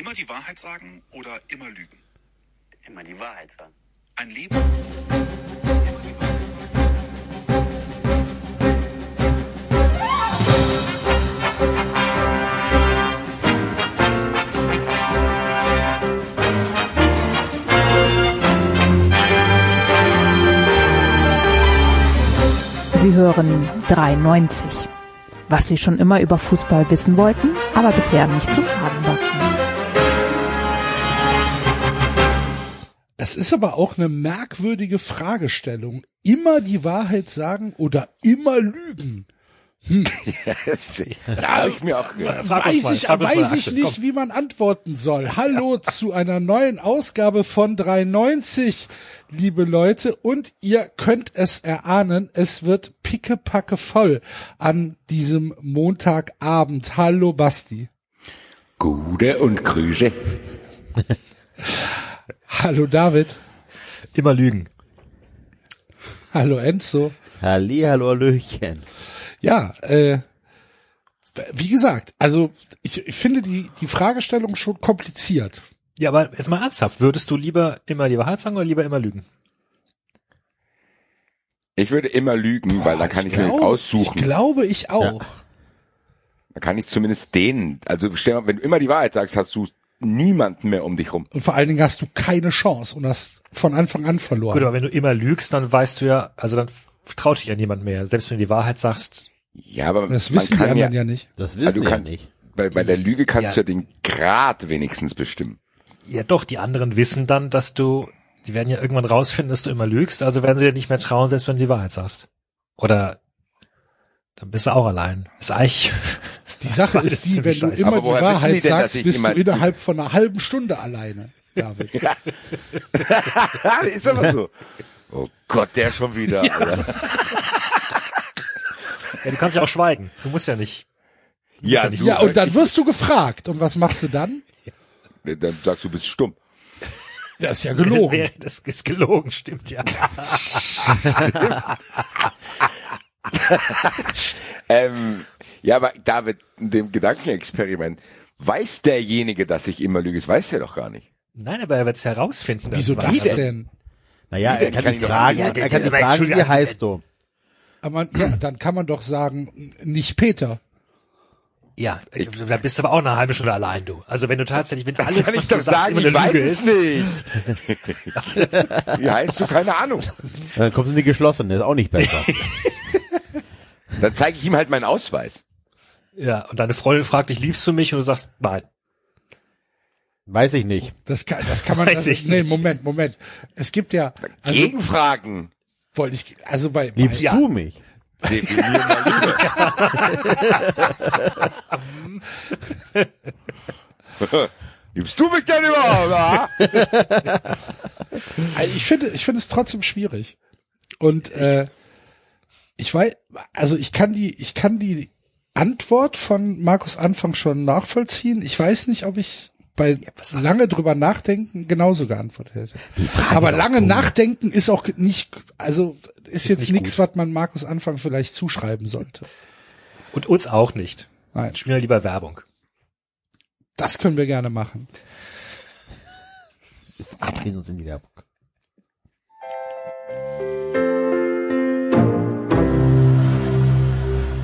Immer die Wahrheit sagen oder immer lügen? Immer die Wahrheit sagen. Ein Leben. Immer die Wahrheit sagen. Sie hören 93. Was Sie schon immer über Fußball wissen wollten, aber bisher nicht zu fragen wagten. Es ist aber auch eine merkwürdige Fragestellung. Immer die Wahrheit sagen oder immer lügen. da habe ich mir auch uns weiß mal, ich, weiß ich nicht, wie man antworten soll. Hallo zu einer neuen Ausgabe von 390, liebe Leute. Und ihr könnt es erahnen, es wird pickepacke voll an diesem Montagabend. Hallo Basti. Gute und Grüße. Hallo David. Immer lügen. Hallo Enzo. Halli, hallo, Hallöchen. Ja, äh, wie gesagt, also ich, ich finde die, die Fragestellung schon kompliziert. Ja, aber jetzt mal ernsthaft. Würdest du lieber immer die Wahrheit sagen oder lieber immer lügen? Ich würde immer lügen, weil da kann ich, mir glaube- aussuchen. Ich glaube ich auch. Da kann ich zumindest den, also stell mal, wenn du immer die Wahrheit sagst, hast du niemanden mehr um dich rum. Und vor allen Dingen hast du keine Chance und hast von Anfang an verloren. Gut, aber wenn du immer lügst, dann weißt du ja, also dann traut dich ja niemand mehr. Selbst wenn du die Wahrheit sagst, Ja, aber das man wissen die kann anderen ja, ja nicht. Das Also wissen du wir ja kann- nicht. bei, bei der Lüge kannst Ja. du ja den Grad wenigstens bestimmen. ja doch, die anderen wissen dann, dass du, die werden ja irgendwann rausfinden, dass du immer lügst, also werden sie dir nicht mehr trauen, selbst wenn du die Wahrheit sagst. Oder dann bist du auch allein. Ist eigentlich, Die Sache Das ist die, wenn du immer die Wahrheit denn, sagst, bist du innerhalb von einer halben Stunde alleine, David. ist aber so. Oh Gott, der schon wieder. Alter. ja, du kannst ja auch schweigen. Du musst ja nicht. Ja, nicht- du, Ja, und dann wirst du gefragt. Und was machst du dann? dann sagst du, du bist stumm. Das ist ja Das, gelogen. wär, das ist gelogen, stimmt ja. Ähm, ja, aber David, in dem Gedankenexperiment, weiß derjenige, dass ich immer lüge, das weiß er doch gar nicht. Nein, aber er wird es herausfinden. Wieso das weißt. denn? Naja, er denn? kann ich doch- fragen, Ja, er kann der- fragen, wie Entschuldigung, heißt du? Aber ja, dann kann man doch sagen, nicht Peter. Ja, da bist du aber auch eine halbe Stunde allein, du. Also wenn du tatsächlich, wenn alles, Kann was ich du doch sagst, sagen, immer ich eine weiß Lüge es ist. nicht. Wie heißt du? Keine Ahnung. Dann kommst du in die geschlossene, ist auch nicht besser. Dann zeige ich ihm halt meinen Ausweis. Ja, und deine Freundin fragt dich, liebst du mich? Und du sagst, nein. Weiß ich nicht. Das kann, das kann man. Weiß ich nee, nicht. Moment, Moment. Es gibt ja, also Gegenfragen. wollte ich, also bei, bei Liebst Ja. du mich? Liebst du mich denn überhaupt? Ja? Also ich finde, ich finde es trotzdem schwierig. Und äh, ich weiß, also ich kann die, ich kann die Antwort von Markus Anfang schon nachvollziehen. Ich weiß nicht, ob ich bei lange drüber nachdenken genauso geantwortet hätte. Aber lange nachdenken ist auch nicht, also ist, jetzt nicht nichts, was man Markus Anfang vielleicht zuschreiben sollte. Und uns auch nicht. Nein, Spielen wir lieber Werbung. das können wir gerne machen. Wir verabreden uns in die Werbung.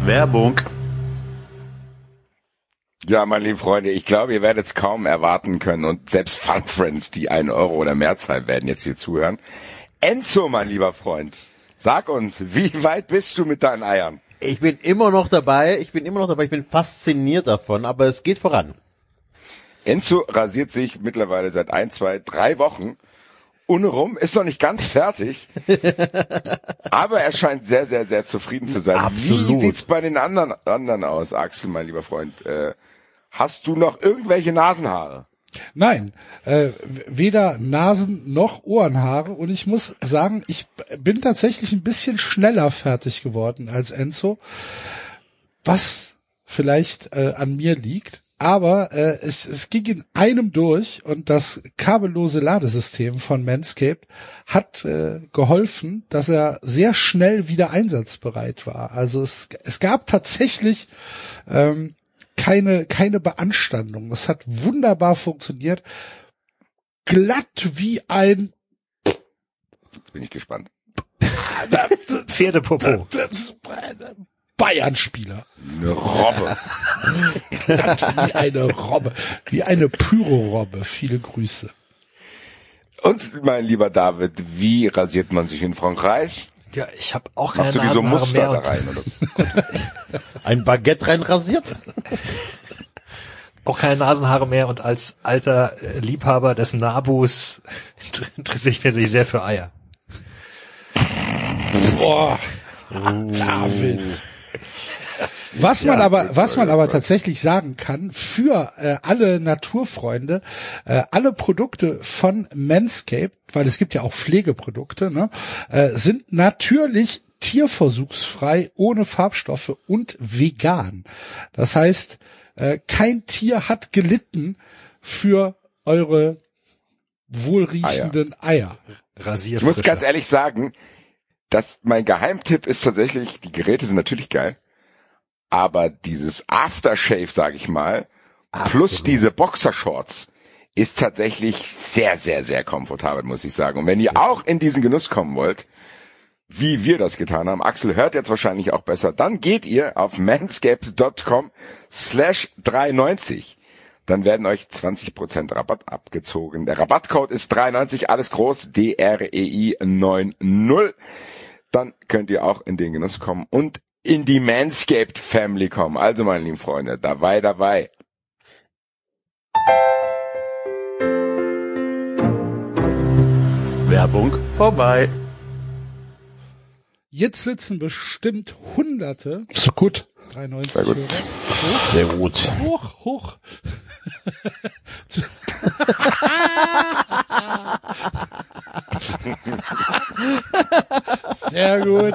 Werbung. Ja, meine lieben Freunde, ich glaube, ihr werdet es kaum erwarten können und selbst Fun Friends, die einen Euro oder mehr zahlen, werden jetzt hier zuhören. Enzo, mein lieber Freund, sag uns, wie weit bist du mit deinen Eiern? Ich bin immer noch dabei, ich bin immer noch dabei, ich bin fasziniert davon, aber es geht voran. Enzo rasiert sich mittlerweile seit ein, zwei, drei Wochen ohne rum, ist noch nicht ganz fertig, aber er scheint sehr, sehr, sehr zufrieden zu sein. Wie Absolut. sieht's bei den anderen, anderen aus, Axel, mein lieber Freund? Äh, hast du noch irgendwelche Nasenhaare? Nein, äh, weder Nasen noch Ohrenhaare und ich muss sagen, ich bin tatsächlich ein bisschen schneller fertig geworden als Enzo, was vielleicht äh, an mir liegt. Aber äh, es, es ging in einem durch und das kabellose Ladesystem von Manscaped hat äh, geholfen, dass er sehr schnell wieder einsatzbereit war. Also es, es gab tatsächlich ähm, keine, keine Beanstandung. Es hat wunderbar funktioniert. Glatt wie ein Jetzt bin ich gespannt. Pferdepopo. Bayern-Spieler. Eine Robbe. Wie eine Robbe. Wie eine Pyrorobbe. Viele Grüße. Und mein lieber David, wie rasiert man sich in Frankreich? Ja, ich habe auch keine Machst du die so Nasenhaare Muster mehr da rein? Oder? Ein Baguette reinrasiert? auch keine Nasenhaare mehr und als alter äh, Liebhaber des Nabus interessiere ich mich natürlich sehr für Eier. Boah. David. Was man aber, was man aber tatsächlich sagen kann, für äh, alle Naturfreunde, äh, alle Produkte von Manscaped, weil es gibt ja auch Pflegeprodukte, ne, äh, sind natürlich tierversuchsfrei, ohne Farbstoffe und vegan. Das heißt, äh, kein Tier hat gelitten für eure wohlriechenden Eier. Rasiert. Ich muss ganz ehrlich sagen, dass mein Geheimtipp ist tatsächlich, die Geräte sind natürlich geil, aber dieses Aftershave, sage ich mal, plus diese Boxershorts ist tatsächlich sehr, sehr, sehr komfortabel, muss ich sagen. Und wenn ihr auch in diesen Genuss kommen wollt, wie wir das getan haben, Axel hört jetzt wahrscheinlich auch besser, dann geht ihr auf manscaped.com slash 390. Dann werden euch 20% Rabatt abgezogen. Der Rabattcode ist 390, alles groß, D-R-E-I 90. Dann könnt ihr auch in den Genuss kommen und in die Manscaped Family kommen. Also, meine lieben Freunde, dabei, dabei. Werbung vorbei. Jetzt sitzen bestimmt Hunderte. So gut. 93 Sehr gut. Hörer. Sehr gut. Hoch, hoch. Sehr gut.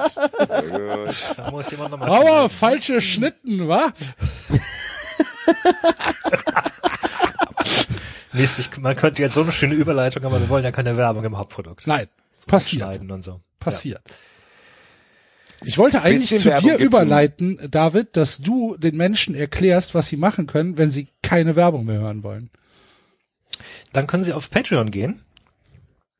Da muss jemand nochmal Aber falsche Schnitten, wa? Mist, ich, man könnte jetzt so eine schöne Überleitung, aber wir wollen ja keine Werbung im Hauptprodukt. Nein, passiert, Schneiden und so. passiert. Ich wollte eigentlich zu Werbung dir überleiten, David, dass du den Menschen erklärst, was sie machen können, wenn sie keine Werbung mehr hören wollen. Dann können Sie auf Patreon gehen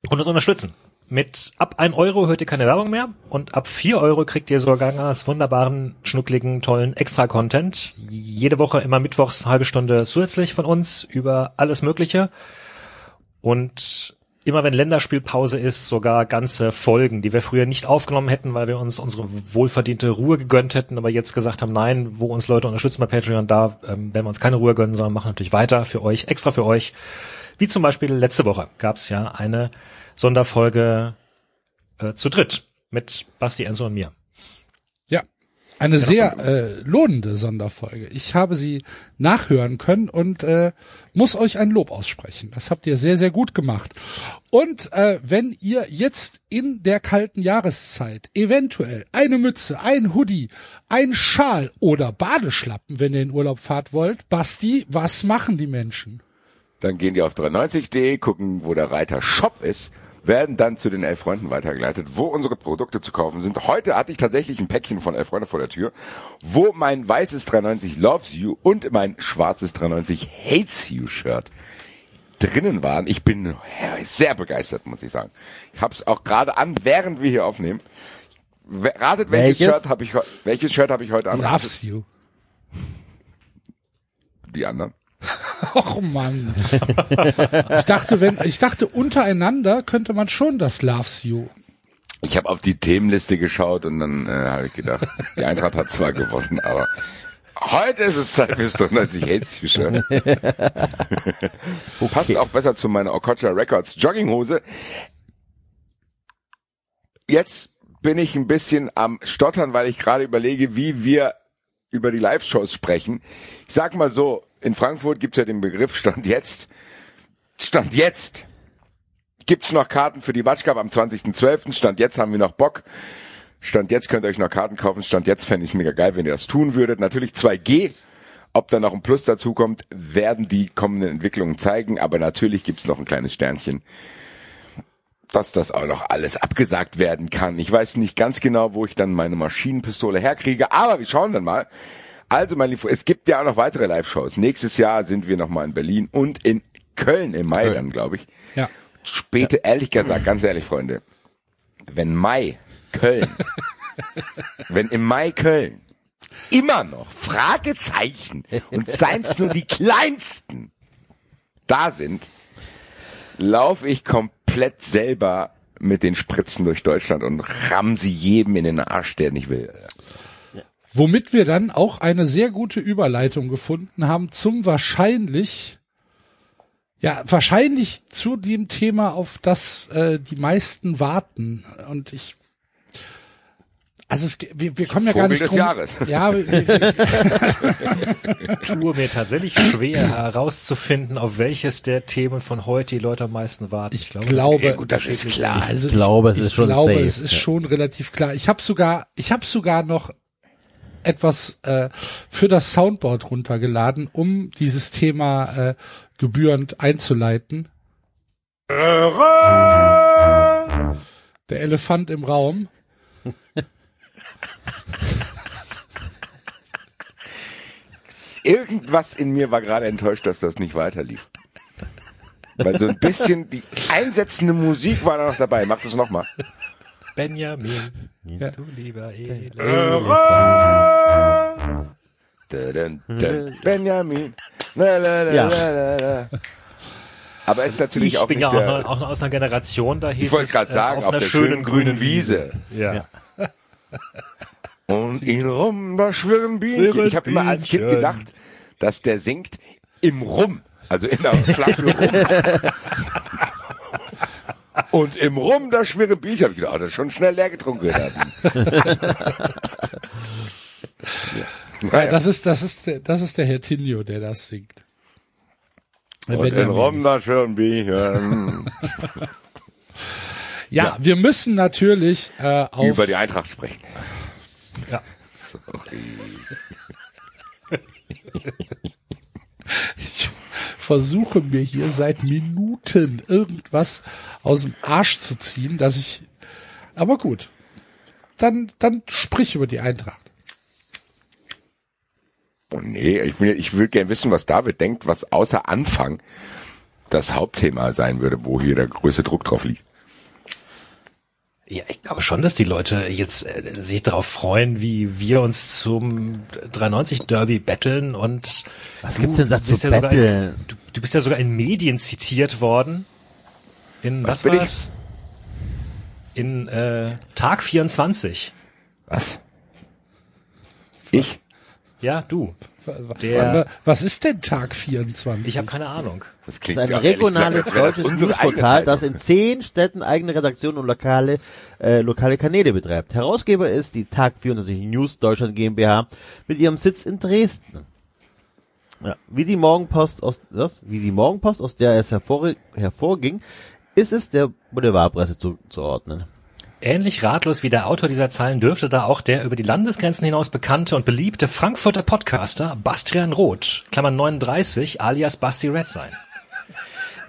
und uns unterstützen. Mit ab 1 Euro hört ihr keine Werbung mehr und ab 4 Euro kriegt ihr sogar ganz wunderbaren, schnuckligen, tollen Extra-Content. Jede Woche immer mittwochs halbe Stunde zusätzlich von uns über alles Mögliche. Und immer wenn Länderspielpause ist, sogar ganze Folgen, die wir früher nicht aufgenommen hätten, weil wir uns unsere wohlverdiente Ruhe gegönnt hätten, aber jetzt gesagt haben, nein, wo uns Leute unterstützen bei Patreon, da ähm, werden wir uns keine Ruhe gönnen, sondern machen natürlich weiter für euch, extra für euch. Wie zum Beispiel letzte Woche gab es ja eine Sonderfolge äh, zu dritt mit Basti, Enzo und mir. Ja, eine sehr äh, lohnende Sonderfolge. Ich habe sie nachhören können und äh, muss euch ein Lob aussprechen. Das habt ihr sehr, sehr gut gemacht. Und äh, wenn ihr jetzt in der kalten Jahreszeit eventuell eine Mütze, ein Hoodie, ein Schal oder Badeschlappen, wenn ihr in Urlaub fahrt wollt, Basti, was machen die Menschen? Dann gehen die auf 390.de, gucken, wo der Reiter Shop ist, werden dann zu den elf Freunden weitergeleitet, wo unsere Produkte zu kaufen sind. Heute hatte ich tatsächlich ein Päckchen von elf Freunde vor der Tür, wo mein weißes 390 Loves You und mein schwarzes 390 Hates You Shirt drinnen waren. Ich bin sehr begeistert, muss ich sagen. Ich habe es auch gerade an, während wir hier aufnehmen. Ratet, welches, Welches? Shirt habe ich, welches Shirt habe ich heute an? Loves you. Die anderen. Och Mann. Ich dachte, wenn, ich dachte, untereinander könnte man schon das Loves you. Ich habe auf die Themenliste geschaut und dann äh, habe ich gedacht, die Eintracht hat zwar gewonnen, aber heute ist es Zeit fürs 93 Hates You Shirt. Passt auch besser zu meiner Okocha Records Jogginghose. Jetzt bin ich ein bisschen am Stottern, weil ich gerade überlege, wie wir über die Live-Shows sprechen. Ich sag mal so, in Frankfurt gibt's ja den Begriff Stand jetzt. Stand jetzt gibt's noch Karten für die Watch am 20.12. Stand jetzt haben wir noch Bock. Stand jetzt könnt ihr euch noch Karten kaufen. Stand jetzt fände ich es mega geil, wenn ihr das tun würdet. Natürlich 2G. Ob da noch ein Plus dazu kommt, werden die kommenden Entwicklungen zeigen. Aber natürlich gibt's noch ein kleines Sternchen, dass das auch noch alles abgesagt werden kann. Ich weiß nicht ganz genau, wo ich dann meine Maschinenpistole herkriege, aber wir schauen dann mal. Also, mein Lieber, es gibt ja auch noch weitere Live-Shows. Nächstes Jahr sind wir nochmal in Berlin und in Köln im Mai dann, glaube ich. Ja. Späte, ehrlich gesagt, ganz ehrlich, Freunde, wenn Mai Köln, wenn im Mai Köln immer noch Fragezeichen und seien's nur die kleinsten da sind, laufe ich komplett selber mit den Spritzen durch Deutschland und ramm sie jedem in den Arsch, der nicht will. Womit wir dann auch eine sehr gute Überleitung gefunden haben zum wahrscheinlich, ja, wahrscheinlich zu dem Thema, auf das äh, die meisten warten. Und ich, also es, wir, wir kommen ja gar Vogel nicht des drum. Jahres. Ja, wir, wir, tue mir tatsächlich schwer herauszufinden, auf welches der Themen von heute die Leute am meisten warten. ich glaube, Ja, gut, das ist klar. Also Ich glaube, es ich ist schon glaube, safe, es ist ja. schon relativ klar. Ich habe sogar, ich habe sogar noch etwas äh, für das Soundboard runtergeladen, um dieses Thema äh, gebührend einzuleiten. Der Elefant im Raum. Irgendwas in mir war gerade enttäuscht, dass das nicht weiterlief. Weil so ein bisschen die einsetzende Musik war da noch dabei. Mach das nochmal. Benjamin, du lieber dun, Benjamin. La, la, la, Ja. la, la, la. Aber es ist natürlich Ich auch bin nicht ja auch, der, noch, auch aus einer Generation, da hieß Ich wollte es, gerade äh, sagen, auf, einer der schönen grünen Wiese. Ja. Und ihn rum, da schwirren Bienchen. Ich habe immer als Kind gedacht, dass der singt im Rum. Also in der Flasche Rum. Und im Rum, da schwirren. Hab ich gedacht, oh, das ist schon schnell leer getrunken. werden. Ja, das ist, das ist, der- das ist der Herr Tinio, der das singt. Und Wenn im Rum, da schwirren Bienchen. Ja, wir müssen natürlich äh, auf Über die Eintracht sprechen. Ja. Sorry. Ich versuche mir hier seit Minuten irgendwas aus dem Arsch zu ziehen, dass ich. Aber gut. Dann, dann sprich über die Eintracht. Oh nee, ich, will, ich will gerne wissen, was David denkt, was außer Anfang das Hauptthema sein würde, wo hier der größte Druck drauf liegt. Ja, ich glaube schon, dass die Leute jetzt äh, sich darauf freuen, wie wir uns zum 93 Derby betteln und Was du gibt's denn da zu bist ja betteln? du, du bist ja sogar in Medien zitiert worden. In Was was, bin ich? war's? In äh, Tag 24. Was? Ich? Ja, du. Der- wa- Was ist denn Tag 24? Ich habe keine Ahnung. Das Das klingt ist ein regionales gesagt, das deutsches Newsportal, das in zehn Städten eigene Redaktionen und lokale, äh, lokale Kanäle betreibt. Herausgeber ist die Tag 24 News Deutschland GmbH mit ihrem Sitz in Dresden. Ja, wie die Morgenpost aus, was? Wie die Morgenpost, aus der es hervor, hervorging, ist es der Boulevardpresse zuzuordnen. Ähnlich ratlos wie der Autor dieser Zeilen dürfte da auch der über die Landesgrenzen hinaus bekannte und beliebte Frankfurter Podcaster Bastian Roth, Klammern 39, alias Basti Red sein.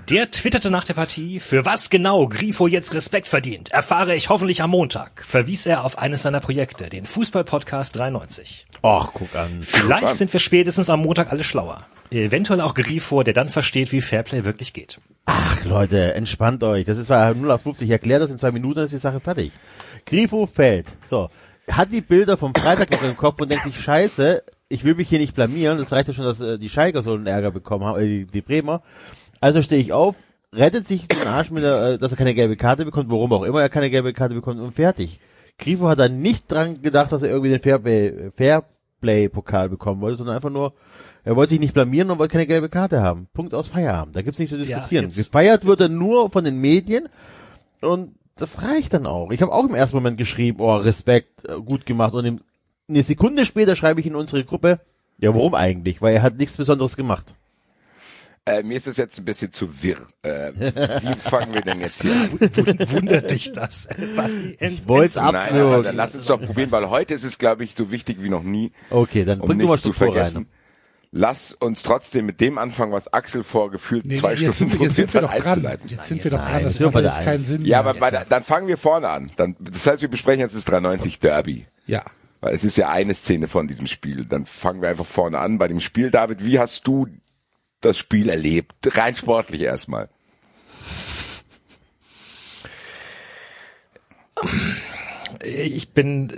Der twitterte nach der Partie, für was genau Grifo jetzt Respekt verdient, erfahre ich hoffentlich am Montag, verwies er auf eines seiner Projekte, den Fußball-Podcast 93. Ach, guck an. Vielleicht an. sind wir spätestens am Montag alle schlauer. Eventuell auch Grifo, der dann versteht, wie Fairplay wirklich geht. Ach Leute, entspannt euch. Das ist zwar 0 auf 50. Ich erkläre das in zwei Minuten, dann ist die Sache fertig. Grifo fällt. So. Hat die Bilder vom Freitag noch im Kopf und denkt sich, scheiße, ich will mich hier nicht blamieren. Das reicht ja schon, dass äh, die Schalker so einen Ärger bekommen haben, äh, die, die Bremer. Also stehe ich auf, rettet sich den Arsch mit der, äh, dass er keine gelbe Karte bekommt, warum auch immer er keine gelbe Karte bekommt und fertig. Grifo hat dann nicht dran gedacht, dass er irgendwie den Fairplay, Fairplay-Pokal bekommen wollte, sondern einfach nur, er wollte sich nicht blamieren und wollte keine gelbe Karte haben. Punkt aus Feierabend. Da gibt's nichts zu Ja, diskutieren. jetzt- Gefeiert wird er nur von den Medien und das reicht dann auch. Ich habe auch im ersten Moment geschrieben, oh, Respekt, äh, gut gemacht. Und eine Sekunde später schreibe ich in unsere Gruppe, ja, warum eigentlich? Weil er hat nichts Besonderes gemacht. Äh, mir ist es jetzt ein bisschen zu wirr. Äh, wie fangen wir denn jetzt hier an? Wundert dich das, Basti? Wollt's Ent- ab- Nein, aber dann lass uns doch probieren, weil heute ist es, glaube ich, so wichtig wie noch nie, Okay, dann um bring du mal zu vergessen. rein. Lass uns trotzdem mit dem anfangen, was Axel vorgefühlt Nee, zwei nee, jetzt, Stunden sind, jetzt sind wir doch probiert hat dran. einzuleiten. Jetzt sind wir doch dran. Das macht jetzt keinen. Sinn. Ja, aber bei, der- dann fangen wir vorne an. Dann, das heißt, wir besprechen jetzt das 390 Derby. ja. Weil es ist ja eine Szene von diesem Spiel. Dann fangen wir einfach vorne an bei dem Spiel. David, wie hast du das Spiel erlebt? Rein sportlich erstmal. Ich bin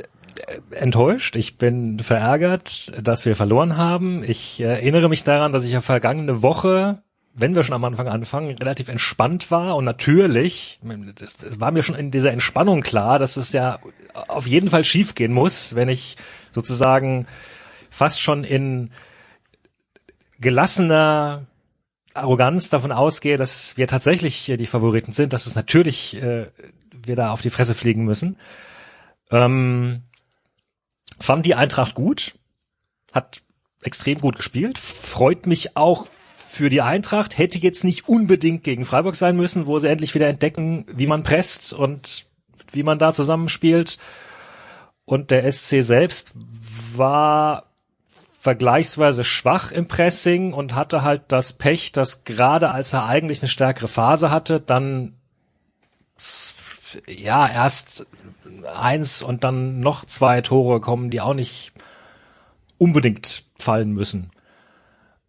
enttäuscht, ich bin verärgert, dass wir verloren haben. Ich erinnere mich daran, dass ich ja vergangene Woche, wenn wir schon am Anfang anfangen, relativ entspannt war und natürlich, es war mir schon in dieser Entspannung klar, dass es ja auf jeden Fall schiefgehen muss, wenn ich sozusagen fast schon in gelassener Arroganz davon ausgehe, dass wir tatsächlich die Favoriten sind, dass es natürlich äh, wir da auf die Fresse fliegen müssen. Ähm, fand die Eintracht gut, hat extrem gut gespielt, freut mich auch für die Eintracht, hätte jetzt nicht unbedingt gegen Freiburg sein müssen, wo sie endlich wieder entdecken, wie man presst und wie man da zusammenspielt. Und der SC selbst war vergleichsweise schwach im Pressing und hatte halt das Pech, dass gerade als er eigentlich eine stärkere Phase hatte, dann ja erst eins und dann noch zwei Tore kommen, die auch nicht unbedingt fallen müssen.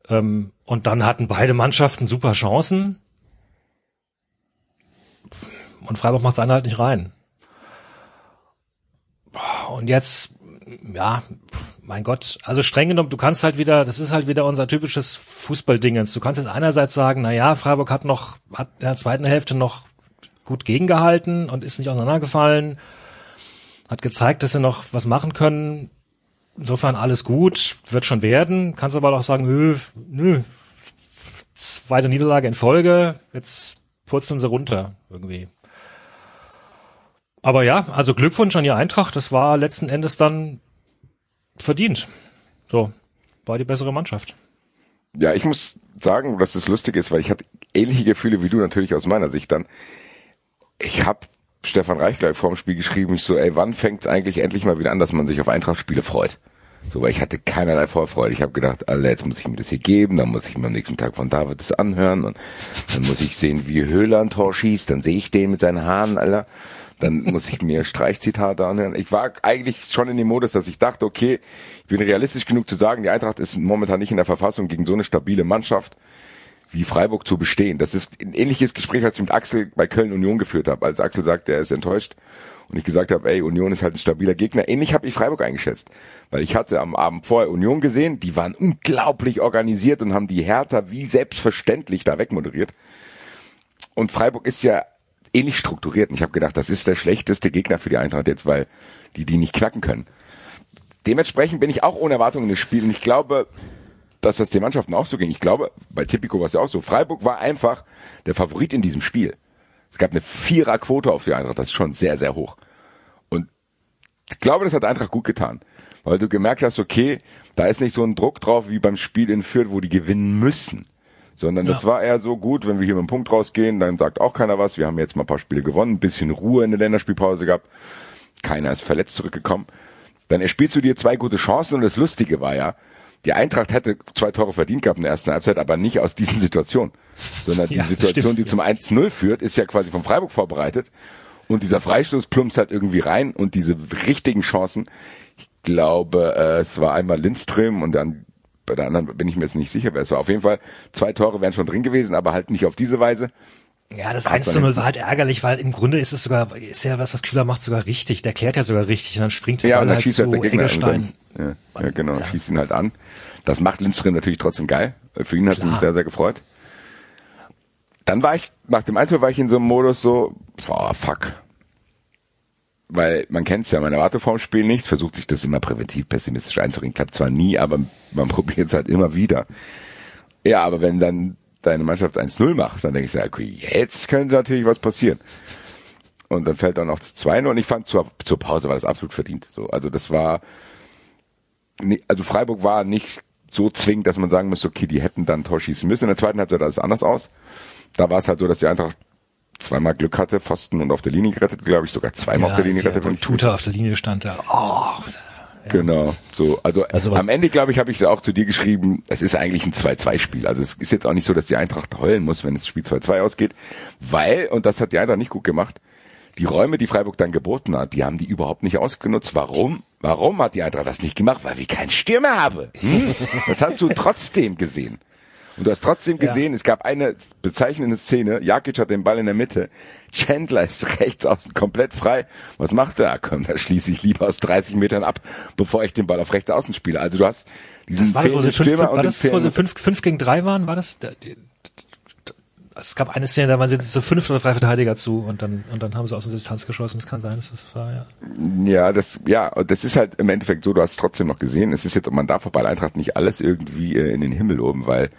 Ähm, und dann hatten beide Mannschaften super Chancen. Und Freiburg macht seine halt nicht rein. Und jetzt, ja, mein Gott, also streng genommen, du kannst halt wieder, das ist halt wieder unser typisches Fußballdingens. Du kannst jetzt einerseits sagen, na ja, Freiburg hat noch, hat in der zweiten Hälfte noch gut gegengehalten und ist nicht auseinandergefallen, hat gezeigt, dass sie noch was machen können. Insofern alles gut, wird schon werden. Kannst aber auch sagen, nö, nö, zweite Niederlage in Folge, jetzt purzeln sie runter irgendwie. Aber ja, also Glückwunsch an die Eintracht, das war letzten Endes dann verdient. So, war die bessere Mannschaft. Ja, ich muss sagen, dass es lustig ist, weil ich hatte ähnliche Gefühle wie du natürlich aus meiner Sicht dann. Ich habe Stefan Reich gleich vorm Spiel geschrieben, ich so, ey, wann fängt's eigentlich endlich mal wieder an, dass man sich auf Eintracht-Spiele freut? So, weil ich hatte keinerlei Vorfreude. Ich habe gedacht, Alter, jetzt muss ich mir das hier geben, dann muss ich mir am nächsten Tag von David das anhören und dann muss ich sehen, wie Höhler ein Tor schießt, dann sehe ich den mit seinen Haaren, Alter. Dann muss ich mir Streichzitate anhören. Ich war eigentlich schon in dem Modus, dass ich dachte, okay, ich bin realistisch genug zu sagen, die Eintracht ist momentan nicht in der Verfassung, gegen so eine stabile Mannschaft wie Freiburg zu bestehen. Das ist ein ähnliches Gespräch, was ich mit Axel bei Köln Union geführt habe, als Axel sagt, er ist enttäuscht und ich gesagt habe, ey, Union ist halt ein stabiler Gegner. Ähnlich habe ich Freiburg eingeschätzt, weil ich hatte am Abend vorher Union gesehen, die waren unglaublich organisiert und haben die Hertha wie selbstverständlich da wegmoderiert. Und Freiburg ist ja ähnlich strukturiert. Und ich habe gedacht, das ist der schlechteste Gegner für die Eintracht jetzt, weil die die nicht knacken können. Dementsprechend bin ich auch ohne Erwartungen in das Spiel und ich glaube, dass das den Mannschaften auch so ging. Ich glaube, bei Tipico war es ja auch so. Freiburg war einfach der Favorit in diesem Spiel. Es gab eine Viererquote auf die Eintracht, das ist schon sehr, sehr hoch. Und ich glaube, das hat Eintracht gut getan, weil du gemerkt hast, okay, da ist nicht so ein Druck drauf wie beim Spiel in Fürth, wo die gewinnen müssen. Sondern ja. das war eher so gut, wenn wir hier mit dem Punkt rausgehen, dann sagt auch keiner was. Wir haben jetzt mal ein paar Spiele gewonnen, ein bisschen Ruhe in der Länderspielpause gehabt. Keiner ist verletzt zurückgekommen. Dann erspielst du dir zwei gute Chancen und das Lustige war ja, die Eintracht hätte zwei Tore verdient gehabt in der ersten Halbzeit, aber nicht aus diesen Situationen. Sondern die ja, Situation, stimmt, die zum 1-0 führt, ist ja quasi von Freiburg vorbereitet. Und dieser Freistoß plumpst halt irgendwie rein und diese richtigen Chancen, ich glaube, äh, es war einmal Lindström und dann bei der anderen bin ich mir jetzt nicht sicher, wer es war. Auf jeden Fall, zwei Tore wären schon drin gewesen, aber halt nicht auf diese Weise. Ja, das 1 zu 0 war halt ärgerlich, weil im Grunde ist es sogar, ist ja was, was Kühler macht, sogar richtig. Der klärt ja sogar richtig und dann springt der ja, Ball und dann halt schießt zu halt der Gegner Engelstein. Ja, ja, genau, ja. schießt ihn halt an. Das macht Lindström natürlich trotzdem geil. Für ihn hat es mich sehr, sehr gefreut. Dann war ich, nach dem Einzel war ich in so einem Modus so, boah, fuck. Weil man kennt's ja, man erwartet vorm Spiel nichts, versucht sich das immer präventiv pessimistisch einzureden. Klappt zwar nie, aber man probiert es halt immer wieder. Ja, aber wenn dann deine Mannschaft 1-0 macht, dann denke ich, okay, jetzt könnte natürlich was passieren. Und dann fällt dann noch zu 2 und ich fand zur, zur Pause war das absolut verdient. So, also das war, also Freiburg war nicht so zwingend, dass man sagen müsste, okay, die hätten dann Tor schießen müssen. In der zweiten Halbzeit sah es anders aus. Da war es halt so, dass die Eintracht zweimal Glück hatte, Pfosten und auf der Linie gerettet, glaube ich, sogar zweimal ja, auf der Linie gerettet. Und Tuta auf der Linie stand da. Oh, ja. Genau, so, also, also am Ende, glaube ich, habe ich es auch zu dir geschrieben, es ist eigentlich ein 2-2-Spiel. Also es ist jetzt auch nicht so, dass die Eintracht heulen muss, wenn das Spiel 2-2 ausgeht, weil, und das hat die Eintracht nicht gut gemacht, die Räume, die Freiburg dann geboten hat, die haben die überhaupt nicht ausgenutzt. Warum? Warum hat die Eintracht das nicht gemacht? Weil wir keinen Stürmer haben. Hm? Das hast du trotzdem gesehen. Und du hast trotzdem gesehen, es gab eine bezeichnende Szene. Jakic hat den Ball in der Mitte. Chandler ist rechts außen komplett frei. Was macht er? Komm, da schließe ich lieber aus 30 Metern ab, bevor ich den Ball auf rechts außen spiele. Also du hast diesen Das war das, wo sie fünf, Stürmer war das, wo sie fünf, fünf gegen drei waren? War das? der- Es gab eine Szene, da waren sie zu fünf oder drei Verteidiger zu und dann und dann haben sie aus der Distanz geschossen. Das kann sein, dass das war ja. Ja, das, ja, das ist halt im Endeffekt so, du hast es trotzdem noch gesehen. Es ist jetzt, man darf bei Eintracht nicht alles irgendwie äh, in den Himmel loben, weil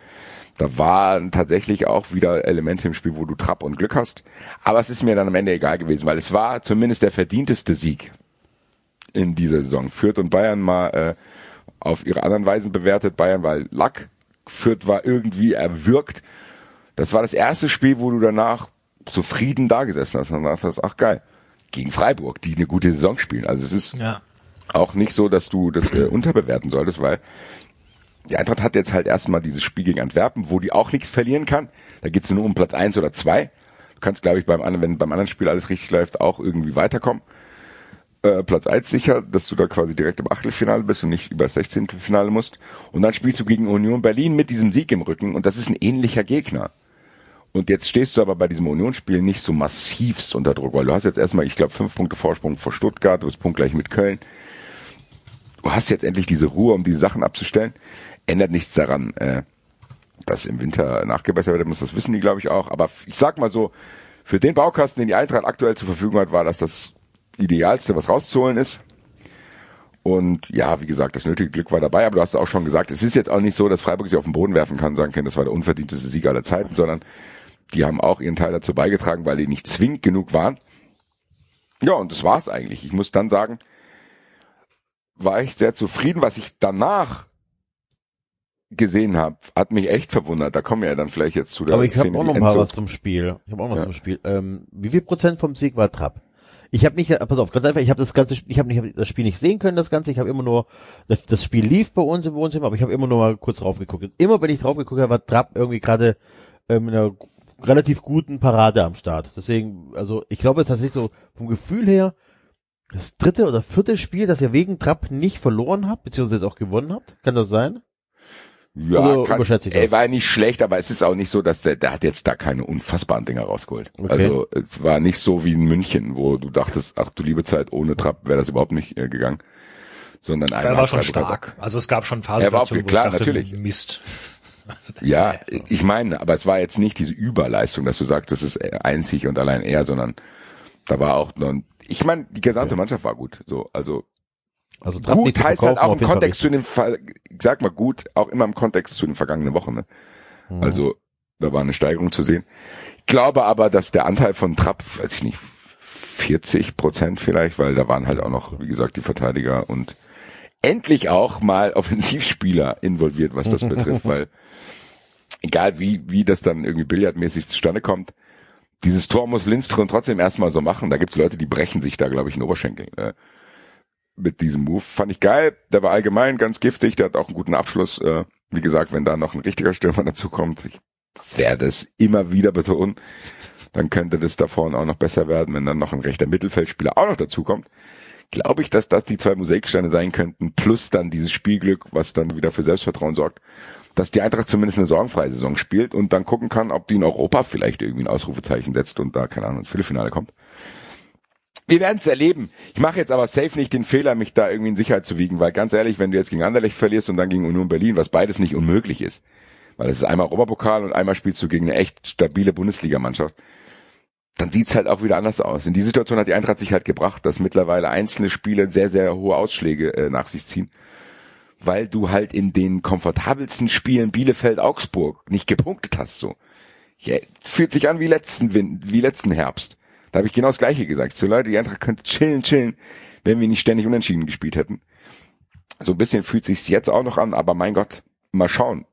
da waren tatsächlich auch wieder Elemente im Spiel, wo du Trapp und Glück hast. Aber es ist mir dann am Ende egal gewesen, weil es war zumindest der verdienteste Sieg in dieser Saison. Fürth und Bayern mal äh, auf ihre anderen Weisen bewertet. Bayern war Lack, Fürth war irgendwie erwürgt. Das war das erste Spiel, wo du danach zufrieden da gesessen hast und dachtest, ach geil, gegen Freiburg, die eine gute Saison spielen. Also es ist Ja. auch nicht so, dass du das äh, unterbewerten solltest, weil die Eintracht hat jetzt halt erstmal dieses Spiel gegen Antwerpen, wo die auch nichts verlieren kann. Da geht's nur um Platz eins oder zwei. Du kannst, glaube ich, beim anderen, wenn beim anderen Spiel alles richtig läuft, auch irgendwie weiterkommen. Äh, Platz eins sicher, dass du da quasi direkt im Achtelfinale bist und nicht über das 16. Finale musst. Und dann spielst du gegen Union Berlin mit diesem Sieg im Rücken und das ist ein ähnlicher Gegner. Und jetzt stehst du aber bei diesem Unionsspiel nicht so massivst unter Druck, weil du hast jetzt erstmal, ich glaube, fünf Punkte Vorsprung vor Stuttgart, du bist punktgleich mit Köln. Du hast jetzt endlich diese Ruhe, um diese Sachen abzustellen. Ändert nichts daran, äh, dass im Winter nachgebessert werden muss, das wissen die, glaube ich, auch. Aber ich sag mal so, für den Baukasten, den die Eintracht aktuell zur Verfügung hat, war das das Idealste, was rauszuholen ist. Und ja, wie gesagt, das nötige Glück war dabei, aber du hast auch schon gesagt, es ist jetzt auch nicht so, dass Freiburg sich auf den Boden werfen kann, sagen kann, das war der unverdienteste Sieg aller Zeiten, sondern die haben auch ihren Teil dazu beigetragen, weil die nicht zwingend genug waren. Ja, und das war's eigentlich. Ich muss dann sagen, war ich sehr zufrieden. Was ich danach gesehen habe, hat mich echt verwundert. Da kommen wir ja dann vielleicht jetzt zu der Aber ich habe auch noch mal was zum Spiel. Ich habe auch noch was Ja. zum Spiel. Ähm, wie viel Prozent vom Sieg war Trapp? Ich habe nicht, äh, pass auf, ganz einfach, ich habe das ganze, ich habe nicht das Spiel nicht sehen können, das ganze. Ich habe immer nur, das, das Spiel lief bei uns im Wohnzimmer, aber ich habe immer nur mal kurz drauf geguckt. Und immer, wenn ich drauf geguckt habe, war Trapp irgendwie gerade ähm, in einer relativ guten Parade am Start. Deswegen, also ich glaube, es ist tatsächlich so vom Gefühl her das dritte oder vierte Spiel, das ihr wegen Trapp nicht verloren habt, beziehungsweise jetzt auch gewonnen habt. Kann das sein? Ja, Oder kann, überschätze ich er das? war nicht schlecht, aber es ist auch nicht so, dass der, der hat jetzt da keine unfassbaren Dinger rausgeholt. Okay. Also es war nicht so wie in München, wo du dachtest, ach du liebe Zeit, ohne Trapp wäre das überhaupt nicht äh, gegangen. Sondern Er war schon stark. Also es gab schon paar Er war wo klar, ich dachte, natürlich. Mist. Ja, ich meine, aber es war jetzt nicht diese Überleistung, dass du sagst, das ist einzig und allein er, sondern da war auch noch, ich meine, die gesamte Mannschaft war gut. So, also Also gut heißt halt auch im Kontext zu den, ich sag mal gut, auch immer im Kontext zu den vergangenen Wochen. Ne? Mhm. Also da war eine Steigerung zu sehen. Ich glaube aber, dass der Anteil von Trapp, weiß ich nicht, 40 Prozent vielleicht, weil da waren halt auch noch, wie gesagt, die Verteidiger und endlich auch mal Offensivspieler involviert, was das betrifft, weil egal wie, wie das dann irgendwie billardmäßig zustande kommt, dieses Tor muss Lindström trotzdem erstmal so machen. Da gibt's Leute, die brechen sich da, glaube ich, in den Oberschenkel. Äh, mit diesem Move. Fand ich geil. Der war allgemein ganz giftig. Der hat auch einen guten Abschluss. Äh, wie gesagt, wenn da noch ein richtiger Stürmer dazu kommt, ich werde es immer wieder betonen, dann könnte das da vorne auch noch besser werden, wenn dann noch ein rechter Mittelfeldspieler auch noch dazu kommt. Glaube ich, dass das die zwei Mosaiksteine sein könnten, plus dann dieses Spielglück, was dann wieder für Selbstvertrauen sorgt, dass die Eintracht zumindest eine sorgenfreie Saison spielt und dann gucken kann, ob die in Europa vielleicht irgendwie ein Ausrufezeichen setzt und da, keine Ahnung, ins Viertelfinale kommt. Wir werden es erleben. Ich mache jetzt aber safe nicht den Fehler, mich da irgendwie in Sicherheit zu wiegen, weil ganz ehrlich, wenn du jetzt gegen Anderlecht verlierst und dann gegen Union Berlin, was beides nicht unmöglich ist, weil es ist einmal Europapokal und einmal spielst du gegen eine echt stabile Bundesligamannschaft, dann sieht's halt auch wieder anders aus. In die Situation hat die Eintracht sich halt gebracht, dass mittlerweile einzelne Spiele sehr, sehr hohe Ausschläge äh, nach sich ziehen, weil du halt in den komfortabelsten Spielen Bielefeld, Augsburg nicht gepunktet hast. So, ja, fühlt sich an wie letzten Win wie letzten Herbst. Da habe ich genau das Gleiche gesagt. So Leute, die Eintracht könnte chillen, chillen, wenn wir nicht ständig unentschieden gespielt hätten. So ein bisschen fühlt sich's jetzt auch noch an, aber mein Gott, mal schauen.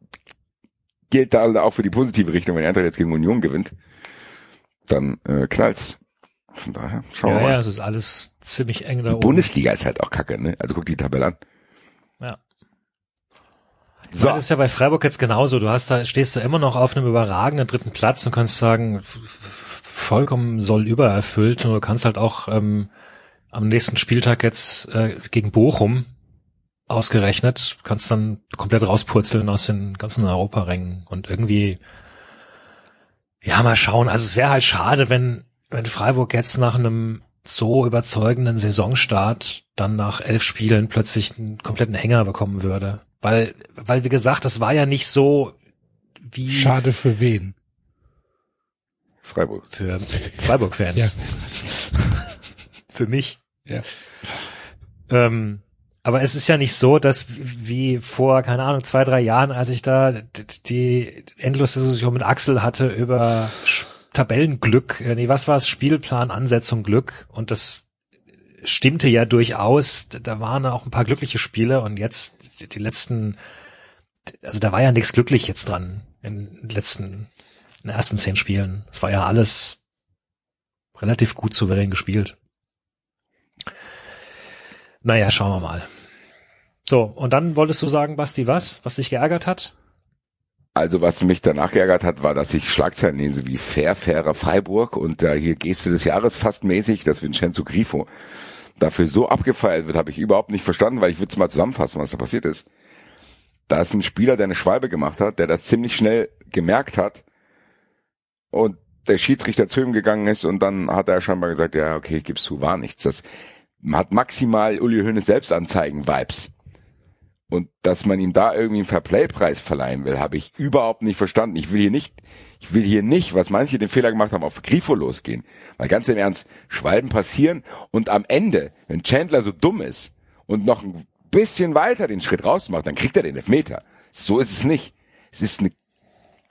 Gilt da auch für die positive Richtung, wenn die Eintracht jetzt gegen Union gewinnt, dann äh, knallt's. Von daher, schauen Ja, wir mal. ja, es ist alles ziemlich eng da Die oben. Bundesliga ist halt auch kacke, ne? Also guck die Tabelle an. Ja. So, Das ist ja bei Freiburg jetzt genauso. Du hast da, stehst da immer noch auf einem überragenden dritten Platz und kannst sagen, vollkommen soll übererfüllt und du kannst halt auch ähm, am nächsten Spieltag jetzt äh, gegen Bochum ausgerechnet, kannst dann komplett rauspurzeln aus den ganzen Europarängen und irgendwie ja mal schauen. Also es wäre halt schade, wenn wenn Freiburg jetzt nach einem so überzeugenden Saisonstart dann nach elf Spielen plötzlich einen kompletten Hänger bekommen würde. Weil, weil wie gesagt, das war ja nicht so wie Schade für wen? Freiburg. für Freiburg-Fans. Ja. Für mich. Ja. Ähm, aber es ist ja nicht so, dass wie vor, keine Ahnung, zwei, drei Jahren, als ich da die endlose Diskussion mit Axel hatte über Tabellenglück, äh, nee, was war es, Spielplan, Ansetzung, Glück und das stimmte ja durchaus, da waren auch ein paar glückliche Spiele und jetzt die letzten, also da war ja nichts glücklich jetzt dran in den letzten, in den ersten zehn Spielen. Es war ja alles relativ gut souverän gespielt. Naja, schauen wir mal. So, und dann wolltest du sagen, Basti, was? Was dich geärgert hat? Also was mich danach geärgert hat, war, dass ich Schlagzeilen lese wie fair, fairer Freiburg und da hier Geste des Jahres fast mäßig, dass Vincenzo Grifo dafür so abgefeiert wird, habe ich überhaupt nicht verstanden, weil ich würde es mal zusammenfassen, was da passiert ist. Da ist ein Spieler, der eine Schwalbe gemacht hat, der das ziemlich schnell gemerkt hat und der Schiedsrichter zu ihm gegangen ist und dann hat er scheinbar gesagt, ja, okay, ich gib's zu, war nichts. Das hat maximal Uli Hoeneß Selbstanzeigen-Vibes. Und dass man ihm da irgendwie einen Fairplay-Preis verleihen will, habe ich überhaupt nicht verstanden. Ich will hier nicht, ich will hier nicht, was manche den Fehler gemacht haben, auf Grifo losgehen. Weil ganz im Ernst, Schwalben passieren und am Ende, wenn Chandler so dumm ist und noch ein bisschen weiter den Schritt rausmacht, dann kriegt er den Elfmeter. So ist es nicht. Es ist eine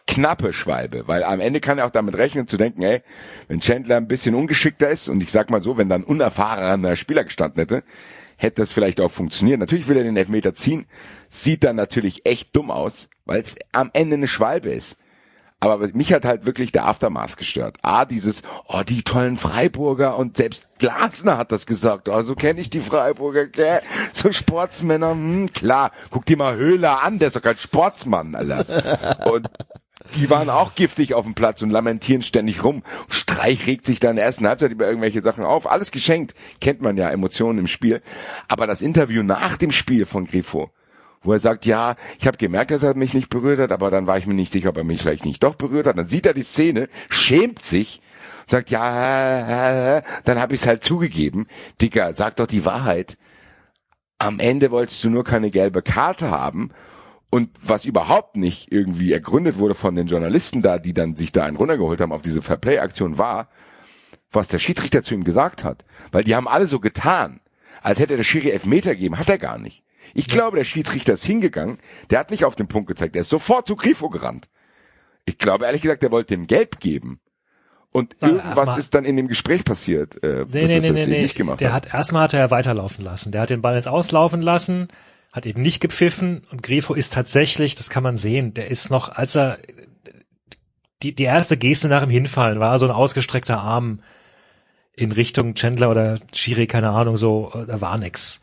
knappe Schwalbe, weil am Ende kann er auch damit rechnen zu denken, ey, wenn Chandler ein bisschen ungeschickter ist und ich sag mal so, wenn dann unerfahrener Spieler gestanden hätte, hätte das vielleicht auch funktioniert. Natürlich will er den Elfmeter ziehen, sieht dann natürlich echt dumm aus, weil es am Ende eine Schwalbe ist. Aber mich hat halt wirklich der Aftermath gestört. A, dieses, oh, die tollen Freiburger und selbst Glasner hat das gesagt. Oh, so kenne ich die Freiburger, gell? So Sportsmänner, hm, klar. Guck dir mal Höhler an, der ist doch kein Sportsmann, Alter. Und die waren auch giftig auf dem Platz und lamentieren ständig rum. Streich regt sich da in der ersten Halbzeit über irgendwelche Sachen auf. Alles geschenkt. Kennt man ja, Emotionen im Spiel. Aber das Interview nach dem Spiel von Grifo, wo er sagt, ja, ich habe gemerkt, dass er mich nicht berührt hat, aber dann war ich mir nicht sicher, ob er mich vielleicht nicht doch berührt hat. Dann sieht er die Szene, schämt sich, sagt, ja, dann habe ich es halt zugegeben. Dicker, sag doch die Wahrheit. Am Ende wolltest du nur keine gelbe Karte haben. Und was überhaupt nicht irgendwie ergründet wurde von den Journalisten da, die dann sich da einen runtergeholt haben auf diese Fairplay-Aktion war, was der Schiedsrichter zu ihm gesagt hat. Weil die haben alle so getan, als hätte der Schiri Elfmeter gegeben, hat er gar nicht. Ich glaube, der Schiedsrichter ist hingegangen, der hat nicht auf den Punkt gezeigt, der ist sofort zu Grifo gerannt. Ich glaube ehrlich gesagt, der wollte dem Gelb geben. Und Na, irgendwas ist dann in dem Gespräch passiert, äh, Nee, nee, nee, nee, nicht gemacht Der hat. hat erstmal hat er weiterlaufen lassen. Der hat den Ball jetzt auslaufen lassen, hat eben nicht gepfiffen und Grifo ist tatsächlich, das kann man sehen, der ist noch, als er die, die erste Geste nach dem Hinfallen war so ein ausgestreckter Arm in Richtung Chandler oder Schiri, keine Ahnung, so, da war nix.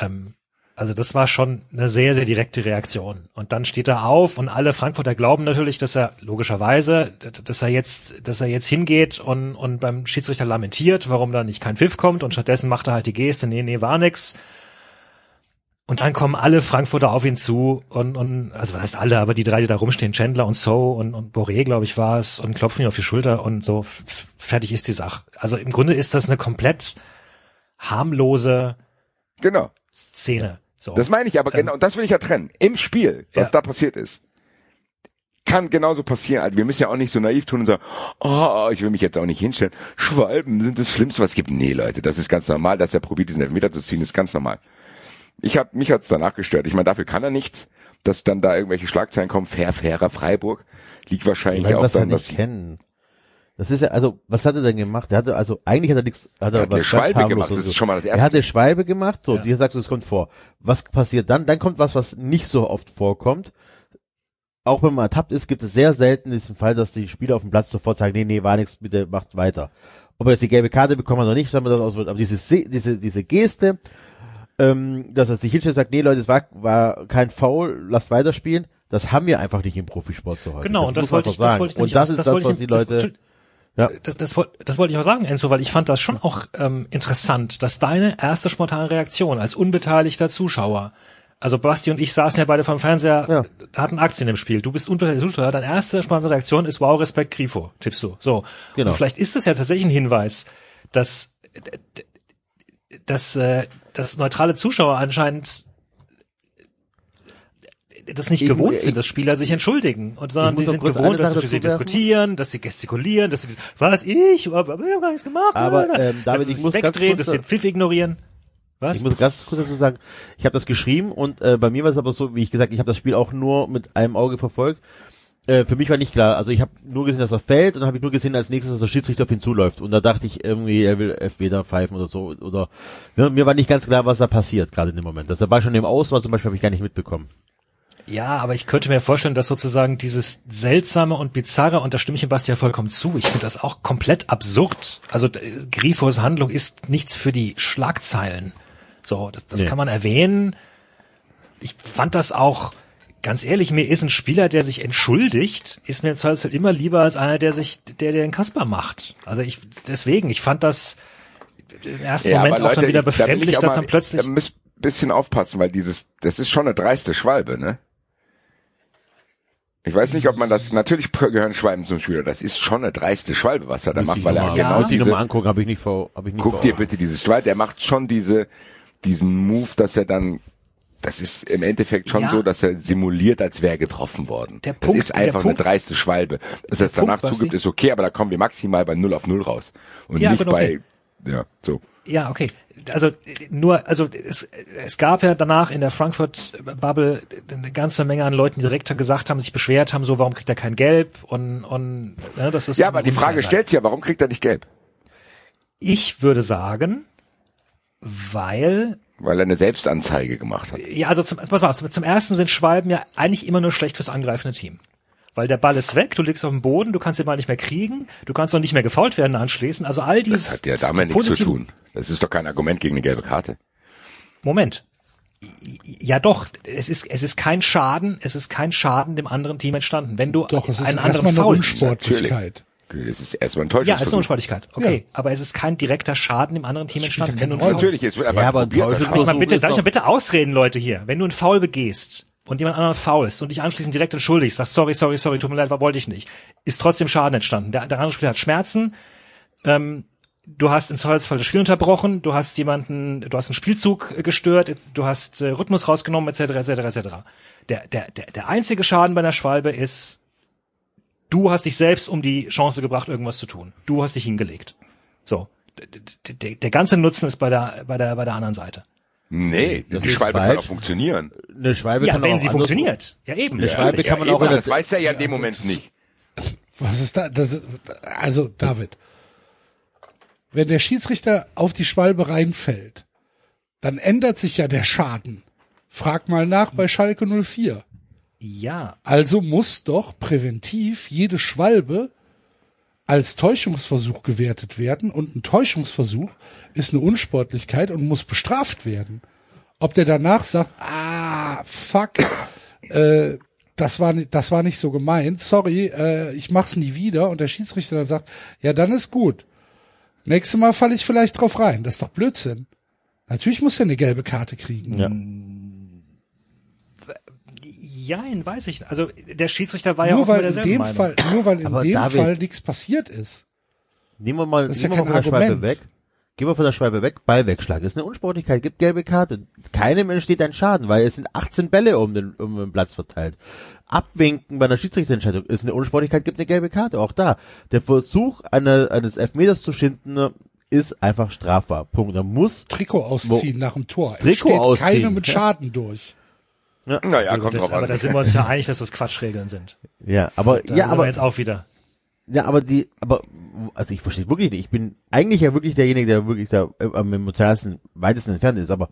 Ähm, also das war schon eine sehr, sehr direkte Reaktion. Und dann steht er auf und alle Frankfurter glauben natürlich, dass er logischerweise, dass er jetzt, dass er jetzt hingeht und, und beim Schiedsrichter lamentiert, warum da nicht kein Pfiff kommt und stattdessen macht er halt die Geste, nee, nee, war nix. Und dann kommen alle Frankfurter auf ihn zu und, und also was heißt alle, aber die drei, die da rumstehen, Chandler und So und, und Boré, glaube ich, war es, und klopfen ihm auf die Schulter und so fertig ist die Sache. Also im Grunde ist das eine komplett harmlose Genau. Szene. So. Das meine ich aber genau, und das will ich ja trennen. Im Spiel, was Ja. da passiert ist, kann genauso passieren. Also wir müssen ja auch nicht so naiv tun und sagen, oh, ich will mich jetzt auch nicht hinstellen. Schwalben sind das Schlimmste, was es gibt. Nee, Leute, das ist ganz normal, dass er probiert, diesen Elfmeter zu ziehen, ist ganz normal. Ich hab, mich hat's danach gestört. Ich meine, dafür kann er nichts, dass dann da irgendwelche Schlagzeilen kommen, fair, fairer Freiburg. Liegt wahrscheinlich Weil auch was daran, dass nicht kennen. Das ist ja, also, was hat er denn gemacht? Der hatte, also, eigentlich hat er nichts, hat er Er hat was eine Schwalbe gemacht, das ist schon mal das Er Erste. hat eine Schwalbe gemacht, so, dir sagst du, es kommt vor. Was passiert dann? Dann kommt was, was nicht so oft vorkommt. Auch wenn man ertappt ist, gibt es sehr selten diesen Fall, dass die Spieler auf dem Platz sofort sagen, nee, nee, war nichts, bitte macht weiter. Ob er jetzt die gelbe Karte bekommen hat oder nicht, schauen wir das aus. Aber diese, Se- diese, diese Geste, ähm, dass er sich hinstellt und sagt, nee Leute, es war, war kein Foul, lasst weiterspielen, das haben wir einfach nicht im Profisport so häufig. Genau, und das muss man wollte ich, das wollte ich Und nämlich- das ist das, was ich- die das- Leute, Ja. das, das, das wollte ich auch sagen, Enzo, weil ich fand das schon auch ähm, interessant, dass deine erste spontane Reaktion als unbeteiligter Zuschauer, also Basti und ich saßen ja beide vom Fernseher, Ja. hatten Aktien im Spiel. Du bist unbeteiligter Zuschauer, deine erste spontane Reaktion ist wow, Respekt, Grifo, tippst du. So. Genau. Und vielleicht ist das ja tatsächlich ein Hinweis, dass dass, äh, dass neutrale Zuschauer anscheinend das nicht Ich- gewohnt ich- sind, dass Spieler sich entschuldigen, und sondern die sind gewohnt, dass sie diskutieren, dass sie gestikulieren, dass sie was ich, aber wir haben gar nichts gemacht, Aber, ähm, David, ich muss wegdrehen, dass sie den Pfiff ignorieren. Was? Ich muss ganz kurz dazu sagen, ich habe das geschrieben und äh, bei mir war es aber so, wie ich gesagt, ich habe das Spiel auch nur mit einem Auge verfolgt. Äh, für mich war nicht klar, also ich habe nur gesehen, dass er fällt und dann habe ich nur gesehen, als nächstes, dass der Schiedsrichter auf ihn zuläuft und da dachte ich irgendwie, er will FB da pfeifen oder so oder ne, mir war nicht ganz klar, was da passiert gerade in dem Moment. Das war schon im Aus war zum Beispiel habe ich gar nicht mitbekommen. Ja, aber ich könnte mir vorstellen, dass sozusagen dieses seltsame und bizarre, und da stimme ich dem Basti ja vollkommen zu, ich finde das auch komplett absurd. Also äh, Grifos Handlung ist nichts für die Schlagzeilen. So, das, das Nee. kann man erwähnen. Ich fand das auch, ganz ehrlich, mir ist ein Spieler, der sich entschuldigt, ist mir im Zweifelsfall immer lieber als einer, der sich, der, der den Kasper macht. Also ich, deswegen, ich fand das im ersten Moment auch dann wieder da befremdlich, ich auch dass mal- dann plötzlich, Da müsst bisschen aufpassen, weil dieses, das ist schon eine dreiste Schwalbe, ne? Ich weiß nicht, ob man das, natürlich gehören Schwalben zum Spieler, das ist schon eine dreiste Schwalbe, was er da macht, weil er ja, genau diese, nochmal angucken, habe ich nicht vor, habe ich nicht guck vor dir bitte dieses Schwalbe, der macht schon diese, diesen Move, dass er dann, das ist im Endeffekt schon Ja. so, dass er simuliert, als wäre er getroffen worden. Der das Punkt- ist einfach Punkt- eine dreiste Schwalbe. Dass er es danach Punkt, zugibt, ist okay, aber da kommen wir maximal bei 0 auf 0 raus. Und Ja, nicht bei, okay. ja, so. Ja, okay. Also nur, also es, es gab ja danach in der Frankfurt-Bubble eine ganze Menge an Leuten, die direkt gesagt haben, sich beschwert haben, so warum kriegt er kein Gelb und und ne, das ist Ja, aber die Frage stellt sich ja, warum kriegt er nicht gelb? Ich würde sagen, weil Weil er eine Selbstanzeige gemacht hat. ja, also zum, pass mal, zum ersten sind Schwalben ja eigentlich immer nur schlecht fürs angreifende Team. Weil der Ball ist weg, du liegst auf dem Boden, du kannst den Ball nicht mehr kriegen, du kannst auch nicht mehr gefault werden anschließend. Also all dieses Das hat ja damit nichts zu tun. Das ist doch kein Argument gegen eine gelbe Karte. Moment. Ja doch, es ist, es ist kein Schaden, es ist kein Schaden dem anderen Team entstanden. Wenn du Doch, es ist einen erstmal anderen eine. Unsportlichkeit. Es ist erstmal ein Ja, es ist eine. Unsportlichkeit. Okay, Ja. aber es ist kein direkter Schaden dem anderen Team entstanden. Wenn du Natürlich, es wird aber Ja, aber Täuschungsversuch- Darf ich mal bitte, darf ich mal bitte ausreden, Leute hier? Wenn du einen Foul begehst und jemand anderen faulst und dich anschließend direkt entschuldigst, sagst sorry, sorry, sorry, tut mir leid, war wollte ich nicht, ist trotzdem Schaden entstanden. Der, der andere Spieler hat Schmerzen, ähm, du hast im Zweifelsfall das Spiel unterbrochen, du hast jemanden, du hast einen Spielzug gestört, du hast äh, Rhythmus rausgenommen, etc., etc., etc. Der, der, der, der einzige Schaden bei einer Schwalbe ist, du hast dich selbst um die Chance gebracht, irgendwas zu tun. Du hast dich hingelegt. So. D- d- d- Der ganze Nutzen ist bei der, bei der, bei der anderen Seite. Nee, Das die Schwalbe kann falsch. auch funktionieren. Eine Schwalbe Ja, kann wenn auch sie funktioniert. Ja, eben. Eine Schwalbe kann man ja, auch eben, der, das weiß er ja in dem Moment nicht. Was ist da? Das ist, also, David, wenn der Schiedsrichter auf die Schwalbe reinfällt, dann ändert sich ja der Schaden. Frag mal nach bei Schalke 04. Ja, Also muss doch präventiv jede Schwalbe als Täuschungsversuch gewertet werden und ein Täuschungsversuch ist eine Unsportlichkeit und muss bestraft werden. Ob der danach sagt, ah, fuck, äh, das war, das war nicht so gemeint, sorry, äh, ich mach's nie wieder und der Schiedsrichter dann sagt, ja, dann ist gut. Nächstes Mal falle ich vielleicht drauf rein, das ist doch Blödsinn. Natürlich muss er eine gelbe Karte kriegen. Ja. Jein, weiß ich. nicht. Also der Schiedsrichter war ja Nur auch weil in dem Meinung. Fall, nur weil in Aber dem David- Fall nichts passiert ist. Nehmen wir mal, Das ist ja nehmen wir mal von der Schwalbe Argument. weg. Gehen wir von der Schwalbe weg, Ball wegschlagen. Das ist eine Unsportlichkeit, gibt gelbe Karte. Keinem entsteht ein Schaden, weil es sind 18 Bälle um den, um den Platz verteilt. Abwinken bei einer Schiedsrichterentscheidung ist eine Unsportlichkeit, gibt eine gelbe Karte. Auch da. Der Versuch eine, eines Elfmeters zu schinden ist einfach strafbar. Punkt. Da muss, Trikot ausziehen nach dem Tor. Trikot steht ausziehen, Keine mit ja. Schaden durch. Naja, kommt Das, drauf aber an. da sind wir uns ja einig, dass das Quatschregeln sind. ja, aber, Da ja, sind wir aber, jetzt auch wieder. Ja, aber die, aber, also ich verstehe wirklich nicht. Ich bin eigentlich ja wirklich derjenige, der wirklich da äh, am emotionalsten, weitesten entfernt ist, aber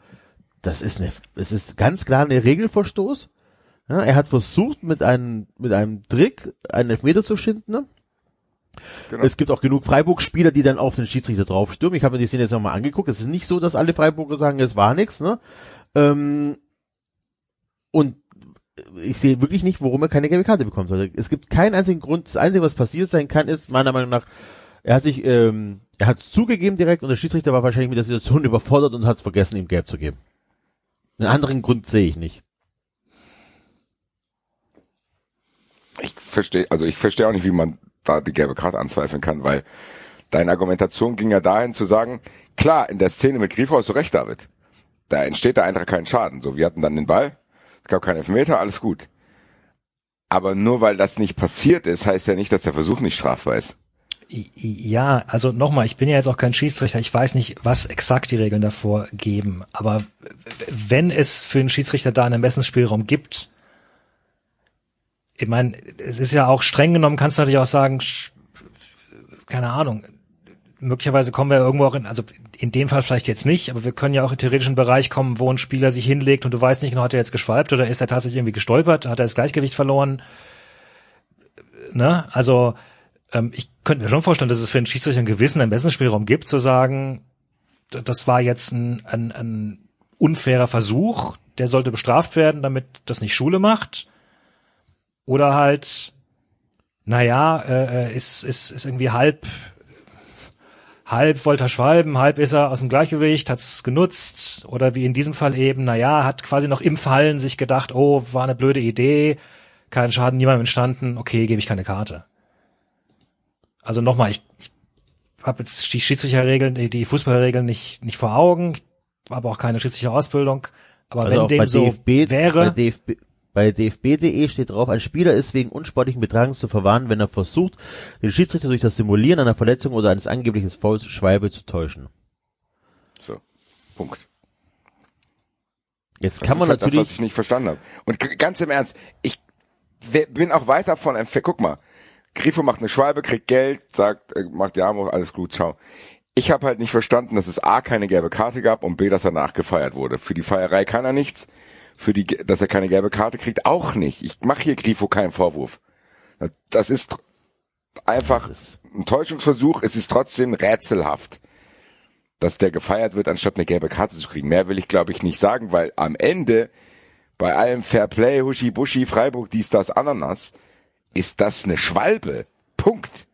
das ist eine, es ist ganz klar eine Regelverstoß. Ja, er hat versucht, mit einem, mit einem Trick einen Elfmeter zu schinden. Ne? Genau. Es gibt auch genug Freiburg-Spieler, die dann auf den Schiedsrichter draufstürmen. Ich habe mir die Szene jetzt nochmal angeguckt. Es ist nicht so, dass alle Freiburger sagen, es war nichts. Ne? Ähm, und ich sehe wirklich nicht, warum er keine gelbe Karte bekommen sollte. Es gibt keinen einzigen Grund. Das Einzige, was passiert sein kann, ist meiner Meinung nach Er hat sich, ähm, er hat zugegeben direkt und der Schiedsrichter war wahrscheinlich mit der Situation überfordert und hat es vergessen, ihm gelb zu geben. Einen anderen Grund sehe ich nicht. Ich verstehe, also ich verstehe auch nicht, wie man da die gelbe Karte anzweifeln kann, weil deine Argumentation ging ja dahin zu sagen, klar, in der Szene mit Grifo hast du recht, David. Da entsteht der Eintracht keinen Schaden. So, wir hatten dann den Ball, es gab keinen Elfmeter, alles gut. Aber nur weil das nicht passiert ist, heißt ja nicht, dass der Versuch nicht strafbar ist. Ja, also nochmal, ich bin ja jetzt auch kein Schiedsrichter, ich weiß nicht, was exakt die Regeln davor geben, aber wenn es für den Schiedsrichter da einen Ermessensspielraum gibt, ich meine, es ist ja auch streng genommen, kannst du natürlich auch sagen, keine Ahnung, möglicherweise kommen wir irgendwo auch in, also in dem Fall vielleicht jetzt nicht, aber wir können ja auch in theoretischen Bereich kommen, wo ein Spieler sich hinlegt und du weißt nicht genau, hat er jetzt geschwalbt oder ist er tatsächlich irgendwie gestolpert, hat er das Gleichgewicht verloren, ne, also ähm, ich könnte mir schon vorstellen, dass es für einen Schiedsrichter einen gewissen Ermessensspielraum gibt, zu sagen, das war jetzt ein, ein, ein unfairer Versuch, der sollte bestraft werden, damit das nicht Schule macht. Oder halt, naja, äh, äh, ist, ist, ist irgendwie halb, halb wollte er schwalben, halb ist er aus dem Gleichgewicht, hat's genutzt. Oder wie in diesem Fall eben, naja, hat quasi noch im Fallen sich gedacht, oh, war eine blöde Idee, kein Schaden niemandem entstanden, okay, gebe ich keine Karte. Also nochmal, ich, ich habe jetzt die Schiedsrichterregeln, die, die Fußballregeln nicht, nicht vor Augen, habe auch keine Ausbildung. Aber Also wenn dem so DFB, wäre, bei DFB, bei dfb.de steht drauf, ein Spieler ist wegen unsportlichen Betragens zu verwarnen, wenn er versucht, den Schiedsrichter durch das Simulieren einer Verletzung oder eines angeblichen Fouls Schwalbe zu täuschen. So. Punkt. Jetzt Das kann man halt natürlich, das, was ich nicht verstanden habe. Und ganz im Ernst, ich bin auch weit davon entfernt. Guck mal, Grifo macht eine Schwalbe, kriegt Geld, sagt, äh, macht ja alles gut, ciao. Ich habe halt nicht verstanden, dass es A keine gelbe Karte gab und B, dass er nachgefeiert wurde. Für die Feierei kann er nichts, für die, dass er keine gelbe Karte kriegt, auch nicht. Ich mache hier Grifo keinen Vorwurf. Das ist einfach ein Täuschungsversuch, es ist trotzdem rätselhaft, dass der gefeiert wird, anstatt eine gelbe Karte zu kriegen. Mehr will ich, glaube ich, nicht sagen, weil am Ende bei allem Fair Play, Huschi Buschi, Freiburg, dies, das, Ananas, ist das eine Schwalbe. Punkt.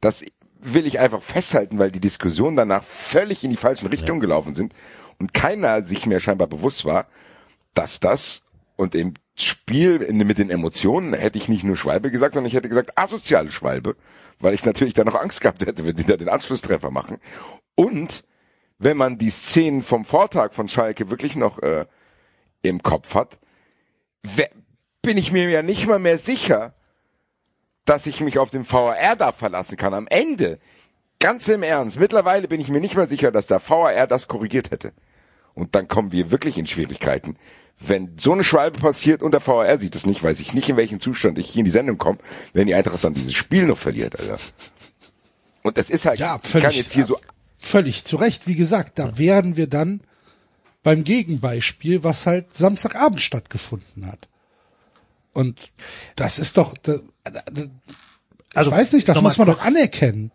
Das will ich einfach festhalten, weil die Diskussionen danach völlig in die falschen Richtungen gelaufen sind und keiner sich mehr scheinbar bewusst war, dass das und im Spiel mit den Emotionen hätte ich nicht nur Schwalbe gesagt, sondern ich hätte gesagt asoziale Schwalbe, weil ich natürlich da noch Angst gehabt hätte, wenn die da den Anschlusstreffer machen. Und wenn man die Szenen vom Vortag von Schalke wirklich noch äh, im Kopf hat, bin ich mir ja nicht mal mehr sicher, dass ich mich auf den VAR da verlassen kann. Am Ende, ganz im Ernst, mittlerweile bin ich mir nicht mehr sicher, dass der VAR das korrigiert hätte. Und dann kommen wir wirklich in Schwierigkeiten. Wenn so eine Schwalbe passiert und der VAR sieht es nicht, weiß ich nicht, in welchem Zustand ich hier in die Sendung komme, wenn die Eintracht dann dieses Spiel noch verliert, Alter. Und das ist halt, Ja, ich kann völlig, jetzt hier so, völlig zu Recht. Wie gesagt, da wären wir dann beim Gegenbeispiel, was halt Samstagabend stattgefunden hat. Und das ist doch, da- da- also ich weiß nicht, das muss man doch kurz- anerkennen.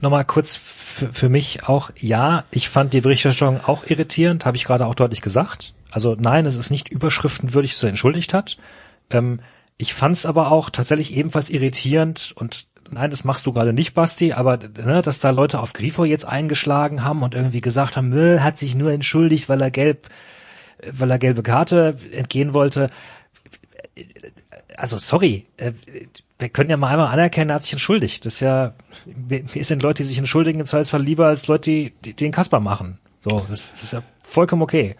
nochmal kurz für, für mich auch, ja, ich fand die Berichterstattung auch irritierend, habe ich gerade auch deutlich gesagt. Also nein, es ist nicht überschriftenwürdig, dass er entschuldigt hat. Ähm, ich fand es aber auch tatsächlich ebenfalls irritierend und nein, das machst du gerade nicht, Basti, aber ne, dass da Leute auf Grifo jetzt eingeschlagen haben und irgendwie gesagt haben, Müll hat sich nur entschuldigt, weil er gelb, weil er gelbe Karte entgehen wollte. Also sorry, äh, wir können ja mal einmal anerkennen, er hat sich entschuldigt. Das ist ja, mir sind Leute, die sich entschuldigen, im Zweifelsfall lieber als Leute, die, die den Kasper machen. So, das, das ist ja vollkommen okay.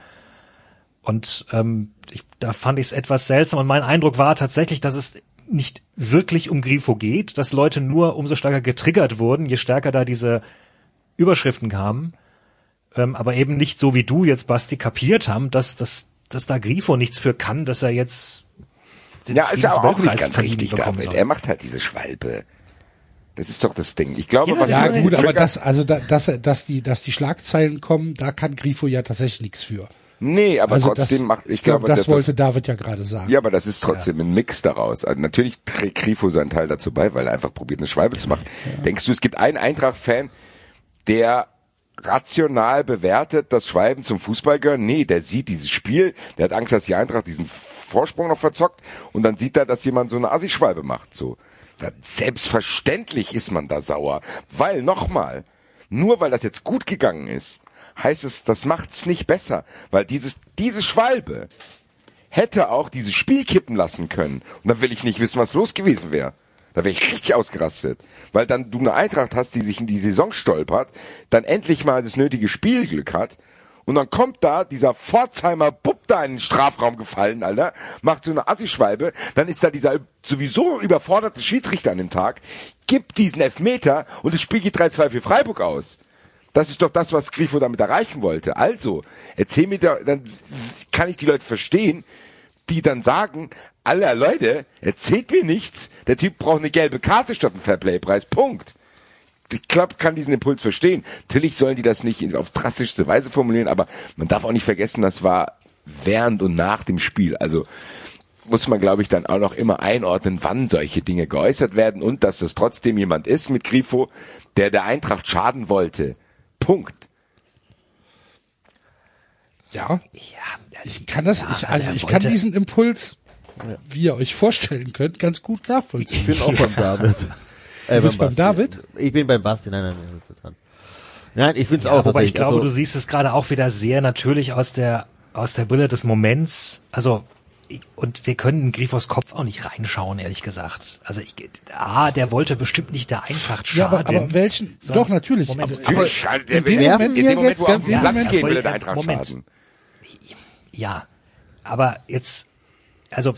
Und ähm, ich, da fand ich es etwas seltsam und mein Eindruck war tatsächlich, dass es nicht wirklich um Grifo geht, dass Leute nur umso stärker getriggert wurden, je stärker da diese Überschriften kamen, ähm, aber eben nicht so wie du jetzt, Basti, kapiert haben, dass, dass, dass da Grifo nichts für kann, dass er jetzt ja, ist ja auch nicht ganz richtig, soll. Er macht halt diese Schwalbe. Das ist doch das Ding. Ich glaube, Ja, was Ja, Ja, gut, aber das, also da, dass, dass die, dass die Schlagzeilen kommen, da kann Grifo ja tatsächlich nichts für. Nee, aber Also trotzdem das, macht, ich, ich glaube, glaube, das dass wollte David ja gerade sagen. Ja, aber das ist trotzdem ein Mix daraus. Also natürlich trägt Grifo seinen Teil dazu bei, weil er einfach probiert, eine Schwalbe zu machen. Denkst du, es gibt einen Eintracht-Fan, der rational bewertet, dass Schwalben zum Fußball gehören? Nee, der sieht dieses Spiel, der hat Angst, dass die Eintracht diesen Vorsprung noch verzockt und dann sieht er, dass jemand so eine Assi-Schwalbe macht, so. Selbstverständlich ist man da sauer, weil nochmal, nur weil das jetzt gut gegangen ist, heißt es, das macht's nicht besser, weil dieses, diese Schwalbe hätte auch dieses Spiel kippen lassen können. Und dann will ich nicht wissen, was los gewesen wäre. Da wäre ich richtig ausgerastet. Weil dann du eine Eintracht hast, die sich in die Saison stolpert, dann endlich mal das nötige Spielglück hat. Und dann kommt da dieser Pforzheimer Bub da in den Strafraum gefallen, Alter, macht so eine Assischwalbe, dann ist da dieser sowieso überforderte Schiedsrichter an dem Tag, gibt diesen Elfmeter und das Spiel geht 3-2 für Freiburg aus. Das ist doch das, was Grifo damit erreichen wollte. Also, erzähl mir da, dann kann ich die Leute verstehen, die dann sagen, alle Leute, erzählt mir nichts, der Typ braucht eine gelbe Karte statt einen Fairplay-Preis, Punkt. Ich glaube, kann diesen Impuls verstehen. Natürlich sollen die das nicht auf drastischste Weise formulieren, aber man darf auch nicht vergessen, das war während und nach dem Spiel. Also muss man, glaube ich, dann auch noch immer einordnen, wann solche Dinge geäußert werden und dass das trotzdem jemand ist mit Grifo, der der Eintracht schaden wollte. Punkt. Ja, Ja, ich kann das, ja, ich, also er ich kann diesen Impuls, wie ihr euch vorstellen könnt, ganz gut Ich nachvollziehen. bin auch beim David. Äh, Du bist beim Basti. David? Ich bin beim Basti, nein, nein, nein. Nein, ich find's Ja, auch wobei ich glaube, also, du siehst es gerade auch wieder sehr natürlich aus der aus der Brille des Moments. Also und wir können in Grifos Kopf auch nicht reinschauen, ehrlich gesagt. Also ich, ah, der wollte bestimmt nicht der Eintracht Ja, schaden. aber, aber welchen? So, Doch, natürlich. Moment. aber, aber der in dem Moment, in dem Moment, wo er auf den Platz geht, will er der Eintracht Moment. schaden. Ja, aber jetzt, also äh,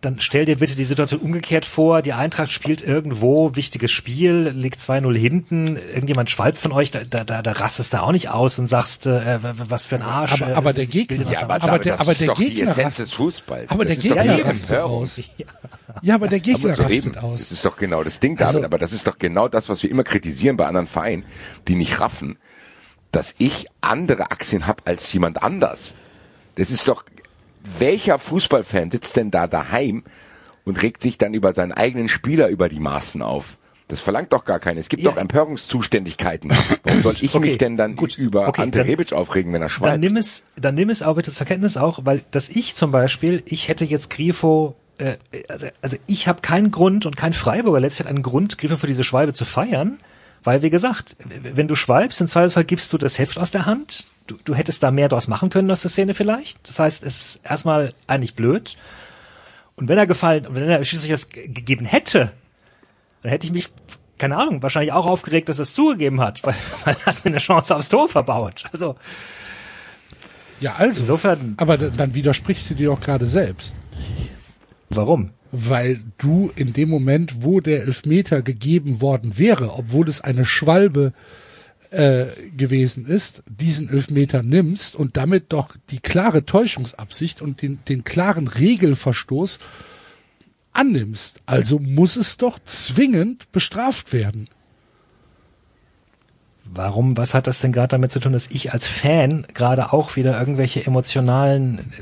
dann stell dir bitte die Situation umgekehrt vor, die Eintracht spielt irgendwo, wichtiges Spiel, liegt 2-0 hinten, irgendjemand schwalbt von euch, da, da, da, da rastest du auch nicht aus und sagst, äh, was für ein Arsch. Aber- äh, aber der Gegner- Ja, aber, aber der- aber ist der doch die Gegner Essenz rast- des Fußballs. aber das der ist doch Gegner rastet aus. Ja, aber der Gegner Aber so rastet eben. aus. Das ist doch genau das Ding, David. Also- aber das ist doch genau das, was wir immer kritisieren bei anderen Vereinen, die nicht raffen, dass ich andere Aktien habe als jemand anders. Das ist doch, welcher Fußballfan sitzt denn da daheim und regt sich dann über seinen eigenen Spieler über die Maßen auf? Das verlangt doch gar keiner. Es gibt Ja. doch Empörungszuständigkeiten. Warum soll ich Okay, mich denn dann gut. über Okay, Ante dann- Rebic aufregen, wenn er Dann schweigt? nimm es, dann nimm es aber bitte zur Kenntnis auch, weil dass ich zum Beispiel, ich hätte jetzt Grifo, äh, also, also ich habe keinen Grund und kein Freiburger letztlich hat einen Grund, Grifo für diese Schwalbe zu feiern, weil wie gesagt, wenn du schwalbst, im Zweifelsfall gibst du das Heft aus der Hand. Du, du hättest da mehr draus machen können aus der Szene vielleicht. Das heißt, es ist erstmal eigentlich blöd. Und wenn er gefallen, wenn er schließlich das ge- gegeben hätte, dann hätte ich mich, keine Ahnung, wahrscheinlich auch aufgeregt, dass er es zugegeben hat, weil, weil er hat mir eine Chance aufs Tor verbaut. Also Ja, also. Insofern- Aber dann widersprichst du dir doch gerade selbst. warum? Weil du in dem Moment, wo der Elfmeter gegeben worden wäre, obwohl es eine Schwalbe äh, gewesen ist, diesen Elfmeter nimmst und damit doch die klare Täuschungsabsicht und den, den klaren Regelverstoß annimmst. Also muss es doch zwingend bestraft werden. Warum, was hat das denn gerade damit zu tun, dass ich als Fan gerade auch wieder irgendwelche emotionalen,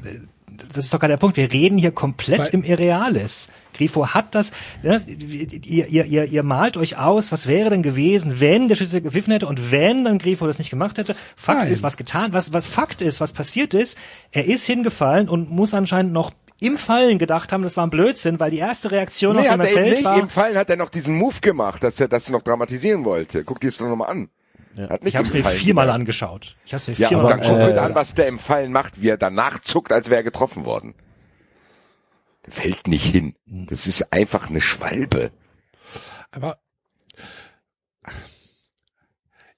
das ist doch gerade der Punkt, wir reden hier komplett Weil- im Irreales. Grifo hat das, ne, ihr, ihr, ihr, ihr malt euch aus, was wäre denn gewesen, wenn der Schütze gepfiffen hätte und wenn dann Grifo das nicht gemacht hätte. Fakt Nein. ist, was getan, was, was Fakt ist, was passiert ist, er ist hingefallen und muss anscheinend noch im Fallen gedacht haben, das war ein Blödsinn, weil die erste Reaktion Nee, auf dem er Feld nicht. war, Im Fallen hat er noch diesen Move gemacht, dass er das noch dramatisieren wollte. Guck dir das doch nochmal an. Hat nicht ich habe es mir viermal gemacht. angeschaut. Ich habe es mir Ja, viermal und dann guck angeschaut. bitte an, was der im Fallen macht, wie er danach zuckt, als wäre er getroffen worden. Der fällt nicht hin. Das ist einfach eine Schwalbe. Aber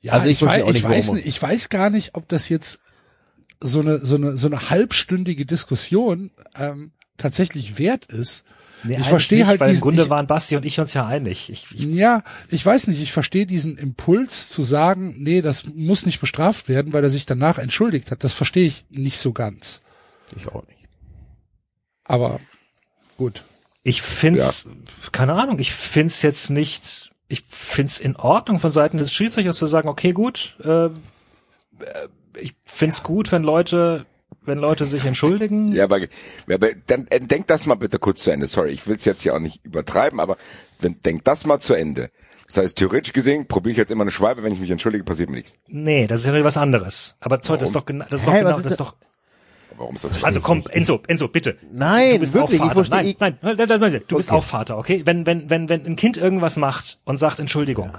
ja, Also ich ich, weiß, ich weiß nicht, ich weiß gar nicht, ob das jetzt so eine so eine so eine halbstündige Diskussion ähm, tatsächlich wert ist. Nee, ich verstehe nicht, halt weil diesen, im Grunde ich, waren Basti und ich uns ja einig. Ich, ich, ja, ich weiß nicht, ich verstehe diesen Impuls zu sagen, nee, das muss nicht bestraft werden, weil er sich danach entschuldigt hat. Das verstehe ich nicht so ganz. Ich auch nicht. Aber gut. ich find's, keine Ahnung, ich find's jetzt nicht, ich find's in Ordnung von Seiten des Schiedsrichters zu sagen, okay, gut, äh, äh, ich find's gut, wenn Leute, wenn Leute sich entschuldigen. Ja, aber, aber dann äh, denk das mal bitte kurz zu Ende. Sorry, ich will es jetzt hier auch nicht übertreiben, aber wenn, denk das mal zu Ende. Das heißt, theoretisch gesehen probiere ich jetzt immer eine Schwalbe, wenn ich mich entschuldige, passiert mir nichts. Nee, das ist ja was anderes. Aber sorry, das ist doch genau, das ist doch genau, das ist doch, Warum ist das nicht Also komm, Enzo, Enzo, bitte. Nein, du bist wirklich, ich auch Vater. verstehe- Nein, ich- nein, nein, nein, nein, du bist Okay. auch Vater, okay? Wenn, wenn, wenn, wenn ein Kind irgendwas macht und sagt Entschuldigung.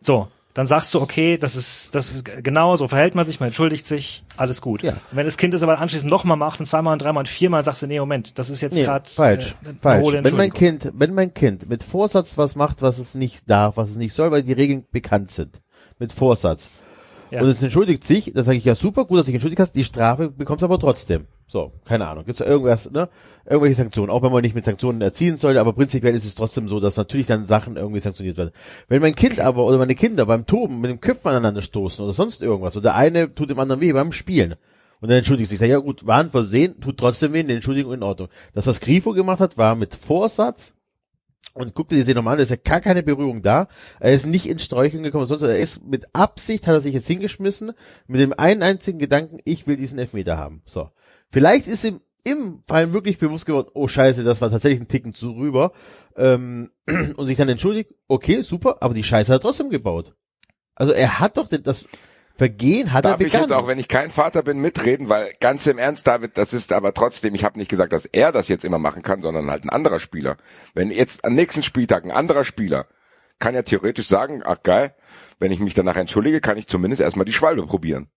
So, dann sagst du, okay, das ist, das ist genau, so verhält man sich, man entschuldigt sich, alles gut. Ja. Und wenn das Kind es aber anschließend nochmal macht und zweimal und dreimal und viermal, sagst du, nee, Moment, das ist jetzt Nee, gerade falsch, äh, falsch. Wenn mein. Kind, wenn mein Kind mit Vorsatz was macht, was es nicht darf, was es nicht soll, weil die Regeln bekannt sind, mit Vorsatz, Ja. und es entschuldigt sich, dann sage ich ja super, gut, dass du dich entschuldigt hast, die Strafe bekommst du aber trotzdem. So, keine Ahnung, gibt's da irgendwas, ne? Irgendwelche Sanktionen, auch wenn man nicht mit Sanktionen erziehen sollte, aber prinzipiell ist es trotzdem so, dass natürlich dann Sachen irgendwie sanktioniert werden. Wenn mein Kind aber oder meine Kinder beim Toben mit dem Köpfen aneinander stoßen oder sonst irgendwas, oder der eine tut dem anderen weh beim Spielen, und dann entschuldigt sich, sag, ja gut, war ein Versehen, tut trotzdem weh, eine Entschuldigung in Ordnung. Das, was Grifo gemacht hat, war mit Vorsatz, und guck dir die Szene ist ja gar keine Berührung da. Er ist nicht in Sträucheln gekommen, sonst er ist mit Absicht, hat er sich jetzt hingeschmissen, mit dem einen einzigen Gedanken, ich will diesen Elfmeter haben. So. Vielleicht ist ihm im Fall wirklich bewusst geworden, oh scheiße, das war tatsächlich ein Ticken zu rüber, ähm, und sich dann entschuldigt, okay, super, aber die Scheiße hat er trotzdem gebaut. Also er hat doch das Vergehen hat Darf er ich begangen. jetzt auch, wenn ich kein Vater bin, mitreden, weil ganz im Ernst, David, das ist aber trotzdem, ich habe nicht gesagt, dass er das jetzt immer machen kann, sondern halt ein anderer Spieler. Wenn jetzt am nächsten Spieltag ein anderer Spieler kann ja theoretisch sagen, ach geil, wenn ich mich danach entschuldige, kann ich zumindest erstmal die Schwalbe probieren.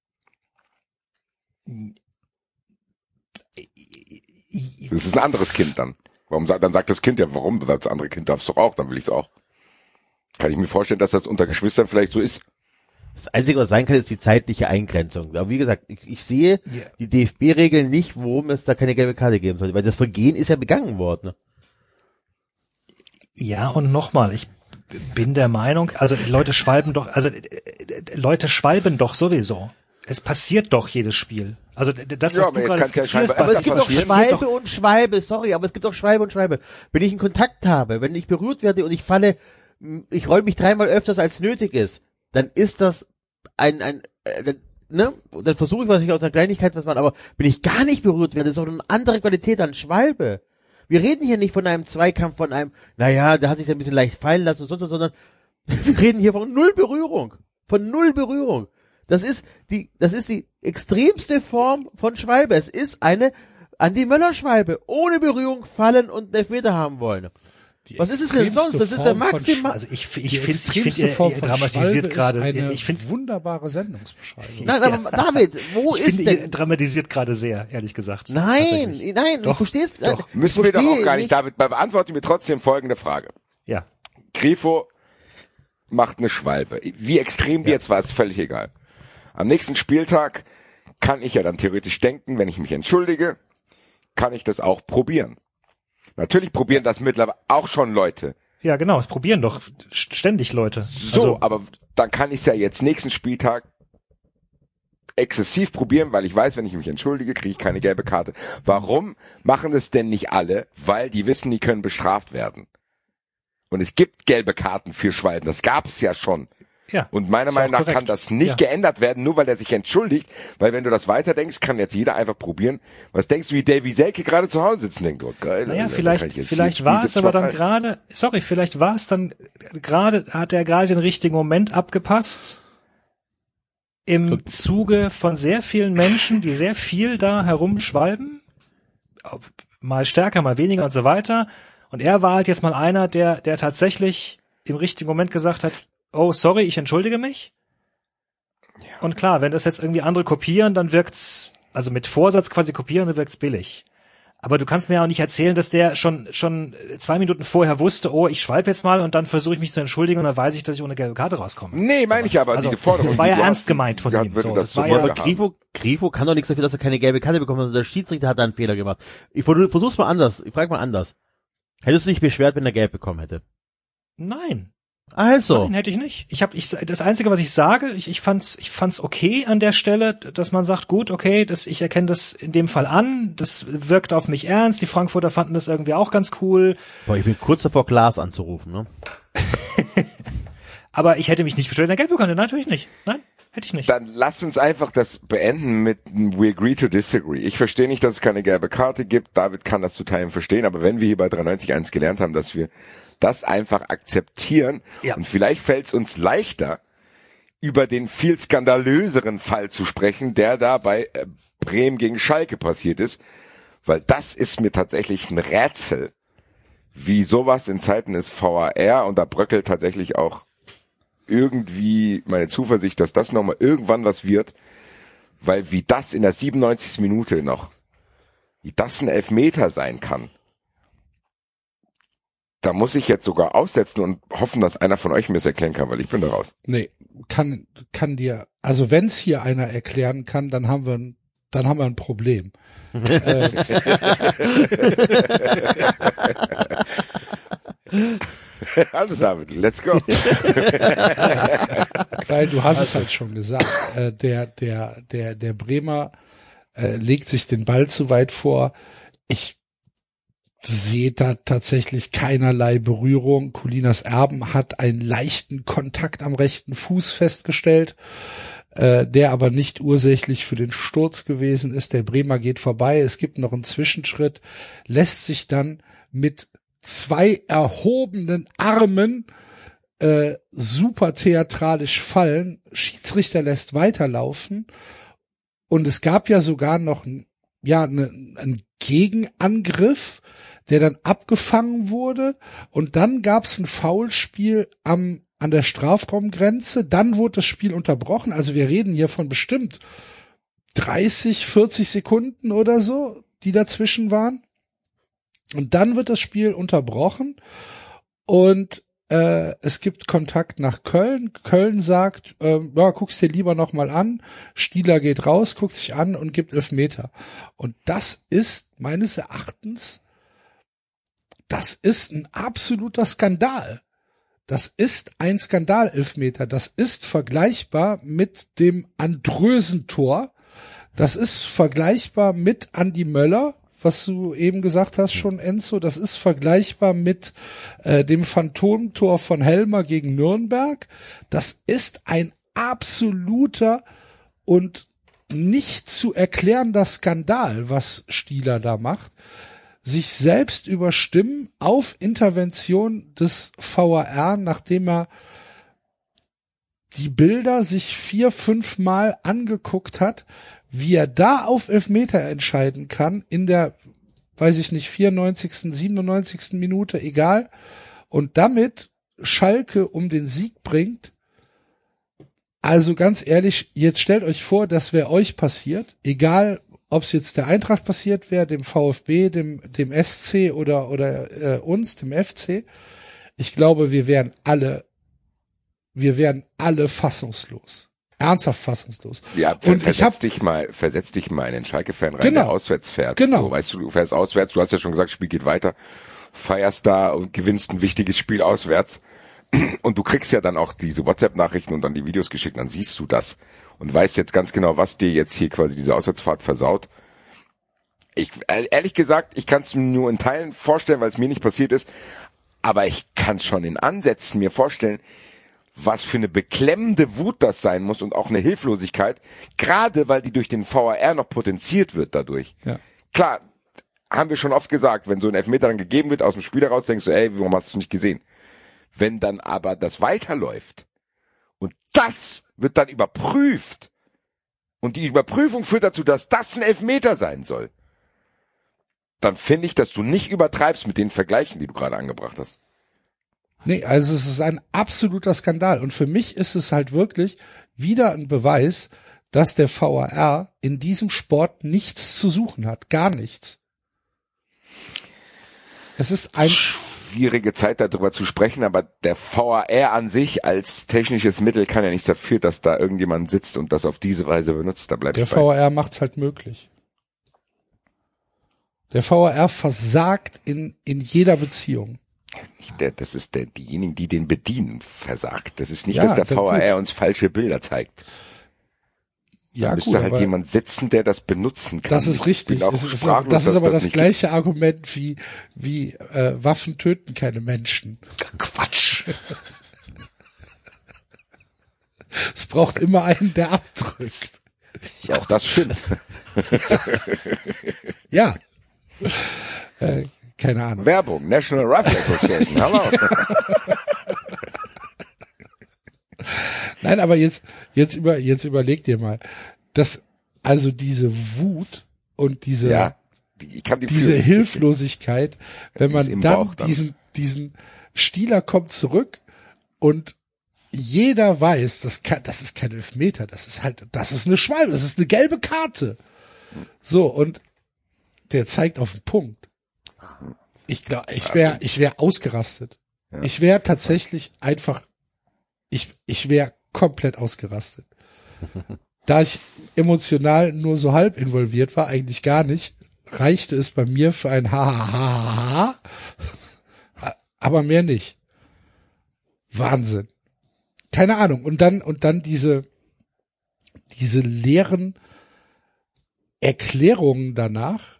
Das ist ein anderes Kind dann. Warum sagt, dann sagt das Kind ja, warum? Das andere Kind darf es doch auch, dann will ich es auch. Kann ich mir vorstellen, dass das unter Geschwistern vielleicht so ist. Das Einzige, was sein kann, ist die zeitliche Eingrenzung. Aber wie gesagt, ich, ich sehe Ja. die DFB-Regeln nicht, warum es da keine gelbe Karte geben sollte, weil das Vergehen ist ja begangen worden. Ja, und nochmal, ich bin der Meinung, also die Leute schwalben doch, also äh, äh, Leute schwalben doch sowieso. Es passiert doch jedes Spiel. Also das, Ja, was du jetzt gerade ja skizzierst, scheinbar Aber es gibt doch? Schwalbe und Schwalbe, sorry, aber es gibt doch Schwalbe und Schwalbe. Wenn ich einen Kontakt habe, wenn ich berührt werde und ich falle, ich roll mich dreimal öfters als nötig ist, dann ist das ein, ein, äh, dann, ne, dann versuche ich was ich aus der Kleinigkeit was machen, aber wenn ich gar nicht berührt werde, ist doch eine andere Qualität an Schwalbe. Wir reden hier nicht von einem Zweikampf, von einem, naja, der hat sich ein bisschen leicht fallen lassen und sonst was, sondern wir reden hier von null Berührung. Von null Berührung. Das ist die, das ist die extremste Form von Schwalbe. Es ist eine Andi Möller Schwalbe. Ohne Berührung fallen und einen Elfmeter haben wollen. Die Was ist es denn sonst? Das ist der Form von Maxima- Also ich, ich finde, ich finde, ihr, Form von dramatisiert gerade. ist eine Ich finde, wunderbare Sendungsbeschreibung. Nein, aber David, wo ich ist finde, ihr denn? dramatisiert gerade sehr, ehrlich gesagt. Nein, nein, Doch, du verstehst, doch. Müssen wir doch auch gar nicht. David, beantworte mir trotzdem folgende Frage. Ja. Grifo macht eine Schwalbe. Wie extrem die jetzt war, ist völlig egal. Am nächsten Spieltag kann ich ja dann theoretisch denken, wenn ich mich entschuldige, kann ich das auch probieren. Natürlich probieren das mittlerweile auch schon Leute. Ja, genau, es probieren doch ständig Leute. So, Also, aber dann kann ich es ja jetzt nächsten Spieltag exzessiv probieren, weil ich weiß, wenn ich mich entschuldige, kriege ich keine gelbe Karte. Warum machen das denn nicht alle? Weil die wissen, die können bestraft werden. Und es gibt gelbe Karten für Schwalben. Das gab es ja schon. Ja. Und meiner Meinung nach kann korrekt. das nicht Ja. geändert werden, nur weil er sich entschuldigt. Weil wenn du das weiterdenkst, kann jetzt jeder einfach probieren. Was denkst du, wie Davy Selke gerade zu Hause sitzt und denkt, oh geil. Naja, Alter, vielleicht, kann vielleicht war es aber dann 17 gerade, sorry, vielleicht war es dann gerade, hat er gerade den richtigen Moment abgepasst. Im Zuge von sehr vielen Menschen, die sehr viel da herumschwalben, mal stärker, mal weniger und so weiter. Und er war halt jetzt mal einer, der, der tatsächlich im richtigen Moment gesagt hat, oh, sorry, ich entschuldige mich. Und klar, wenn das jetzt irgendwie andere kopieren, dann wirkt's, also mit Vorsatz quasi kopieren, dann wirkt's billig. Aber du kannst mir ja auch nicht erzählen, dass der schon schon zwei Minuten vorher wusste, oh, ich schwalb jetzt mal und dann versuche ich mich zu entschuldigen und dann weiß ich, dass ich ohne gelbe Karte rauskomme. Nee, meine ich aber, Also, diese Forderung. das war ja ernst hast, gemeint von ihm, so, das das war ja- Aber. Grifo, Grifo kann doch nichts dafür, dass er keine gelbe Karte bekommen hat. Der Schiedsrichter hat da einen Fehler gemacht. Ich versuch- versuch's mal anders. Ich frage mal anders. Hättest du dich beschwert, wenn er gelb bekommen hätte? Nein. Also. Nein, hätte ich nicht. Ich habe ich das einzige, was ich sage, ich, ich fand's ich fand's okay an der Stelle, dass man sagt, gut, okay, das ich erkenne das in dem Fall an, das wirkt auf mich ernst. Die Frankfurter fanden das irgendwie auch ganz cool, Boah, ich bin kurz davor, Glas anzurufen, ne? aber ich hätte mich nicht beschwert, er bekommen hätte. Nein, natürlich nicht. Nein, hätte ich nicht. Dann lasst uns einfach das beenden mit We agree to disagree. Ich verstehe nicht, dass es keine gelbe Karte gibt. David kann das zu Teilen verstehen, aber wenn wir hier bei 93.1 gelernt haben, dass wir das einfach akzeptieren Ja. und vielleicht fällt es uns leichter, über den viel skandalöseren Fall zu sprechen, der da bei äh, Bremen gegen Schalke passiert ist, weil das ist mir tatsächlich ein Rätsel, wie sowas in Zeiten des VAR und da bröckelt tatsächlich auch irgendwie meine Zuversicht, dass das nochmal irgendwann was wird, weil wie das in der 97. Minute noch, wie das ein Elfmeter sein kann, da muss ich jetzt sogar aussetzen und hoffen, dass einer von euch mir das erklären kann, weil ich bin da raus. Nee, kann, kann dir, also wenn's hier einer erklären kann, dann haben wir ein, dann haben wir ein Problem. äh, Also David, let's go. weil du hast es halt schon gesagt, äh, der, der, der, der Bremer äh, legt sich den Ball zu weit vor. Ich sehe da tatsächlich keinerlei Berührung. Colinas Erben hat einen leichten Kontakt am rechten Fuß festgestellt, äh, der aber nicht ursächlich für den Sturz gewesen ist. Der Bremer geht vorbei. Es gibt noch einen Zwischenschritt, lässt sich dann mit zwei erhobenen Armen äh, super theatralisch fallen. Schiedsrichter lässt weiterlaufen. Und es gab ja sogar noch ein, ja, ne, einen Gegenangriff, der dann abgefangen wurde. Und dann gab es ein Foulspiel am, an der Strafraumgrenze. Dann wurde das Spiel unterbrochen. Also wir reden hier von bestimmt 30, 40 Sekunden oder so, die dazwischen waren. Und dann wird das Spiel unterbrochen und äh, es gibt Kontakt nach Köln. Köln sagt, ähm, ja, guck's dir lieber noch mal an. Stieler geht raus, guckt sich an und gibt Elfmeter. Und das ist meines Erachtens, das ist ein absoluter Skandal. Das ist ein Skandal-Elfmeter. Das ist vergleichbar mit dem Andrösen-Tor. Das ist vergleichbar mit Andi Möller, was du eben gesagt hast schon, Enzo. Das ist vergleichbar mit äh, dem Phantomtor von Helmer gegen Nürnberg. Das ist ein absoluter und nicht zu erklärender Skandal, was Stieler da macht. Sich selbst überstimmen auf Intervention des VAR, nachdem er die Bilder sich vier, fünf Mal angeguckt hat, wie er da auf Elfmeter entscheiden kann, in der, weiß ich nicht, 94., 97. Minute, egal, und damit Schalke um den Sieg bringt. Also ganz ehrlich, jetzt stellt euch vor, das wäre euch passiert, egal ob es jetzt der Eintracht passiert wäre, dem VfB, dem, dem SC oder, oder äh, uns, dem FC. Ich glaube, wir wären alle, wir wären alle fassungslos. Ernsthaft fassungslos. Ja, Und ich versetz hab- dich mal, versetz dich mal in den Schalke-Fan rein, Genau. der auswärts fährt. Genau. So, weißt du, du fährst auswärts, du hast ja schon gesagt, Spiel geht weiter, feierst da und gewinnst ein wichtiges Spiel auswärts. Und du kriegst ja dann auch diese WhatsApp-Nachrichten und dann die Videos geschickt, dann siehst du das und weißt jetzt ganz genau, was dir jetzt hier quasi diese Auswärtsfahrt versaut. Ich, äh, ehrlich gesagt, ich kann es mir nur in Teilen vorstellen, weil es mir nicht passiert ist, aber ich kann es schon in Ansätzen mir vorstellen, was für eine beklemmende Wut das sein muss und auch eine Hilflosigkeit, gerade weil die durch den VAR noch potenziert wird dadurch. Ja. Klar, haben wir schon oft gesagt, wenn so ein Elfmeter dann gegeben wird aus dem Spiel heraus, denkst du, ey, warum hast du es nicht gesehen? Wenn dann aber das weiterläuft und das wird dann überprüft und die Überprüfung führt dazu, dass das ein Elfmeter sein soll, dann finde ich, dass du nicht übertreibst mit den Vergleichen, die du gerade angebracht hast. Nee, also es ist ein absoluter Skandal. Und für mich ist es halt wirklich wieder ein Beweis, dass der VAR in diesem Sport nichts zu suchen hat. Gar nichts. Es ist ein, schwierige Zeit darüber zu sprechen, aber der VAR an sich als technisches Mittel kann ja nichts dafür, dass da irgendjemand sitzt und das auf diese Weise benutzt. Da bleibt der VAR macht's halt möglich. Der VAR versagt in, in jeder Beziehung. Der, das ist der, diejenigen, die den bedienen, versagt. Das ist nicht, Ja, dass der das- VAR uns falsche Bilder zeigt. Da Ja, müsste gut, halt jemand sitzen, der das benutzen kann. das ist Ich richtig. Es ist, das ist aber das nicht gleiche Argument wie, wie äh, Waffen töten keine Menschen. Quatsch. Es braucht immer einen, der abdrückt. Auch das stimmt. Ja. Äh, keine Ahnung. Werbung, National Rifle Association, hallo. Nein, aber jetzt, jetzt über, jetzt überleg dir mal. Das, also diese Wut und diese, Ja. Die diese fühlen. Hilflosigkeit, wenn man dann Bauch dann. diesen, diesen Stieler kommt zurück und jeder weiß, das, kann, das ist kein Elfmeter, das ist halt, das ist eine Schwalbe, das ist eine gelbe Karte. So, und der zeigt auf den Punkt. Ich glaube, ich wäre, ich wäre ausgerastet. Ich wäre tatsächlich einfach, ich, ich wäre komplett ausgerastet. Da ich emotional nur so halb involviert war, eigentlich gar nicht, reichte es bei mir für ein Ha, aber mehr nicht. Wahnsinn. Keine Ahnung. Und dann, und dann diese, diese leeren Erklärungen danach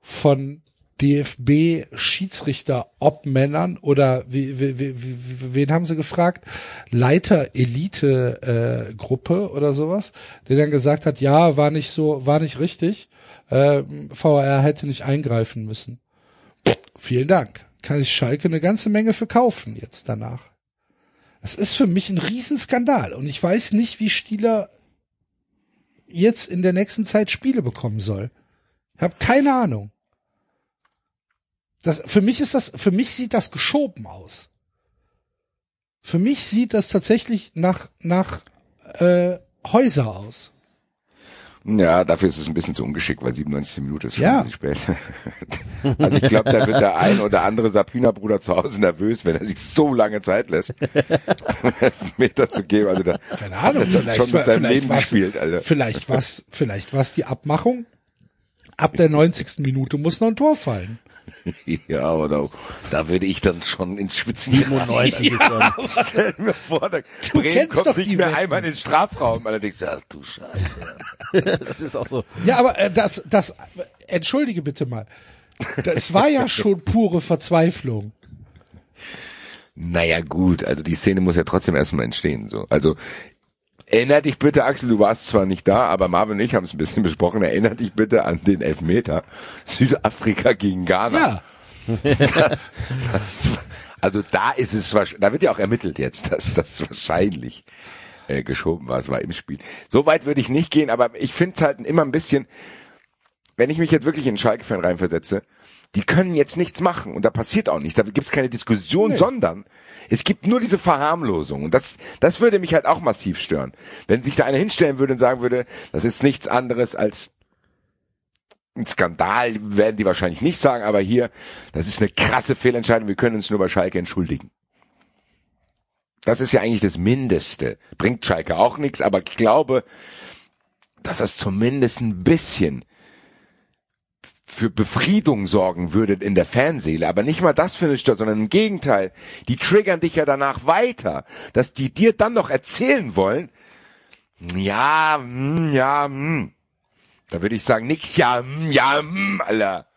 von DFB Schiedsrichter Obmännern oder wie, wie, wie, wen haben sie gefragt? Leiter Elite äh, Gruppe oder sowas, der dann gesagt hat, ja, war nicht so, war nicht richtig. Äh, VR hätte nicht eingreifen müssen. Vielen Dank. Kann ich Schalke eine ganze Menge verkaufen jetzt danach. Das ist für mich ein Riesenskandal und ich weiß nicht, wie Stieler jetzt in der nächsten Zeit Spiele bekommen soll. Ich habe keine Ahnung. Das, für mich ist das, für mich sieht das geschoben aus. Für mich sieht das tatsächlich nach, nach äh, Häuser aus. Ja, dafür ist es ein bisschen zu ungeschickt, weil 97. Minute ist schon Ja. ein bisschen spät. also ich glaube, da wird der ein oder andere Sapina-Bruder zu Hause nervös, wenn er sich so lange Zeit lässt, Meter zu geben. Also da Keine Ahnung, hat er vielleicht, schon mit seinem vielleicht Leben war's, gespielt, Alter. vielleicht was, vielleicht was die Abmachung. Ab der 90. Minute muss noch ein Tor fallen. Ja, oder da würde ich dann schon ins Schwitzen 97 ist dann. Stell mir vor, da Bremen kennst kommt doch nicht die mehr Wetten. einmal in den Strafraum. Allerdings, ach du Scheiße. Das ist auch so. Ja, aber äh, das, das, entschuldige bitte mal. Das war ja schon pure Verzweiflung. Naja, gut, also die Szene muss ja trotzdem erstmal entstehen. So. Also erinner dich bitte, Axel, du warst zwar nicht da, aber Marvin und ich haben es ein bisschen besprochen. Erinner dich bitte an den Elfmeter Südafrika gegen Ghana. Ja. Das, das, also da ist es wahrscheinlich, da wird ja auch ermittelt jetzt, dass das wahrscheinlich äh, geschoben war. Es war im Spiel. So weit würde ich nicht gehen, aber ich finde es halt immer ein bisschen, wenn ich mich jetzt wirklich in Schalke-Fan reinversetze, die können jetzt nichts machen und da passiert auch nichts. Da gibt's keine Diskussion, sondern es gibt nur diese Verharmlosung und das, das würde mich halt auch massiv stören. Wenn sich da einer hinstellen würde und sagen würde, das ist nichts anderes als ein Skandal, werden die wahrscheinlich nicht sagen, aber hier, das ist eine krasse Fehlentscheidung, wir können uns nur bei Schalke entschuldigen. Das ist ja eigentlich das Mindeste. Bringt Schalke auch nichts, aber ich glaube, dass das zumindest ein bisschen für Befriedung sorgen würde in der Fanseele, aber nicht mal das findet statt, sondern im Gegenteil, die triggern dich ja danach weiter, dass die dir dann noch erzählen wollen, ja, hm, ja, hm. da würde ich sagen, nix, ja, hm, ja, hm, Alter.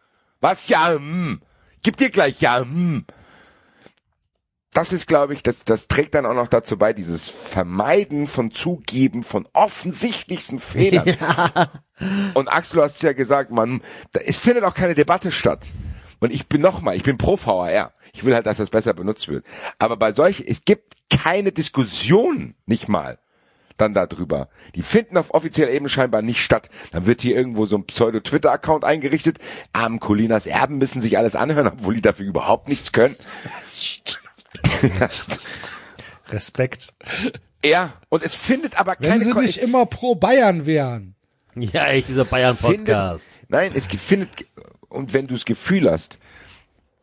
Was, ja, hm. Gib dir gleich, ja, hm. Das ist, glaube ich, das, das trägt dann auch noch dazu bei, dieses Vermeiden von Zugeben von offensichtlichsten Fehlern. Und Axel, du hast es ja gesagt, man, da, es findet auch keine Debatte statt. Und ich bin nochmal, ich bin pro VAR. Ich will halt, dass das besser benutzt wird. Aber bei solchen, es gibt keine Diskussion, nicht mal, dann darüber. Die finden auf offizieller Ebene scheinbar nicht statt. Dann wird hier irgendwo so ein Pseudo-Twitter-Account eingerichtet. Armen Colinas Erben müssen sich alles anhören, obwohl die dafür überhaupt nichts können. Respekt. ja, und es findet aber Wenn keine sie Ko- nicht immer pro Bayern wären. Ja, echt, dieser Bayern-Podcast. findet, nein, es findet, und wenn du das Gefühl hast,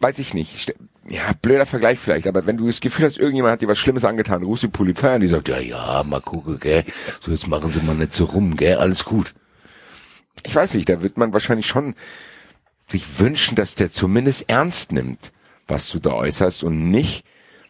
weiß ich nicht, ja, blöder Vergleich vielleicht, aber wenn du das Gefühl hast, irgendjemand hat dir was Schlimmes angetan, du rufst die Polizei an, die sagt, ja, ja, mal gucken, gell, so jetzt machen sie mal nicht so rum, gell, alles gut. Ich weiß nicht, da wird man wahrscheinlich schon sich wünschen, dass der zumindest ernst nimmt, was du da äußerst und nicht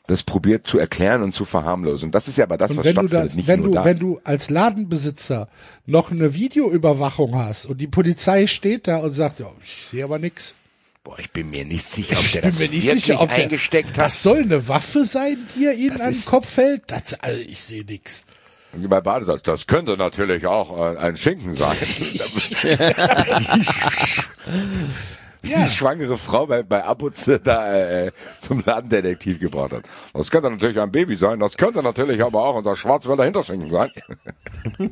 das probiert zu erklären und zu verharmlosen. Das ist ja aber das, Und was wenn du stattfindet, das, nicht wenn nur du, da. wenn du als Ladenbesitzer noch eine Videoüberwachung hast und die Polizei steht da und sagt, ja, ich sehe aber nix. Boah, ich bin mir nicht sicher, ob Ich der bin das mir nicht wirklich sicher, ob der, eingesteckt hat. das soll eine Waffe sein, die er ihnen an den Kopf hält. Das, also ich sehe nix. Wie bei Badesalz, das könnte natürlich auch äh, ein Schinken sein. Die schwangere Frau bei, bei Abuze da äh, zum Ladendetektiv gebracht hat. Das könnte natürlich ein Baby sein, das könnte natürlich aber auch unser Schwarzwälder Hinterschinken sein.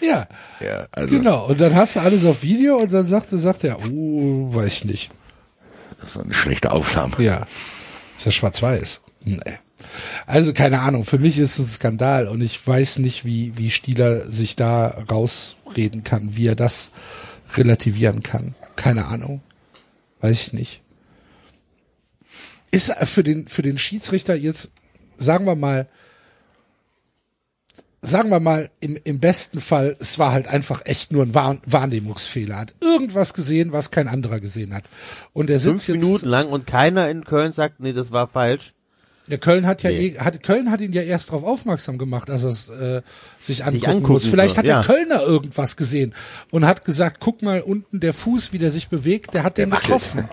Ja, Ja, also genau. Und dann hast du alles auf Video und dann sagt, sagt er, oh, weiß ich nicht. das ist eine schlechte Aufnahme. Ja. Ist ja schwarz-weiß. Nee. Also keine Ahnung, für mich ist es ein Skandal und ich weiß nicht, wie, wie Stieler sich da rausreden kann, wie er das relativieren kann. Keine Ahnung. Weiß ich nicht. Ist für den, für den Schiedsrichter jetzt, sagen wir mal, sagen wir mal, im, im besten Fall, es war halt einfach echt nur ein Wahr Wahrnehmungsfehler. Hat irgendwas gesehen, was kein anderer gesehen hat. Und er Fünf sitzt jetzt, Minuten lang und keiner in Köln sagt, nee, das war falsch. Ja, Köln hat ja Nee. eh, hat, Köln hat ihn ja erst darauf aufmerksam gemacht, als er es äh, sich angucken, angucken muss. Vielleicht soll, hat der ja. Kölner irgendwas gesehen und hat gesagt, guck mal unten der Fuß, wie der sich bewegt, der hat den wackelt. getroffen.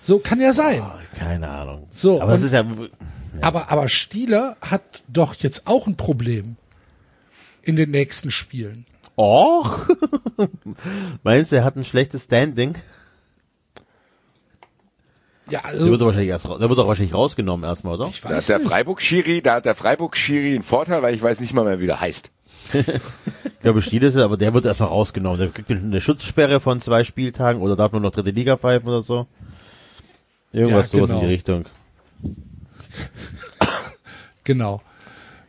So kann ja sein. Keine Ahnung. So, aber und- ist ja, Aber aber Stieler hat doch jetzt auch ein Problem in den nächsten Spielen. Och. Meinst du, er hat ein schlechtes Standing? Ja, Der also wird doch wahrscheinlich erst, der wird doch wahrscheinlich rausgenommen erstmal, oder? ich Da ist weiß der. Freiburg-Schiri, da hat der Freiburg-Schiri einen Vorteil, weil ich weiß nicht mal mehr, wie der heißt. Ich glaube, Stiel ist er, aber der wird erstmal rausgenommen. Der kriegt eine Schutzsperre von zwei Spieltagen oder darf nur noch dritte Liga pfeifen oder so. Irgendwas Ja, sowas genau. in die Richtung. Genau.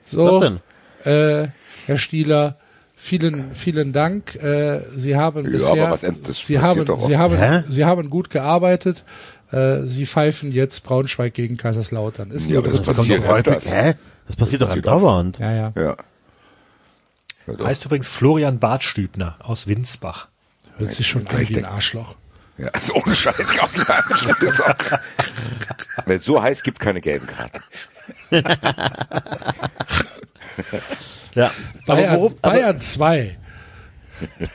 Was So, denn? äh, Herr Stieler, vielen, vielen Dank. Äh, Sie haben Ja, bisher, was Sie haben, Sie haben, Hä? Sie haben gut gearbeitet. Äh, Sie pfeifen jetzt Braunschweig gegen Kaiserslautern. Ist Ja, aber das dritte passiert Liga. öfters. Hä? Das passiert doch andauernd. Ja, ja. Ja. Doch. Heißt übrigens Florian Bartstübner aus Winsbach. Hört sich schon an wie ein Arschloch. Ja, also ohne Scheiß. das Wenn es so heiß gibt, keine gelben Karten. Ja. Aber Bayern, aber, Bayern 2.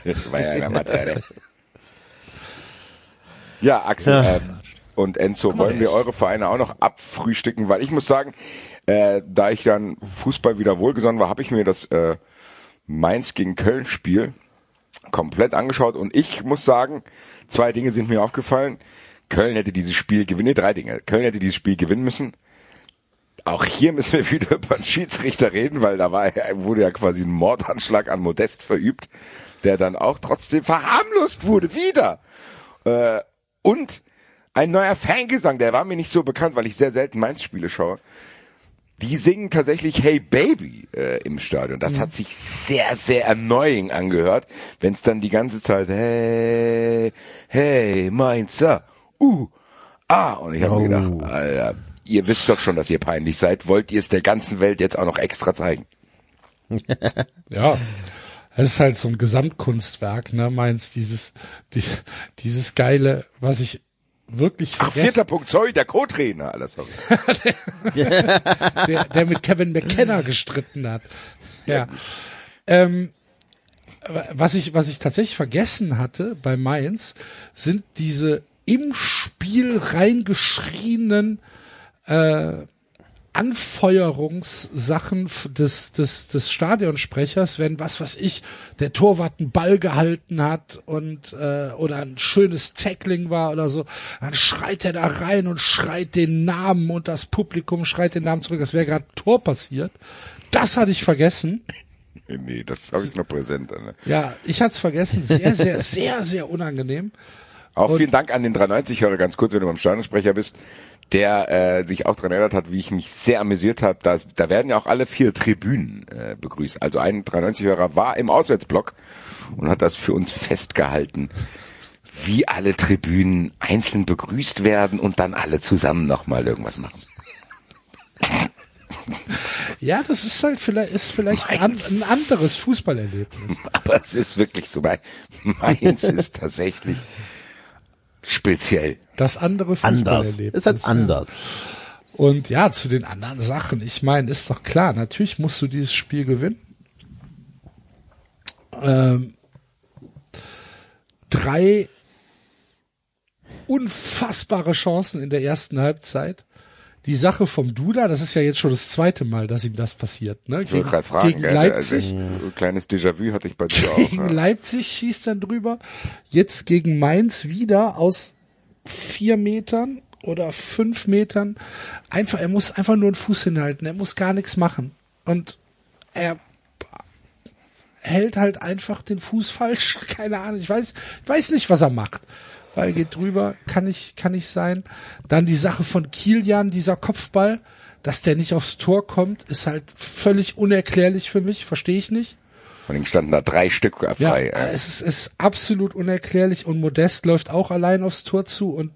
Das war ja eine Materie. Ja, Axel Ja. Äh, und Enzo, wollen wir eure Vereine auch noch abfrühstücken? Weil ich muss sagen, äh, da ich dann Fußball wieder wohlgesonnen war, habe ich mir das äh, Mainz gegen Köln Spiel komplett angeschaut und ich muss sagen, zwei Dinge sind mir aufgefallen. Köln hätte dieses Spiel gewinnen, nee, drei Dinge. Köln hätte dieses Spiel gewinnen müssen. Auch hier müssen wir wieder über den Schiedsrichter reden, weil da war, wurde ja quasi ein Mordanschlag an Modest verübt, der dann auch trotzdem verharmlost wurde, wieder. Äh, und ein neuer Fangesang, der war mir nicht so bekannt, weil ich sehr selten Mainz-Spiele schaue. Die singen tatsächlich Hey Baby äh, im Stadion. Das hat sich sehr, sehr annoying angehört, wenn es dann die ganze Zeit Hey, hey, Mainzer, uh, ah. Und ich habe mir gedacht, Alter, ihr wisst doch schon, dass ihr peinlich seid. Wollt ihr es der ganzen Welt jetzt auch noch extra zeigen? Ja. Es ist halt so ein Gesamtkunstwerk, ne, meins, dieses, die, dieses geile, was ich wirklich Ach, vierter Punkt, sorry, der Co-Trainer, alles sorry. der, der mit Kevin McKenna gestritten hat. Ja. Ähm, was ich, was ich tatsächlich vergessen hatte bei Mainz, sind diese im Spiel reingeschrienen äh, Anfeuerungssachen des, des, des Stadionsprechers, wenn, was weiß ich, der Torwart einen Ball gehalten hat und äh, oder ein schönes Tackling war oder so, dann schreit er da rein und schreit den Namen und das Publikum schreit den Namen zurück, das wäre gerade Tor passiert. Das hatte ich vergessen. Nee, das habe ich noch präsent. Ne? Ja, ich hatte es vergessen. Sehr, sehr, sehr, sehr unangenehm. Auch vielen Dank an den 390-Hörer, ganz kurz, wenn du beim Stadionsprecher bist, der äh, sich auch daran erinnert hat, wie ich mich sehr amüsiert habe. Da, da werden ja auch alle vier Tribünen äh, begrüßt. Also ein 390-Hörer war im Auswärtsblock und hat das für uns festgehalten, wie alle Tribünen einzeln begrüßt werden und dann alle zusammen nochmal irgendwas machen. Ja, das ist halt vielleicht, ist vielleicht ein, an- ein anderes Fußballerlebnis. Aber es ist wirklich so, Mainz ist tatsächlich speziell. Das andere. Fußballerlebnis. Ist halt ja. anders. Und ja, zu den anderen Sachen. Ich meine, ist doch klar, natürlich musst du dieses Spiel gewinnen. Ähm, drei unfassbare Chancen in der ersten Halbzeit. Die Sache vom Duda, das ist ja jetzt schon das zweite Mal, dass ihm das passiert. Ne? Ich Gegen, gerade fragen, gegen gell, Leipzig. Also, ein kleines Déjà-vu hatte ich bei dir auch. Gegen ja. Leipzig schießt dann drüber. Jetzt gegen Mainz wieder aus vier Metern oder fünf Metern. Einfach, er muss einfach nur einen Fuß hinhalten. Er muss gar nichts machen. Und er, hält halt einfach den Fuß falsch. Keine Ahnung. Ich weiß, ich weiß nicht, was er macht. Ball geht drüber, kann nicht, kann nicht sein. Dann die Sache von Kilian, dieser Kopfball, dass der nicht aufs Tor kommt, ist halt völlig unerklärlich für mich, verstehe ich nicht. Vor allem standen da drei Stück Ja, frei. äh. es ist, ist absolut unerklärlich und Modest läuft auch allein aufs Tor zu und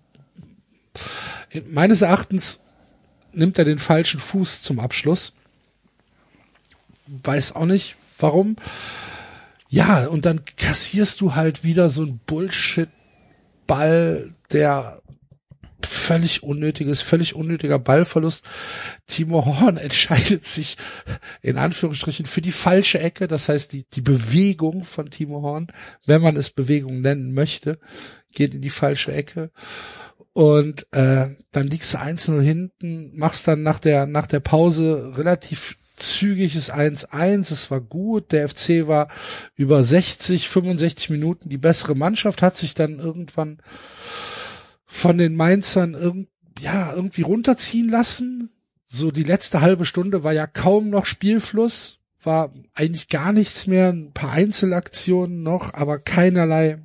meines Erachtens nimmt er den falschen Fuß zum Abschluss. Weiß auch nicht, warum. Ja, und dann kassierst du halt wieder so ein Bullshit-Ball, der völlig unnötig ist, völlig unnötiger Ballverlust. Timo Horn entscheidet sich in Anführungsstrichen für die falsche Ecke, das heißt die, die Bewegung von Timo Horn, wenn man es Bewegung nennen möchte, geht in die falsche Ecke. Und äh, dann liegst du 1-0 hinten, machst dann nach der, nach der Pause relativ zügiges 1-1. Es war gut. Der FC war über 60, 65 Minuten die bessere Mannschaft, hat sich dann irgendwann von den Mainzern irgend, ja, irgendwie runterziehen lassen. So die letzte halbe Stunde war ja kaum noch Spielfluss, war eigentlich gar nichts mehr, ein paar Einzelaktionen noch, aber keinerlei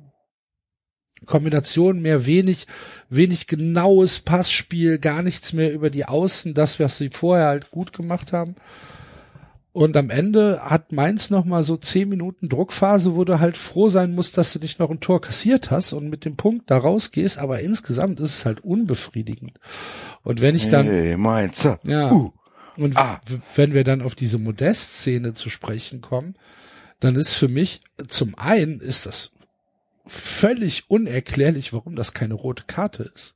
Kombination mehr, wenig, wenig genaues Passspiel, gar nichts mehr über die Außen, das, was sie vorher halt gut gemacht haben. Und am Ende hat Mainz noch mal so zehn Minuten Druckphase, wo du halt froh sein musst, dass du nicht noch ein Tor kassiert hast und mit dem Punkt da rausgehst. Aber insgesamt ist es halt unbefriedigend. Und wenn ich dann, Hey, Mainzer. ja, Uh. und Ah. wenn wir dann auf diese Modest-Szene zu sprechen kommen, dann ist für mich zum einen ist das völlig unerklärlich, warum das keine rote Karte ist.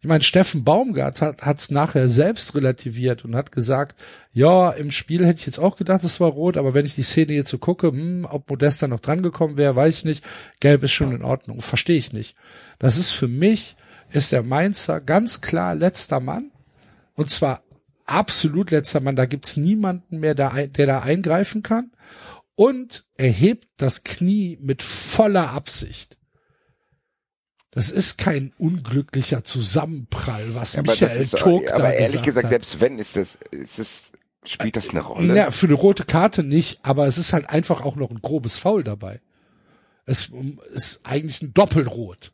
Ich meine, Steffen Baumgart hat hat's nachher selbst relativiert und hat gesagt, ja, im Spiel hätte ich jetzt auch gedacht, es war rot, aber wenn ich die Szene jetzt so gucke, hm, ob Modesta noch drangekommen wäre, weiß ich nicht. Gelb ist schon in Ordnung, verstehe ich nicht. Das ist für mich, ist der Mainzer ganz klar letzter Mann und zwar absolut letzter Mann. Da gibt's niemanden mehr, der da eingreifen kann. Und er hebt das Knie mit voller Absicht. Das ist kein unglücklicher Zusammenprall, was das Michael ist, Tog da aber ehrlich gesagt hat. selbst wenn, ist das, ist das, spielt das eine Rolle? Ja, für eine rote Karte nicht, aber es ist halt einfach auch noch ein grobes Foul dabei. Es ist eigentlich ein Doppelrot.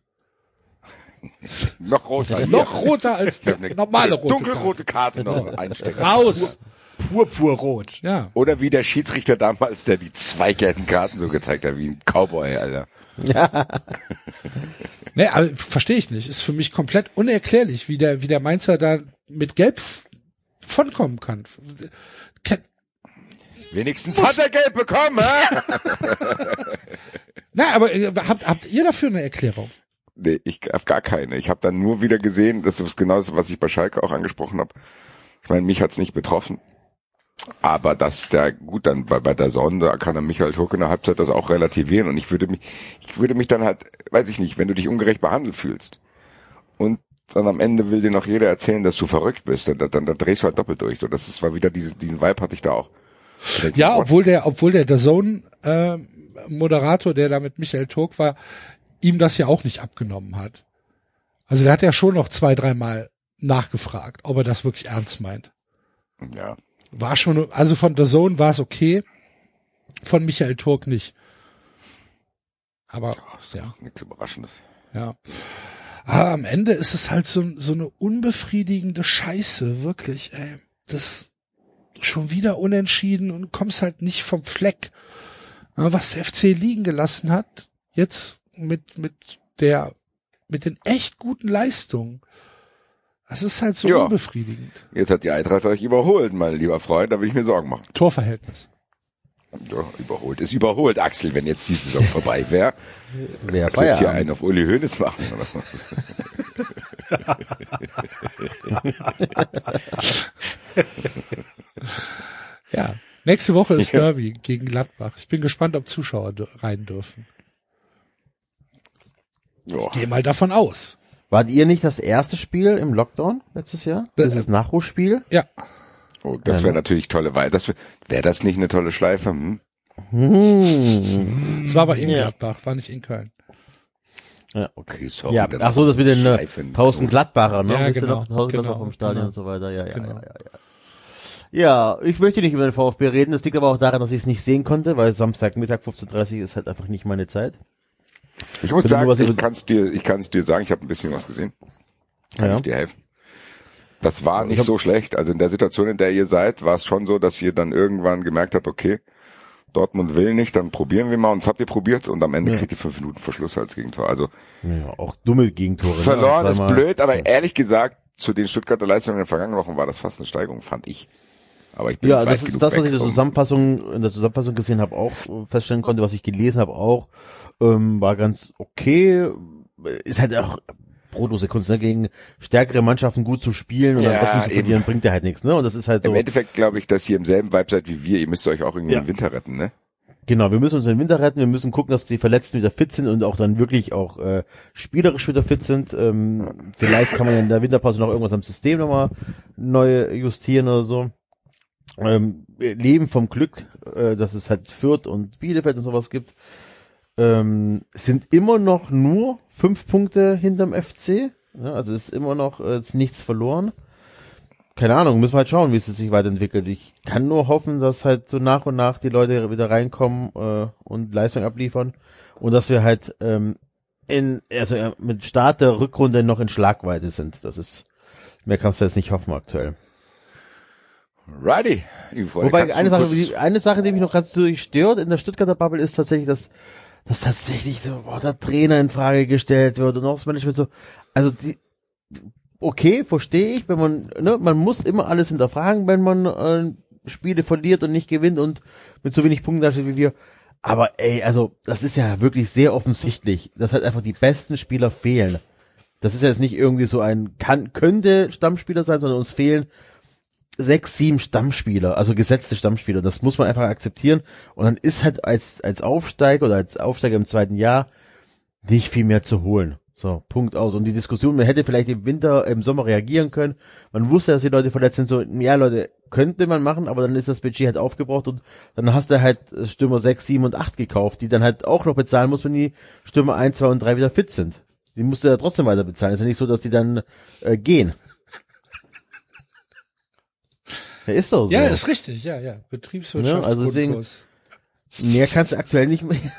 Noch roter. Noch roter als die Eine normale rote Dunkelrote Karte noch einstecken. Karte. Raus! Purpurrot. Ja. Oder wie der Schiedsrichter damals, der die zwei gelben Karten so gezeigt hat, wie ein Cowboy, Alter. Nee, aber verstehe ich nicht. Ist für mich komplett unerklärlich, wie der, wie der Mainzer da mit Gelb vonkommen kann. Ke- Wenigstens hat er Geld bekommen, hä? Na, aber äh, habt, habt ihr dafür eine Erklärung? Nee, ich hab gar keine. Ich habe dann nur wieder gesehen, das ist genau das, was ich bei Schalke auch angesprochen habe. Ich meine, mich hat's nicht betroffen. Aber dass der, gut, dann bei, bei der Sonde kann er Michael Turk in der Halbzeit das auch relativieren und ich würde mich, ich würde mich dann halt, weiß ich nicht, wenn du dich ungerecht behandelt fühlst und dann am Ende will dir noch jeder erzählen, dass du verrückt bist, dann, dann, dann drehst du halt doppelt durch. So, das ist, war wieder diese, diesen Vibe hatte ich da auch. Ja, obwohl der, obwohl der der Zone äh, Moderator, der da mit Michael Turk war, ihm das ja auch nicht abgenommen hat. Also der hat ja schon noch zwei, dreimal nachgefragt, ob er das wirklich ernst meint. Ja. War schon, also von der Zone war es okay, von Michael Turk nicht. Aber ja. Nichts Überraschendes. Ja. Aber am Ende ist es halt so, so eine unbefriedigende Scheiße, wirklich, ey. Das schon wieder unentschieden und kommst halt nicht vom Fleck. Ja, Was der FC liegen gelassen hat, jetzt mit, mit der, mit den echt guten Leistungen. Das ist halt so Ja. unbefriedigend. Jetzt hat die Eintracht euch überholt, mein lieber Freund, da will ich mir Sorgen machen. Torverhältnis. Ja, überholt. Ist überholt, Axel, wenn jetzt die Saison vorbei wäre. Wer Willst jetzt hier einen auf Uli Hoeneß machen? Ja. Nächste Woche ist Ja. Derby gegen Gladbach. Ich bin gespannt, ob Zuschauer rein dürfen. Ja. Geh mal davon aus. Wart ihr nicht das erste Spiel im Lockdown letztes Jahr? Das ist Nachholspiel? Ja. Oh, das wäre natürlich tolle Wahl. Das wäre wär das nicht eine tolle Schleife? Hm? Es war aber in Ja. Gladbach, war nicht in Köln. Ja, okay. Sorry. Ja, ach so, das mit den äh. 1000 Gladbacher, ne? Ja, Wisst genau, noch? 1000 genau, Gladbacher vom Stadion genau. und so weiter. Ja, ja, Genau. ja, ja, ja. Ja, ich möchte nicht über den VfB reden. Das liegt aber auch daran, dass ich es nicht sehen konnte, weil Samstagmittag 15.30 Uhr ist halt einfach nicht meine Zeit. Ich muss Wenn sagen, ich kann es dir, ich kann es dir sagen, ich habe ein bisschen was gesehen. Kann Ja. ich dir helfen? Das war nicht so schlecht. Also in der Situation, in der ihr seid, war es schon so, dass ihr dann irgendwann gemerkt habt, okay, Dortmund will nicht, dann probieren wir mal. Und das habt ihr probiert und am Ende kriegt ihr fünf Minuten Verschluss als Gegentor. Also Ja, auch dumme Gegentore. ne? verloren ist Zweimal- blöd, aber ehrlich gesagt, zu den Stuttgarter Leistungen in den vergangenen Wochen war das fast eine Steigerung, fand ich. Aber ich bin Ja, das ist das, was ich in der Zusammenfassung, in der Zusammenfassung gesehen habe, auch feststellen konnte, was ich gelesen habe auch, ähm, war ganz okay. Ist halt auch brotlose Kunst, ne? gegen stärkere Mannschaften gut zu spielen und Ja, dann zu verlieren, bringt ja halt nichts, ne? Und das ist halt so. Im Endeffekt glaube ich, dass ihr im selben Vibe seid wie wir. Ihr müsst euch auch irgendwie Ja. im Winter retten, ne? Genau, wir müssen uns den Winter retten, wir müssen gucken, dass die Verletzten wieder fit sind und auch dann wirklich auch äh, spielerisch wieder fit sind. Ähm, vielleicht kann man ja in der Winterpause noch irgendwas am System nochmal neu justieren oder so. Ähm, leben vom Glück, äh, dass es halt Fürth und Bielefeld und sowas gibt. Ähm, sind immer noch nur fünf Punkte hinterm FC. Ja, also ist immer noch äh, ist nichts verloren keine Ahnung, müssen wir halt schauen, wie es sich weiterentwickelt. Ich kann nur hoffen, dass halt so nach und nach die Leute wieder reinkommen äh, und Leistung abliefern und dass wir halt ähm, in also mit Start der Rückrunde noch in Schlagweite sind. Das ist mehr kannst du jetzt nicht hoffen aktuell. Righty. Wobei eine Sache, eine Sache, die mich noch ganz durchstört in der Stuttgarter Bubble ist tatsächlich, dass dass tatsächlich so boah, der Trainer in Frage gestellt wird und auch das Management so, also die okay, verstehe ich, wenn man, ne, man muss immer alles hinterfragen, wenn man äh, Spiele verliert und nicht gewinnt und mit so wenig Punkten da steht wie wir. Aber ey, also das ist ja wirklich sehr offensichtlich, dass halt einfach die besten Spieler fehlen. Das ist ja jetzt nicht irgendwie so ein kann könnte Stammspieler sein, sondern uns fehlen sechs, sieben Stammspieler, also gesetzte Stammspieler. Das muss man einfach akzeptieren. Und dann ist halt als als Aufsteiger oder als Aufsteiger im zweiten Jahr nicht viel mehr zu holen. So, Punkt aus. Und die Diskussion, man hätte vielleicht im Winter, im Sommer reagieren können. Man wusste, dass die Leute verletzt sind. So, ja, Leute, könnte man machen, aber dann ist das Budget halt aufgebraucht und dann hast du halt Stürmer 6, 7 und 8 gekauft, die dann halt auch noch bezahlen muss, wenn die Stürmer 1, 2 und 3 wieder fit sind. Die musst du ja trotzdem weiter bezahlen. ist ja nicht so, dass die dann äh, gehen. Ja, ist doch so. Ja, ist richtig, ja, ja. Betriebswirtschaftsgrundkurs. Mehr kannst du aktuell nicht mehr.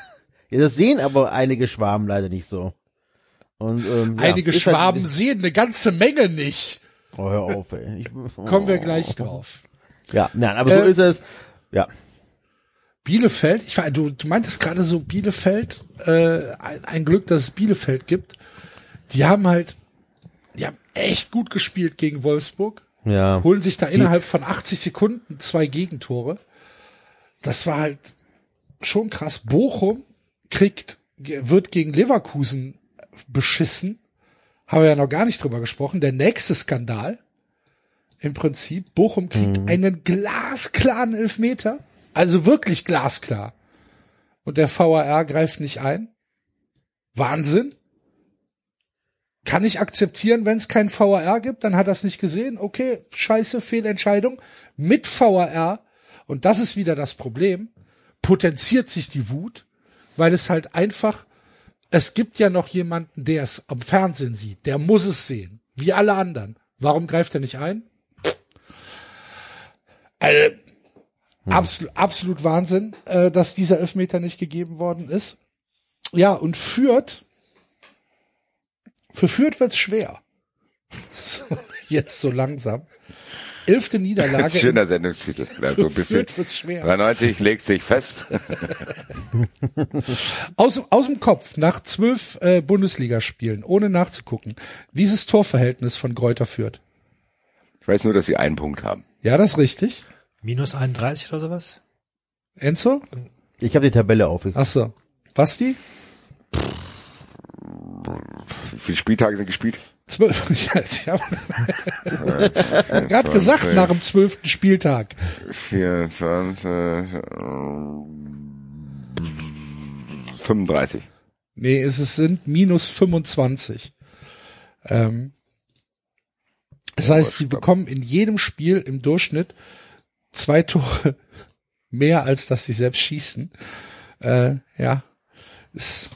Ja, das sehen aber einige Schwaben leider nicht so. Und, ähm, ja, Einige ist Schwaben Halt, sehen eine ganze Menge nicht. oh, hör auf, ey. Ich, Kommen wir gleich drauf. Ja, nein, aber so Äh, ist es. Ja. Bielefeld, ich war, du, du meintest gerade so Bielefeld, äh, ein, ein Glück, dass es Bielefeld gibt. Die haben halt, die haben echt gut gespielt gegen Wolfsburg, Ja. holen sich da innerhalb von 80 Sekunden zwei Gegentore. Das war halt schon krass. Bochum kriegt, wird gegen Leverkusen beschissen. Haben wir ja noch gar nicht drüber gesprochen. Der nächste Skandal. Im Prinzip, Bochum kriegt einen glasklaren Elfmeter. Also wirklich glasklar. Und der VAR greift nicht ein. Wahnsinn. Kann ich akzeptieren, wenn es kein VAR gibt, dann hat er es nicht gesehen. Okay, scheiße, Fehlentscheidung. Mit VAR, und das ist wieder das Problem, potenziert sich die Wut, weil es halt einfach, es gibt ja noch jemanden, der es am Fernsehen sieht, der muss es sehen, wie alle anderen. Warum greift er nicht ein? Also, absolut, absolut Wahnsinn, äh, dass dieser Elfmeter nicht gegeben worden ist. Ja, und führt, für Fürth wird's schwer. So, jetzt so langsam. Elfte Niederlage. Schöner Sendungstitel. Also Für ein bisschen. Fürth wird's schwer. 93 legt sich fest. Aus, aus dem Kopf, nach zwölf äh, Bundesligaspielen, ohne nachzugucken. Wie ist das Torverhältnis von Gräuter Fürth? Ich weiß nur, dass sie einen Punkt haben. Ja, das ist richtig. Minus 31 oder sowas? Enzo? Ich habe die Tabelle auf. Ach so. Basti? Wie viele Spieltage sind gespielt? Zwölf. Ich hab gerade gesagt, nach dem zwölften Spieltag. 24, äh, 35. Nee, es sind minus 25. Ähm, das heißt, sie bekommen in jedem Spiel im Durchschnitt zwei Tore mehr, als dass sie selbst schießen. Äh, ja, ist,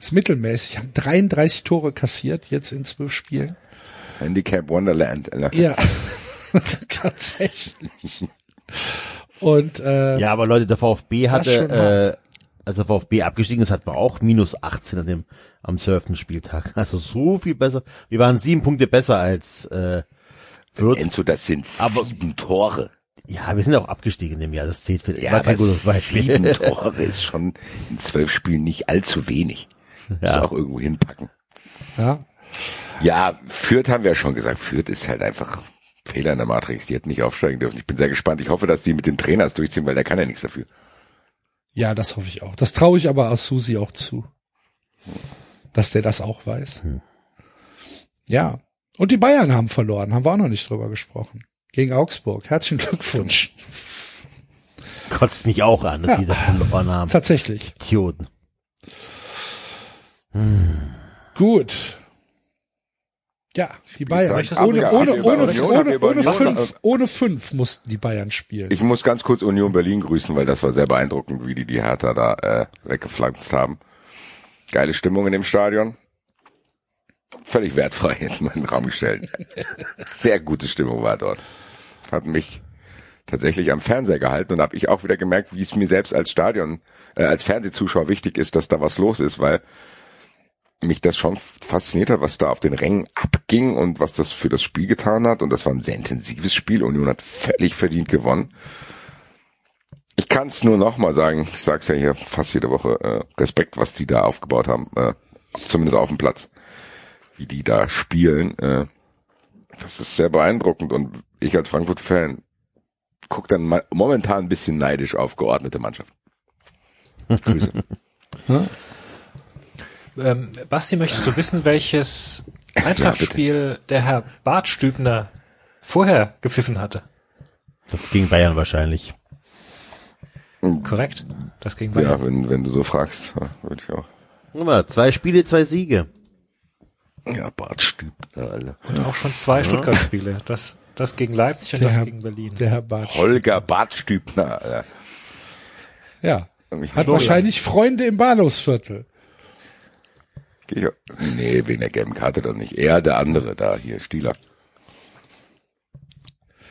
ist mittelmäßig. Haben 33 Tore kassiert jetzt in zwölf Spielen. Handicap Wonderland. Alter. Ja. Tatsächlich. Und äh, Ja, aber Leute, der VfB hatte, äh, als der VfB abgestiegen ist, hat man auch minus 18 an dem, am 12. Spieltag. Also so viel besser. Wir waren sieben Punkte besser als äh, Fürth. Enzo, das sind Aber- sieben Tore. Ja, wir sind auch abgestiegen in dem Jahr. Das zählt für Ja, war kein gutes Beispiel. sieben Tore ist schon in zwölf Spielen nicht allzu wenig. Ja. auch irgendwo hinpacken. ja, Ja, Fürth haben wir ja schon gesagt. Fürth ist halt einfach Fehler in der Matrix. Die hätten nicht aufsteigen dürfen. Ich bin sehr gespannt. Ich hoffe, dass die mit den Trainers durchziehen, weil der kann ja nichts dafür. ja, das hoffe ich auch. Das traue ich aber aus Susi auch zu. Dass der das auch weiß. Ja. Und die Bayern haben verloren, haben wir auch noch nicht drüber gesprochen. Gegen Augsburg. Herzlichen Glückwunsch. Kotzt mich auch an, dass Ja. die das verloren haben. Tatsächlich. Idioten. Gut. Ja, die Bayern. Ohne, ohne, ohne, ohne, ohne, fünf, ohne fünf mussten die Bayern spielen. Ich muss ganz kurz Union Berlin grüßen, weil das war sehr beeindruckend, wie die die Hertha da äh, weggeflanzt haben. Geile Stimmung in dem Stadion. Völlig wertfrei jetzt mal in den Raum gestellt. Sehr gute Stimmung war dort. Hat mich tatsächlich am Fernseher gehalten und habe ich auch wieder gemerkt, wie es mir selbst als Stadion, äh, als Fernsehzuschauer wichtig ist, dass da was los ist, weil mich das schon fasziniert hat, was da auf den Rängen abging und was das für das Spiel getan hat. Und das war ein sehr intensives Spiel. Union hat völlig verdient gewonnen. Ich kann es nur nochmal sagen, ich sag's ja hier fast jede Woche, äh, Respekt, was die da aufgebaut haben, äh, zumindest auf dem Platz, wie die da spielen. Äh, das ist sehr beeindruckend und ich als Frankfurt-Fan guck dann momentan ein bisschen neidisch auf geordnete Mannschaften. Grüße. Ähm, Basti, möchtest du wissen, welches Eintrachtspiel der Herr Bartstübner vorher gepfiffen hatte? Das ging Bayern wahrscheinlich. Korrekt? Das ging bei ja, wenn, wenn du so fragst, ja, würde ich auch. Guck mal, zwei Spiele, zwei Siege. Ja, Bart stübt da alle. Und auch schon zwei Stuttgart-Spiele. Das, das gegen Leipzig und Der das Herr- gegen Berlin. Der Herr Bartsch. Holger Bartstübner. Alter. Ja. Hat wahrscheinlich Freunde im Bahnhofsviertel. Ich- Nee, wegen der gelben Karte doch nicht. Eher der andere da, hier, Stieler.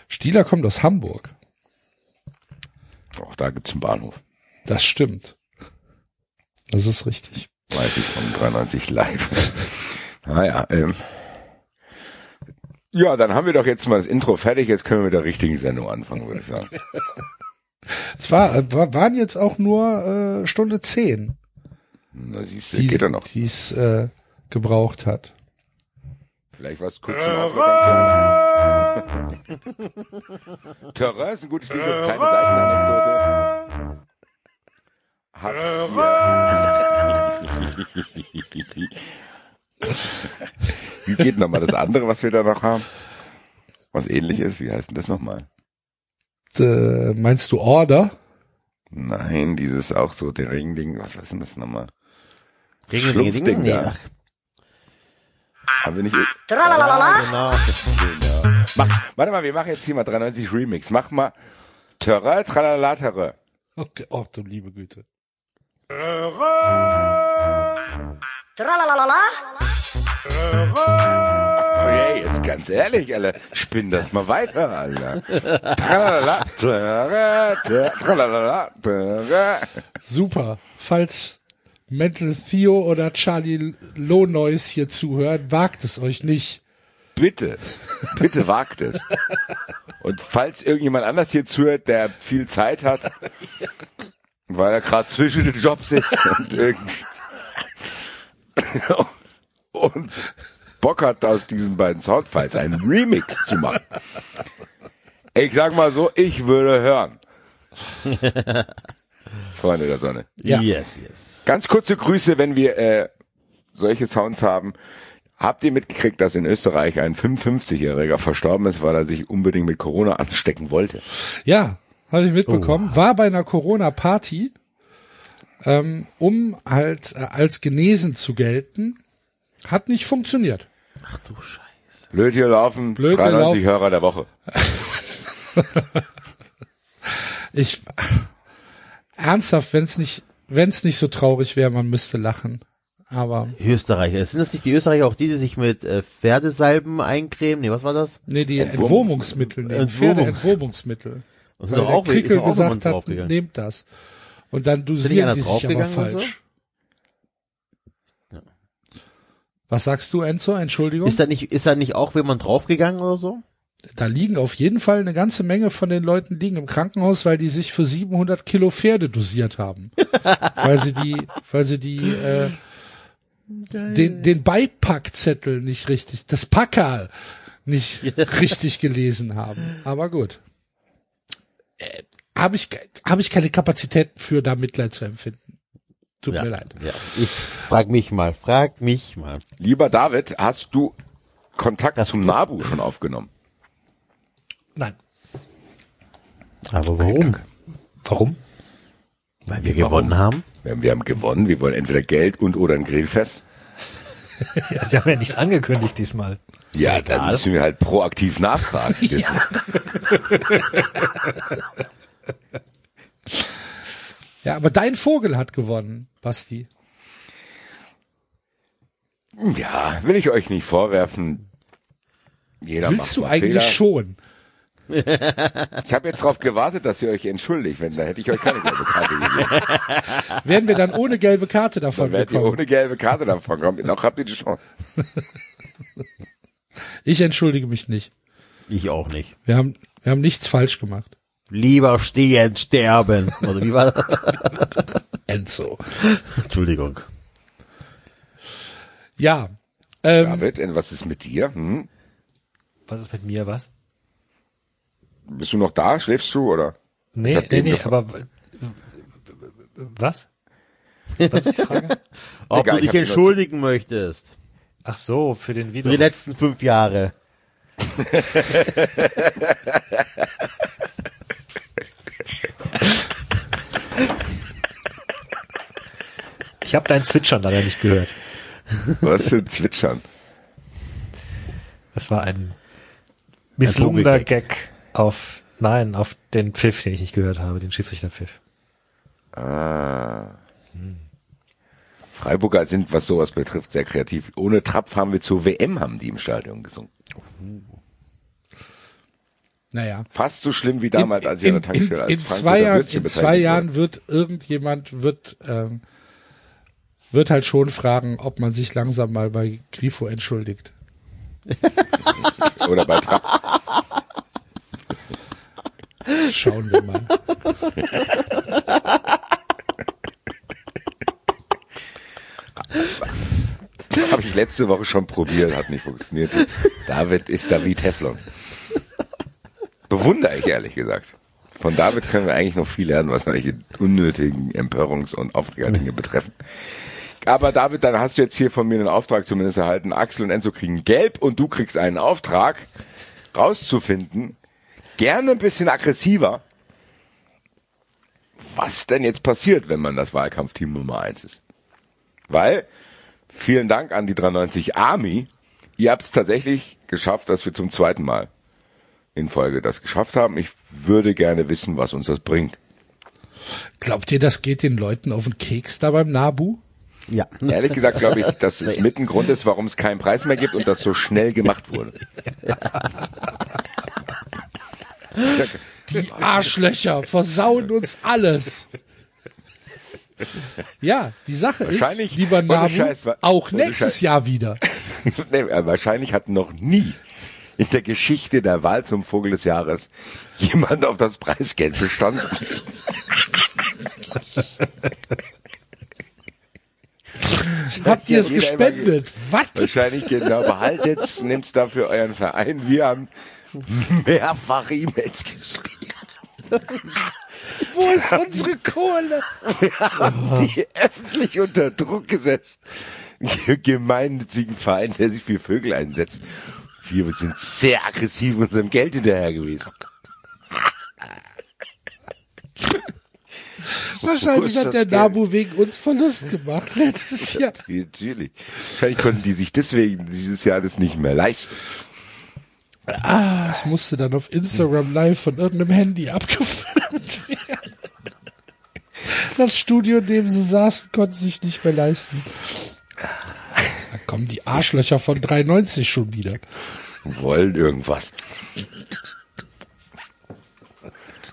Stieler kommt aus Hamburg. Auch da gibt's einen Bahnhof. Das stimmt. Das ist richtig. Weiß ich von 93 live. naja, ähm. Ja, dann haben wir doch jetzt mal das Intro fertig. Jetzt können wir mit der richtigen Sendung anfangen, würde ich sagen. Es war, äh, war waren jetzt auch nur äh, Stunde zehn, Na, siehst du, die geht er noch. die es äh, gebraucht hat. Vielleicht was kurz zum Auflockern. Terrain ist ein gutes Stichwort. Kleine Seitenanekdote. Hab hier- Wie geht nochmal das andere, was wir da noch haben? Was ähnliches? Wie heißt denn das nochmal? Äh, meinst du Order? Nein, dieses auch so der Ring-Ding. Was, was ist denn das nochmal? Schlumpfding. Nee, da. Haben wir nicht. genau. Mach, warte mal, wir machen jetzt hier mal 93 Remix. Mach mal Terrain, tralala, Terrain. Okay. Oh, du liebe Güte. Okay, jetzt ganz ehrlich, Alter, spinn das mal weiter, Alter. Tralala, tralala, Terrain. Super. Falls Mental Theo oder Charlie Lohnois hier zuhören, wagt es euch nicht. Bitte, bitte wagt es. Und falls irgendjemand anders hier zuhört, der viel Zeit hat, weil er gerade zwischen den Jobs ist und irgendwie und Bock hat, aus diesen beiden Soundfiles einen Remix zu machen. Ich sag mal so, ich würde hören. Freunde der Sonne. Ja. Yes, yes. Ganz kurze Grüße, wenn wir äh, solche Sounds haben. Habt ihr mitgekriegt, dass in Österreich ein 55-Jähriger verstorben ist, weil er sich unbedingt mit Corona anstecken wollte? Ja, habe ich mitbekommen. War bei einer Corona-Party, ähm, um halt äh, als genesen zu gelten. Hat nicht funktioniert. Ach du Scheiße. Blöd hier laufen, Blöd hier 93 laufen. Hörer der Woche. Ich ernsthaft, wenn es nicht, wenn es nicht so traurig wäre, man müsste lachen. Aber Österreicher. Sind das nicht die Österreicher auch die, die sich mit äh, Pferdesalben eincremen? Nee, was war das? nee, die Entwurmungsmittel nehmen, Entwurmung. Pferdeentwurmungsmittel. Sind Weil der auch, ist Krickel gesagt hat, nehmt das. Und dann dosieren die sich aber falsch. Was sagst du, Enzo? Entschuldigung? Ist da nicht, ist da nicht auch jemand draufgegangen oder so? Da liegen auf jeden Fall eine ganze Menge von den Leuten liegen im Krankenhaus, weil die sich für 700 Kilo Pferde dosiert haben. weil sie die, weil sie die, äh, den, den Beipackzettel nicht richtig, das Packerl nicht richtig gelesen haben. Aber gut. Äh, habe ich, habe ich keine Kapazitäten für, da Mitleid zu empfinden. Tut Ja. mir leid. Ja. Ich frag mich mal, frag mich mal. Lieber David, hast du Kontakt zum Nabu schon aufgenommen? Nein. Aber warum? Warum? Weil wir gewonnen haben? Wir haben, wir haben gewonnen, wir wollen entweder Geld und oder ein Grillfest. Ja, Sie haben ja nichts angekündigt diesmal. Ja, da müssen wir halt proaktiv nachfragen. Ja, aber dein Vogel hat gewonnen, Basti. Ja, will ich euch nicht vorwerfen. Jeder Willst macht du eigentlich Fehler. schon? Ich habe jetzt darauf gewartet, dass ihr euch entschuldigt, wenn da hätte ich euch keine gelbe Karte gegeben. Werden wir dann ohne gelbe Karte davon Dann werdet ihr ohne gelbe Karte davon kommen. Noch habt ihr die Chance. Ich entschuldige mich nicht. Ich auch nicht. Wir haben, wir haben nichts falsch gemacht. Lieber stehen, sterben. Oder wie war das? Enzo. Entschuldigung. Ja. Ähm, David, was ist mit dir? Hm? Was ist mit mir, was? Bist du noch da? Schläfst du oder? Nee, nee, nee, gefragt. aber was? Was ist die Frage? Ob Egal, du ich dich entschuldigen möchtest. Ach so, für den Für Video. die letzten fünf Jahre. Ich habe dein Zwitschern leider nicht gehört. Was für ein Zwitschern? Das war ein misslungener. Gag auf, nein, auf den Pfiff, den ich nicht gehört habe, den Schiedsrichterpfiff. Ah. Freiburger sind, was sowas betrifft, sehr kreativ. Ohne Trapp haben wir zur WM, haben die im Stadion gesungen. naja. Fast so schlimm wie damals, als ich in, an der Tankstelle als in, in zwei Jahren, in zwei. Jahren wird irgendjemand wird ähm, wird halt schon fragen, ob man sich langsam mal bei Grifo entschuldigt. Oder bei Trapp. Schauen wir mal. Habe ich letzte Woche schon probiert, hat nicht funktioniert. David ist da wie Teflon. Bewundere ich ehrlich gesagt. Von David können wir eigentlich noch viel lernen, was solche unnötigen Empörungs- und Aufregerdinge betreffen. Aber David, dann hast du jetzt hier von mir einen Auftrag zumindest erhalten. Axel und Enzo kriegen gelb und du kriegst einen Auftrag, rauszufinden, gerne ein bisschen aggressiver, was denn jetzt passiert, wenn man das Wahlkampfteam Nummer eins ist. Weil, vielen Dank an die 390 Army, ihr habt es tatsächlich geschafft, dass wir zum zweiten Mal in Folge das geschafft haben. Ich würde gerne wissen, was uns das bringt. Glaubt ihr, das geht den Leuten auf den Keks da beim Nabu? Ja. Ehrlich gesagt glaube ich, dass es mit ein Grund ist, warum es keinen Preis mehr gibt und das so schnell gemacht wurde. Die Arschlöcher versauen uns alles. Ja, die Sache ist, lieber Nabu, Scheiß, auch nächstes. Jahr wieder. nee, wahrscheinlich hat noch nie in der Geschichte der Wahl zum Vogel des Jahres jemand auf das Preisgeld bestanden. Habt ihr es gespendet? Was? Wahrscheinlich genau. Behaltet's, nimmt's dafür euren Verein. Wir haben mehrfach E-Mails geschrieben. Wo ist unsere Kohle? haben die öffentlich unter Druck gesetzt. Gemeinnützigen Verein, der sich für Vögel einsetzt. Wir sind sehr aggressiv unserem Geld hinterher gewesen. Wahrscheinlich hat der Geld? Nabu wegen uns Verlust gemacht letztes Jahr. Natürlich. Wahrscheinlich konnten die sich deswegen dieses Jahr das nicht mehr leisten. Ah, es musste dann auf Instagram live von irgendeinem Handy abgefilmt werden. Das Studio, in dem sie saßen, konnte sich nicht mehr leisten. Kommen die Arschlöcher von 93 schon wieder. Wollen irgendwas.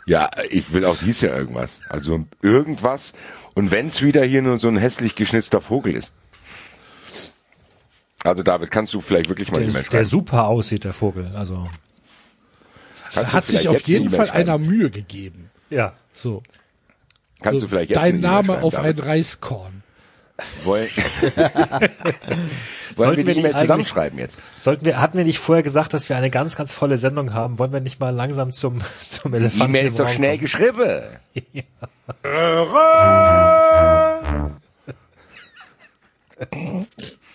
Ja, ich will auch dies Jahr irgendwas. Also irgendwas. Und wenn's wieder hier nur so ein hässlich geschnitzter Vogel ist. Also David, kannst du vielleicht wirklich mal Der, eine E-Mail der schreiben? super aussieht, der Vogel. Also, Kannst Hat sich auf jeden E-Mail Fall schreiben? einer Mühe gegeben. ja. So. Kannst so du vielleicht jetzt dein E-Mail Name auf David? ein Reiskorn. Wollen, wollen Sollten wir die nicht E-Mail zusammenschreiben jetzt? Sollten wir, hatten wir nicht vorher gesagt, dass wir eine ganz, ganz volle Sendung haben? Wollen wir nicht mal langsam zum, zum Die Elefanten E-Mail im ist doch schnell kommen? geschrieben.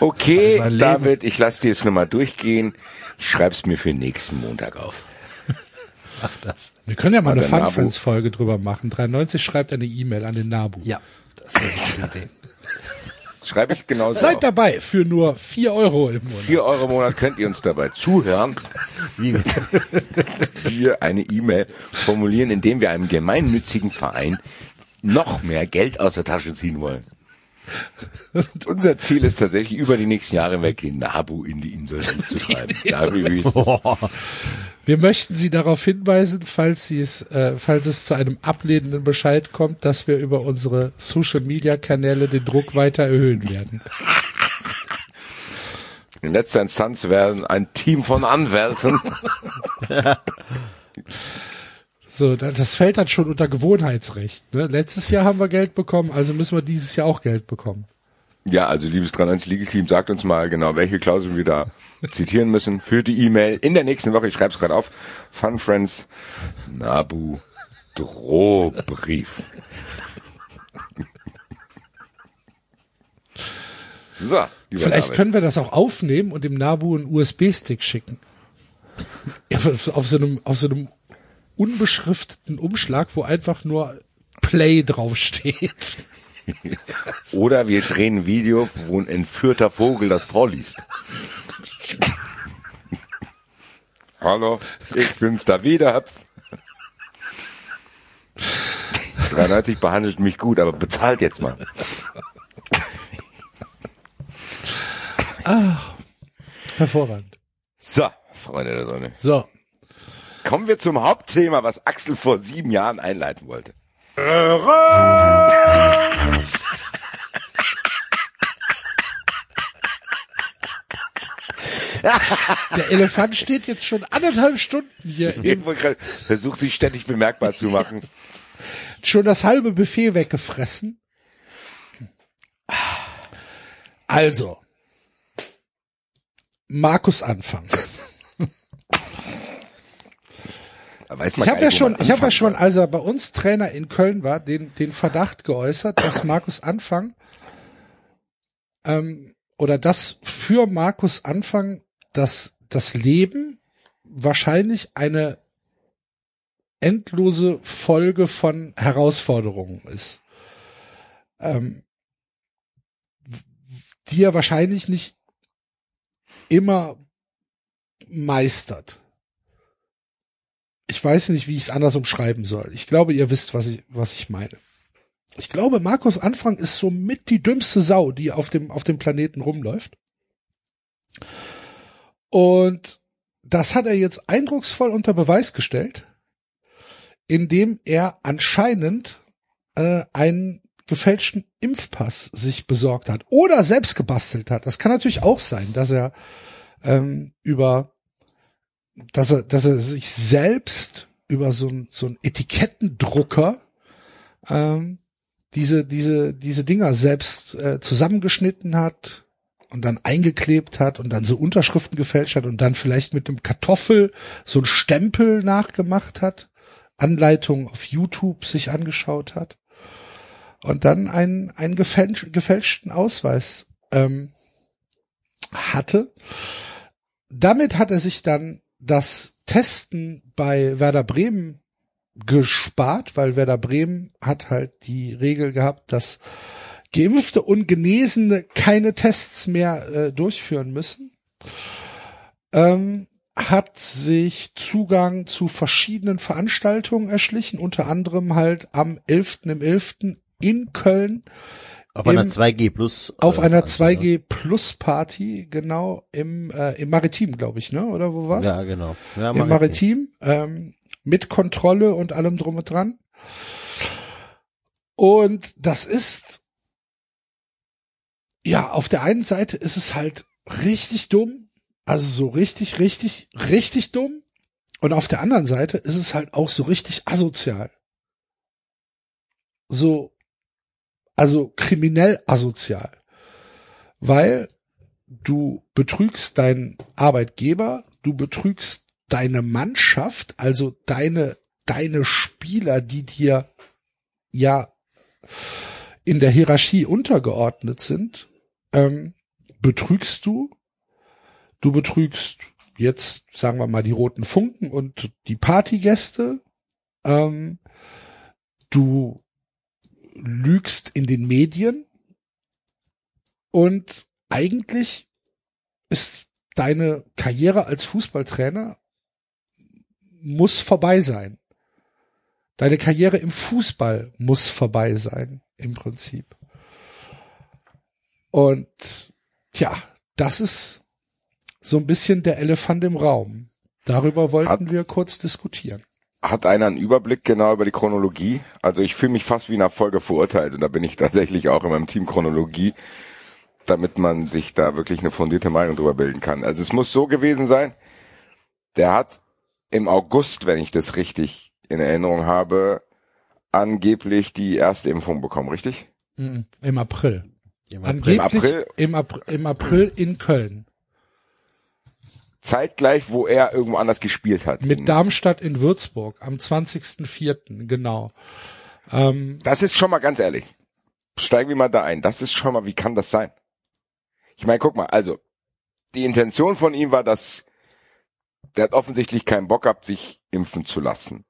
Okay. David, ich lasse dir jetzt nochmal durchgehen. Ich schreib's mir für nächsten Montag auf. Ach, das. Wir können ja mal eine der Fun. Friends Folge drüber machen. 93 schreibt eine E-Mail an den Nabu. Ja, das ist eine Idee. Das schreibe ich genauso Seid auf. dabei für nur 4 Euro im Monat. 4 Euro im Monat könnt ihr uns dabei zuhören, wie wir eine E-Mail formulieren, indem wir einem gemeinnützigen Verein noch mehr Geld aus der Tasche ziehen wollen. Und unser Ziel ist tatsächlich, über die nächsten Jahre hinweg den Nabu in die Insolvenz zu treiben. Wir möchten Sie darauf hinweisen, falls Sie es, äh, falls es zu einem ablehnenden Bescheid kommt, dass wir über unsere Social Media Kanäle den Druck weiter erhöhen werden. In letzter Instanz werden ein Team von Anwälten So, da- das fällt dann schon unter Gewohnheitsrecht. Ne? Letztes Jahr haben wir Geld bekommen, also müssen wir dieses Jahr auch Geld bekommen. Ja, also liebes 93 Legal Team, sagt uns mal genau, welche Klauseln wir da zitieren müssen für die E-Mail in der nächsten Woche. Ich schreibe es gerade auf. Fun Friends Nabu Drohbrief. So, Vielleicht David. können wir das auch aufnehmen und dem Nabu einen USB-Stick schicken. Ja, auf so einem, auf so einem unbeschrifteten Umschlag, wo einfach nur Play draufsteht. Oder wir drehen ein Video, wo ein entführter Vogel das vorliest. Hallo, ich bin's da wieder. 93 behandelt mich gut, aber bezahlt jetzt mal. Hervorragend. So, Freunde der Sonne. So. Kommen wir zum Hauptthema, was Axel vor sieben Jahren einleiten wollte. Der Elefant steht jetzt schon anderthalb Stunden hier. Versucht sich ständig bemerkbar zu machen. Schon das halbe Buffet weggefressen. Also. Markus Anfang. Da weiß man Ich habe ja schon, ich habe ja schon, als er bei uns Trainer in Köln war, den, den Verdacht geäußert, dass Markus Anfang ähm, oder dass für Markus Anfang das, das Leben wahrscheinlich eine endlose Folge von Herausforderungen ist, ähm, die er wahrscheinlich nicht immer meistert. Ich weiß nicht, wie ich es anders umschreiben soll. Ich glaube, ihr wisst, was ich, was ich meine. Ich glaube, Markus Anfang ist so mit die dümmste Sau, die auf dem, auf dem Planeten rumläuft. Und das hat er jetzt eindrucksvoll unter Beweis gestellt, indem er anscheinend äh, einen gefälschten Impfpass sich besorgt hat oder selbst gebastelt hat. Das kann natürlich auch sein, dass er ähm, über dass er, dass er sich selbst über so ein, so ein Etikettendrucker ähm, diese, diese, diese Dinger selbst äh, zusammengeschnitten hat und dann eingeklebt hat und dann so Unterschriften gefälscht hat und dann vielleicht mit dem Kartoffel so ein Stempel nachgemacht hat, Anleitungen auf YouTube sich angeschaut hat und dann einen, einen gefälsch, gefälschten Ausweis ähm, hatte. Damit hat er sich dann das Testen bei Werder Bremen gespart, weil Werder Bremen hat halt die Regel gehabt, dass Geimpfte und Genesene keine Tests mehr äh, durchführen müssen. Ähm, hat sich Zugang zu verschiedenen Veranstaltungen erschlichen, unter anderem halt am 11. im 11. in Köln Auf einer Im- 2G Plus. auf äh, einer Veranstaltung. 2G Plus Party, genau, im, äh, im Maritim, glaube ich, ne? Oder wo war's? Ja, genau. Ja, Im Maritim, ähm, mit Kontrolle und allem drum und dran. Und das ist, ja, auf der einen Seite ist es halt richtig dumm, also so richtig, richtig, richtig dumm. Und auf der anderen Seite ist es halt auch so richtig asozial. So, also kriminell asozial. Weil du betrügst deinen Arbeitgeber, du betrügst deine Mannschaft, also deine, deine Spieler, die dir ja in der Hierarchie untergeordnet sind, ähm, betrügst du. Du betrügst jetzt, sagen wir mal, die roten Funken und die Partygäste. Ähm, du lügst in den Medien. Und eigentlich ist deine Karriere als Fußballtrainer muss vorbei sein. Deine Karriere im Fußball muss vorbei sein, im Prinzip. Und ja, das ist so ein bisschen der Elefant im Raum. Darüber wollten wir kurz diskutieren. Hat einer einen Überblick genau über die Chronologie? Also ich fühle mich fast wie in einer Folge verurteilt und da bin ich tatsächlich auch in meinem Team Chronologie, damit man sich da wirklich eine fundierte Meinung drüber bilden kann. Also es muss so gewesen sein, der hat im August, wenn ich das richtig in Erinnerung habe, angeblich die erste Impfung bekommen, richtig? Mhm, Im April. Im Angeblich April? im April, im April in Köln. Zeitgleich, wo er irgendwo anders gespielt hat. Mit Darmstadt in Würzburg am 20.04. genau. Ähm, Das ist schon mal ganz ehrlich. Steigen wir mal da ein. Das ist schon mal, wie kann das sein? Ich meine, guck mal, also, die Intention von ihm war, dass der hat offensichtlich keinen Bock gehabt, sich impfen zu lassen.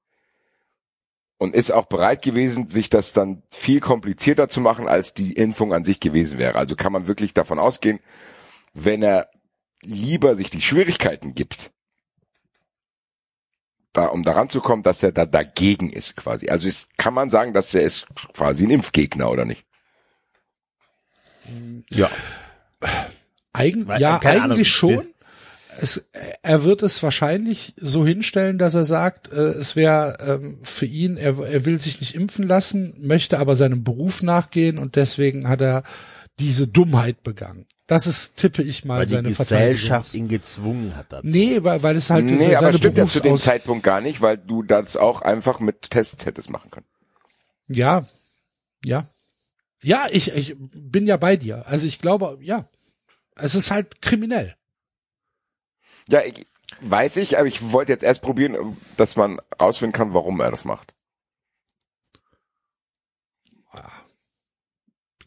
Und ist auch bereit gewesen, sich das dann viel komplizierter zu machen, als die Impfung an sich gewesen wäre. Also kann man wirklich davon ausgehen, wenn er lieber sich die Schwierigkeiten gibt, da, um daran zu kommen, dass er da dagegen ist quasi. Also ist, kann man sagen, dass er ist quasi ein Impfgegner oder nicht? Ja. Eigen, Weil- ja, Ahnung, eigentlich ich schon. Es, er wird es wahrscheinlich so hinstellen, dass er sagt, äh, es wäre ähm, für ihn, er, er will sich nicht impfen lassen, möchte aber seinem Beruf nachgehen und deswegen hat er diese Dummheit begangen. Das ist, tippe ich mal, Weil die seine Gesellschaft Verteidigung. ihn gezwungen hat dazu. Nee, weil, weil es halt nee, seine aber stimmt ja zu dem Zeitpunkt gar nicht, weil du das auch einfach mit Tests hättest machen können. Ja, ja. Ja, ich, ich bin ja bei dir. Also ich glaube, ja. Es ist halt kriminell. Ja, ich, weiß ich, aber ich wollte jetzt erst probieren, dass man rausfinden kann, warum er das macht.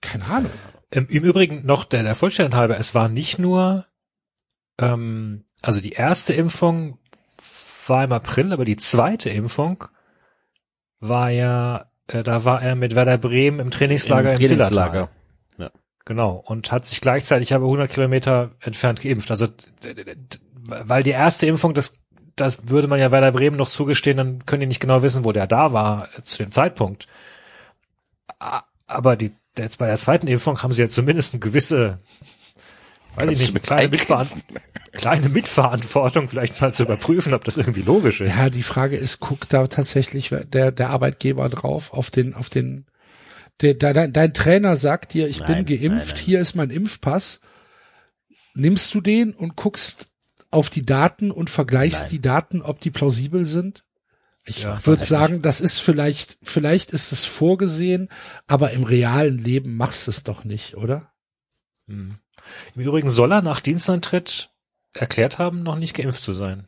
Keine Ahnung. Im, Im Übrigen noch der, der Vollständigkeit halber, es war nicht nur, ähm, also die erste Impfung war im April, aber die zweite Impfung war ja, äh, da war er mit Werder Bremen im Trainingslager im, Trainingslager. Zillertal. Genau. Und hat sich gleichzeitig aber 100 Kilometer entfernt geimpft. Also, weil die erste Impfung, das, das würde man ja Werder Bremen noch zugestehen, dann können die nicht genau wissen, wo der da war äh, zu dem Zeitpunkt. Aber die, jetzt bei der zweiten Impfung haben sie ja zumindest eine gewisse, weiß ich nicht, eine kleine, Mitveran kleine Mitverantwortung, vielleicht mal zu überprüfen, ob das irgendwie logisch ist. Ja, die Frage ist, guckt da tatsächlich der, der Arbeitgeber drauf auf den, auf den, der, dein, dein Trainer sagt dir, ich bin Nein, geimpft, nein, nein. hier ist mein Impfpass. Nimmst du den und guckst auf die Daten und vergleichst Nein. die Daten, ob die plausibel sind? Ich Ja, würde sagen, das ist vielleicht, vielleicht ist es vorgesehen, aber im realen Leben machst du es doch nicht, oder? Hm. Im Übrigen soll er nach Dienstantritt erklärt haben, noch nicht geimpft zu sein.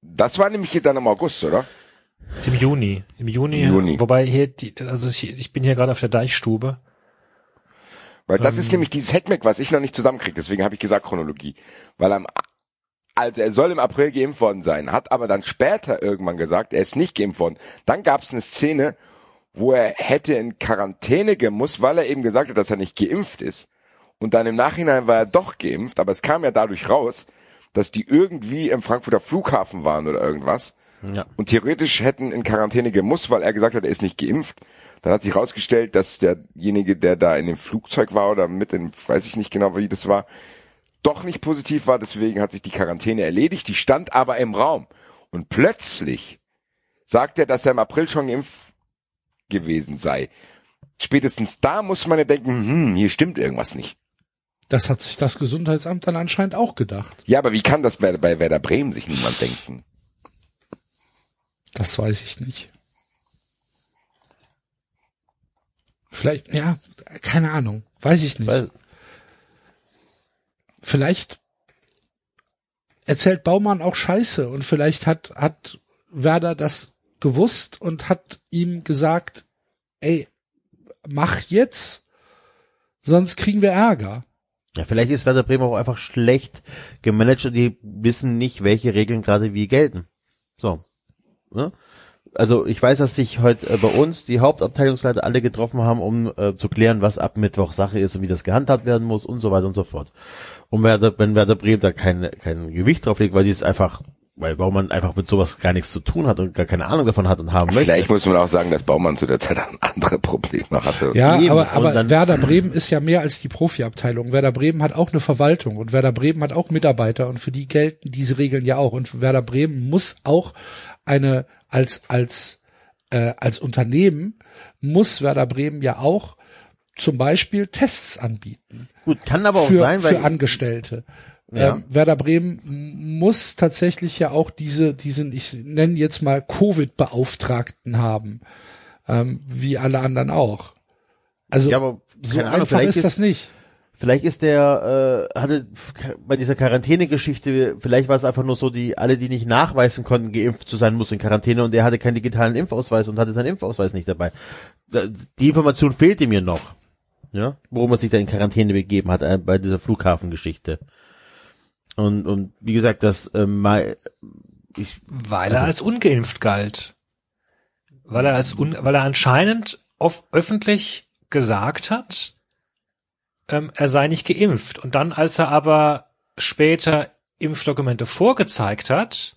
Das war nämlich hier dann im August, oder? Im Juni. Im Juni. Im Juni. Wobei hier, die, also ich, ich bin hier gerade auf der Deichstube. Weil das Ähm. ist nämlich dieses Hackmack, was ich noch nicht zusammenkriege. Deswegen habe ich gesagt Chronologie. Weil am, also er soll im April geimpft worden sein, hat aber dann später irgendwann gesagt, er ist nicht geimpft worden. Dann gab es eine Szene, wo er hätte in Quarantäne gemusst, weil er eben gesagt hat, dass er nicht geimpft ist. Und dann im Nachhinein war er doch geimpft, aber es kam ja dadurch raus, dass die irgendwie im Frankfurter Flughafen waren oder irgendwas Ja. und theoretisch hätten in Quarantäne gemusst, weil er gesagt hat, er ist nicht geimpft. Dann hat sich herausgestellt, dass derjenige, der da in dem Flugzeug war oder mit in, weiß ich nicht genau, wie das war, doch nicht positiv war. Deswegen hat sich die Quarantäne erledigt. Die stand aber im Raum. Und plötzlich sagt er, dass er im April schon geimpft gewesen sei. Spätestens da muss man ja denken, hm, hier stimmt irgendwas nicht. Das hat sich das Gesundheitsamt dann anscheinend auch gedacht. Ja, aber wie kann das bei, bei Werder Bremen sich niemand denken? Das weiß ich nicht. Vielleicht, ja, keine Ahnung. Weiß ich nicht. Weil, vielleicht erzählt Baumann auch Scheiße und vielleicht hat, hat Werder das gewusst und hat ihm gesagt, ey, mach jetzt, sonst kriegen wir Ärger. ja, vielleicht ist Werder Bremen auch einfach schlecht gemanagt und die wissen nicht, welche Regeln gerade wie gelten. So. Ne? Also ich weiß, dass sich heute äh, bei uns die Hauptabteilungsleiter alle getroffen haben, um äh, zu klären, was ab Mittwoch Sache ist und wie das gehandhabt werden muss und so weiter und so fort. Und Werder, wenn Werder Bremen da kein, kein Gewicht drauf legt, weil die es einfach, weil warum man einfach mit sowas gar nichts zu tun hat und gar keine Ahnung davon hat und haben möchte. Vielleicht muss man auch sagen, dass Baumann zu der Zeit andere Probleme hatte. Ja, Eben, aber, aber dann- Werder Bremen ist ja mehr als die Profiabteilung. Werder Bremen hat auch eine Verwaltung und Werder Bremen hat auch Mitarbeiter und für die gelten diese Regeln ja auch. Und Werder Bremen muss auch eine als als äh, als Unternehmen muss Werder Bremen ja auch zum Beispiel Tests anbieten Gut, kann aber auch für, sein, weil für Angestellte. Ja. Ähm, Werder Bremen muss tatsächlich ja auch diese, diesen, ich nenne jetzt mal Covid-Beauftragten haben, ähm, wie alle anderen auch. Also Ja, aber so Ahnung, einfach ist ist- das nicht. Vielleicht ist der, äh, hatte bei dieser Quarantäne-Geschichte, vielleicht war es einfach nur so, die alle, die nicht nachweisen konnten, geimpft zu sein, mussten in Quarantäne und er hatte keinen digitalen Impfausweis und hatte seinen Impfausweis nicht dabei. Da- Die Information fehlte mir noch. Ja, worum er sich da in Quarantäne begeben hat, äh, bei dieser Flughafengeschichte. Und, und wie gesagt, das, mal, ich, Weil er als ungeimpft galt. Weil er als un, weil er anscheinend off öffentlich gesagt hat, ähm, er sei nicht geimpft. Und dann, als er aber später Impfdokumente vorgezeigt hat,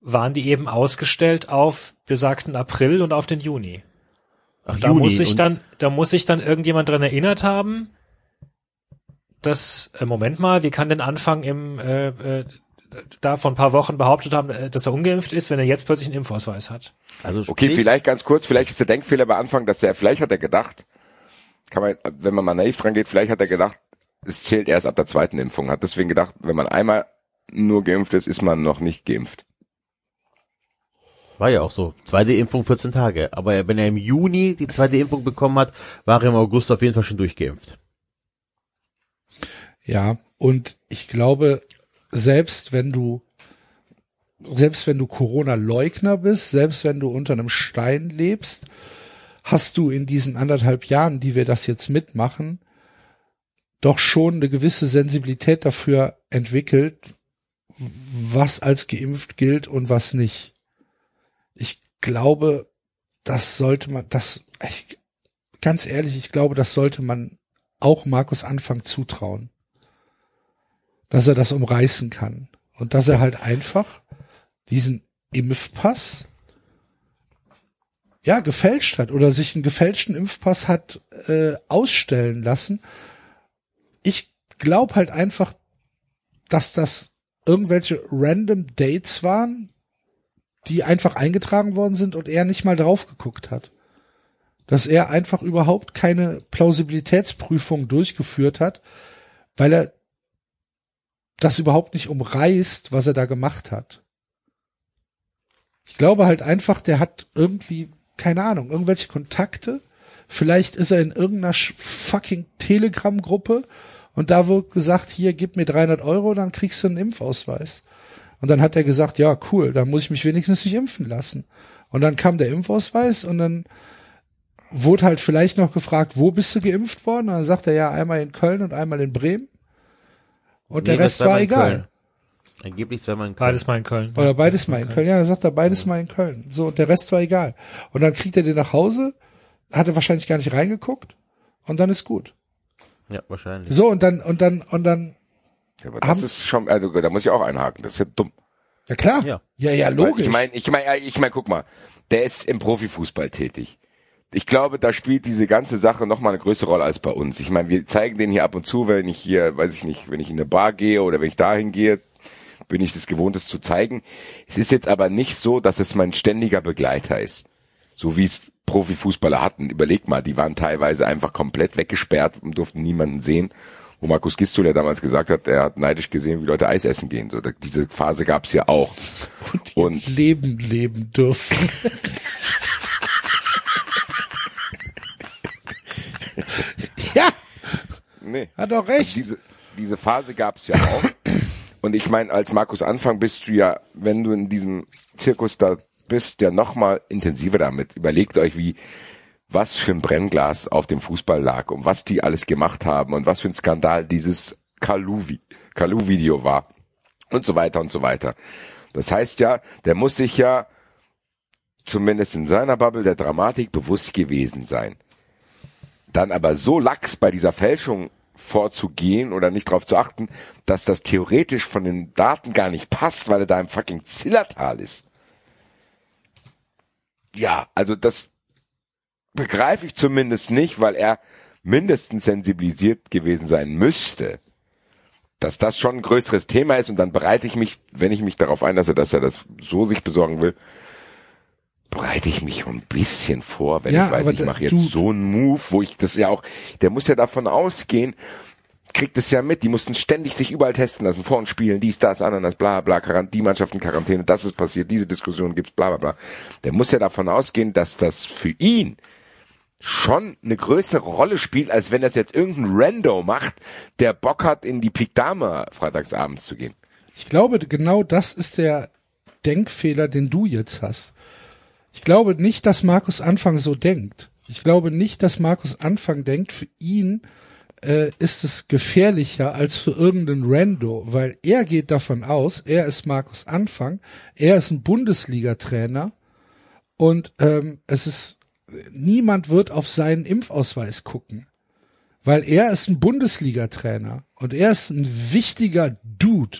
waren die eben ausgestellt auf besagten April und auf den Juni. Ach, Da Juni muss sich und- dann, da muss sich dann irgendjemand dran erinnert haben, dass, äh, Moment mal, wie kann denn Anfang im, äh, äh, da vor ein paar Wochen behauptet haben, äh, dass er ungeimpft ist, wenn er jetzt plötzlich einen Impfausweis hat. also Okay, vielleicht ganz kurz, vielleicht ist der Denkfehler bei Anfang, dass er, vielleicht hat er gedacht, kann man, wenn man mal naiv dran geht, vielleicht hat er gedacht, es zählt erst ab der zweiten Impfung, hat deswegen gedacht, wenn man einmal nur geimpft ist, ist man noch nicht geimpft. War ja auch so. Zweite Impfung 14 Tage. Aber wenn er im Juni die zweite Impfung bekommen hat, war er im August auf jeden Fall schon durchgeimpft. Ja, und ich glaube, selbst wenn du, selbst wenn du Corona-Leugner bist, selbst wenn du unter einem Stein lebst, hast du in diesen anderthalb Jahren, die wir das jetzt mitmachen, doch schon eine gewisse Sensibilität dafür entwickelt, was als geimpft gilt und was nicht. Ich glaube, das sollte man, das, ich, ganz ehrlich, ich glaube, das sollte man auch Markus Anfang zutrauen. Dass er das umreißen kann. Und dass er halt einfach diesen Impfpass ja gefälscht hat oder sich einen gefälschten Impfpass hat äh, ausstellen lassen. Ich glaube halt einfach, dass das irgendwelche random Dates waren, die einfach eingetragen worden sind und er nicht mal drauf geguckt hat. Dass er einfach überhaupt keine Plausibilitätsprüfung durchgeführt hat, weil er das überhaupt nicht umreißt, was er da gemacht hat. Ich glaube halt einfach, der hat irgendwie, keine Ahnung, irgendwelche Kontakte. Vielleicht ist er in irgendeiner fucking Telegram-Gruppe und da wird gesagt, hier, gib mir 300 Euro, dann kriegst du einen Impfausweis. Und dann hat er gesagt, ja, cool, dann muss ich mich wenigstens nicht impfen lassen. Und dann kam der Impfausweis und dann wurde halt vielleicht noch gefragt, wo bist du geimpft worden? Und dann sagt er ja einmal in Köln und einmal in Bremen. Und der Nee, das Rest war egal. Köln. Angeblich zweimal in Köln. Beides mal in Köln. Oder beides mal in Köln. Ja, dann sagt er beides mal in Köln. So, und der Rest war egal. Und dann kriegt er den nach Hause, hat er wahrscheinlich gar nicht reingeguckt und dann ist gut. Ja, wahrscheinlich. So, und dann, und dann, und dann, Ja, aber das ist schon, also da muss ich auch einhaken, das ist ja dumm. Ja klar. Ja. Ja, ja, logisch. Ich meine, ich meine, ich meine, guck mal, der ist im Profifußball tätig. Ich glaube, da spielt diese ganze Sache noch mal eine größere Rolle als bei uns. Ich meine, wir zeigen den hier ab und zu, wenn ich hier, weiß ich nicht, wenn ich in eine Bar gehe oder wenn ich dahin gehe, bin ich das gewohnt, es zu zeigen. Es ist jetzt aber nicht so, dass es mein ständiger Begleiter ist. So wie es Profifußballer hatten. Überleg mal, die waren teilweise einfach komplett weggesperrt und durften niemanden sehen. Wo Markus Gistul ja damals gesagt hat, er hat neidisch gesehen, wie Leute Eis essen gehen. So, da- diese Phase gab's ja auch. Und Leben leben dürfen. ja, nee. hat doch Also recht. diese, diese Phase gab's ja auch. Und ich meine, als Markus Anfang bist du ja, wenn du in diesem Zirkus da bist, ja noch mal intensiver damit. Überlegt euch, wie was für ein Brennglas auf dem Fußball lag und was die alles gemacht haben und was für ein Skandal dieses Kalu-Vi- Kalu-Video war und so weiter und so weiter. Das heißt ja, der muss sich ja zumindest in seiner Bubble der Dramatik bewusst gewesen sein. Dann aber so lax bei dieser Fälschung vorzugehen oder nicht darauf zu achten, dass das theoretisch von den Daten gar nicht passt, weil er da im fucking Zillertal ist. Ja, also das begreife ich zumindest nicht, weil er mindestens sensibilisiert gewesen sein müsste, dass das schon ein größeres Thema ist und dann bereite ich mich, wenn ich mich darauf einlasse, dass er das so sich besorgen will, bereite ich mich ein bisschen vor, wenn Ja, ich weiß, ich mache jetzt so einen Move, wo ich das ja auch, der muss ja davon ausgehen, kriegt es ja mit, die mussten ständig sich überall testen lassen, vor und spielen, dies, das, Ananas, bla bla, Quarant die Mannschaft in Quarantäne, das ist passiert, diese Diskussion gibt's, bla bla bla. Der muss ja davon ausgehen, dass das für ihn schon eine größere Rolle spielt, als wenn das jetzt irgendein Rando macht, der Bock hat, in die Pik Dame freitagsabends zu gehen. Ich glaube, genau das ist der Denkfehler, den du jetzt hast. Ich glaube nicht, dass Markus Anfang so denkt. Ich glaube nicht, dass Markus Anfang denkt, für ihn äh, ist es gefährlicher als für irgendeinen Rando, weil er geht davon aus, er ist Markus Anfang, er ist ein Bundesliga-Trainer und ähm, es ist niemand wird auf seinen Impfausweis gucken, weil er ist ein Bundesliga-Trainer und er ist ein wichtiger Dude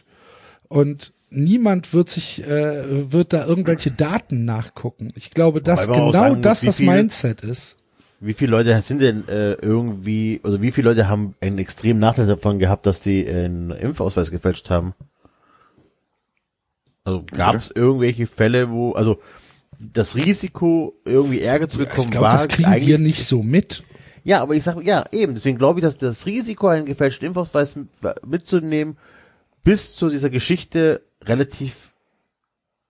und niemand wird sich äh, wird da irgendwelche Daten nachgucken. Ich glaube, dass genau sagen das das viel- Mindset ist. Wie viele Leute sind denn äh, irgendwie, oder wie viele Leute haben einen extremen Nachteil davon gehabt, dass die einen Impfausweis gefälscht haben? Also gab es irgendwelche Fälle, wo, also das Risiko, irgendwie Ärger zu bekommen, Ich glaube, war das kriegen wir nicht so mit. Ja, aber ich sage, ja, eben, deswegen glaube ich, dass das Risiko, einen gefälschten Impfausweis mit, mitzunehmen, bis zu dieser Geschichte relativ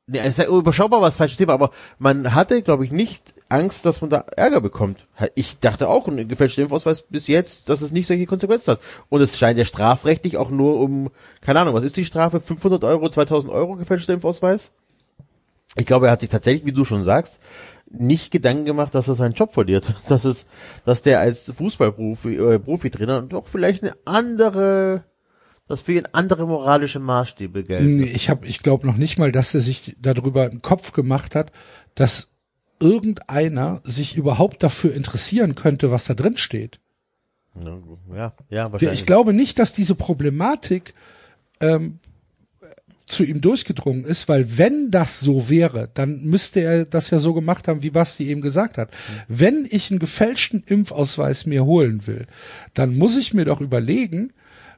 Nee, es ist überschaubar war das falsche Thema, aber man hatte, glaube ich, nicht Angst, dass man da Ärger bekommt. Ich dachte auch, ein gefälschter Impfausweis bis jetzt, dass es nicht solche Konsequenzen hat. Und es scheint ja strafrechtlich auch nur um, keine Ahnung, was ist die Strafe? 500 Euro, 2000 Euro gefälschter Impfausweis? Ich glaube, er hat sich tatsächlich, wie du schon sagst, nicht Gedanken gemacht, dass er seinen Job verliert. Dass es, dass der als Fußballprofi, äh, Profitrainer doch vielleicht eine andere, dass für ihn andere moralische Maßstäbe gelten. Nee, ich habe, ich glaube noch nicht mal, dass er sich darüber einen Kopf gemacht hat, dass irgendeiner sich überhaupt dafür interessieren könnte, was da drin steht. Ja, ja, wahrscheinlich. Ich glaube nicht, dass diese Problematik ähm, zu ihm durchgedrungen ist, weil wenn das so wäre, dann müsste er das ja so gemacht haben, wie Basti eben gesagt hat. Wenn ich einen gefälschten Impfausweis mir holen will, dann muss ich mir doch überlegen,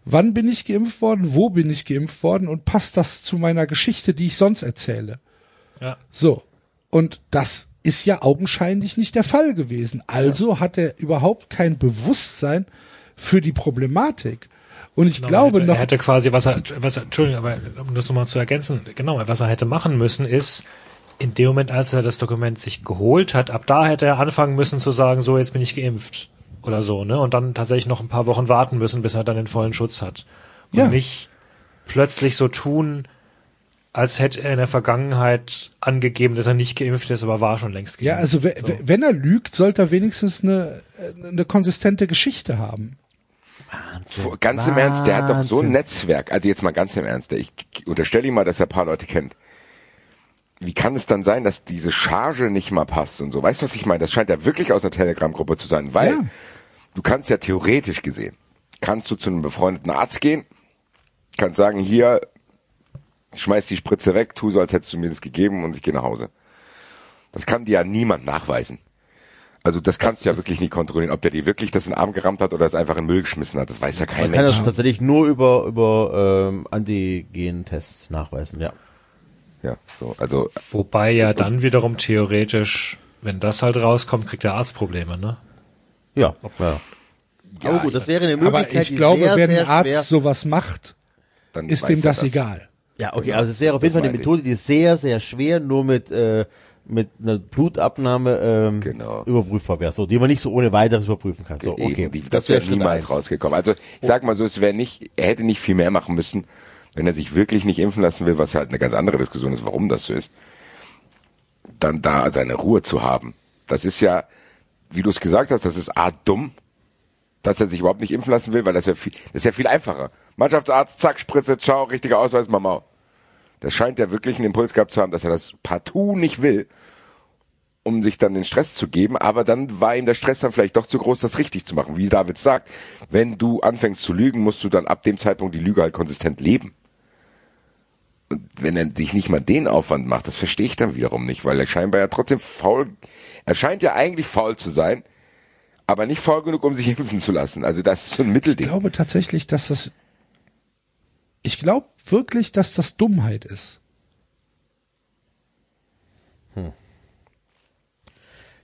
wann bin ich geimpft worden, wo bin ich geimpft worden und passt das zu meiner Geschichte, die ich sonst erzähle. Ja. So. Und das ist ja augenscheinlich nicht der Fall gewesen. Also hat er überhaupt kein Bewusstsein für die Problematik. Und ich glaube er hätte, noch, er hätte quasi, was er, was er, Entschuldigung, aber um das nochmal zu ergänzen, genau, was er hätte machen müssen ist, in dem Moment, als er das Dokument sich geholt hat, ab da hätte er anfangen müssen zu sagen, so, jetzt bin ich geimpft. Oder so, ne? Und dann tatsächlich noch ein paar Wochen warten müssen, bis er dann den vollen Schutz hat. Und Ja. nicht plötzlich so tun, als hätte er in der Vergangenheit angegeben, dass er nicht geimpft ist, aber war schon längst geimpft. ja, also we- wenn er lügt, sollte er wenigstens eine, eine konsistente Geschichte haben. Vor- Ganz im Ernst, der hat doch so ein Wahnsinn. Netzwerk. Also jetzt mal ganz im Ernst. Ich unterstelle ihm mal, dass er ein paar Leute kennt. Wie kann es dann sein, dass diese Charge nicht mal passt und so? Weißt du, was ich meine? Das scheint ja wirklich aus einer Telegram-Gruppe zu sein, weil Ja. du kannst ja theoretisch gesehen, kannst du zu einem befreundeten Arzt gehen, kannst sagen, hier, schmeiß die Spritze weg, tu so, als hättest du mir das gegeben und ich gehe nach Hause. Das kann dir ja niemand nachweisen. Also das kannst du ja wirklich nicht kontrollieren, ob der dir wirklich das in den Arm gerammt hat oder es einfach in den Müll geschmissen hat. Das weiß ja kein Man kann Mensch. das tatsächlich nur über, über ähm, Antigen-Tests nachweisen, ja. Ja, so, also Wobei ja dann wiederum theoretisch, wenn das halt rauskommt, kriegt der Arzt Probleme, ne? Ja, ja. Aber gut, das wäre eine Möglichkeit, Aber ich glaube, sehr, wenn ein Arzt schwer- sowas macht, dann ist dem er das egal. Ja, okay, Genau. also es wäre auf jeden Das Fall eine. Methode, die sehr, sehr schwer nur mit, äh, mit einer Blutabnahme ähm, Genau. überprüfbar wäre, so, die man nicht so ohne weiteres überprüfen kann. So, okay. Eben, die, das wäre Schritt niemals eins. rausgekommen. Also ich sag mal so, es wäre nicht, er hätte nicht viel mehr machen müssen, wenn er sich wirklich nicht impfen lassen will, was halt eine ganz andere Diskussion ist, warum das so ist, dann da seine Ruhe zu haben. Das ist ja, wie du es gesagt hast, das ist A dumm, dass er sich überhaupt nicht impfen lassen will, weil das wäre viel, das ist ja viel einfacher. Mannschaftsarzt, zack, Spritze, ciao, richtiger Ausweis, Mama. Das scheint ja wirklich einen Impuls gehabt zu haben, dass er das partout nicht will, um sich dann den Stress zu geben, aber dann war ihm der Stress dann vielleicht doch zu groß, das richtig zu machen. Wie David sagt, wenn du anfängst zu lügen, musst du dann ab dem Zeitpunkt die Lüge halt konsistent leben. Und wenn er sich nicht mal den Aufwand macht, das verstehe ich dann wiederum nicht, weil er scheinbar ja trotzdem faul, er scheint ja eigentlich faul zu sein, aber nicht faul genug, um sich impfen zu lassen. Also das ist so ein Ich Mittelding. glaube tatsächlich, dass das, ich glaube wirklich, dass das Dummheit ist.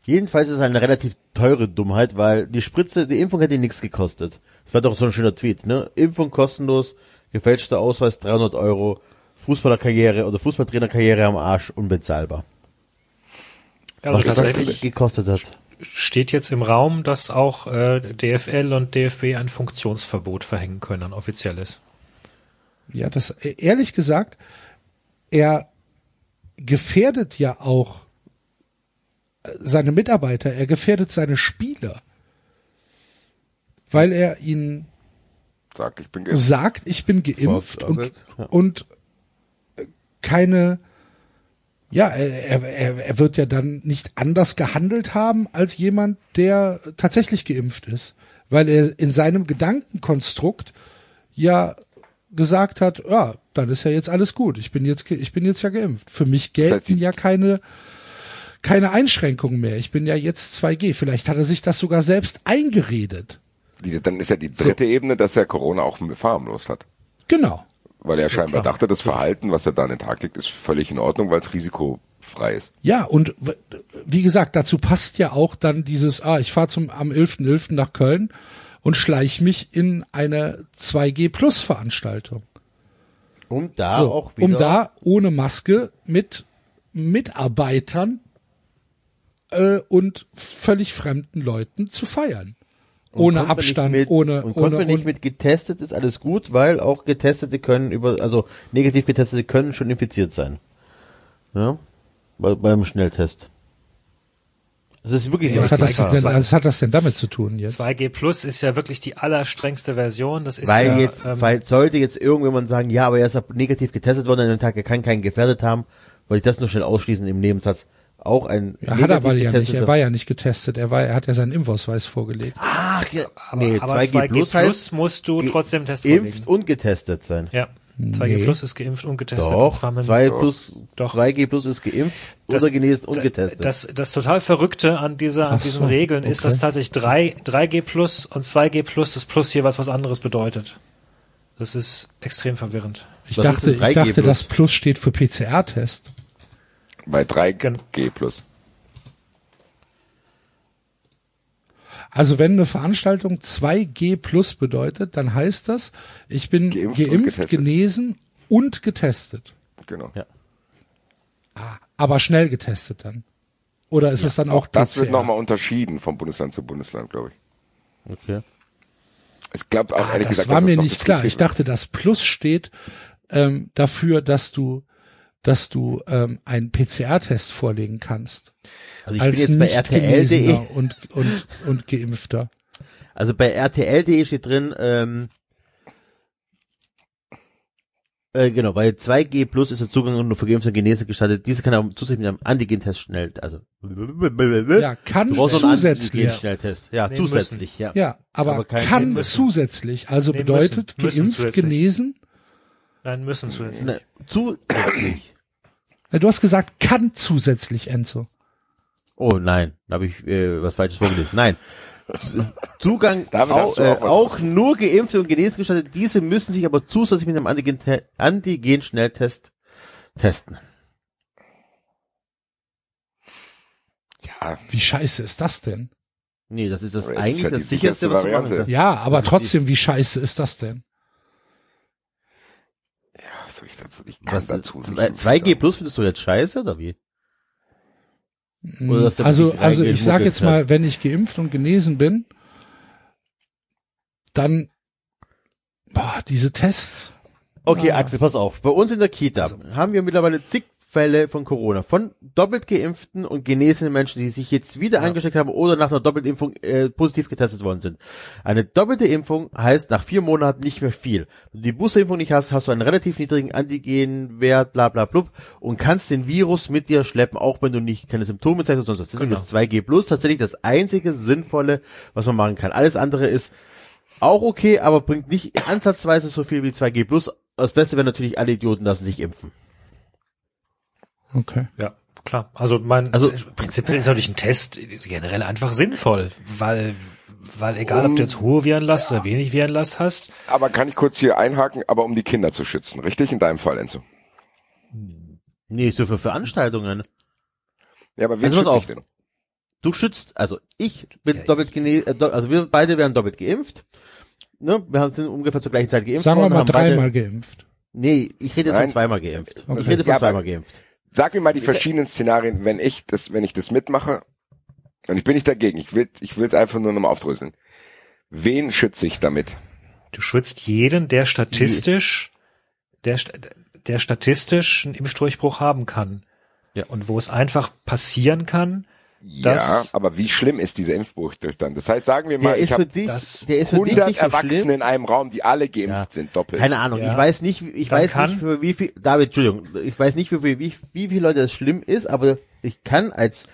Jedenfalls ist es eine relativ teure Dummheit, weil die Spritze, die Impfung hätte nichts gekostet. Das war doch so ein schöner Tweet, ne? Impfung kostenlos, gefälschter Ausweis 300 Euro, Fußballerkarriere oder Fußballtrainerkarriere am Arsch, unbezahlbar. Also Was das gekostet hat. steht jetzt im Raum, dass auch äh, DFL und DFB ein Funktionsverbot verhängen können, ein offizielles. Ja, das, ehrlich gesagt, er gefährdet ja auch seine Mitarbeiter, er gefährdet seine Spieler. Weil er ihnen Sagt, ich bin geimpft. sagt, ich bin geimpft und, ja. und äh, keine, ja, er, er, er wird ja dann nicht anders gehandelt haben als jemand, der tatsächlich geimpft ist. Weil er in seinem Gedankenkonstrukt ja gesagt hat, ja, dann ist ja jetzt alles gut. Ich bin jetzt, ich bin jetzt ja geimpft. Für mich gelten heißt, die- ja keine, keine Einschränkungen mehr. Ich bin ja jetzt 2G. Vielleicht hat er sich das sogar selbst eingeredet. Die- Dann ist ja die dritte Ebene, dass er Corona auch verharmlost hat. Genau. Weil er scheinbar dachte, das Verhalten, was er da an den Tag legt, ist völlig in Ordnung, weil es risikofrei ist. Ja, und wie gesagt, dazu passt ja auch dann dieses, ah, ich fahre zum am 11.11. nach Köln und schleich mich in eine 2G Plus Veranstaltung. Um da so, auch wieder um da ohne Maske mit Mitarbeitern äh, und völlig fremden Leuten zu feiern. Und Ohne Abstand, mit, ohne, und ohne, man nicht mit getestet ist alles gut, weil auch Getestete können über, also negativ Getestete können schon infiziert sein. Ja? Bei, beim Schnelltest. Das ist wirklich was, hat das denn, was hat das denn damit zu tun jetzt? 2G Plus ist ja wirklich die allerstrengste Version. Das ist weil ja, jetzt, ähm, weil sollte jetzt irgendjemand sagen, ja, aber er ist ja negativ getestet worden an dem Tag, er kann keinen gefährdet haben, wollte ich das nur schnell ausschließen im Nebensatz. Auch ein Er hat aber ja nicht, er war ja nicht getestet, er war, er hat ja seinen Impfausweis vorgelegt. Ach, ja, aber, nee, aber 2G, 2G Plus heißt musst du ge- trotzdem Test geimpft vorlegen. und getestet sein. Ja, 2G Nee. Plus ist geimpft und getestet. und Doch, zwar mit- 2 plus, Doch. 2G plus ist geimpft Das- oder genesen und d- getestet. Das, das total Verrückte an dieser, an diesen so, Regeln ist, okay. dass tatsächlich 3, 3G Plus und 2G Plus das Plus jeweils was anderes bedeutet. Das ist extrem verwirrend. Ich Was dachte, ist ich 3G dachte, Plus? das Plus steht für PCR-Test. Bei 3G Gen- plus. Also wenn eine Veranstaltung 2G plus bedeutet, dann heißt das, ich bin Geimpft geimpft, und genesen und getestet. Genau. Ja. Aber schnell getestet dann. Oder ist es dann auch, Das PCR? wird nochmal unterschieden vom Bundesland zu Bundesland, glaube ich. Okay. Es glaubt auch Ah, ehrlich das gesagt, war mir nicht klar. Ich dachte, das Plus steht ähm, dafür, dass du, dass du ähm, einen PCR-Test vorlegen kannst. Also ich als bin jetzt bei RTL.de. Und, und, und Geimpfter. Also bei RTL.de steht drin, ähm, äh, genau, bei 2G Plus ist der Zugang nur für Geimpfte und Genese gestartet. Diese kann auch zusätzlich mit einem Antigen-Test schnell, also Ja, kann zusätzlich. Antigen-Schnelltest. Ja, Nee, zusätzlich, ja. Ja, aber, Aber kann müssen. zusätzlich, also Nee, bedeutet müssen. Müssen geimpft, zusätzlich. genesen Nein, müssen zusätzlich. Ne, zusätzlich. Ja, Du hast gesagt, kann zusätzlich, Enzo. Oh nein, da habe ich äh, was Falsches vorgelesen. Nein. Zugang auch, äh, auch nur Geimpfte und genesen gestattet. Diese müssen sich aber zusätzlich mit einem Antigen- Antigen-Schnelltest testen. Ja, Wie scheiße ist das denn? Nee, das ist das Aber es ist eigentlich ja das sicherste, Variante. Ja, aber trotzdem, wie scheiße ist das denn? was soll ich dazu? Ich kann Was, dazu nicht zwei- viel 2G sagen. Plus findest du jetzt scheiße oder wie? Der Also, also ich sage jetzt mal, wenn ich geimpft und genesen bin, dann boah, diese Tests. Okay, Ah. Axel, pass auf. Bei uns in der Kita haben wir mittlerweile zig Fälle von Corona. Von doppelt geimpften und genesenen Menschen, die sich jetzt wieder angesteckt haben oder nach einer Doppeltimpfung äh, positiv getestet worden sind. Eine doppelte Impfung heißt nach vier Monaten nicht mehr viel. Wenn du die Boosterimpfung nicht hast, hast du einen relativ niedrigen Antigenwert, bla bla blub und kannst den Virus mit dir schleppen, auch wenn du nicht keine Symptome zeigst oder sonst was. Deswegen Genau. ist 2G Plus tatsächlich das einzige Sinnvolle, was man machen kann. Alles andere ist auch okay, aber bringt nicht ansatzweise so viel wie 2G Plus. Das Beste wäre natürlich, alle Idioten lassen sich impfen. Okay. Ja, klar. Also mein, Also- prinzipiell ist natürlich ein Test generell einfach sinnvoll, weil, weil egal ob du jetzt hohe Virenlast oder wenig Virenlast hast, Aber kann ich kurz hier einhaken, aber um die Kinder zu schützen, richtig? In deinem Fall, Enzo. Nee, so für Veranstaltungen. Ja, aber wen Also schütze auf. ich denn? Du schützt, also ich bin Ja, doppelt gene, äh, also wir beide werden doppelt geimpft. Ne? Wir haben- sind ungefähr zur gleichen Zeit geimpft Sagen wir mal dreimal geimpft. Nee, ich rede jetzt Nein. von zweimal geimpft. Okay. Ich rede von Ja, zweimal geimpft. Sag mir mal die verschiedenen Szenarien, wenn ich das, wenn ich das mitmache. Und ich bin nicht dagegen. Ich will, ich will es einfach nur nochmal aufdröseln. Wen schütze ich damit? du schützt jeden, der statistisch, der, der statistisch einen Impfdurchbruch haben kann. Ja. Und wo es einfach passieren kann, Ja, Das- aber wie schlimm ist dieser Impfbruch durch dann? Das heißt, sagen wir mal, Der ich ist für habe dich, das der ist für dich 100 nicht so Erwachsene schlimm. in einem Raum, die alle geimpft Ja. sind, doppelt. Keine Ahnung, Ja. ich weiß nicht, ich Dann weiß kann- nicht für wie viel, David, Entschuldigung, ich weiß nicht für wie, wie, wie viele Leute das schlimm ist, aber ich kann als,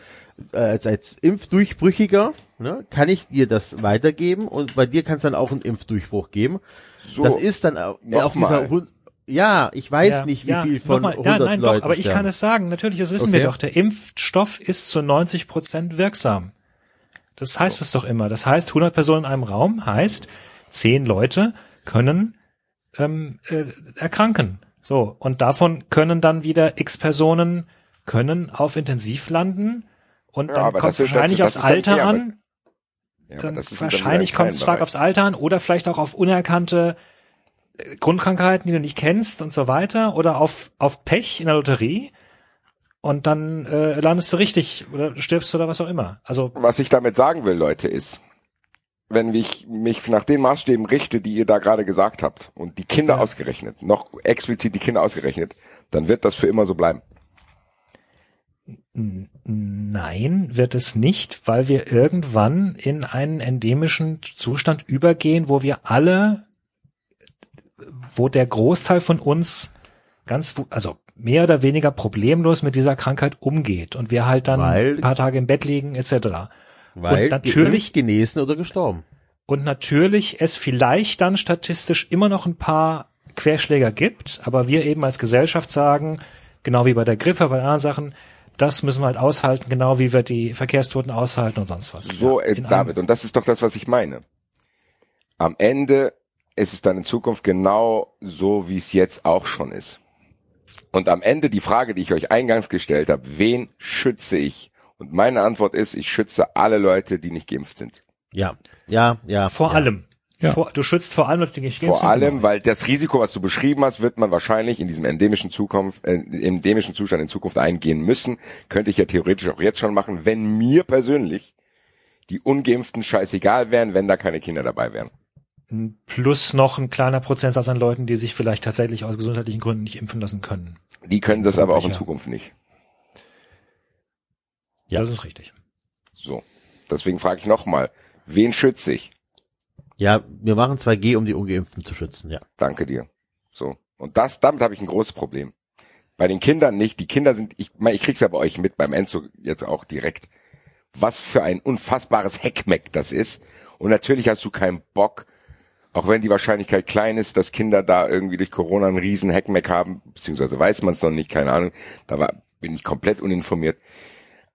äh, als, als Impfdurchbrüchiger, ne, kann ich dir das weitergeben und bei dir kann es dann auch einen Impfdurchbruch geben. So, das ist dann au- auf nochmal. dieser, ja, ich weiß Ja, nicht, wie ja, viel von nochmal, 100 ja, nein, Leuten doch, aber ich kann es sagen. Natürlich, das wissen Okay. wir doch. Der Impfstoff ist zu 90 Prozent wirksam. Das heißt es doch immer. Das heißt, 100 Personen in einem Raum heißt, 10 Leute können ähm, äh, erkranken. So und davon können dann wieder X Personen können auf Intensiv landen und Ja, dann kommt ist- wahrscheinlich aufs Alter an. Dann wahrscheinlich kommt es stark aufs Alter an oder vielleicht auch auf unerkannte Grundkrankheiten, die du nicht kennst und so weiter oder auf, auf Pech in der Lotterie und dann äh, landest du richtig oder stirbst oder was auch immer. Also Was ich damit sagen will, Leute, ist, wenn ich mich nach den Maßstäben richte, die ihr da gerade gesagt habt, und die Kinder Ja. ausgerechnet, noch explizit die Kinder ausgerechnet, dann wird das für immer so bleiben. nein, wird es nicht, weil wir irgendwann in einen endemischen Zustand übergehen, wo wir alle, wo der Großteil von uns ganz, wu- also mehr oder weniger problemlos mit dieser Krankheit umgeht und wir halt dann Weil- ein paar Tage im Bett liegen etc. Weil und natürlich- nicht genesen oder gestorben. Und natürlich es vielleicht dann statistisch immer noch ein paar Querschläger gibt, aber wir eben als Gesellschaft sagen, genau wie bei der Grippe, bei anderen Sachen, das müssen wir halt aushalten, genau wie wir die Verkehrstoten aushalten und sonst was. So, Ja, David, und das ist doch das, was ich meine. Am Ende ist es dann in Zukunft genau so, wie es jetzt auch schon ist. Und am Ende die Frage, die ich euch eingangs gestellt habe, wen schütze ich? Und meine Antwort ist, ich schütze alle Leute, die nicht geimpft sind. Ja, ja, ja. Vor ja. allem. Ja. Vor, du schützt vor allem Leute, die nicht geimpft Vor sind, allem, genau. weil das Risiko, was du beschrieben hast, wird man wahrscheinlich in diesem endemischen Zukunft, äh, endemischen Zustand in Zukunft eingehen müssen. Könnte ich ja theoretisch auch jetzt schon machen, wenn mir persönlich die Ungeimpften scheißegal wären, wenn da keine Kinder dabei wären. Plus noch ein kleiner Prozentsatz an Leuten, die sich vielleicht tatsächlich aus gesundheitlichen Gründen nicht impfen lassen können. Die können das aber auch in. Zukunft nicht. Ja. Das ist richtig. So. Deswegen frage ich nochmal, wen schütze ich? Ja, wir machen 2G, um die Ungeimpften zu schützen, ja. Danke dir. So. Und das, damit habe ich ein großes Problem. Bei den Kindern nicht. Die Kinder sind, ich meine, ich krieg's ja bei euch mit, beim Enzo jetzt auch direkt. Was für ein unfassbares Heckmeck das ist. Und natürlich hast du keinen Bock, Auch wenn die Wahrscheinlichkeit klein ist, dass Kinder da irgendwie durch Corona einen riesen Heckmeck haben, beziehungsweise weiß man es noch nicht, keine Ahnung. Da war, bin ich komplett uninformiert.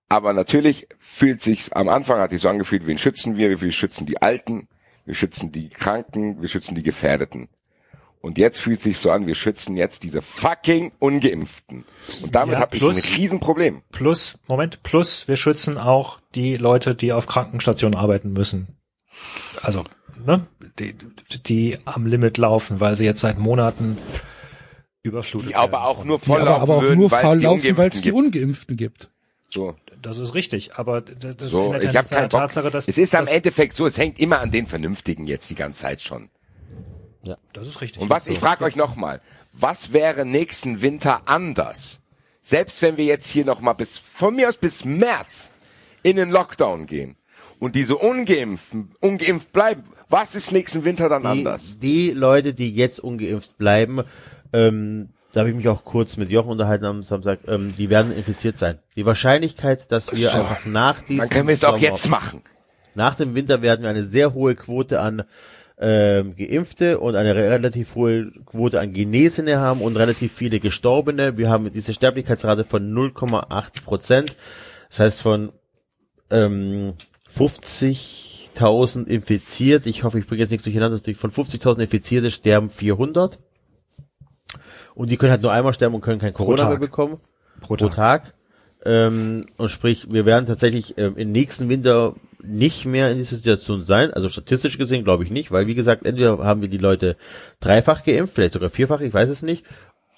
Aber natürlich fühlt sich's, am Anfang hat sich so angefühlt, wen schützen wir? Wir schützen die Alten, wir schützen die Kranken, wir schützen die Gefährdeten. Und jetzt fühlt sich so an, wir schützen jetzt diese fucking Ungeimpften. Und damit Ja, habe ich ein Riesenproblem. Plus, Moment, plus wir schützen auch die Leute, die auf Krankenstationen arbeiten müssen. Also, ne, die, die am Limit laufen, weil sie jetzt seit Monaten überflutet Die aber auch nur Die voll aber, aber auch würden, nur die laufen, weil es die. Ungeimpften gibt. So. Das ist richtig, aber das So, ändert ja ich nicht der Bock. Tatsache, dass es ist am Endeffekt so, es hängt immer an den Vernünftigen jetzt die ganze Zeit schon. Das ist richtig. Und was, ich frage euch nochmal, was wäre nächsten Winter anders? Selbst wenn wir jetzt hier nochmal bis, von mir aus bis März in den Lockdown gehen und diese Ungeimpften, ungeimpft bleiben, was ist nächsten Winter dann die, anders? die Leute, die jetzt ungeimpft bleiben, ähm, da habe ich mich auch kurz mit Jochen unterhalten am Samstag, ähm, die werden infiziert sein. Die Wahrscheinlichkeit, dass wir So. einfach nach diesem Dann können wir es auch jetzt machen. Nach dem Winter werden wir eine sehr hohe Quote an ähm, Geimpfte und eine re- relativ hohe Quote an Genesene haben und relativ viele Gestorbene. Wir haben diese Sterblichkeitsrate von 0,8 Prozent. Das heißt von ähm, 50.000 infiziert. Ich hoffe, ich bringe jetzt nichts durcheinander. Von 50.000 Infizierte sterben 400. Und die können halt nur einmal sterben und können kein Corona Tag. mehr bekommen. Pro Pro Tag. Ähm, und sprich, wir werden tatsächlich ähm, im nächsten Winter nicht mehr in dieser Situation sein. Also statistisch gesehen glaube ich nicht, weil wie gesagt, entweder haben wir die Leute dreifach geimpft, vielleicht sogar vierfach, ich weiß es nicht.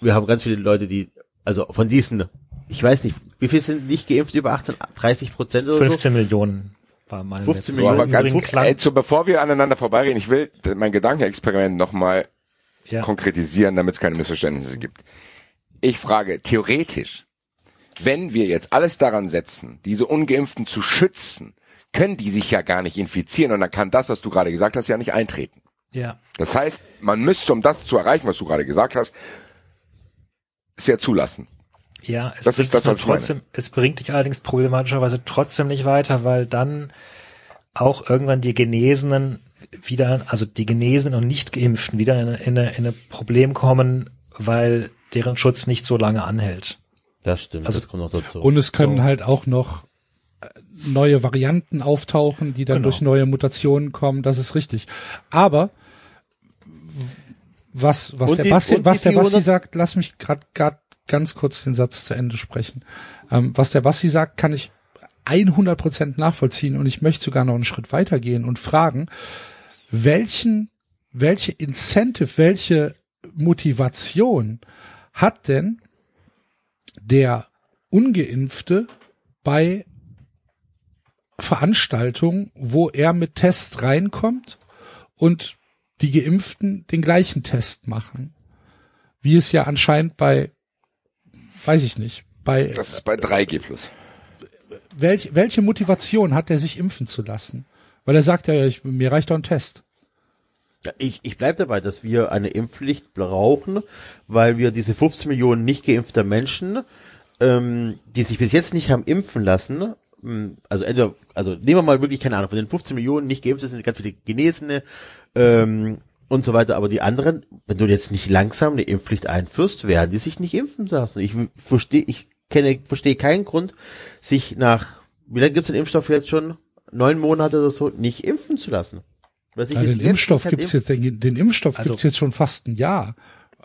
Wir haben ganz viele Leute, die, also von diesen, ich weiß nicht, wie viel sind nicht geimpft über 18, 30 Prozent oder 15 Millionen war meine 15 letzte So, Millionen. Zahl. aber ganz, Übrigens klang- äh, so, bevor wir aneinander vorbeireden, ich will mein Gedankenexperiment nochmal ja. konkretisieren, damit es keine Missverständnisse gibt. Ich frage, theoretisch, wenn wir jetzt alles daran setzen, diese Ungeimpften zu schützen, können die sich ja gar nicht infizieren und dann kann das, was du gerade gesagt hast, ja nicht eintreten. ja. Das heißt, man müsste, um das zu erreichen, was du gerade gesagt hast, es ja zulassen. Ja, es Das bringt ist das, was meine. trotzdem, es bringt dich allerdings problematischerweise trotzdem nicht weiter, weil dann auch irgendwann die Genesenen wieder, also die Genesenen und nicht Geimpften wieder in, in, eine, in ein Problem kommen, weil deren Schutz nicht so lange anhält. Das stimmt, Also- das kommt noch dazu. Und es können So. halt auch noch äh, neue Varianten auftauchen, die dann Genau. durch neue Mutationen kommen. Das ist richtig. Aber was, was Und der die- Basti, was der Basti 400 sagt, lass mich gerade ganz kurz den Satz zu Ende sprechen. Ähm, was der Basti sagt, kann ich 100% nachvollziehen und ich möchte sogar noch einen Schritt weitergehen und fragen, welchen, welche Incentive, welche Motivation hat denn der Ungeimpfte bei Veranstaltungen, wo er mit Test reinkommt und die Geimpften den gleichen Test machen. Wie es ja anscheinend bei, weiß ich nicht, bei Das ist bei 3G plus. welch, welche Motivation hat er sich impfen zu lassen? Weil er sagt ja, ich, mir reicht doch ein Test. Ja, ich, ich bleib dabei, dass wir eine Impfpflicht brauchen, weil wir diese 15 Millionen nicht geimpfter Menschen, ähm, die sich bis jetzt nicht haben impfen lassen, ähm, also entweder, also nehmen wir mal wirklich keine Ahnung, von den 15 Millionen nicht geimpft sind ganz viele Genesene ähm, und so weiter, aber die anderen, wenn du jetzt nicht langsam eine Impfpflicht einführst, werden die sich nicht impfen lassen. Ich verstehe, ich kenne, verstehe keinen Grund, sich nach, wie lange gibt's den Impfstoff jetzt schon? Neun Monate oder so, nicht impfen zu lassen. Sich Ja, jetzt den jetzt Impfstoff nicht gibt's jetzt, den, den Impfstoff Also- gibt's jetzt schon fast ein Jahr.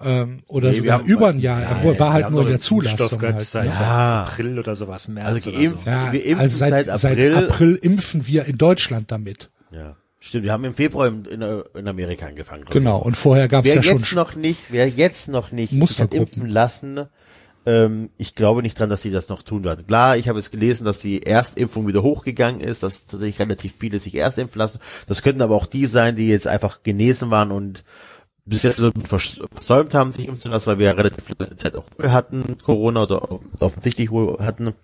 Ähm, oder Nee, sogar über ein Jahr. Nein, war halt nur doch der Zulassung halt. Seit, Ja. seit April oder sowas, März Also oder so. Ja, wir impfen also seit, seit seit April. April impfen wir in Deutschland damit. Ja, stimmt. Wir haben im Februar in, in, in Amerika angefangen. Genau. Und vorher gab's Wer ja schon. jetzt noch nicht, wer jetzt noch nicht impfen lassen, ähm, ich glaube nicht dran, dass sie das noch tun werden. Klar, ich habe es gelesen, dass die Erstimpfung wieder hochgegangen ist, dass tatsächlich relativ viele sich erst impfen lassen. Das könnten aber auch die sein, die jetzt einfach genesen waren und bis jetzt versäumt haben, sich impfen zu lassen, weil wir ja relativ lange Zeit auch Ruhe hatten, Corona oder offensichtlich Ruhe hatten.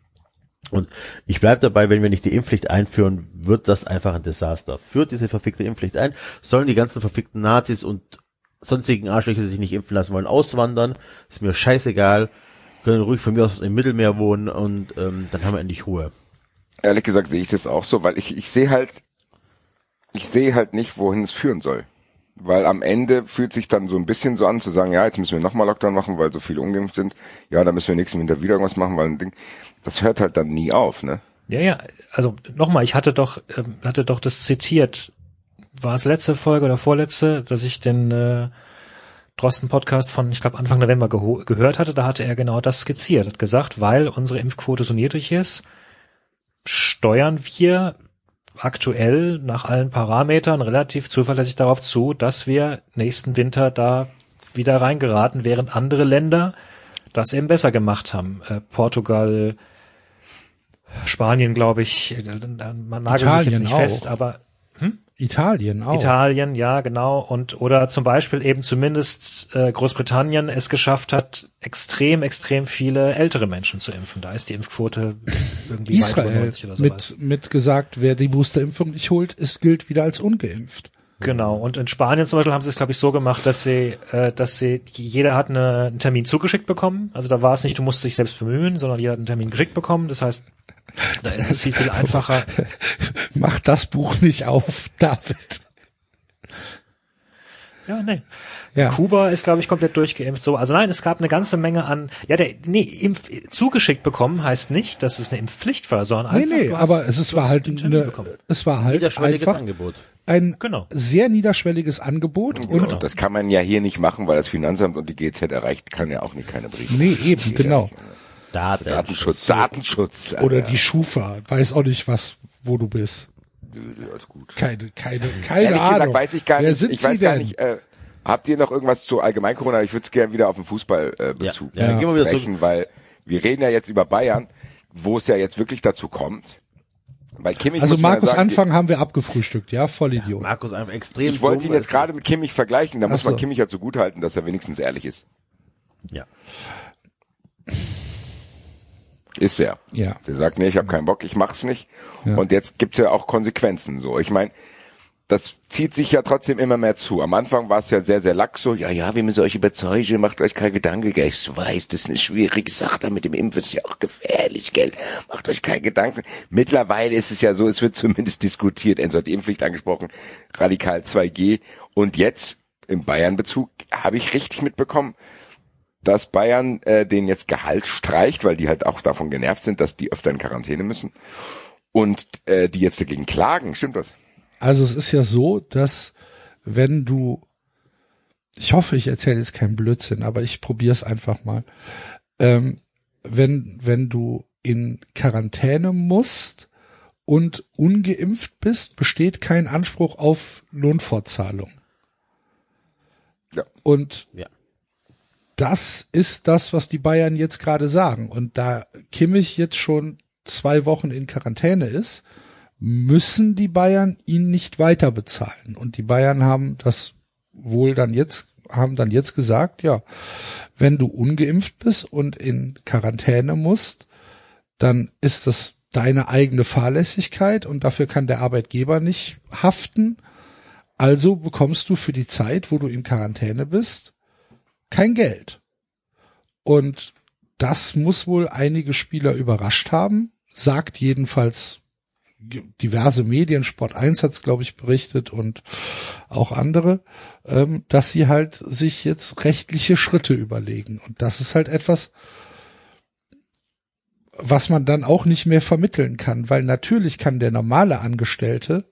Und ich bleib dabei, wenn wir nicht die Impfpflicht einführen, wird das einfach ein Desaster. Führt diese verfickte Impfpflicht ein, sollen die ganzen verfickten Nazis und sonstigen Arschlöcher, die sich nicht impfen lassen wollen, auswandern. Ist mir scheißegal. Können ruhig von mir aus im Mittelmeer wohnen und ähm, dann haben wir endlich Ruhe. Ehrlich gesagt sehe ich das auch so, weil ich, ich sehe halt, ich sehe halt nicht, wohin es führen soll. Weil am Ende fühlt sich dann so ein bisschen so an zu sagen, ja, jetzt müssen wir nochmal Lockdown machen, weil so viele ungeimpft sind. Ja, dann müssen wir nächsten Winter wieder irgendwas machen, weil ein Ding, das hört halt dann nie auf, ne? Ja, ja, also nochmal, ich hatte doch, ähm, hatte doch das zitiert. War es letzte Folge oder vorletzte, dass ich den äh, Drosten-Podcast von, ich glaube, Anfang November gehört hatte, da hatte er genau das skizziert, hat gesagt, weil unsere Impfquote so niedrig ist, steuern wir aktuell nach allen Parametern relativ zuverlässig darauf zu, dass wir nächsten Winter da wieder reingeraten, während andere Länder das eben besser gemacht haben. Äh, Portugal, Spanien, glaube ich, äh, man nagelt mich jetzt nicht auch. fest, aber Italien auch. Italien, ja, genau. Und oder zum Beispiel eben zumindest äh, Großbritannien es geschafft hat, extrem, extrem viele ältere Menschen zu impfen. Da ist die Impfquote irgendwie weit über Israel 90 oder sowas. mit, mit gesagt, wer die Boosterimpfung nicht holt, ist, gilt wieder als ungeimpft. Genau. Und in Spanien zum Beispiel haben sie es, glaube ich, so gemacht, dass sie, äh, dass sie, jeder hat eine, einen Termin zugeschickt bekommen. Also da war es nicht, du musst dich selbst bemühen, sondern jeder hat einen Termin geschickt bekommen. Das heißt, da ist es viel, viel einfacher. Mach das Buch nicht auf, David. Ja, nee. Ja. Kuba ist, glaube ich, komplett durchgeimpft. So, also nein, es gab eine ganze Menge an. Ja, der, nee, Impf, zugeschickt bekommen heißt nicht, dass es eine Impfpflicht war, sondern Nee, einfach. nee, hast- aber es ist, du war halt eine, bekommen. es war halt einfach Angebot. Ein Genau. sehr niederschwelliges Angebot und Und das kann man ja hier nicht machen, weil das Finanzamt und die GZ erreicht, kann ja auch nicht keine Briefe. nee, eben, genau. Daten. Datenschutz, Datenschutz. Oder die Schufa, weiß auch nicht was, wo du bist. Nö, Alles gut. Keine, keine, keine Ehrlich Ahnung. gesagt weiß ich gar Wer nicht, sind ich Sie weiß denn? gar nicht, äh, habt ihr noch irgendwas zu allgemein Corona? Ich würde es gerne wieder auf den Fußballbezug äh, Ja, Bezug ja, dann gehen wir wieder sprechen, weil wir reden ja jetzt über Bayern, wo es ja jetzt wirklich dazu kommt. Weil Kimmich also ja Markus sagen, Anfang haben wir abgefrühstückt, ja, Vollidiot. Markus einfach extrem. Ich wollte ihn jetzt gerade mit Kimmich vergleichen, da muss so. man Kimmich ja zugutehalten, dass er wenigstens ehrlich ist. Ja. Ist er. Ja. Der sagt, nee, ich habe keinen Bock, ich mach's nicht. Ja. Und jetzt gibt's ja auch Konsequenzen. So, ich meine, das zieht sich ja trotzdem immer mehr zu. Am Anfang war es ja sehr, sehr lax so, ja, ja, wir müssen euch überzeugen, macht euch keine Gedanken, gell. Ich weiß, das ist eine schwierige Sache, da mit dem Impfen ist ja auch gefährlich, gell. Macht euch keine Gedanken. Mittlerweile ist es ja so, es wird zumindest diskutiert. Enzo hat die Impfpflicht angesprochen, radikal 2G. Und jetzt, im Bayern-Bezug, habe ich richtig mitbekommen, dass Bayern äh, den jetzt Gehalt streicht, weil die halt auch davon genervt sind, dass die öfter in Quarantäne müssen. Und äh, die jetzt dagegen klagen, stimmt das? Also es ist ja so, dass wenn du, ich hoffe, ich erzähle jetzt keinen Blödsinn, aber ich probiere es einfach mal. Ähm, wenn, wenn du in Quarantäne musst und ungeimpft bist, besteht kein Anspruch auf Lohnfortzahlung. Ja. Und Ja. das ist das, was die Bayern jetzt gerade sagen. Und da Kimmich jetzt schon zwei Wochen in Quarantäne ist, müssen die Bayern ihn nicht weiter bezahlen. Und die Bayern haben das wohl dann jetzt, haben dann jetzt gesagt, ja, wenn du ungeimpft bist und in Quarantäne musst, dann ist das deine eigene Fahrlässigkeit und dafür kann der Arbeitgeber nicht haften. Also bekommst du für die Zeit, wo du in Quarantäne bist, kein Geld. Und das muss wohl einige Spieler überrascht haben, sagt jedenfalls diverse Medien, Sport 1 hat es, glaube ich, berichtet und auch andere, ähm, dass sie halt sich jetzt rechtliche Schritte überlegen. Und das ist halt etwas, was man dann auch nicht mehr vermitteln kann, weil natürlich kann der normale Angestellte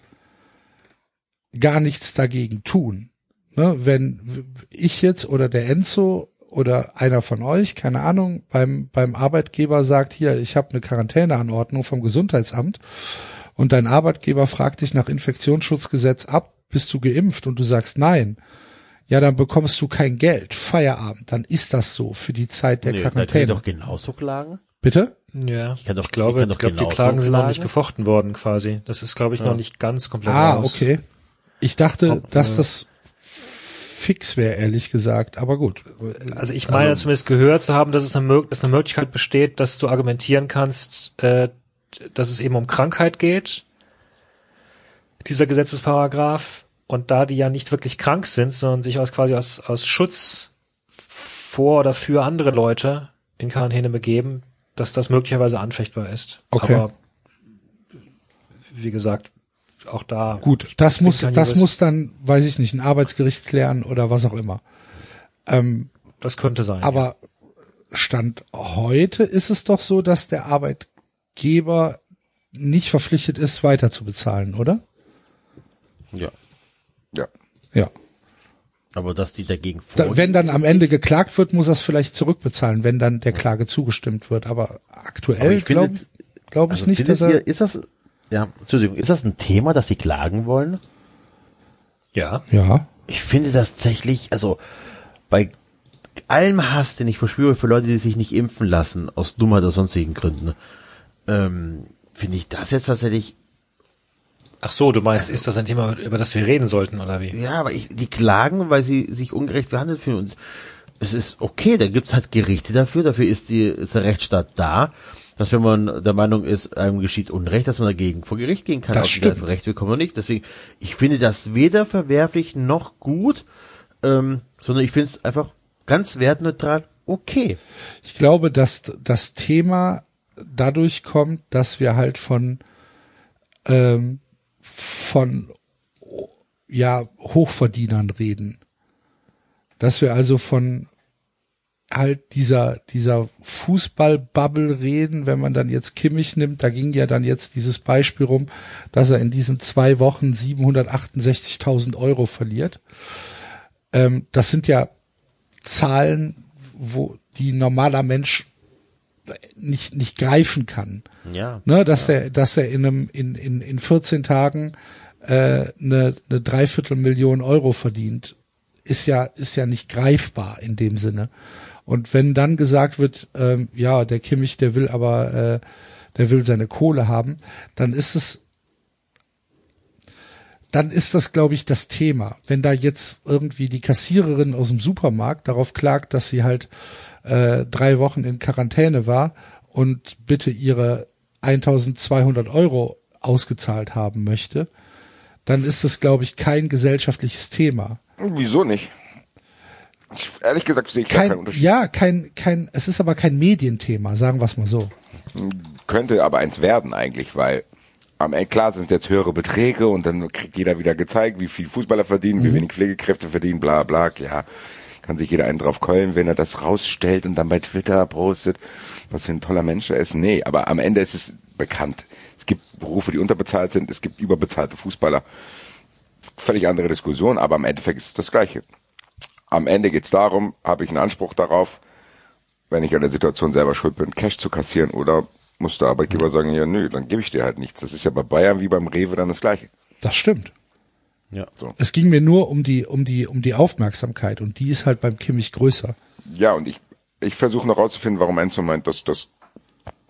gar nichts dagegen tun. Ne, wenn ich jetzt oder der Enzo oder einer von euch, keine Ahnung, beim, beim Arbeitgeber sagt, hier, ich habe eine Quarantäneanordnung vom Gesundheitsamt und dein Arbeitgeber fragt dich nach Infektionsschutzgesetz ab, bist du geimpft und du sagst nein, ja, dann bekommst du kein Geld, Feierabend, dann ist das so für die Zeit der Nee, da kann ich Quarantäne. doch genauso klagen. Bitte? Ja, ich, kann doch- glaube, ich kann doch ich glaube, die Klagen sind noch klagen. nicht gefochten worden quasi. Das ist, glaube ich, noch nicht ganz komplett Ah, raus. okay. Ich dachte, Ob, dass äh, das fix wäre, ehrlich gesagt, aber gut. Also ich meine zumindest gehört zu haben, dass es eine, dass eine Möglichkeit besteht, dass du argumentieren kannst, äh, dass es eben um Krankheit geht, dieser Gesetzesparagraph, und da die ja nicht wirklich krank sind, sondern sich aus quasi aus, aus Schutz vor oder für andere Leute in Quarantäne begeben, dass das möglicherweise anfechtbar ist. Okay. Aber wie gesagt, auch da. Gut, das muss, das Jurist. muss dann, weiß ich nicht, ein Arbeitsgericht klären oder was auch immer. Ähm, Das könnte sein. ja. aber Stand heute ist es doch so, dass der Arbeitgeber nicht verpflichtet ist, weiter zu bezahlen, oder? Ja. Ja. Ja. Aber dass die dagegen Da, wenn dann am Ende geklagt wird, muss er es vielleicht zurückbezahlen, wenn dann der Klage zugestimmt wird. Aber aktuell glaube glaub ich also nicht, dass er. ihr, ist das, ja, Entschuldigung, ist das ein Thema, dass sie klagen wollen? ja. Ja. Ich finde das tatsächlich, also bei allem Hass, den ich verspüre für Leute, die sich nicht impfen lassen, aus Dummheit oder sonstigen Gründen, ähm, finde ich das jetzt tatsächlich, Ach so, du meinst, ist das ein Thema, über das wir reden sollten, oder wie? ja, aber ich, die klagen, weil sie sich ungerecht behandelt fühlen und es ist okay, da gibt's halt Gerichte dafür, dafür ist, die, ist der Rechtsstaat da, dass wenn man der Meinung ist, einem geschieht Unrecht, dass man dagegen vor Gericht gehen kann. Das stimmt. das Recht bekommen oder nicht. Deswegen, ich finde das weder verwerflich noch gut, ähm, sondern ich finde es einfach ganz wertneutral okay. Ich glaube, dass das Thema dadurch kommt, dass wir halt von ähm, von ja Hochverdienern reden, dass wir also von halt dieser dieser Fußballbubble reden, wenn man dann jetzt Kimmich nimmt, da ging ja dann jetzt dieses Beispiel rum, dass er in diesen zwei Wochen 768.000 Euro verliert. Ähm, das sind ja Zahlen, wo die normaler Mensch nicht nicht greifen kann. Ja. Ne, dass er dass er in einem in in in 14 Tagen äh, eine eine Dreiviertelmillion Euro verdient, ist ja ist ja nicht greifbar in dem Sinne. Und wenn dann gesagt wird, ähm, ja, der Kimmich, der will aber äh, der will seine Kohle haben, dann ist es dann ist das, glaube ich, das Thema. Wenn da jetzt irgendwie die Kassiererin aus dem Supermarkt darauf klagt, dass sie halt äh, drei Wochen in Quarantäne war und bitte ihre 1200 Euro ausgezahlt haben möchte, dann ist das, glaube ich, kein gesellschaftliches Thema. Wieso nicht? Ich, ehrlich gesagt sehe ich da keinen Kein, Unterschied. ja, kein, kein, es ist aber kein Medienthema, sagen wir es mal so. Könnte aber eins werden eigentlich, weil am Ende, klar sind es jetzt höhere Beträge und dann kriegt jeder wieder gezeigt, wie viel Fußballer verdienen, wie wenig Pflegekräfte verdienen, bla bla, ja. Kann sich jeder einen drauf keulen, wenn er das rausstellt und dann bei Twitter postet, was für ein toller Mensch er ist. Nee, aber am Ende ist es bekannt. Es gibt Berufe, die unterbezahlt sind, es gibt überbezahlte Fußballer. Völlig andere Diskussion, aber im Endeffekt ist es das Gleiche. Am Ende geht es darum, habe ich einen Anspruch darauf, wenn ich an der Situation selber schuld bin, Cash zu kassieren oder muss der Arbeitgeber sagen, ja nö, dann gebe ich dir halt nichts. Das ist ja bei Bayern wie beim Rewe dann das Gleiche. Das stimmt. Ja. Es ging mir nur um die, um die, um die Aufmerksamkeit und die ist halt beim Kimmich größer. Ja, und ich, ich versuche noch rauszufinden, warum Enzo meint, dass das,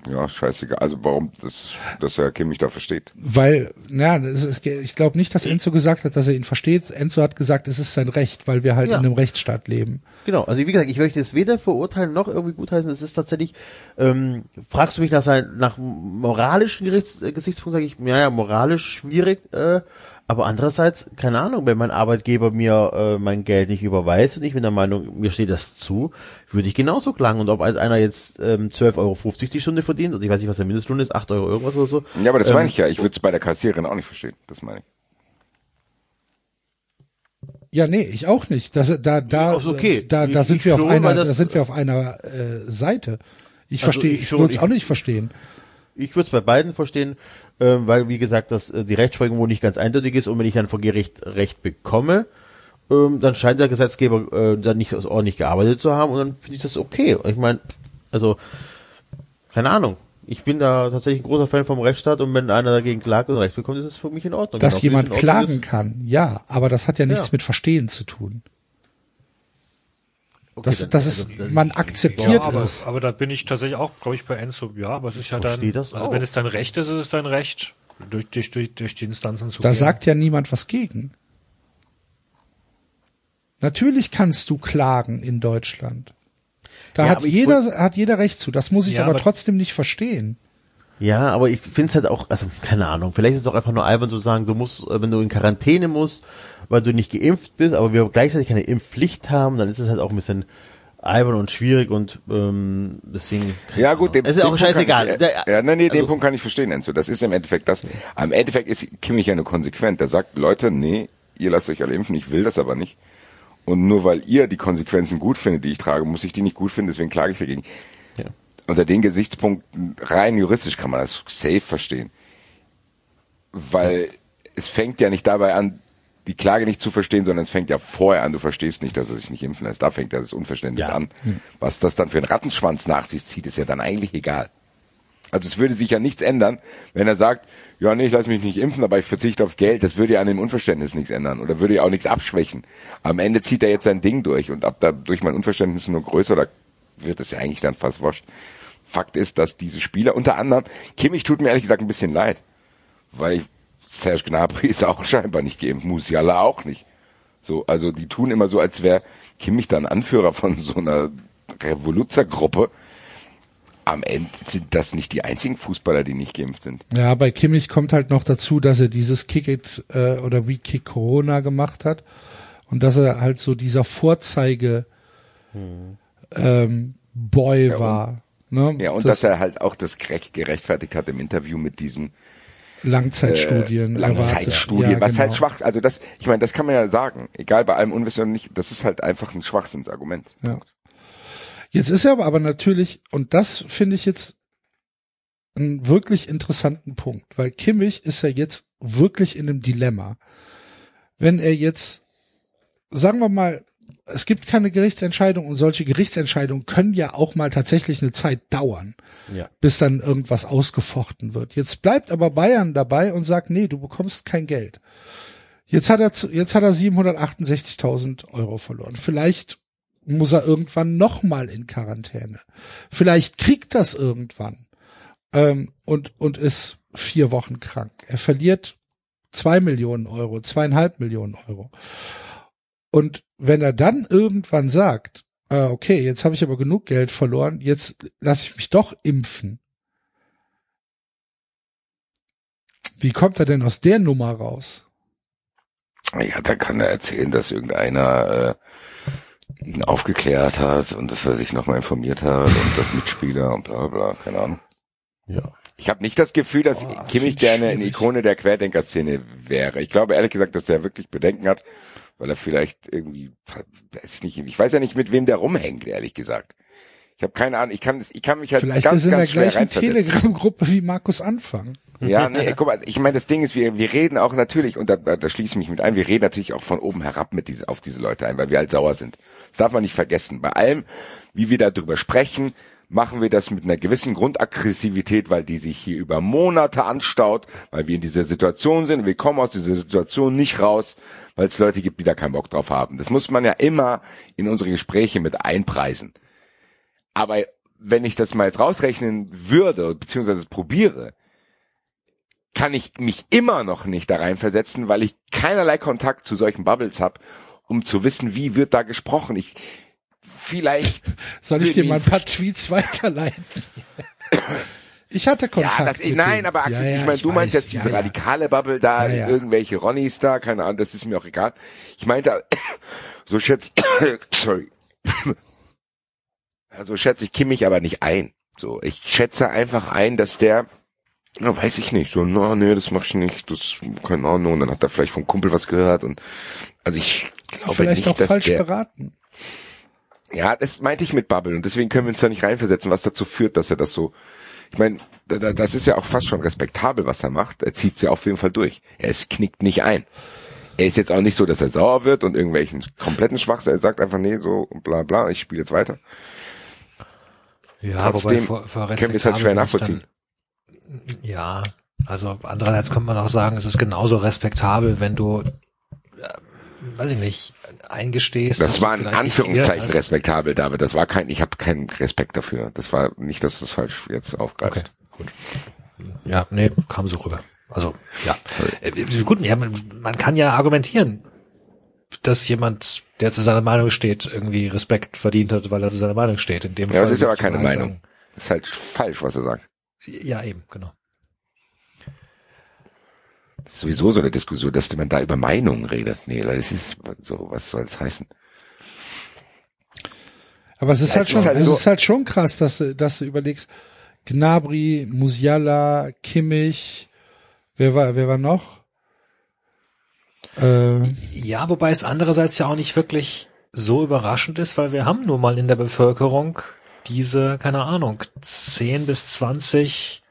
ja, scheißegal, also warum, das, dass er Kimmich da versteht. Weil, na, das ist, ich glaube nicht, dass Enzo gesagt hat, dass er ihn versteht. Enzo hat gesagt, es ist sein Recht, weil wir halt Ja. in einem Rechtsstaat leben. Genau, also wie gesagt, ich möchte es weder verurteilen noch irgendwie gutheißen. Es ist tatsächlich, ähm, fragst du mich nach, sein, nach moralischen Gerichts, äh, Gesichtspunkten, sage ich, ja, ja, moralisch schwierig, äh, aber andererseits, keine Ahnung, wenn mein Arbeitgeber mir äh, mein Geld nicht überweist und ich bin der Meinung, mir steht das zu, würde ich genauso klagen. Und ob als einer jetzt ähm, 12,50 Euro die Stunde verdient, und ich weiß nicht, was der Mindestlohn ist, 8 Euro irgendwas oder so. Ja, aber das ähm, meine ich ja. Ich würde es bei der Kassiererin auch nicht verstehen. Das meine ich. Ja, nee, ich auch nicht. Das, da, da, ist okay. da, da Ich- sind ich wir auf schon, einer, das- da sind wir auf einer äh, Seite. Ich Also verstehe, ich ich würde es auch nicht verstehen. Ich würde es bei beiden verstehen, ähm, weil wie gesagt, dass äh, die Rechtsprechung wohl nicht ganz eindeutig ist und wenn ich dann vor Gericht Recht bekomme, ähm, dann scheint der Gesetzgeber äh, dann nicht ordentlich gearbeitet zu haben und dann finde ich das okay. Ich meine, also keine Ahnung. Ich bin da tatsächlich ein großer Fan vom Rechtsstaat und wenn einer dagegen klagt und Recht bekommt, ist es für mich in Ordnung. Dass es jemand klagen ist- kann, ja, aber das hat ja nichts Ja. mit Verstehen zu tun. Okay, Das, dann- das also, ist, dann- man Ja, akzeptiert aber, es. aber da bin ich tatsächlich auch, glaube ich, bei Enzo. Ja, aber es ist ja dann, also auch. wenn es dein Recht ist, ist es dein Recht, durch, durch, durch, durch die Instanzen zu Da gehen. sagt ja niemand was gegen. Natürlich kannst du klagen in Deutschland. Da Ja, hat jeder, hat jeder Recht zu. Das muss ich Ja, aber aber- trotzdem nicht verstehen. Ja, aber ich finde es halt auch, also keine Ahnung, vielleicht ist es auch einfach nur albern zu sagen, du musst, äh, wenn du in Quarantäne musst, weil du nicht geimpft bist, aber wir gleichzeitig keine Impfpflicht haben, dann ist es halt auch ein bisschen albern und schwierig und ähm, deswegen. Ja gut, den, Es ist den auch scheißegal. Ich, ja, nein, nee, den also- Punkt kann ich verstehen, Enzo. Das ist im Endeffekt das. Am Endeffekt ist Kimmich ja nur konsequent. Der sagt, Leute, nee, ihr lasst euch alle impfen, ich will das aber nicht. Und nur weil ihr die Konsequenzen gut findet, die ich trage, muss ich die nicht gut finden, deswegen klage ich dagegen. Ja. Unter den Gesichtspunkten rein juristisch kann man das safe verstehen. Weil es fängt ja nicht dabei an, die Klage nicht zu verstehen, sondern es fängt ja vorher an, du verstehst nicht, dass er sich nicht impfen lässt. Da fängt ja das Unverständnis Ja. an. Was das dann für einen Rattenschwanz nach sich zieht, ist ja dann eigentlich egal. Also es würde sich ja nichts ändern, wenn er sagt, ja nee, ich lasse mich nicht impfen, aber ich verzichte auf Geld. Das würde ja an dem Unverständnis nichts ändern oder würde ja auch nichts abschwächen. Am Ende zieht er jetzt sein Ding durch und ab da durch mein Unverständnis nur größer, da wird es ja eigentlich dann fast wurscht. Fakt ist, dass diese Spieler, unter anderem, Kimmich tut mir ehrlich gesagt ein bisschen leid, weil Serge Gnabry ist auch scheinbar nicht geimpft, Musiala auch nicht. So, also die tun immer so, als wäre Kimmich dann Anführer von so einer Revoluzergruppe. Am Ende sind das nicht die einzigen Fußballer, die nicht geimpft sind. Ja, bei Kimmich kommt halt noch dazu, dass er dieses Kick It äh, oder We Kick Corona gemacht hat und dass er halt so dieser Vorzeige ähm, Boy war. Ne? Ja, und das dass er halt auch das gerecht, gerechtfertigt hat im Interview mit diesem Langzeitstudien. äh, Langzeitstudien, was Ja, halt genau. schwach, also das, ich meine, das kann man ja sagen, egal bei allem Unwissen oder nicht, das ist halt einfach ein Schwachsinnsargument. Ja. Jetzt ist er aber, aber natürlich, und das finde ich jetzt einen wirklich interessanten Punkt, weil Kimmich ist ja jetzt wirklich in einem Dilemma. Wenn er jetzt, sagen wir mal, es gibt keine Gerichtsentscheidung und solche Gerichtsentscheidungen können ja auch mal tatsächlich eine Zeit dauern, Ja. bis dann irgendwas ausgefochten wird. Jetzt bleibt aber Bayern dabei und sagt, nee, du bekommst kein Geld. Jetzt hat er, jetzt hat er 768.000 Euro verloren. Vielleicht muss er irgendwann nochmal in Quarantäne. Vielleicht kriegt das irgendwann ähm, und und ist vier Wochen krank. Er verliert zwei Millionen Euro, zweieinhalb Millionen Euro. Und wenn er dann irgendwann sagt, äh, okay, jetzt habe ich aber genug Geld verloren, jetzt lasse ich mich doch impfen. Wie kommt er denn aus der Nummer raus? Ja, da kann er erzählen, dass irgendeiner äh, ihn aufgeklärt hat und dass er sich nochmal informiert hat und das Mitspieler und bla bla bla, keine Ahnung. Ja. Ich habe nicht das Gefühl, dass Boah, Kimmich gerne eine. Ikone der Querdenker-Szene wäre. Ich glaube ehrlich gesagt, dass er wirklich Bedenken hat, weil er vielleicht irgendwie, weiß ich nicht, ich weiß ja nicht, mit wem der rumhängt, ehrlich gesagt. Ich habe keine Ahnung, ich kann, ich kann mich halt Vielleicht ganz, ist in der ganz schwer gleichen. Telegram-Gruppe wie Markus Anfang. Ja, nee, guck mal, ich meine, das Ding ist, wir, wir reden auch natürlich, und da, da, da schließe ich mich mit ein, wir reden natürlich auch von oben herab mit diese, auf diese Leute ein, weil wir halt sauer sind. Das darf man nicht vergessen. Bei allem, wie wir darüber sprechen, machen wir das mit einer gewissen Grundaggressivität, weil die sich hier über Monate anstaut, weil wir in dieser Situation sind. Wir kommen aus dieser Situation nicht raus, weil es Leute gibt, die da keinen Bock drauf haben. Das muss man ja immer in unsere Gespräche mit einpreisen. Aber wenn ich das mal jetzt rausrechnen würde, beziehungsweise probiere, kann ich mich immer noch nicht da reinversetzen, weil ich keinerlei Kontakt zu solchen Bubbles habe, um zu wissen, wie wird da gesprochen. Ich vielleicht Soll ich dir mal ein paar Tweets weiterleiten? Ich hatte Kontakt. Ja, das, mit nein, denen. aber Axel, Ja, ja, ich meine, du meinst jetzt diese ja, radikale Bubble da, irgendwelche Ronnies da, keine Ahnung, das ist mir auch egal. Ich meinte, so schätze ich, sorry, also schätze ich Kimmich aber nicht ein. So, ich schätze einfach ein, dass der, na, weiß ich nicht, so, na, nee, das mach ich nicht, das, keine Ahnung, und dann hat er vielleicht vom Kumpel was gehört und, also ich glaube Vielleicht nicht, auch dass falsch der, beraten. Ja, das meinte ich mit Bubble und deswegen können wir uns da nicht reinversetzen, was dazu führt, dass er das so. Ich meine, da- da- das ist ja auch fast schon respektabel, was er macht. Er zieht ja auf jeden Fall durch. Er ist, knickt nicht ein. Er ist jetzt auch nicht so, dass er sauer wird und irgendwelchen kompletten Schwachsinn. Er sagt einfach, nee, so bla bla, ich spiele jetzt weiter. Ja, Trotzdem vor, vor können wir es halt schwer nachvollziehen. Dann, ja, also andererseits könnte man auch sagen, es ist genauso respektabel, wenn du, äh, weiß ich nicht, eingestehst. Das war in Anführungszeichen respektabel, David. Das war kein, ich habe keinen Respekt dafür. Das war nicht, dass du es falsch jetzt aufgreifst. Okay, gut. Ja, nee, kam so rüber. Also, ja. Äh, gut, ja, man, man kann ja argumentieren, dass jemand, der zu seiner Meinung steht, irgendwie Respekt verdient hat, weil er zu seiner Meinung steht. In dem Ja, das ist aber keine Meinung. sagen, Das ist halt falsch, was er sagt. Ja, eben, genau. Ist sowieso so eine Diskussion, dass man da über Meinungen redet. Nee, das ist so, was soll es heißen? Aber es ist Ja, halt es schon, ist halt es so- ist halt schon krass, dass du, dass du überlegst, Gnabry, Musiala, Kimmich, wer war, wer war noch? Äh, Ja, wobei es andererseits ja auch nicht wirklich so überraschend ist, weil wir haben nun mal in der Bevölkerung diese, keine Ahnung, 10 bis 20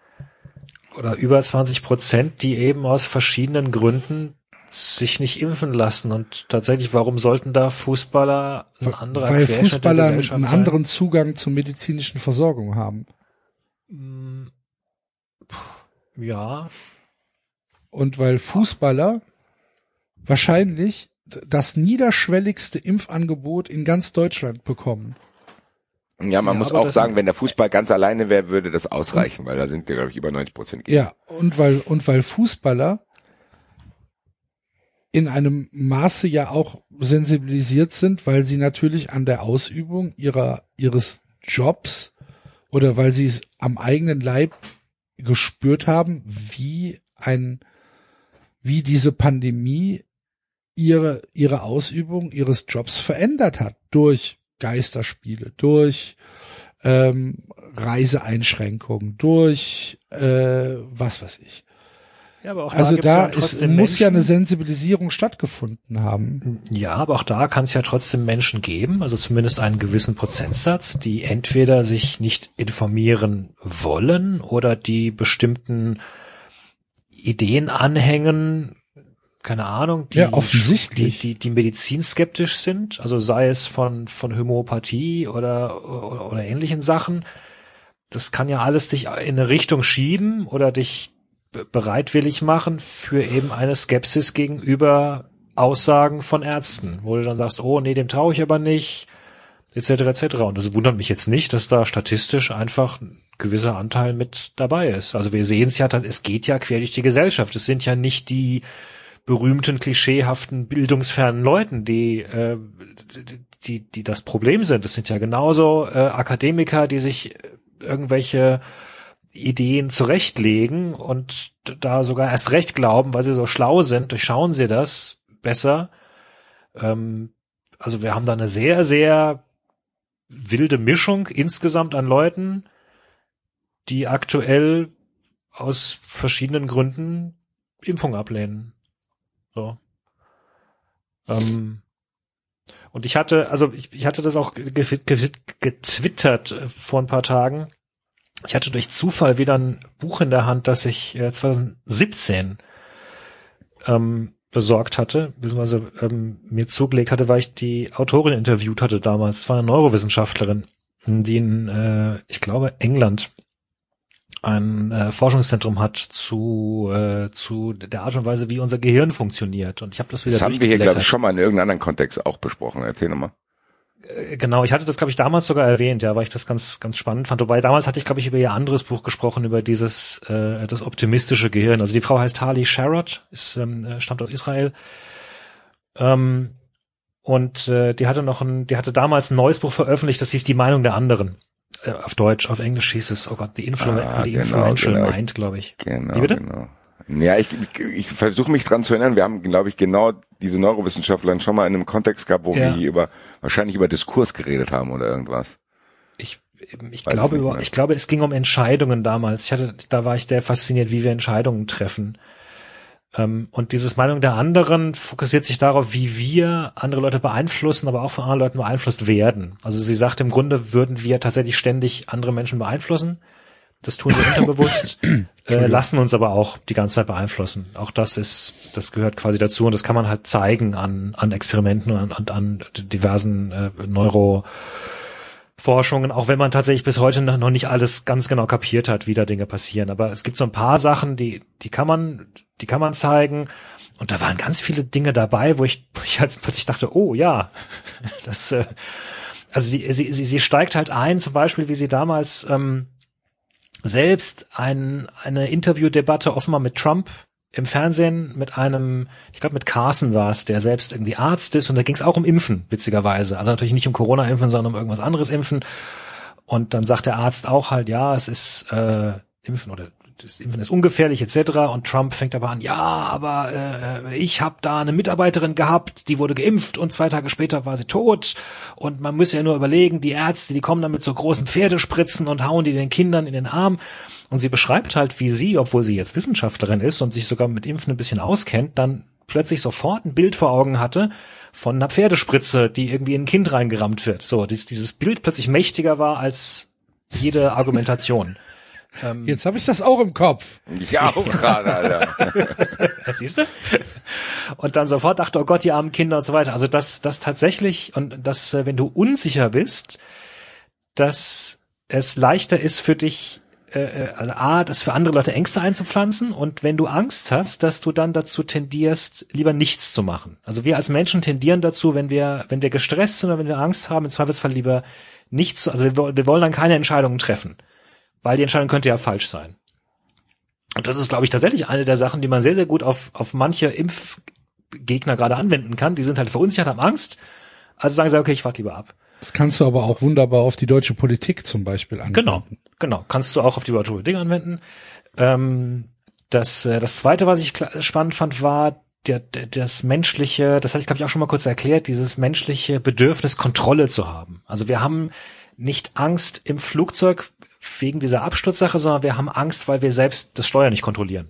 oder über 20 Prozent, die eben aus verschiedenen Gründen sich nicht impfen lassen. Und tatsächlich, warum sollten da Fußballer ein anderer weil Fußballer einen sein? anderen Zugang zur medizinischen Versorgung haben. Ja, Und weil Fußballer wahrscheinlich das niederschwelligste Impfangebot in ganz Deutschland bekommen. Ja, man Ja, muss auch sagen, wenn der Fußball ganz alleine wäre, würde das ausreichen, weil da sind wir, glaube ich, über 90 Prozent. Ja, und weil, und weil Fußballer in einem Maße ja auch sensibilisiert sind, weil sie natürlich an der Ausübung ihrer, ihres Jobs oder weil sie es am eigenen Leib gespürt haben, wie ein, wie diese Pandemie ihre, ihre Ausübung ihres Jobs verändert hat durch Geisterspiele, durch ähm, Reiseeinschränkungen, durch äh, was weiß ich. ja aber auch Also da ja ist, muss ja eine Menschen- Sensibilisierung stattgefunden haben. Ja, aber auch da kann es ja trotzdem Menschen geben, also zumindest einen gewissen Prozentsatz, die entweder sich nicht informieren wollen oder die bestimmten Ideen anhängen, keine Ahnung, die, Ja, offensichtlich. die, die, die medizinskeptisch sind, also sei es von, von Homöopathie oder, oder, oder ähnlichen Sachen. Das kann ja alles dich in eine Richtung schieben oder dich be- bereitwillig machen für eben eine Skepsis gegenüber Aussagen von Ärzten, wo du dann sagst, oh nee, dem traue ich aber nicht, etc. etc. Und das wundert mich jetzt nicht, dass da statistisch einfach ein gewisser Anteil mit dabei ist. Also wir sehen es ja, es geht ja quer durch die Gesellschaft. Es sind ja nicht die berühmten, klischeehaften, bildungsfernen Leuten, die, äh, die, die das Problem sind. Es sind ja genauso äh, Akademiker, die sich irgendwelche Ideen zurechtlegen und da sogar erst recht glauben, weil sie so schlau sind, durchschauen sie das besser. Ähm, also wir haben da eine sehr, sehr wilde Mischung insgesamt an Leuten, die aktuell aus verschiedenen Gründen Impfung ablehnen. So. Ähm, und ich hatte, also ich, ich hatte das auch ge- ge- getwittert äh, vor ein paar Tagen. Ich hatte durch Zufall wieder ein Buch in der Hand, das ich äh, 2017 ähm, besorgt hatte, beziehungsweise ähm, mir zugelegt hatte, weil ich die Autorin interviewt hatte damals. Es war eine Neurowissenschaftlerin, die in, äh, ich glaube, England ein äh, Forschungszentrum hat zu äh, zu der Art und Weise, wie unser Gehirn funktioniert. Und ich habe das wieder Das haben wir hier, glaube ich, schon mal in irgendeinem anderen Kontext auch besprochen. Erzähl nochmal. Äh, Genau, ich hatte das, glaube ich, damals sogar erwähnt, ja, weil ich das ganz, ganz spannend fand. Wobei damals hatte ich, glaube ich, über ihr anderes Buch gesprochen, über dieses, äh, das optimistische Gehirn. Also die Frau heißt Tali Sharot, ist, ähm, äh, stammt aus Israel. Ähm, und äh, die hatte noch ein, die hatte damals ein neues Buch veröffentlicht, das hieß Die Meinung der anderen. Äh, auf Deutsch, auf Englisch hieß es, oh Gott, The, Influ Ah, the genau, Influential genau. Mind, glaube ich. Genau, Wie bitte? genau. Ja, ich, ich, ich versuche mich dran zu erinnern. Wir haben, glaube ich, genau diese Neurowissenschaftlerin schon mal in einem Kontext gehabt, wo Ja. wir über wahrscheinlich über Diskurs geredet haben oder irgendwas. Ich, ich Weiß glaube, über, ich glaube, es ging um Entscheidungen damals. Ich hatte, da war ich sehr fasziniert, wie wir Entscheidungen treffen. Ähm, und dieses Meinung der anderen fokussiert sich darauf, wie wir andere Leute beeinflussen, aber auch von anderen Leuten beeinflusst werden. Also sie sagt, im Grunde würden wir tatsächlich ständig andere Menschen beeinflussen. Das tun wir unterbewusst, äh, lassen uns aber auch die ganze Zeit beeinflussen. Auch das ist, das gehört quasi dazu und das kann man halt zeigen an, an Experimenten und an, an diversen äh, Neuro, Forschungen, auch wenn man tatsächlich bis heute noch noch nicht alles ganz genau kapiert hat, wie da Dinge passieren. Aber es gibt so ein paar Sachen, die, die kann man, die kann man zeigen. Und da waren ganz viele Dinge dabei, wo ich, wo ich halt plötzlich dachte, oh ja, das, äh, also sie, sie, sie, sie steigt halt ein, zum Beispiel, wie sie damals ähm, selbst ein, eine Interviewdebatte offenbar mit Trump im Fernsehen mit einem, ich glaube mit Carson war es, der selbst irgendwie Arzt ist und da ging es auch um Impfen, witzigerweise. Also natürlich nicht um Corona-Impfen, sondern um irgendwas anderes impfen. Und dann sagt der Arzt auch halt, ja, es ist äh, Impfen oder das Impfen ist ungefährlich etc. Und Trump fängt aber an, ja, aber äh, ich habe da eine Mitarbeiterin gehabt, die wurde geimpft und zwei Tage später war sie tot. Und man müsse ja nur überlegen, die Ärzte, die kommen dann mit so großen Pferdespritzen und hauen die den Kindern in den Arm. Und sie beschreibt halt, wie sie, obwohl sie jetzt Wissenschaftlerin ist und sich sogar mit Impfen ein bisschen auskennt, dann plötzlich sofort ein Bild vor Augen hatte von einer Pferdespritze, die irgendwie in ein Kind reingerammt wird. So, dieses Bild plötzlich mächtiger war als jede Argumentation. Jetzt habe ich das auch im Kopf. Ich auch gerade, Alter. Das siehst du? Und dann sofort dachte, oh Gott, die armen Kinder und so weiter. Also das, das tatsächlich, und das, äh, wenn du unsicher bist, dass es leichter ist für dich, äh, äh, also A, das für andere Leute Ängste einzupflanzen und wenn du Angst hast, dass du dann dazu tendierst, lieber nichts zu machen. Also wir als Menschen tendieren dazu, wenn wir, wenn wir gestresst sind oder wenn wir Angst haben, im Zweifelsfall lieber nichts zu, also wir, wir wollen dann keine Entscheidungen treffen. Weil die Entscheidung könnte ja falsch sein. Und das ist, glaube ich, tatsächlich eine der Sachen, die man sehr, sehr gut auf, auf manche Impfgegner gerade anwenden kann. Die sind halt verunsichert, haben Angst. Also sagen sie, okay, ich warte lieber ab. Das kannst du aber auch wunderbar auf die deutsche Politik zum Beispiel anwenden. Genau, genau. Kannst du auch auf die deutsche Politik anwenden. Ähm, das, äh, das zweite, was ich spannend fand, war der, der, das menschliche, das hatte ich glaube ich auch schon mal kurz erklärt, dieses menschliche Bedürfnis, Kontrolle zu haben. Also wir haben nicht Angst im Flugzeug wegen dieser Absturzsache, sondern wir haben Angst, weil wir selbst das Steuer nicht kontrollieren.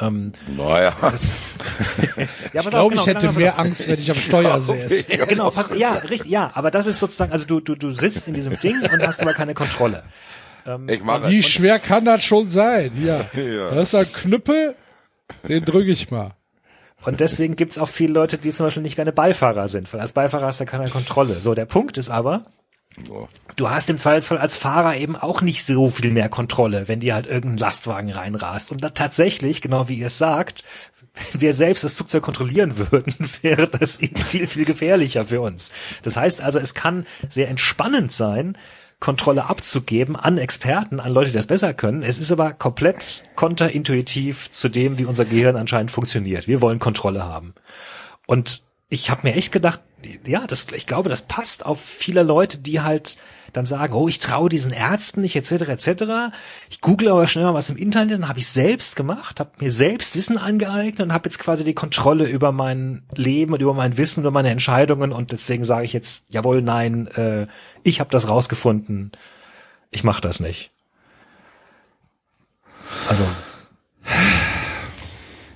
Ähm, Naja. ja, Ich glaube, genau, ich hätte genau, mehr Angst, wenn ich am Steuer säße. Genau, pass, ja, richtig, ja, aber das ist sozusagen, also du, du, du sitzt in diesem Ding und hast aber keine Kontrolle. Ich mache Wie schwer kann das schon sein? Ja. Ja. Das ist ein Knüppel, den drücke ich mal. Und deswegen gibt's auch viele Leute, die zum Beispiel nicht gerne Beifahrer sind, weil als Beifahrer hast du keine Kontrolle. So, der Punkt ist aber, Oh. Du hast im Zweifelsfall als Fahrer eben auch nicht so viel mehr Kontrolle, wenn dir halt irgendein Lastwagen reinrast. Und da tatsächlich, genau wie ihr es sagt, wenn wir selbst das Flugzeug kontrollieren würden, wäre das eben viel, viel gefährlicher für uns. Das heißt also, es kann sehr entspannend sein, Kontrolle abzugeben an Experten, an Leute, die das besser können. Es ist aber komplett konterintuitiv zu dem, wie unser Gehirn anscheinend funktioniert. Wir wollen Kontrolle haben. Und ich habe mir echt gedacht, ja, das, ich glaube, das passt auf viele Leute, die halt dann sagen, oh, ich traue diesen Ärzten nicht, etc., etc. Ich google aber schnell mal was im Internet, dann habe ich selbst gemacht, habe mir selbst Wissen angeeignet und habe jetzt quasi die Kontrolle über mein Leben und über mein Wissen, über meine Entscheidungen und deswegen sage ich jetzt, jawohl, nein, äh, ich habe das rausgefunden, ich mache das nicht. Also,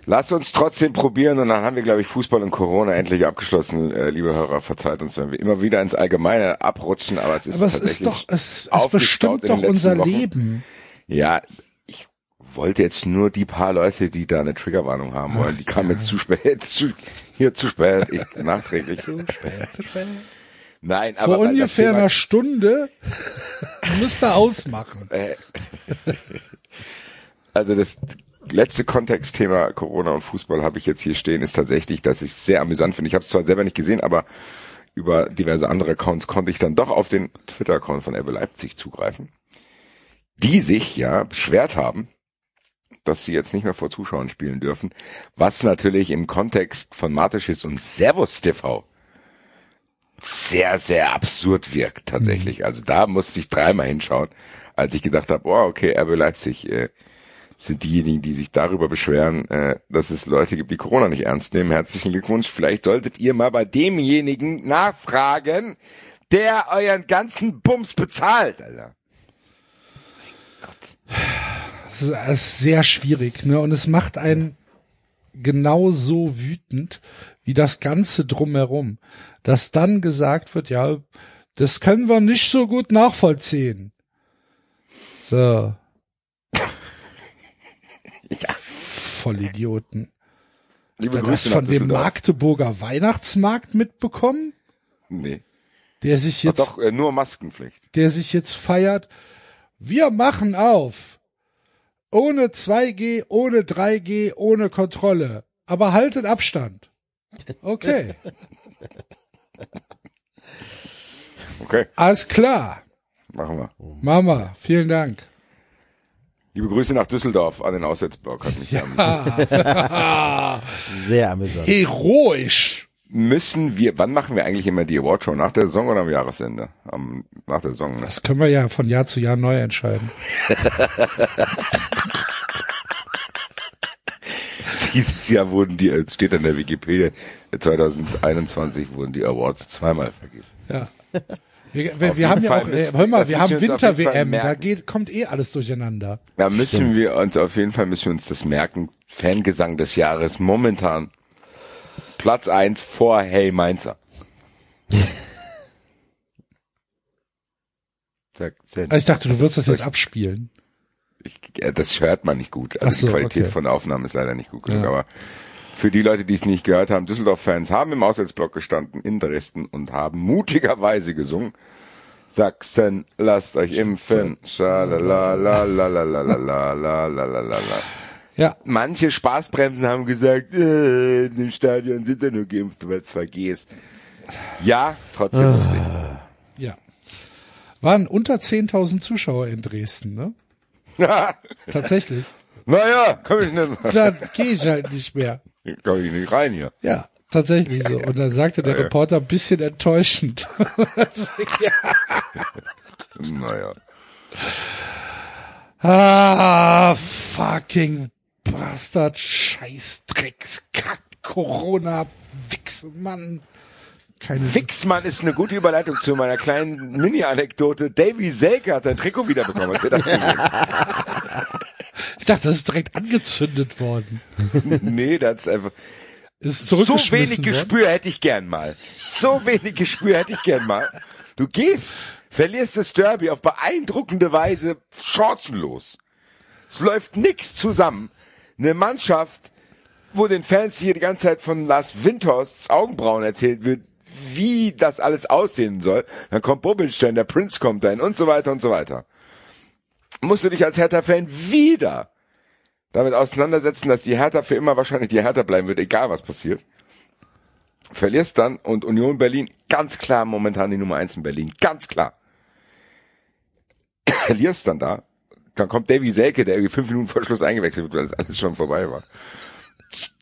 Lass uns trotzdem probieren und dann haben wir, glaube ich, Fußball und Corona endlich abgeschlossen, äh, liebe Hörer. Verzeiht uns, wenn wir immer wieder ins Allgemeine abrutschen, aber es ist Aber es tatsächlich ist doch, es, es bestimmt doch unser Wochen. Leben. Ja, ich wollte jetzt nur die paar Leute, die da eine Triggerwarnung haben wollen, die kamen jetzt zu spät, zu, hier zu spät, ich, nachträglich. zu spät, zu spät. Nein, Vor aber das ungefähr einer Stunde müsste ausmachen. Also das letzte Kontextthema Corona und Fußball habe ich jetzt hier stehen, ist tatsächlich, dass ich es sehr amüsant finde. Ich habe es zwar selber nicht gesehen, aber über diverse andere Accounts konnte ich dann doch auf den Twitter-Account von RB Leipzig zugreifen, die sich ja beschwert haben, dass sie jetzt nicht mehr vor Zuschauern spielen dürfen, was natürlich im Kontext von Mateschitz und Servus TV sehr, sehr absurd wirkt tatsächlich. Also da musste ich dreimal hinschauen, als ich gedacht habe, oh, okay, RB Leipzig äh, sind diejenigen, die sich darüber beschweren, äh, dass es Leute gibt, die Corona nicht ernst nehmen. Herzlichen Glückwunsch. Vielleicht solltet ihr mal bei demjenigen nachfragen, der euren ganzen Bums bezahlt, Alter. Es ist, ist sehr schwierig, ne? Und es macht einen genauso wütend wie das Ganze drumherum, dass dann gesagt wird, ja, das können wir nicht so gut nachvollziehen. So. Ja. Vollidioten. Liebe Dann hast Grüße du von dem. Magdeburger Weihnachtsmarkt mitbekommen, Nee. der sich Ach jetzt, doch, äh, nur Maskenpflicht. der sich jetzt feiert. Wir machen auf. Ohne 2G, ohne 3G, ohne Kontrolle. Aber haltet Abstand. Okay. Okay, Alles klar. machen wir. Mama, vielen Dank. Liebe Grüße nach Düsseldorf an den Auswärtsblock. Hat mich ja. Sehr amüsant. Heroisch. Müssen wir, wann machen wir eigentlich immer die Awardshow? Nach der Saison oder am Jahresende? Am, nach der Saison, ne? Das können wir ja von Jahr zu Jahr neu entscheiden. Dieses Jahr wurden die, es steht an der Wikipedia, 2021 wurden die Awards zweimal vergeben. Ja. Wir, wir, wir haben jeden ja Fall auch, äh, müssen- hör mal, wir haben Fall Winter-WM, da geht, kommt eh alles durcheinander. Da müssen wir uns, auf jeden Fall müssen wir uns das merken. Fangesang des Jahres momentan Platz eins vor Hey Mainzer. Also ich dachte, du wirst das jetzt abspielen. Ich, äh, das hört man nicht gut. Also so, die Qualität okay. von der Aufnahme ist leider nicht gut genug. Ja. Aber für die Leute, die es nicht gehört haben, Düsseldorf-Fans haben im Auswärtsblock gestanden in Dresden und haben mutigerweise gesungen. Sachsen, lasst euch impfen. Ja. Manche Spaßbremsen haben gesagt, äh, in dem Stadion sind ja nur geimpft, weil zwei Gs. Ja, trotzdem ah. lustig. Ja. Waren unter 10.000 Zuschauer in Dresden, ne? Tatsächlich. Naja, komm ich nicht mehr. Dann geh ich halt nicht mehr komm ich nicht rein hier. Ja, tatsächlich so. Und dann sagte der Ja, ja. Reporter ein bisschen enttäuschend. Naja. ah, fucking Bastard, Scheißdrecks, Kack, Corona, Wichsmann. Keine Wixmann ist eine gute Überleitung zu meiner kleinen Mini-Anekdote. Davy Selke hat sein Trikot wiederbekommen. Hast du das gesehen? Ich dachte, das ist direkt angezündet worden. nee, das ist einfach. Ist So wenig worden. Gespür hätte ich gern mal. So wenig Gespür hätte ich gern mal. Du gehst, verlierst das Derby auf beeindruckende Weise chancenlos. Es läuft nix zusammen. Eine Mannschaft, wo den Fans hier die ganze Zeit von Lars Windhorsts Augenbrauen erzählt wird, wie das alles aussehen soll. Dann kommt Bobilstein, der Prinz kommt dahin und so weiter und so weiter. Musst du dich als Hertha-Fan wieder damit auseinandersetzen, dass die Hertha für immer wahrscheinlich die Hertha bleiben wird, egal was passiert. Verlierst dann und Union Berlin, ganz klar momentan die Nummer eins in Berlin, ganz klar. Verlierst dann da, dann kommt Davy Selke, der irgendwie fünf Minuten vor Schluss eingewechselt wird, weil das alles schon vorbei war.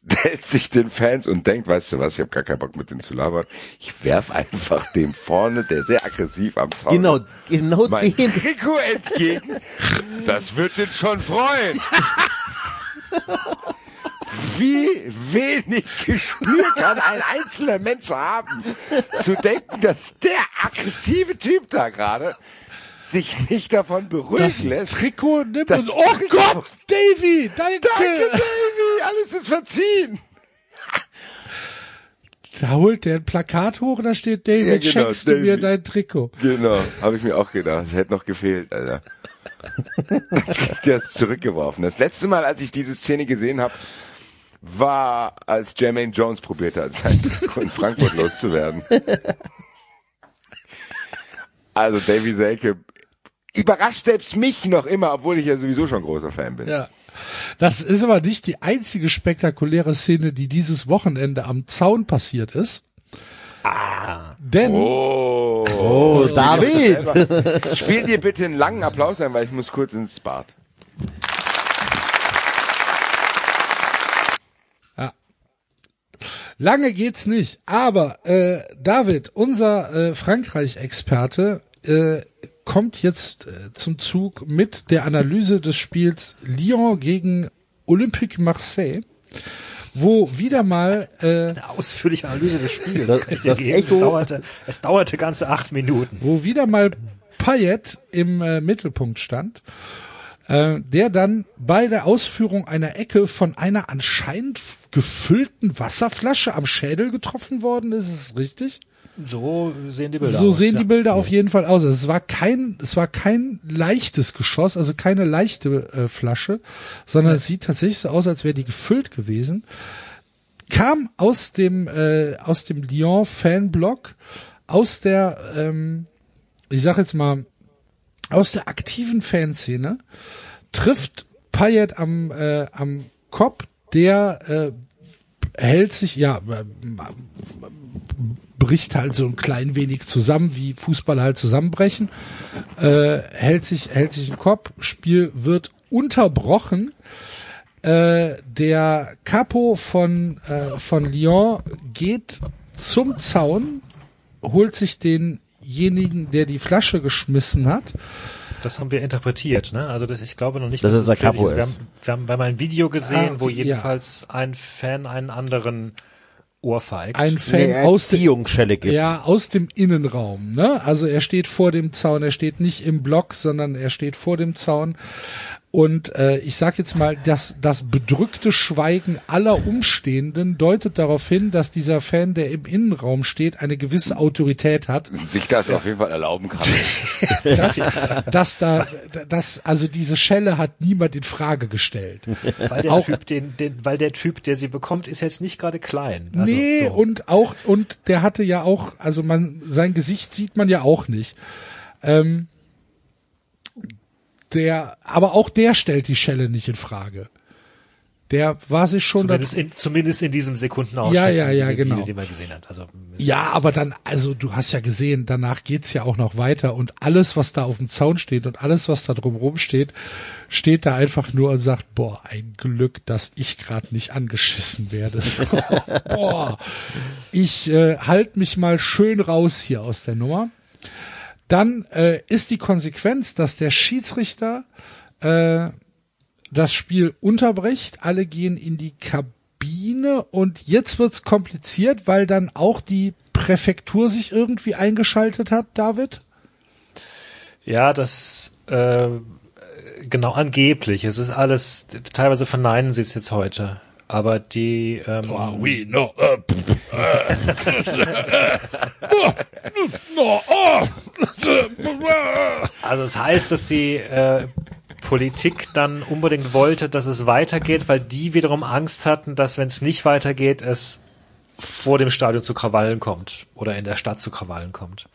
Stellt sich den Fans und denkt, weißt du was, ich habe gar keinen Bock mit denen zu labern. Ich werf einfach dem vorne, der sehr aggressiv am Zaun Genau, ist, genau mein dem. Trikot entgegen. Das wird den schon freuen. Wie wenig Gespür kann ein einzelner Mensch haben, zu denken, dass der aggressive Typ da gerade sich nicht davon beruhigen Das lässt. Trikot nimmt Das und, oh Trikot- Gott, Davy, danke. Danke, Davy, alles ist verziehen. Da holt der ein Plakat hoch, da steht, David, Ja, genau, schenkst du mir dein Trikot. Genau, habe ich mir auch gedacht. Hätte noch gefehlt, Alter. Der ist zurückgeworfen. Das letzte Mal, als ich diese Szene gesehen habe, war, als Jermaine Jones probiert hat, sein Trikot in Frankfurt loszuwerden. Also Davy Selke überrascht selbst mich noch immer, obwohl ich ja sowieso schon großer Fan bin. Ja. Das ist aber nicht die einzige spektakuläre Szene, die dieses Wochenende am Zaun passiert ist. Ah. Denn Oh, Oh, David! spiel dir bitte einen langen Applaus ein, weil ich muss kurz ins Bad. lange geht's nicht. Aber äh, David, unser äh, Frankreich-Experte, äh, kommt jetzt äh, zum Zug mit der Analyse des Spiels Lyon gegen Olympique Marseille, wo wieder mal äh, Eine ausführliche Analyse des Spiels. Das- kann ich dir das geben. Echo- Es dauerte, es dauerte ganze acht Minuten. wo wieder mal Payet im äh, Mittelpunkt stand, äh, der dann bei der Ausführung einer Ecke von einer anscheinend gefüllten Wasserflasche am Schädel getroffen worden ist. Ist es richtig? So sehen die Bilder so aus. sehen ja. die Bilder auf jeden Fall aus. Also es war kein, es war kein leichtes Geschoss, also keine leichte äh, Flasche, sondern es sieht tatsächlich so aus, als wäre die gefüllt gewesen. Kam aus dem äh, aus dem Lyon Fanblock, aus der, ähm, ich sag jetzt mal, aus der aktiven Fanszene, trifft Payet am äh, am Kopf, der äh, hält sich ja äh, bricht halt so ein klein wenig zusammen, wie Fußballer halt zusammenbrechen, äh, hält sich, hält sich den Kopf, Spiel wird unterbrochen. Äh, der Capo von, äh, von Lyon geht zum Zaun, holt sich denjenigen, der die Flasche geschmissen hat, Das haben wir interpretiert, ne? Also das, ich glaube noch nicht, Dass dass es da bestätigt Capo ist. Wir haben, wir haben, wir haben ein Video gesehen, Ah, wo ja. jedenfalls ein Fan einen anderen ohrfeigt. Ein Fan Nee, aus dem. Ja, aus dem Innenraum, ne? Also er steht vor dem Zaun, er steht nicht im Block, sondern er steht vor dem Zaun. Und äh, ich sag jetzt mal, dass das bedrückte Schweigen aller Umstehenden deutet darauf hin, dass dieser Fan, der im Innenraum steht, eine gewisse Autorität hat. Sich das auf jeden Fall erlauben kann. Dass, dass da, dass, also diese Schelle hat niemand in Frage gestellt. weil der auch- Typ, den, den, weil der Typ, der sie bekommt, ist jetzt nicht gerade klein. Also, nee, so. und auch, und der hatte ja auch, also man, sein Gesicht sieht man ja auch nicht. Ähm, der, aber auch der stellt die Schelle nicht in Frage. Der war sich schon da, zumindest, in, zumindest in diesem Sekundenausschnitt, Ja, ja, ja, genau. Video, den man gesehen hat. Also ja, aber dann, also du hast ja gesehen, danach geht's ja auch noch weiter und alles, was da auf dem Zaun steht und alles, was da drumherum steht, steht da einfach nur und sagt, boah, ein Glück, dass ich gerade nicht angeschissen werde. So, boah, ich äh, halt mich mal schön raus hier aus der Nummer. Dann äh, ist die Konsequenz, dass der Schiedsrichter äh, das Spiel unterbricht, alle gehen in die Kabine und jetzt wird's kompliziert, weil dann auch die Präfektur sich irgendwie eingeschaltet hat, David? Ja, das äh, genau angeblich. Es ist alles, teilweise verneinen sie es jetzt heute. Aber die ähm, Oh, we know. Uh. Also es heißt, dass die äh, Politik dann unbedingt wollte, dass es weitergeht, weil die wiederum Angst hatten, dass wenn es nicht weitergeht, es vor dem Stadion zu Krawallen kommt oder in der Stadt zu Krawallen kommt.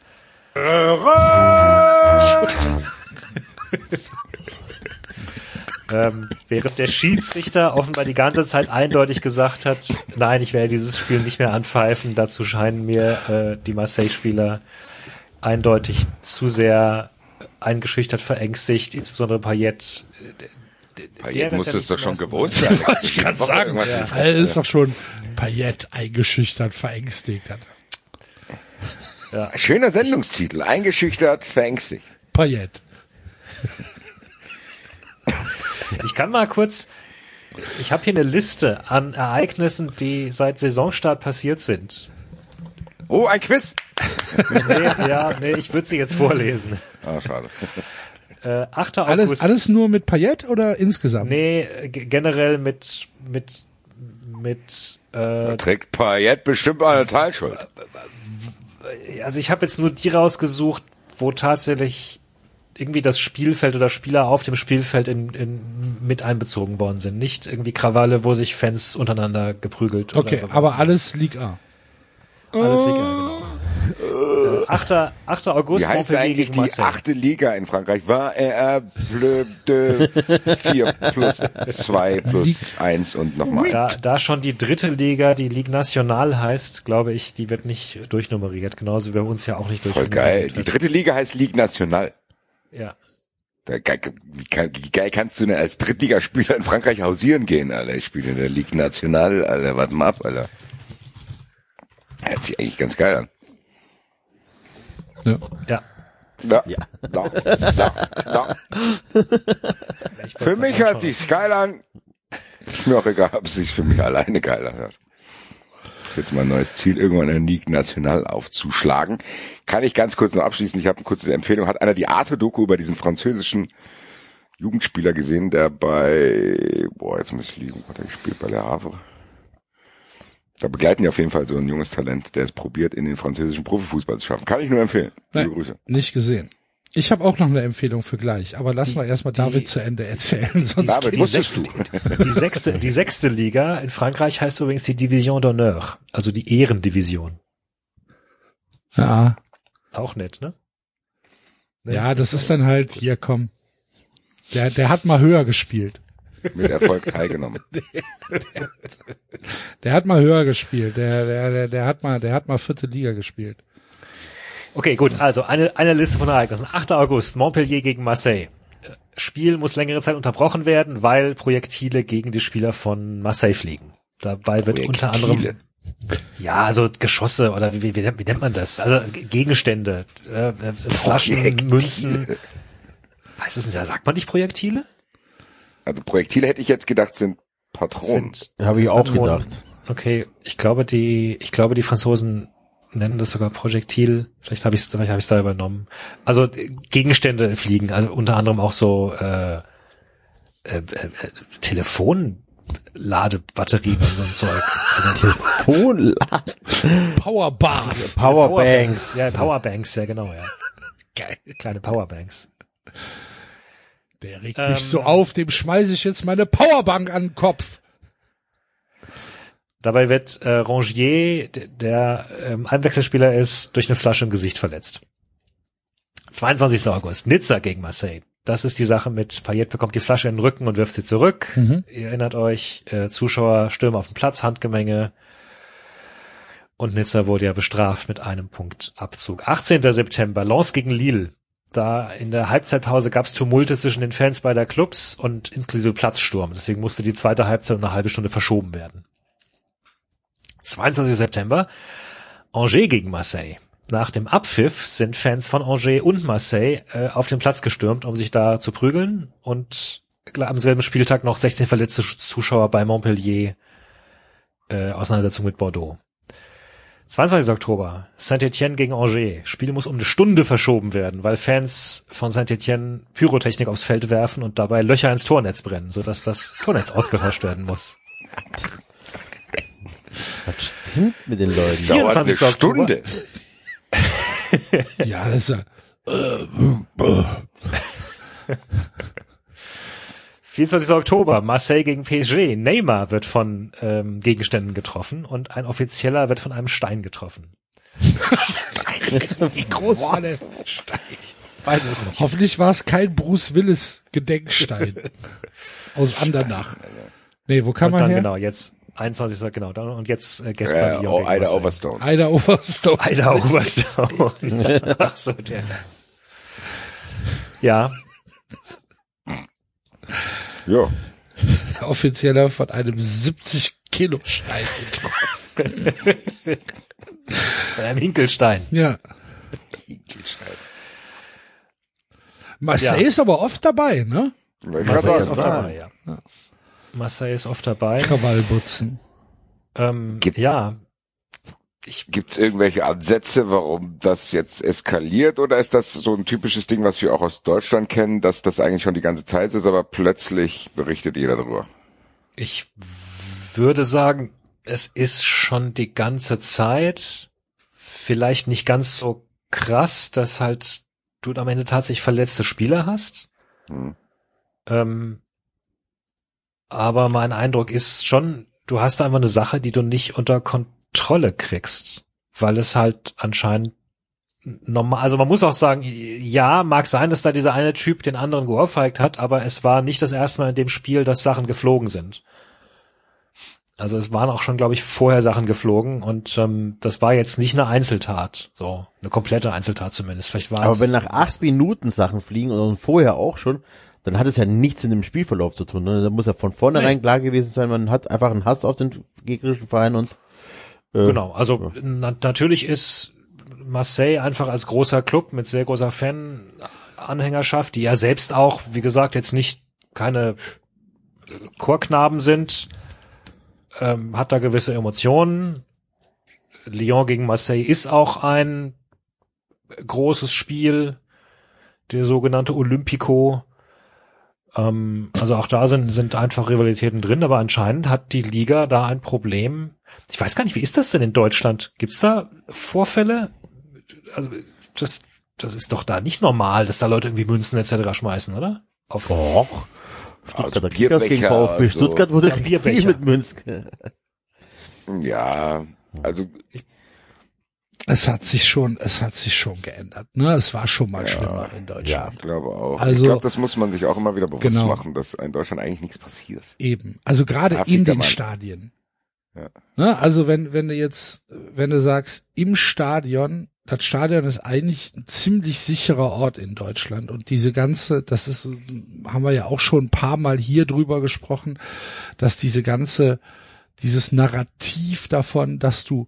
ähm, während der Schiedsrichter offenbar die ganze Zeit eindeutig gesagt hat, nein, ich werde dieses Spiel nicht mehr anpfeifen. Dazu scheinen mir äh, die Marseille-Spieler eindeutig zu sehr eingeschüchtert, verängstigt, insbesondere Payet. Payet muss ja es doch schon gewohnt sein. Ich kann sagen, Irgendwas- er ist doch schon Payet eingeschüchtert, verängstigt hat. Schöner Sendungstitel. Eingeschüchtert, verängstigt. Payet. Ich kann mal kurz, ich habe hier eine Liste an Ereignissen, die seit Saisonstart passiert sind. Oh, ein Quiz. Nee, ja, nee, ich würde sie jetzt vorlesen. Ah, schade. Äh, 8. Alles, August. alles nur mit Payet oder insgesamt? Nee, generell mit, mit, mit, äh, Trägt Payet bestimmt eine Teilschuld. also ich habe jetzt nur die rausgesucht, wo tatsächlich irgendwie das Spielfeld oder Spieler auf dem Spielfeld in, in, mit einbezogen worden sind. Nicht irgendwie Krawalle, wo sich Fans untereinander geprügelt Okay, oder aber alles Liga A. alles Liga, genau. Äh, 8. 8. August Wie heißt Montpellier eigentlich gegen die achte Liga in Frankreich? War er bleu de 4 plus 2 plus 1 und nochmal. Da, da schon die dritte Liga, die Ligue Nationale heißt, glaube ich, die wird nicht durchnummeriert, genauso wie bei uns ja auch nicht Voll geil. durchnummeriert Die dritte Liga heißt Ligue Nationale. Ja. Da, wie, kann- wie geil kannst du denn als Drittligaspieler in Frankreich hausieren gehen, Alter? Ich spiele in der Ligue Nationale, Alter. Warte mal ab, Alter. Hört sich eigentlich ganz geil an. Ja. Ja. Da, da, da, da. Für mich hört sich's geil an. Ist mir auch egal, ob es sich für mich alleine geil anhört. Ist jetzt mein neues Ziel, irgendwann in der Ligue National aufzuschlagen. Kann ich ganz kurz noch abschließen. Ich habe eine kurze Empfehlung. Hat einer die Arte-Doku über diesen französischen Jugendspieler gesehen, der bei, boah, jetzt muss ich liegen, hat er gespielt bei Le Havre. Da begleiten die auf jeden Fall so ein junges Talent, der es probiert, in den französischen Profifußball zu schaffen. Kann ich nur empfehlen. Liebe Nein, Grüße. nicht gesehen. Ich habe auch noch eine Empfehlung für gleich, aber lass mal erstmal David zu Ende erzählen. Sonst David, die wusstest du? Die sechste, die sechste Liga in Frankreich heißt übrigens die Division d'honneur, also die Ehrendivision. ja, Auch nett, ne? ja, das ist dann halt hier komm. Der, der hat mal höher gespielt. Mit Erfolg teilgenommen. Der hat mal höher gespielt. Der, der, der, der hat mal, der hat mal vierte Liga gespielt. Okay, gut, also eine, eine Liste von Ereignissen. 8. August, Montpellier gegen Marseille. Äh, Spiel muss längere Zeit unterbrochen werden, weil Projektile gegen die Spieler von Marseille fliegen. Dabei wird unter anderem ja, also Geschosse oder wie, wie, wie nennt man das? Also Gegenstände, äh, äh, Flaschen, Projektile. Münzen, Heißt es, sagt man nicht Projektile? Also Projektile hätte ich jetzt gedacht, sind Patronen. Habe ich auch Patronen. gedacht. Okay, ich glaube die, ich glaube die Franzosen nennen das sogar Projektil. Vielleicht habe ich es, vielleicht habe ich da übernommen. Also äh, Gegenstände fliegen, also unter anderem auch so äh, äh, äh, äh, Telefonladebatterien und so ein Zeug. Also Phone Powerbars. Powerbanks. Ja, Powerbanks, ja genau, ja. Geil. Kleine Powerbanks. Der regt Ähm. mich so auf, dem schmeiße ich jetzt meine Powerbank an den Kopf. Dabei wird äh, Rongier, d- der ähm, Einwechselspieler ist, durch eine Flasche im Gesicht verletzt. 22. August, Nizza gegen Marseille. Das ist die Sache mit Payet bekommt die Flasche in den Rücken und wirft sie zurück. Ihr erinnert euch, äh, Zuschauer stürmen auf den Platz, Handgemenge. Und Nizza wurde ja bestraft mit einem Punkt Abzug. 18. September, Lens gegen Lille. Da in der Halbzeitpause gab es Tumulte zwischen den Fans beider Clubs und inklusive Platzsturm. Deswegen musste die zweite Halbzeit um eine halbe Stunde verschoben werden. 22. September, Angers gegen Marseille. Nach dem Abpfiff sind Fans von Angers und Marseille äh, auf den Platz gestürmt, um sich da zu prügeln und am selben Spieltag noch 16 verletzte Zuschauer bei Montpellier äh, Auseinandersetzung mit Bordeaux. 22. Oktober, Saint-Etienne gegen Angers. Spiel muss um eine Stunde verschoben werden, weil Fans von Saint-Etienne Pyrotechnik aufs Feld werfen und dabei Löcher ins Tornetz brennen, sodass das Tornetz ausgetauscht werden muss. Was stimmt mit den Leuten? Dauert eine 24. Oktober. Stunde. Ja, das ist ja, 24. Oktober, Marseille gegen PSG. Neymar wird von ähm, Gegenständen getroffen und ein Offizieller wird von einem Stein getroffen. wie groß war der Stein? Weiß es nicht. Hoffentlich war es kein Bruce Willis Gedenkstein aus Andernach. Nee, wo kann Und man dann her? genau, jetzt 21. genau, dann, und jetzt äh, gestern Äh, oh, Ida. Overstone. Eider Overstone. Ida Overstone. Ach so, der. Ja, Ja. Offizieller von einem 70 Kilo Stein getroffen. bei einem Hinkelstein. Ja. Marseille Ja. ist aber oft dabei, ne? Marseille ist oft dabei, ja. Marseille ist oft dabei. Krawallbutzen. Ähm, Gibt- ja, Gibt's irgendwelche Ansätze, warum das jetzt eskaliert oder ist das so ein typisches Ding, was wir auch aus Deutschland kennen, dass das eigentlich schon die ganze Zeit so ist, aber plötzlich berichtet jeder darüber? Ich würde sagen, es ist schon die ganze Zeit vielleicht nicht ganz so krass, dass halt du am Ende tatsächlich verletzte Spieler hast. Hm. Ähm, aber mein Eindruck ist schon, du hast einfach eine Sache, die du nicht unter Kontrolle kriegst, weil es halt anscheinend normal, also man muss auch sagen, ja, mag sein, dass da dieser eine Typ den anderen geohrfeigt hat, aber es war nicht das erste Mal in dem Spiel, dass Sachen geflogen sind. Also es waren auch schon, glaube ich, vorher Sachen geflogen und ähm, das war jetzt nicht eine Einzeltat, so eine komplette Einzeltat zumindest. Vielleicht war Aber wenn nach acht Minuten Sachen fliegen und vorher auch schon, dann hat es ja nichts mit dem Spielverlauf zu tun. Ne? Da muss ja von vornherein Nee. klar gewesen sein, man hat einfach einen Hass auf den gegnerischen Verein und äh, Genau, also na, natürlich ist Marseille einfach als großer Club mit sehr großer Fan-Anhängerschaft, die ja selbst auch, wie gesagt, jetzt nicht keine Chorknaben sind, ähm, hat da gewisse Emotionen. Lyon gegen Marseille ist auch ein großes Spiel, der sogenannte Olympico. Ähm, also auch da sind, sind einfach Rivalitäten drin, aber anscheinend hat die Liga da ein Problem. Ich weiß gar nicht, wie ist das denn in Deutschland? Gibt's da Vorfälle? Also das, das ist doch da nicht normal, dass da Leute irgendwie Münzen etc. schmeißen, oder? Auf Och, Stuttgarter Also Kickers gegen Bierbecher, VfB so. Stuttgart wurde Ja, viel mit Münzen. Ja, also Es hat sich schon, es hat sich schon geändert. Ne? Es war schon mal schlimmer in Deutschland. ich glaube auch. Also- ich glaube, das muss man sich auch immer wieder bewusst Genau. machen, dass in Deutschland eigentlich nichts passiert. Eben. Also gerade Afrika, in den Mann. Stadien. Ja. Ne? Also wenn, wenn du jetzt, wenn du sagst, im Stadion, das Stadion ist eigentlich ein ziemlich sicherer Ort in Deutschland und diese ganze, das ist, haben wir ja auch schon ein paar Mal hier drüber gesprochen, dass diese ganze, dieses Narrativ davon, dass du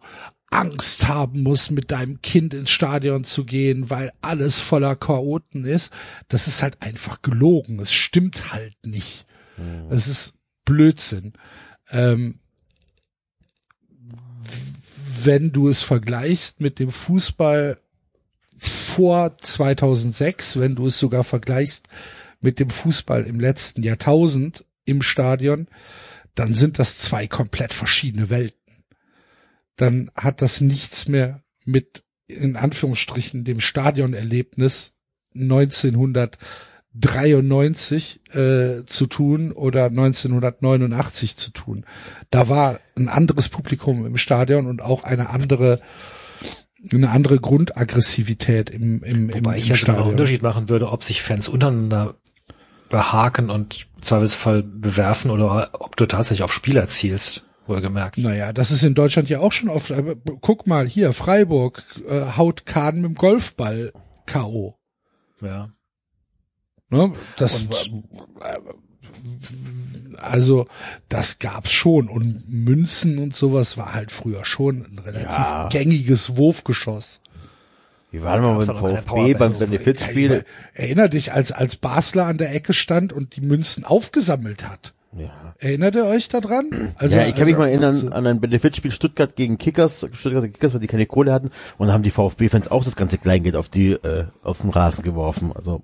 Angst haben musst, mit deinem Kind ins Stadion zu gehen, weil alles voller Chaoten ist, das ist halt einfach gelogen. Es stimmt halt nicht. Es ist Blödsinn. Ähm, wenn du es vergleichst mit dem Fußball vor 2006, wenn du es sogar vergleichst mit dem Fußball im letzten Jahrtausend im Stadion, dann sind das zwei komplett verschiedene Welten. Dann hat das nichts mehr mit in Anführungsstrichen dem Stadionerlebnis 1993 äh, zu tun oder 1989 zu tun. Da war ein anderes Publikum im Stadion und auch eine andere eine andere Grundaggressivität im, im, im, Wobei ich im ja sogar einen Stadion. Unterschied machen würde, ob sich Fans untereinander behaken und im Zweifelsfall bewerfen oder ob du tatsächlich auf Spieler zielst, wohlgemerkt. Naja, das ist in Deutschland ja auch schon oft. aber Guck mal, hier, Freiburg äh, haut Kahn mit dem Golfball K.O. Ja. Ne? Das Und- war- also das gab's schon und Münzen und sowas war halt früher schon ein relativ Ja. gängiges Wurfgeschoss. Wir waren mal beim VfB beim Powerbanks? Benefizspiel. Erinner dich, als als Basler an der Ecke stand und die Münzen aufgesammelt hat. Ja. Erinnert ihr euch daran? Also, ja, ich kann mich also- mal erinnern an ein Benefizspiel Stuttgart gegen Kickers, Stuttgart gegen Kickers, weil die keine Kohle hatten und dann haben die VfB-Fans auch das ganze Kleingeld auf die äh, auf den Rasen geworfen. Also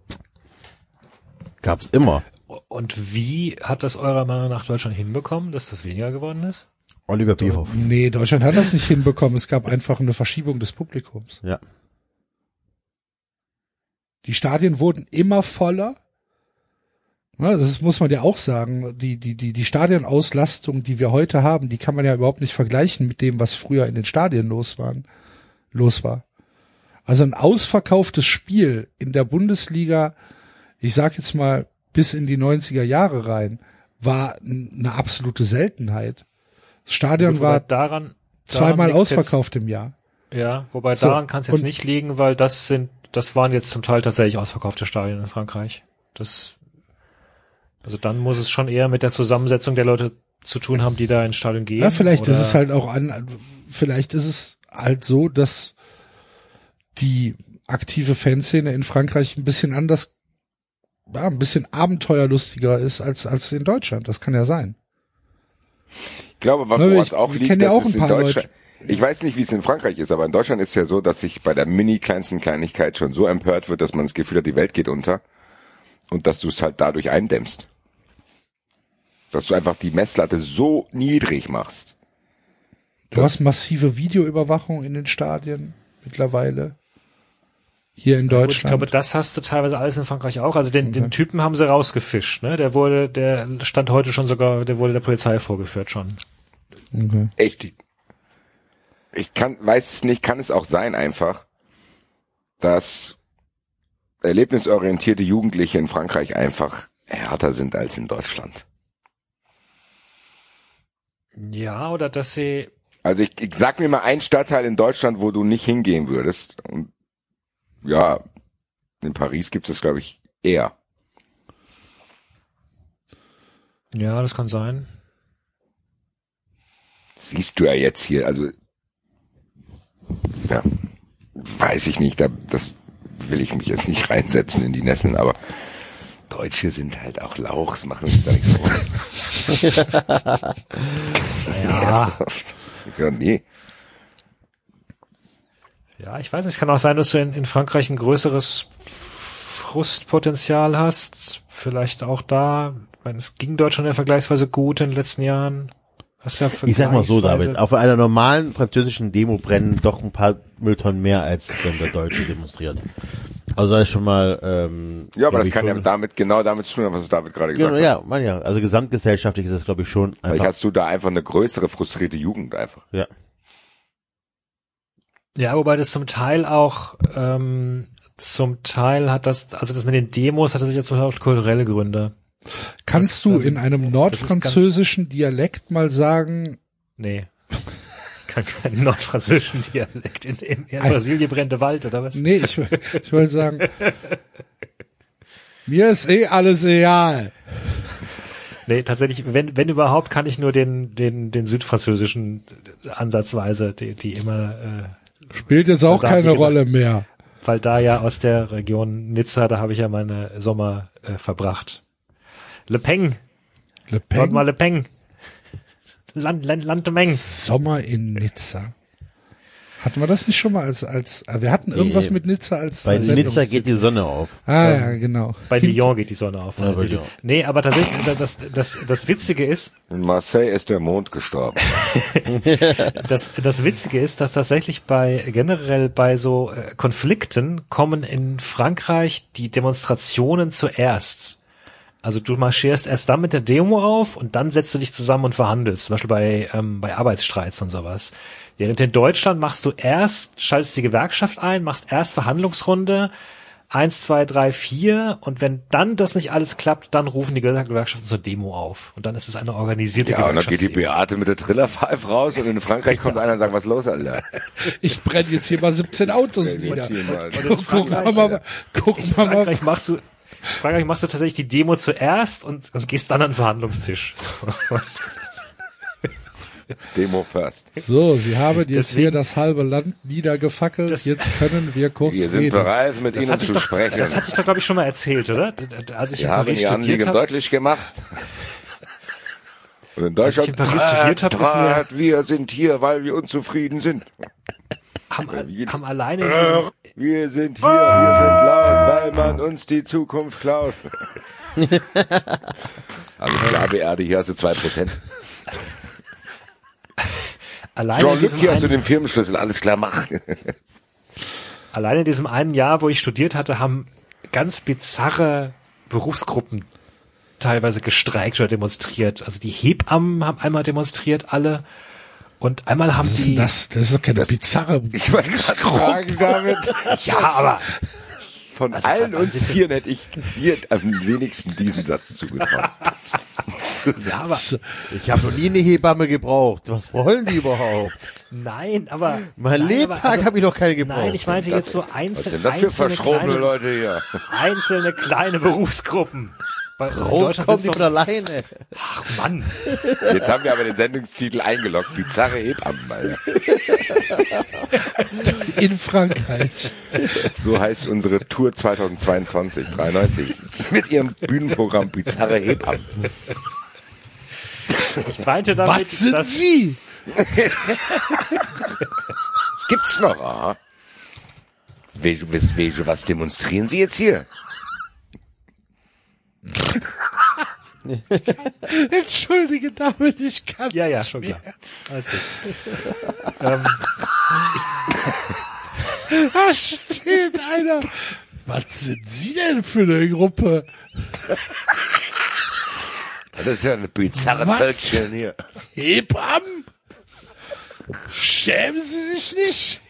gab's immer. Und wie hat das eurer Meinung nach Deutschland hinbekommen, dass das weniger geworden ist? Oliver Bierhoff. Nee, Deutschland hat das nicht hinbekommen. Es gab einfach eine Verschiebung des Publikums. Ja. Die Stadien wurden immer voller. Ja, das muss man ja auch sagen. Die, die, die, die Stadionauslastung, die wir heute haben, die kann man ja überhaupt nicht vergleichen mit dem, was früher in den Stadien los waren, los war. Also ein ausverkauftes Spiel in der Bundesliga, ich sag jetzt mal bis in die 90er Jahre rein, war eine absolute Seltenheit. Das Stadion Gut, war daran, zweimal daran ausverkauft im Jahr. Jetzt, ja, wobei So, daran kann es jetzt und- nicht liegen, weil das sind, das waren jetzt zum Teil tatsächlich ausverkaufte Stadien in Frankreich. Das, also dann muss es schon eher mit der Zusammensetzung der Leute zu tun haben, die da ins Stadion gehen. Ja, vielleicht ist oder- es halt auch an, vielleicht ist es halt so, dass die aktive Fanszene in Frankreich ein bisschen anders, ja, ein bisschen abenteuerlustiger ist als, als in Deutschland. Das kann ja sein. Ich glaube, was woran es ich- auch liegt, ja dass auch es ein in paar Deutschland, ich weiß nicht, wie es in Frankreich ist, aber in Deutschland ist ja so, dass sich bei der mini kleinsten Kleinigkeit schon so empört wird, dass man das Gefühl hat, die Welt geht unter und dass du es halt dadurch eindämmst. Dass du einfach die Messlatte so niedrig machst. Du hast massive Videoüberwachung in den Stadien mittlerweile. Hier in Gut, ich Deutschland. glaube, das hast du teilweise alles in Frankreich auch. Also den, den Typen haben sie rausgefischt, ne? Der wurde, der stand heute schon sogar, der wurde der Polizei vorgeführt schon. okay. Echt. Ich kann, weiß es nicht, kann es auch sein einfach, dass erlebnisorientierte Jugendliche in Frankreich einfach härter sind als in Deutschland. Ja, oder dass sie, Also ich, ich sag mir mal einen Stadtteil in Deutschland, wo du nicht hingehen würdest. Und ja, in Paris gibt es, glaube ich, eher. ja, das kann sein. Siehst du ja jetzt hier, also ja, weiß ich nicht, da, das will ich mich jetzt nicht reinsetzen in die Nesseln, aber Deutsche sind halt auch Lauchs, machen uns da nichts vor. Ja, Ernsthaft? ja, nee. ja, ich weiß nicht, es kann auch sein, dass du in, in Frankreich ein größeres Frustpotenzial hast. Vielleicht auch da. Ich meine, es ging Deutschland ja vergleichsweise gut in den letzten Jahren. Ja Ich sag mal so, David, auf einer normalen französischen Demo brennen doch ein paar Mülltonnen mehr, als wenn der Deutsche demonstriert. Also das ist schon mal, ähm, Ja, aber das kann ja damit, genau damit zu tun haben, was David gerade gesagt Genau, hat. ja, man ja. Also gesamtgesellschaftlich ist das, glaube ich, schon Vielleicht einfach. hast du da einfach eine größere frustrierte Jugend einfach. Ja. Ja, wobei das zum Teil auch, ähm, zum Teil hat das, also das mit den Demos hatte sich ja zum Teil auch kulturelle Gründe. Kannst Das, du ähm, in einem nordfranzösischen Dialekt mal sagen, Nee. Kann keinen nordfranzösischen Dialekt. In, in, in Brasilien brennt der Wald, oder was? nee, ich, ich wollte sagen, mir ist eh alles egal. Nee, tatsächlich, wenn, wenn überhaupt, kann ich nur den, den, den südfranzösischen ansatzweise, die, die immer, äh, Spielt jetzt auch Da, keine gesagt- Rolle mehr. weil da ja aus der Region Nizza, da habe ich ja meine Sommer äh, verbracht. Le Peng, Le dort mal Pen, Le Peng. Land, Land, Land de Meng. Sommer in Nizza. Hatten wir das nicht schon mal als, als, äh, wir hatten irgendwas Nee. mit Nizza als, Bei als Nizza geht die Sonne auf. Ah, ja, genau. Bei Lyon geht die Sonne auf. Ja, bei Lyon. nee, aber tatsächlich, das, das, das Witzige ist, In Marseille ist der Mond gestorben. das, das Witzige ist, dass tatsächlich bei generell bei so äh, Konflikten kommen in Frankreich die Demonstrationen zuerst. Also du marschierst erst dann mit der Demo auf und dann setzt du dich zusammen und verhandelst, zum Beispiel bei, ähm, bei Arbeitsstreits und sowas. Während in Deutschland machst du erst, schaltest die Gewerkschaft ein, machst erst Verhandlungsrunde, eins, zwei, drei, vier und wenn dann das nicht alles klappt, dann rufen die Gewerkschaften zur Demo auf. Und dann ist es eine organisierte Ja, und dann geht die. Beate mit der Trillerpfeife raus und in Frankreich kommt einer und sagt, was ist los, Alter? Ich brenne jetzt hier mal 17 Autos nieder. Mal. Gucken wir mal, gucken wir mal. Frankreich machst du, Frankreich machst du tatsächlich die Demo zuerst und, und gehst dann an den Verhandlungstisch. Demo first. So, Sie haben jetzt Deswegen- hier das halbe Land niedergefackelt. Das- jetzt können wir kurz Wir sind reden. bereit, mit Das Ihnen ich zu doch, sprechen. das hatte ich doch, glaube ich, schon mal erzählt, oder? Als ich Wir in haben Paris Ihr habe. deutlich gemacht. Und in ich Deutschland, in Paris studiert habe, ist Draht, wir sind hier, weil wir unzufrieden sind. Haben, haben alleine in diesem, Wir sind hier, wir sind laut, weil man uns die Zukunft klaut. Alles klar, Beate, hier hast du zwei Prozent. alleine, in Jean-Luc, diesem hier hast du den Firmenschlüssel, alles klar, mach. alleine in diesem einen Jahr, wo ich studiert hatte, haben ganz bizarre Berufsgruppen teilweise gestreikt oder demonstriert. Also die Hebammen haben einmal demonstriert, alle. Und einmal haben Was denn das? Das ist doch keine bizarre. Ich wollte gerade fragen, David. ja, aber Von Also, allen was uns ist denn- vier hätte ich dir am wenigsten diesen Satz zugetraut. ja, aber Ich habe noch nie eine Hebamme gebraucht. Was wollen die überhaupt? nein, aber Mein nein, Lebtag also, habe ich noch keine gebraucht. Nein, ich meinte jetzt so Was einzelne, sind das für einzelne, verschrobene kleine, Leute hier? einzelne kleine Berufsgruppen. Bei in Raus Deutschland kommt die von alleine. ach Mann, Jetzt haben wir aber den Sendungstitel eingeloggt. Bizarre Hebammen, Alter. In Frankreich. So heißt unsere Tour 2022, 93. Mit ihrem Bühnenprogramm Bizarre Hebammen. ich meinte damit, Was sind dass Sie? Das gibt's noch, aha. Welche, welche, was demonstrieren Sie jetzt hier? Entschuldige, David, ich kann. ja, ja, schon klar. Alles gut. ähm, Da steht einer. Was sind Sie denn für eine Gruppe? Das ist ja eine bizarre? Völkchen hier. Hebammen? Schämen Sie sich nicht?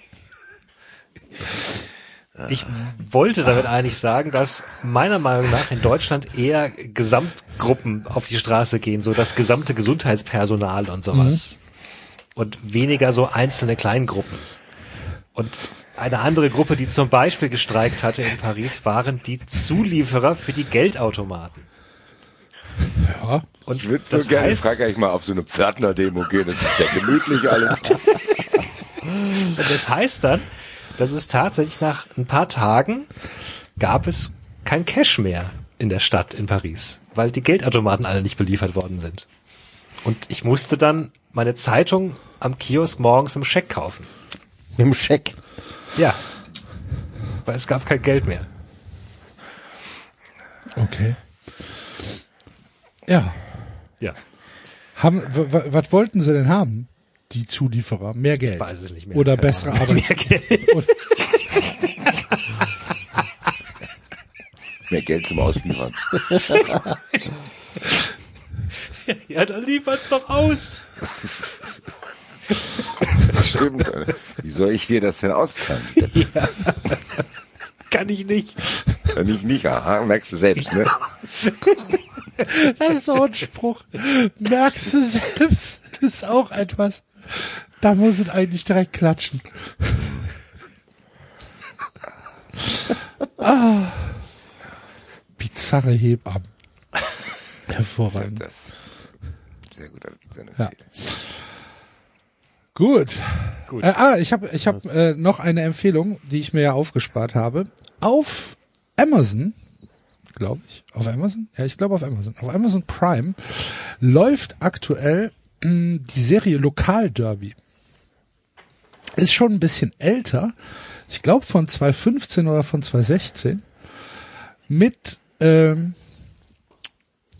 Ich wollte damit eigentlich sagen, dass meiner Meinung nach in Deutschland eher Gesamtgruppen auf die Straße gehen, so das gesamte Gesundheitspersonal und sowas. Und weniger so einzelne Kleingruppen. Und eine andere Gruppe, die zum Beispiel gestreikt hatte in Paris, waren die Zulieferer für die Geldautomaten. Ja. Und Ich würde so das gerne in heißt, Frankreich mal auf so eine Pförtner-Demo gehen. Das ist ja gemütlich alles. Und das heißt dann, dass es tatsächlich nach ein paar Tagen gab es kein Cash mehr in der Stadt in Paris, weil die Geldautomaten alle nicht beliefert worden sind. Und ich musste dann meine Zeitung am Kiosk morgens mit dem Scheck kaufen. Mit dem Scheck. Ja. Weil es gab kein Geld mehr. Okay. Ja. Ja. Haben, was wollten Sie denn haben? Die Zulieferer? Mehr Geld? Weiß es nicht mehr. Oder Keine bessere Ahnung. Arbeits... Mehr Geld. Oder- Mehr Geld zum Ausliefern. Ja, dann liefert's doch aus. Stimmt. Wie soll ich dir das denn auszahlen? Kann ich nicht. Kann ich nicht. Aha, merkst du selbst, ne? Das ist auch ein Spruch. Merkst du selbst, ist auch etwas. Da muss es eigentlich direkt klatschen. ah. Bizarre Hebammen. Hervorragend. Das, sehr guter. Ja. Gut. Gut. Äh, ah, ich habe ich hab, äh, noch eine Empfehlung, die ich mir ja aufgespart habe. Auf Amazon, glaube ich, auf Amazon? Ja, ich glaube auf Amazon. Auf Amazon Prime läuft aktuell die Serie Lokalderby. Ist schon ein bisschen älter. Ich glaube von 2015 oder von 2016. Mit, ähm,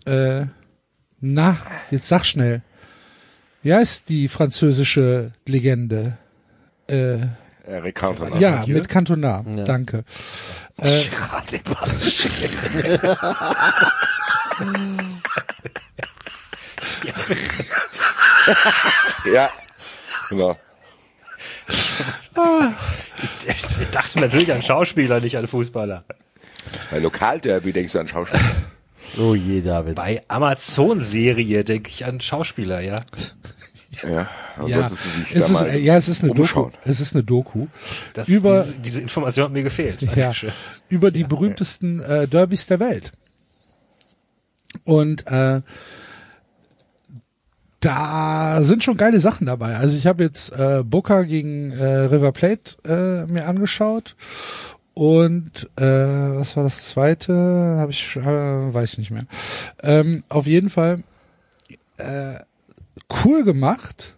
äh, na, jetzt sag schnell. Wie heißt die französische Legende? Äh, Eric Cantona. ja, mit Cantona. Danke. Äh, Ja, genau. Ich, ich dachte natürlich an Schauspieler, nicht an Fußballer. Bei Lokalderby denkst du an Schauspieler. Oh je, David. Bei Amazon-Serie denke ich an Schauspieler, ja. Ja, ja, solltest du dich es ist, ja, es ist eine umschauen. Doku. Es ist eine Doku Das, über diese, diese Information hat mir gefehlt. ja, über die berühmtesten äh, Derbys der Welt. Und äh, da sind schon geile Sachen dabei. Also ich habe jetzt äh, Boca gegen äh, River Plate äh, mir angeschaut und äh, was war das zweite? Habe ich äh, weiß ich nicht mehr. Ähm, auf jeden Fall äh, cool gemacht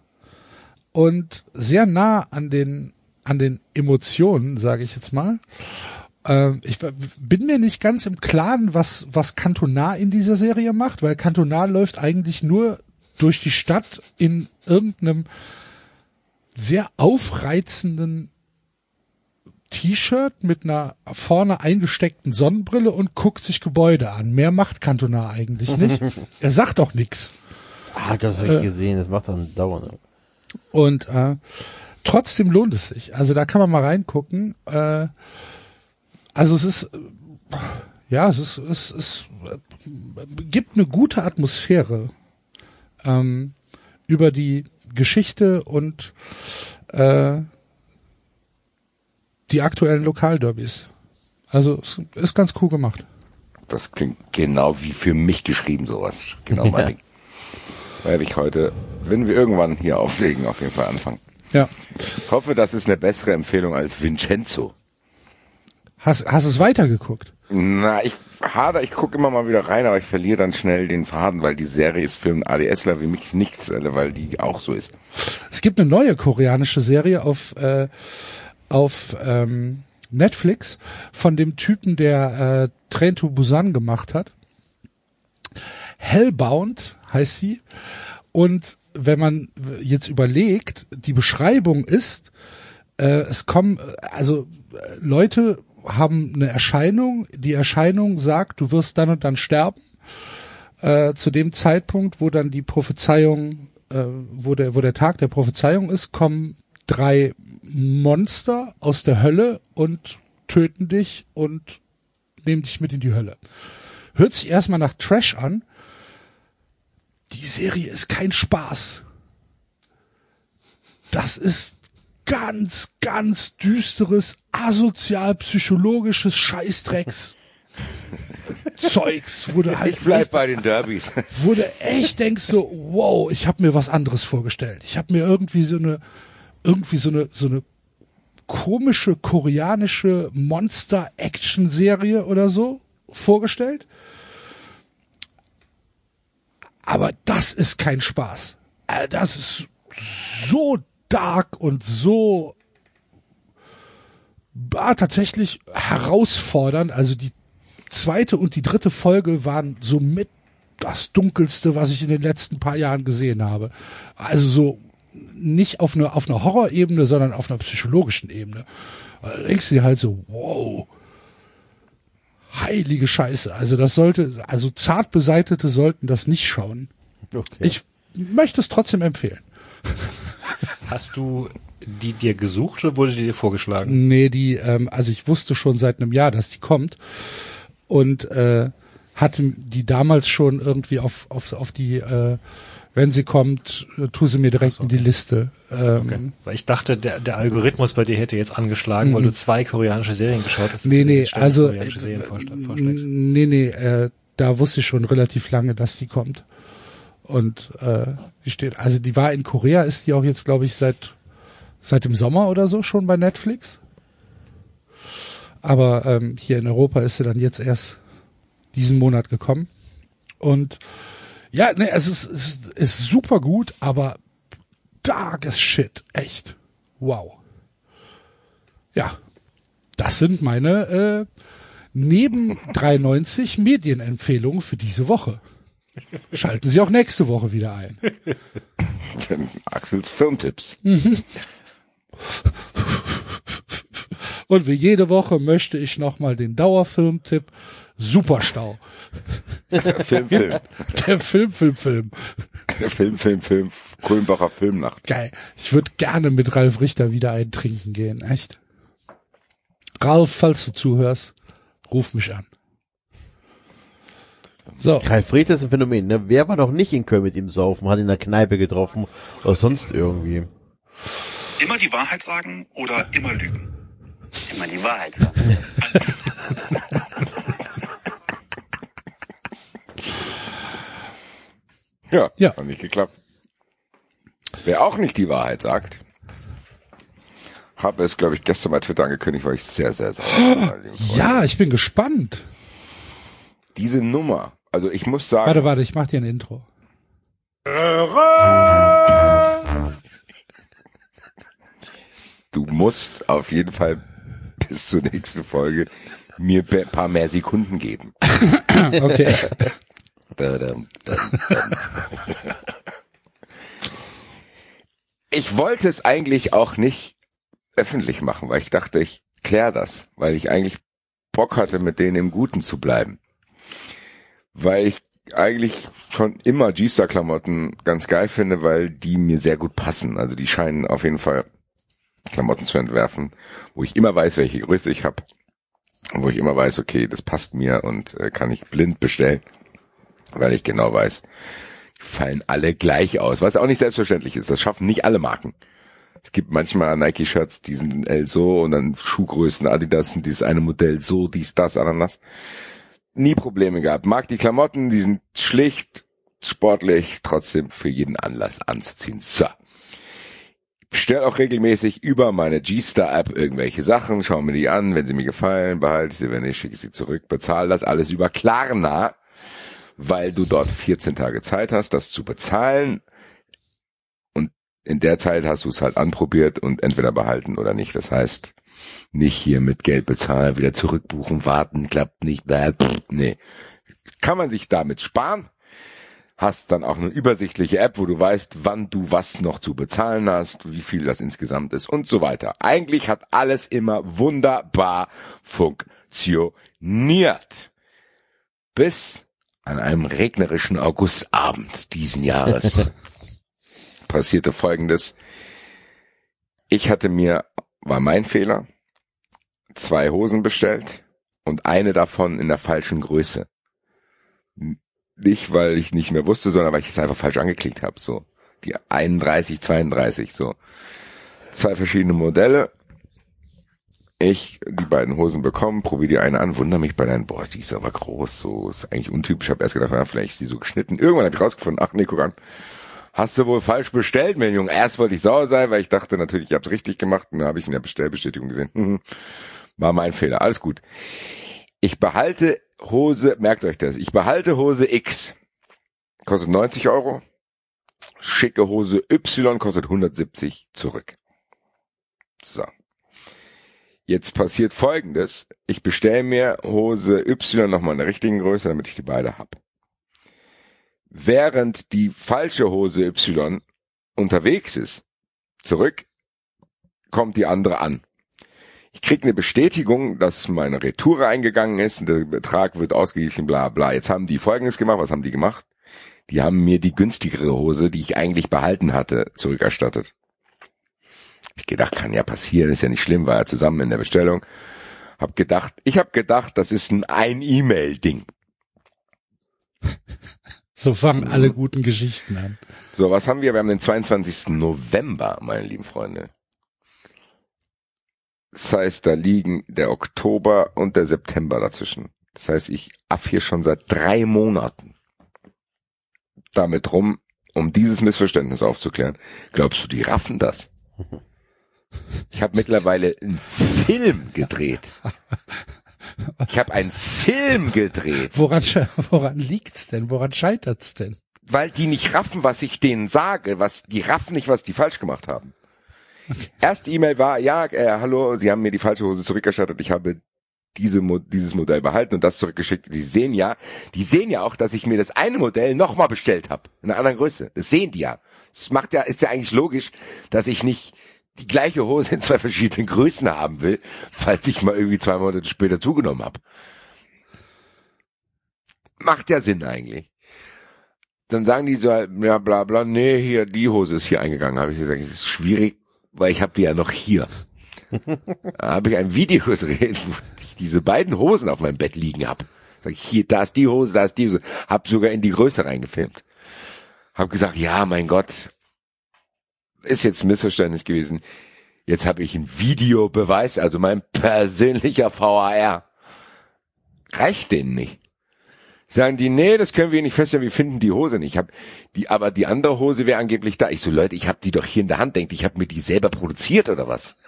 und sehr nah an den an den Emotionen, sage ich jetzt mal. Ähm, ich bin mir nicht ganz im Klaren, was was Cantona in dieser Serie macht, weil Cantona läuft eigentlich nur durch die Stadt in irgendeinem sehr aufreizenden T-Shirt mit einer vorne eingesteckten Sonnenbrille und guckt sich Gebäude an. Mehr macht Cantona eigentlich nicht. er sagt auch nix. Ah, das habe ich gesehen, das macht dann dauernd. Und äh, trotzdem lohnt es sich. Also da kann man mal reingucken. Äh, also es ist, äh, ja, es ist, es ist, äh, gibt eine gute Atmosphäre ähm, über die Geschichte und äh, die aktuellen Lokalderbys. Also es ist ganz cool gemacht. Das klingt genau wie für mich geschrieben, sowas. Genau mein Ja. Ding. Werde ich heute, wenn wir irgendwann hier auflegen, auf jeden Fall anfangen. Ja. Ich hoffe, das ist eine bessere Empfehlung als Vincenzo. Hast, hast es weitergeguckt? Na, ich hader, ich gucke immer mal wieder rein, aber ich verliere dann schnell den Faden, weil die Serie ist für einen ADSler wie mich nichts, äh, weil die auch so ist. Es gibt eine neue koreanische Serie auf, äh, auf ähm, Netflix von dem Typen, der äh, Train to Busan gemacht hat. Hellbound heißt sie. Und wenn man jetzt überlegt, die Beschreibung ist, äh, es kommen, also äh, Leute haben eine Erscheinung, die Erscheinung sagt, du wirst dann und dann sterben. Äh, zu dem Zeitpunkt, wo dann die Prophezeiung, äh, wo der, wo der Tag der Prophezeiung ist, kommen drei Monster aus der Hölle und töten dich und nehmen dich mit in die Hölle. Hört sich erstmal nach Trash an. Die Serie ist kein Spaß. Das ist ganz, ganz düsteres, asozial-psychologisches Scheißdrecks. Zeugs, wo du halt Ich bleib bei den Derbys. wo du echt denkst so, wow, ich habe mir was anderes vorgestellt. Ich habe mir irgendwie so eine, irgendwie so eine, so eine komische koreanische Monster-Action-Serie oder so vorgestellt. Aber das ist kein Spaß. Äh, Das ist so dark und so ah, tatsächlich herausfordernd. Also die zweite und die dritte Folge waren so mit das dunkelste, was ich in den letzten paar Jahren gesehen habe. Also so nicht auf einer auf einer Horrorebene, sondern auf einer psychologischen Ebene. Da denkst du dir halt so, wow, heilige Scheiße. Also das sollte, also zart beseitete sollten das nicht schauen. Okay. Ich möchte es trotzdem empfehlen. Hast du die dir gesucht oder wurde die dir vorgeschlagen? Nee, die, ähm, also ich wusste schon seit einem Jahr, dass die kommt und äh, hatte die damals schon irgendwie auf, auf, auf die, äh, wenn sie kommt, äh, tu sie mir direkt in die Liste. Ähm, Weil ich dachte, der, der Algorithmus bei dir hätte jetzt angeschlagen, weil du zwei koreanische Serien geschaut hast. Mhm. Nee, nee, also äh, nee, nee, äh, da wusste ich schon relativ lange, dass die kommt. Und äh, die steht, also die war in Korea, ist die auch jetzt, glaube ich, seit seit dem Sommer oder so schon bei Netflix. Aber ähm, hier in Europa ist sie dann jetzt erst diesen Monat gekommen. Und ja, ne, es ist, es ist super gut, aber darkes Shit, echt. Wow. Ja, das sind meine äh, neben 93 Medienempfehlungen für diese Woche. Schalten Sie auch nächste Woche wieder ein. Axels Filmtipps. Und wie jede Woche möchte ich nochmal den Dauerfilmtipp Superstau. Film, Film. Der Film, Film, Film. Film, Film, Film. Kulmbacher Filmnacht. Geil. Ich würde gerne mit Ralf Richter wieder einen trinken gehen, echt. Ralf, falls du zuhörst, ruf mich an. So, Richter ist ein Phänomen, ne? Wer war noch nicht in Köln mit ihm saufen, hat ihn in der Kneipe getroffen oder sonst irgendwie? Immer die Wahrheit sagen oder immer lügen? Immer die Wahrheit sagen. Ja, Ja. hat nicht geklappt. Wer auch nicht die Wahrheit sagt, habe es, glaube ich, gestern bei Twitter angekündigt, weil ich sehr, sehr sauer Freunde. ja, ich bin gespannt. Diese Nummer, also ich muss sagen, Warte, warte, ich mach dir ein Intro. du musst auf jeden Fall bis zur nächsten Folge mir ein paar mehr Sekunden geben. Okay. Ich wollte es eigentlich auch nicht öffentlich machen, weil ich dachte, ich klär das, weil ich eigentlich Bock hatte, mit denen im Guten zu bleiben. Weil ich eigentlich schon immer G-Star-Klamotten ganz geil finde, weil die mir sehr gut passen. Also die scheinen auf jeden Fall Klamotten zu entwerfen, wo ich immer weiß, welche Größe ich habe. Wo ich immer weiß, okay, das passt mir und äh, kann ich blind bestellen weil ich genau weiß, fallen alle gleich aus, was auch nicht selbstverständlich ist. Das schaffen nicht alle Marken. Es gibt manchmal Nike-Shirts, die sind L so und dann Schuhgrößen Adidas sind dieses eine Modell so, dies, das, Ananas. Nie Probleme gehabt. Mag die Klamotten, die sind schlicht, sportlich, trotzdem für jeden Anlass anzuziehen. So. Ich bestelle auch regelmäßig über meine G-Star-App irgendwelche Sachen, schaue mir die an, wenn sie mir gefallen, behalte ich sie, wenn nicht, schicke ich sie zurück, bezahle das alles über Klarna weil du dort 14 Tage Zeit hast, das zu bezahlen. Und in der Zeit hast du es halt anprobiert und entweder behalten oder nicht. Das heißt, nicht hier mit Geld bezahlen, wieder zurückbuchen, warten, klappt nicht. Pff, nee. Kann man sich damit sparen. Hast dann auch eine übersichtliche App, wo du weißt, wann du was noch zu bezahlen hast, wie viel das insgesamt ist und so weiter. Eigentlich hat alles immer wunderbar funktioniert. Bis an einem regnerischen Augustabend diesen Jahres passierte Folgendes. Ich hatte mir, war mein Fehler, zwei Hosen bestellt und eine davon in der falschen Größe. Nicht, weil ich nicht mehr wusste, sondern weil ich es einfach falsch angeklickt habe. So die 31, 32, so zwei verschiedene Modelle. Ich die beiden Hosen bekommen, probiere die eine an, wundere mich bei deinen, boah, die ist aber groß, so ist eigentlich untypisch. Ich habe erst gedacht, na, vielleicht ist die so geschnitten. Irgendwann habe ich rausgefunden, ach nee, guck an, hast du wohl falsch bestellt, mein Junge. Erst wollte ich sauer sein, weil ich dachte natürlich, ich habe es richtig gemacht. Und dann habe ich in der Bestellbestätigung gesehen, hm, war mein Fehler, alles gut. Ich behalte Hose, merkt euch das, ich behalte Hose X, kostet 90 Euro, schicke Hose Y kostet 170 zurück. So. Jetzt passiert folgendes. Ich bestelle mir Hose Y nochmal in der richtigen Größe, damit ich die beide hab. Während die falsche Hose Y unterwegs ist, zurück, kommt die andere an. Ich krieg eine Bestätigung, dass meine Retour eingegangen ist, und der Betrag wird ausgeglichen, bla bla. Jetzt haben die folgendes gemacht. Was haben die gemacht? Die haben mir die günstigere Hose, die ich eigentlich behalten hatte, zurückerstattet. Ich gedacht, kann ja passieren, ist ja nicht schlimm, war ja zusammen in der Bestellung. Hab gedacht, ich hab gedacht, das ist ein Ein-E-Mail-Ding. So fangen alle guten Geschichten an. So, was haben wir? Wir haben den 22. November, meine lieben Freunde. Das heißt, da liegen der Oktober und der September dazwischen. Das heißt, ich aff hier schon seit drei Monaten damit rum, um dieses Missverständnis aufzuklären. Glaubst du, die raffen das? Ich habe mittlerweile einen Film gedreht. Ich habe einen Film gedreht, Woran, woran liegt's denn? Woran scheitert's denn? weil die nicht raffen, was ich denen sage, was die raffen nicht, was die falsch gemacht haben. Erste E-Mail war, ja, äh, hallo, Sie haben mir die falsche Hose zurückerstattet, ich habe diese, Mo- dieses Modell behalten und das zurückgeschickt. Die sehen ja, die sehen ja auch, dass ich mir das eine Modell nochmal bestellt habe, in einer anderen Größe. Das sehen die ja. Das macht ja, ist ja eigentlich logisch, dass ich nicht die gleiche Hose in zwei verschiedenen Größen haben will, falls ich mal irgendwie zwei Monate später zugenommen habe. Macht ja Sinn eigentlich. Dann sagen die so, ja bla bla, nee, hier, die Hose ist hier eingegangen. Habe ich gesagt, es ist schwierig, weil ich habe die ja noch hier. da habe ich ein Video gedreht, wo ich diese beiden Hosen auf meinem Bett liegen hab. Sag ich, hier, da ist die Hose, da ist die Hose. Hab sogar in die Größe reingefilmt. Hab gesagt, ja, mein Gott, ist jetzt ein Missverständnis gewesen. Jetzt habe ich ein Videobeweis, also mein persönlicher VAR. Reicht denen nicht. Sagen die, nee, das können wir nicht feststellen, wir finden die Hose nicht. Ich hab die, aber die andere Hose wäre angeblich da. Ich so, Leute, ich habe die doch hier in der Hand. Denkt, ich habe mir die selber produziert oder was?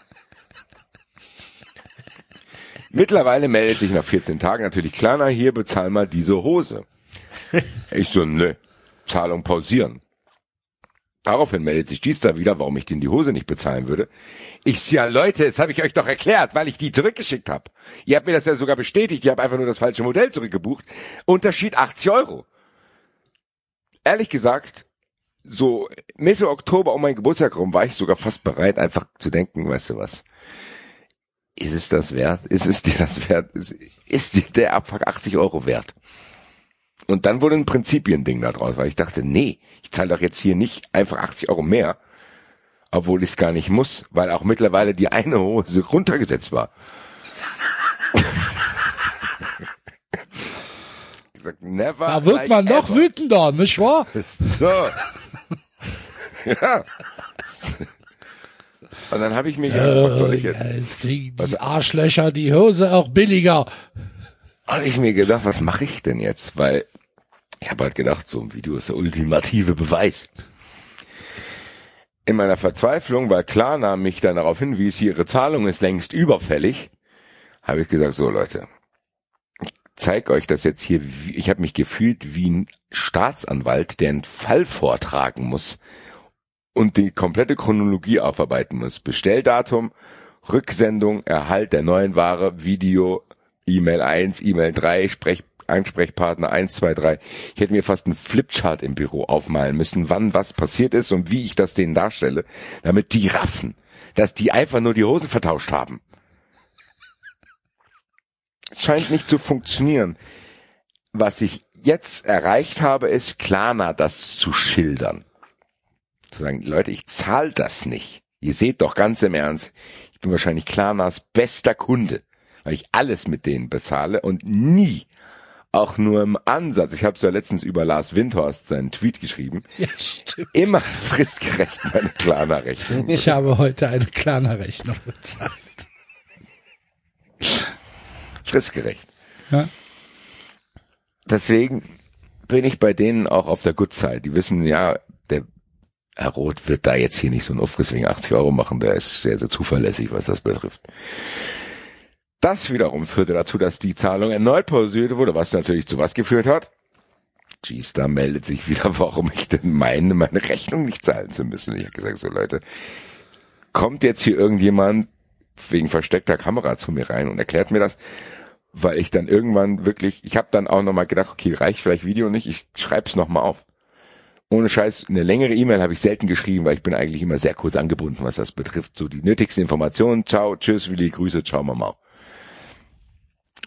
Mittlerweile meldet sich nach 14 Tagen natürlich Klarna, hier bezahl mal diese Hose. Ich so, nö, Zahlung pausieren. Daraufhin meldet sich da wieder, warum ich denen die Hose nicht bezahlen würde. Ich so, ja Leute, das habe ich euch doch erklärt, weil ich die zurückgeschickt habe. Ihr habt mir das ja sogar bestätigt, ihr habt einfach nur das falsche Modell zurückgebucht. Unterschied 80 Euro. Ehrlich gesagt, so Mitte Oktober um meinen Geburtstag rum war ich sogar fast bereit, einfach zu denken, weißt du was, ist es das wert? Ist es dir das wert? Ist, ist dir der Abfuck 80 Euro wert? Und dann wurde ein Prinzipiending da draus, weil ich dachte, nee, ich zahle doch jetzt hier nicht einfach 80 Euro mehr, obwohl ich es gar nicht muss, weil auch mittlerweile die eine Hose runtergesetzt war. ich sag, never Da wird like man noch ever. wütender, nicht wahr? So. ja. Und dann habe ich mir gedacht, was soll ich jetzt? Ja, jetzt kriegen die Arschlöcher die Hose auch billiger. Habe ich mir gedacht, was mache ich denn jetzt? Weil ich habe halt gedacht, so ein Video ist der ultimative Beweis. In meiner Verzweiflung, weil Klarna mich dann darauf hinwies, ihre Zahlung ist längst überfällig, habe ich gesagt, so Leute, ich zeig euch das jetzt hier. Ich habe mich gefühlt wie ein Staatsanwalt, der einen Fall vortragen muss und die komplette Chronologie aufarbeiten muss. Bestelldatum, Rücksendung, Erhalt der neuen Ware, Video, E-Mail 1, E-Mail 3, Sprech, Ansprechpartner 1, 2, 3. Ich hätte mir fast einen Flipchart im Büro aufmalen müssen, wann was passiert ist und wie ich das denen darstelle, damit die raffen, dass die einfach nur die Hosen vertauscht haben. Es scheint nicht zu funktionieren. Was ich jetzt erreicht habe, ist Klarna das zu schildern. Zu sagen, Leute, ich zahle das nicht. Ihr seht doch ganz im Ernst, ich bin wahrscheinlich Klarnas bester Kunde, weil ich alles mit denen bezahle und nie, auch nur im Ansatz, ich habe es ja letztens über Lars Windhorst seinen Tweet geschrieben, Ja, stimmt. immer fristgerecht meine Klarna-Rechnung. Ich habe heute eine Klarna-Rechnung bezahlt. Fristgerecht. Ja. Deswegen bin ich bei denen auch auf der Good Side. Die wissen, ja, der Herr Roth wird da jetzt hier nicht so einen Aufriss wegen 80 Euro machen. Der ist sehr, sehr zuverlässig, was das betrifft. Das wiederum führte dazu, dass die Zahlung erneut pausiert wurde, was natürlich zu was geführt hat. G-Star meldet sich wieder, warum ich denn meine, meine Rechnung nicht zahlen zu müssen. Ich habe gesagt, so Leute, kommt jetzt hier irgendjemand wegen versteckter Kamera zu mir rein und erklärt mir das, weil ich dann irgendwann wirklich, ich habe dann auch nochmal gedacht, okay, reicht vielleicht Video nicht, ich schreib's nochmal auf. Ohne Scheiß, eine längere E-Mail habe ich selten geschrieben, weil ich bin eigentlich immer sehr kurz angebunden, was das betrifft. So die nötigsten Informationen, ciao, tschüss, Willi, Grüße, ciao, Mama.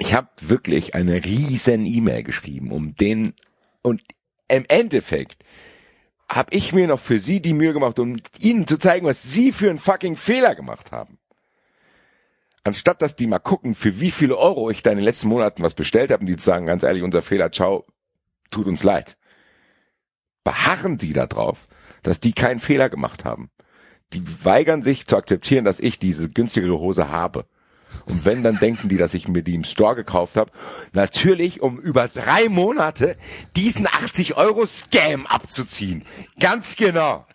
Ich habe wirklich eine riesen E-Mail geschrieben, um den und im Endeffekt habe ich mir noch für sie die Mühe gemacht, um ihnen zu zeigen, was sie für einen fucking Fehler gemacht haben. Anstatt dass die mal gucken, für wie viele Euro ich da in den letzten Monaten was bestellt habe und die sagen, ganz ehrlich, unser Fehler, ciao, tut uns leid. Beharren die da drauf, dass die keinen Fehler gemacht haben. Die weigern sich zu akzeptieren, dass ich diese günstigere Hose habe. Und wenn, dann denken die, dass ich mir die im Store gekauft habe. Natürlich, um über drei Monate diesen 80 Euro Scam abzuziehen. Ganz genau.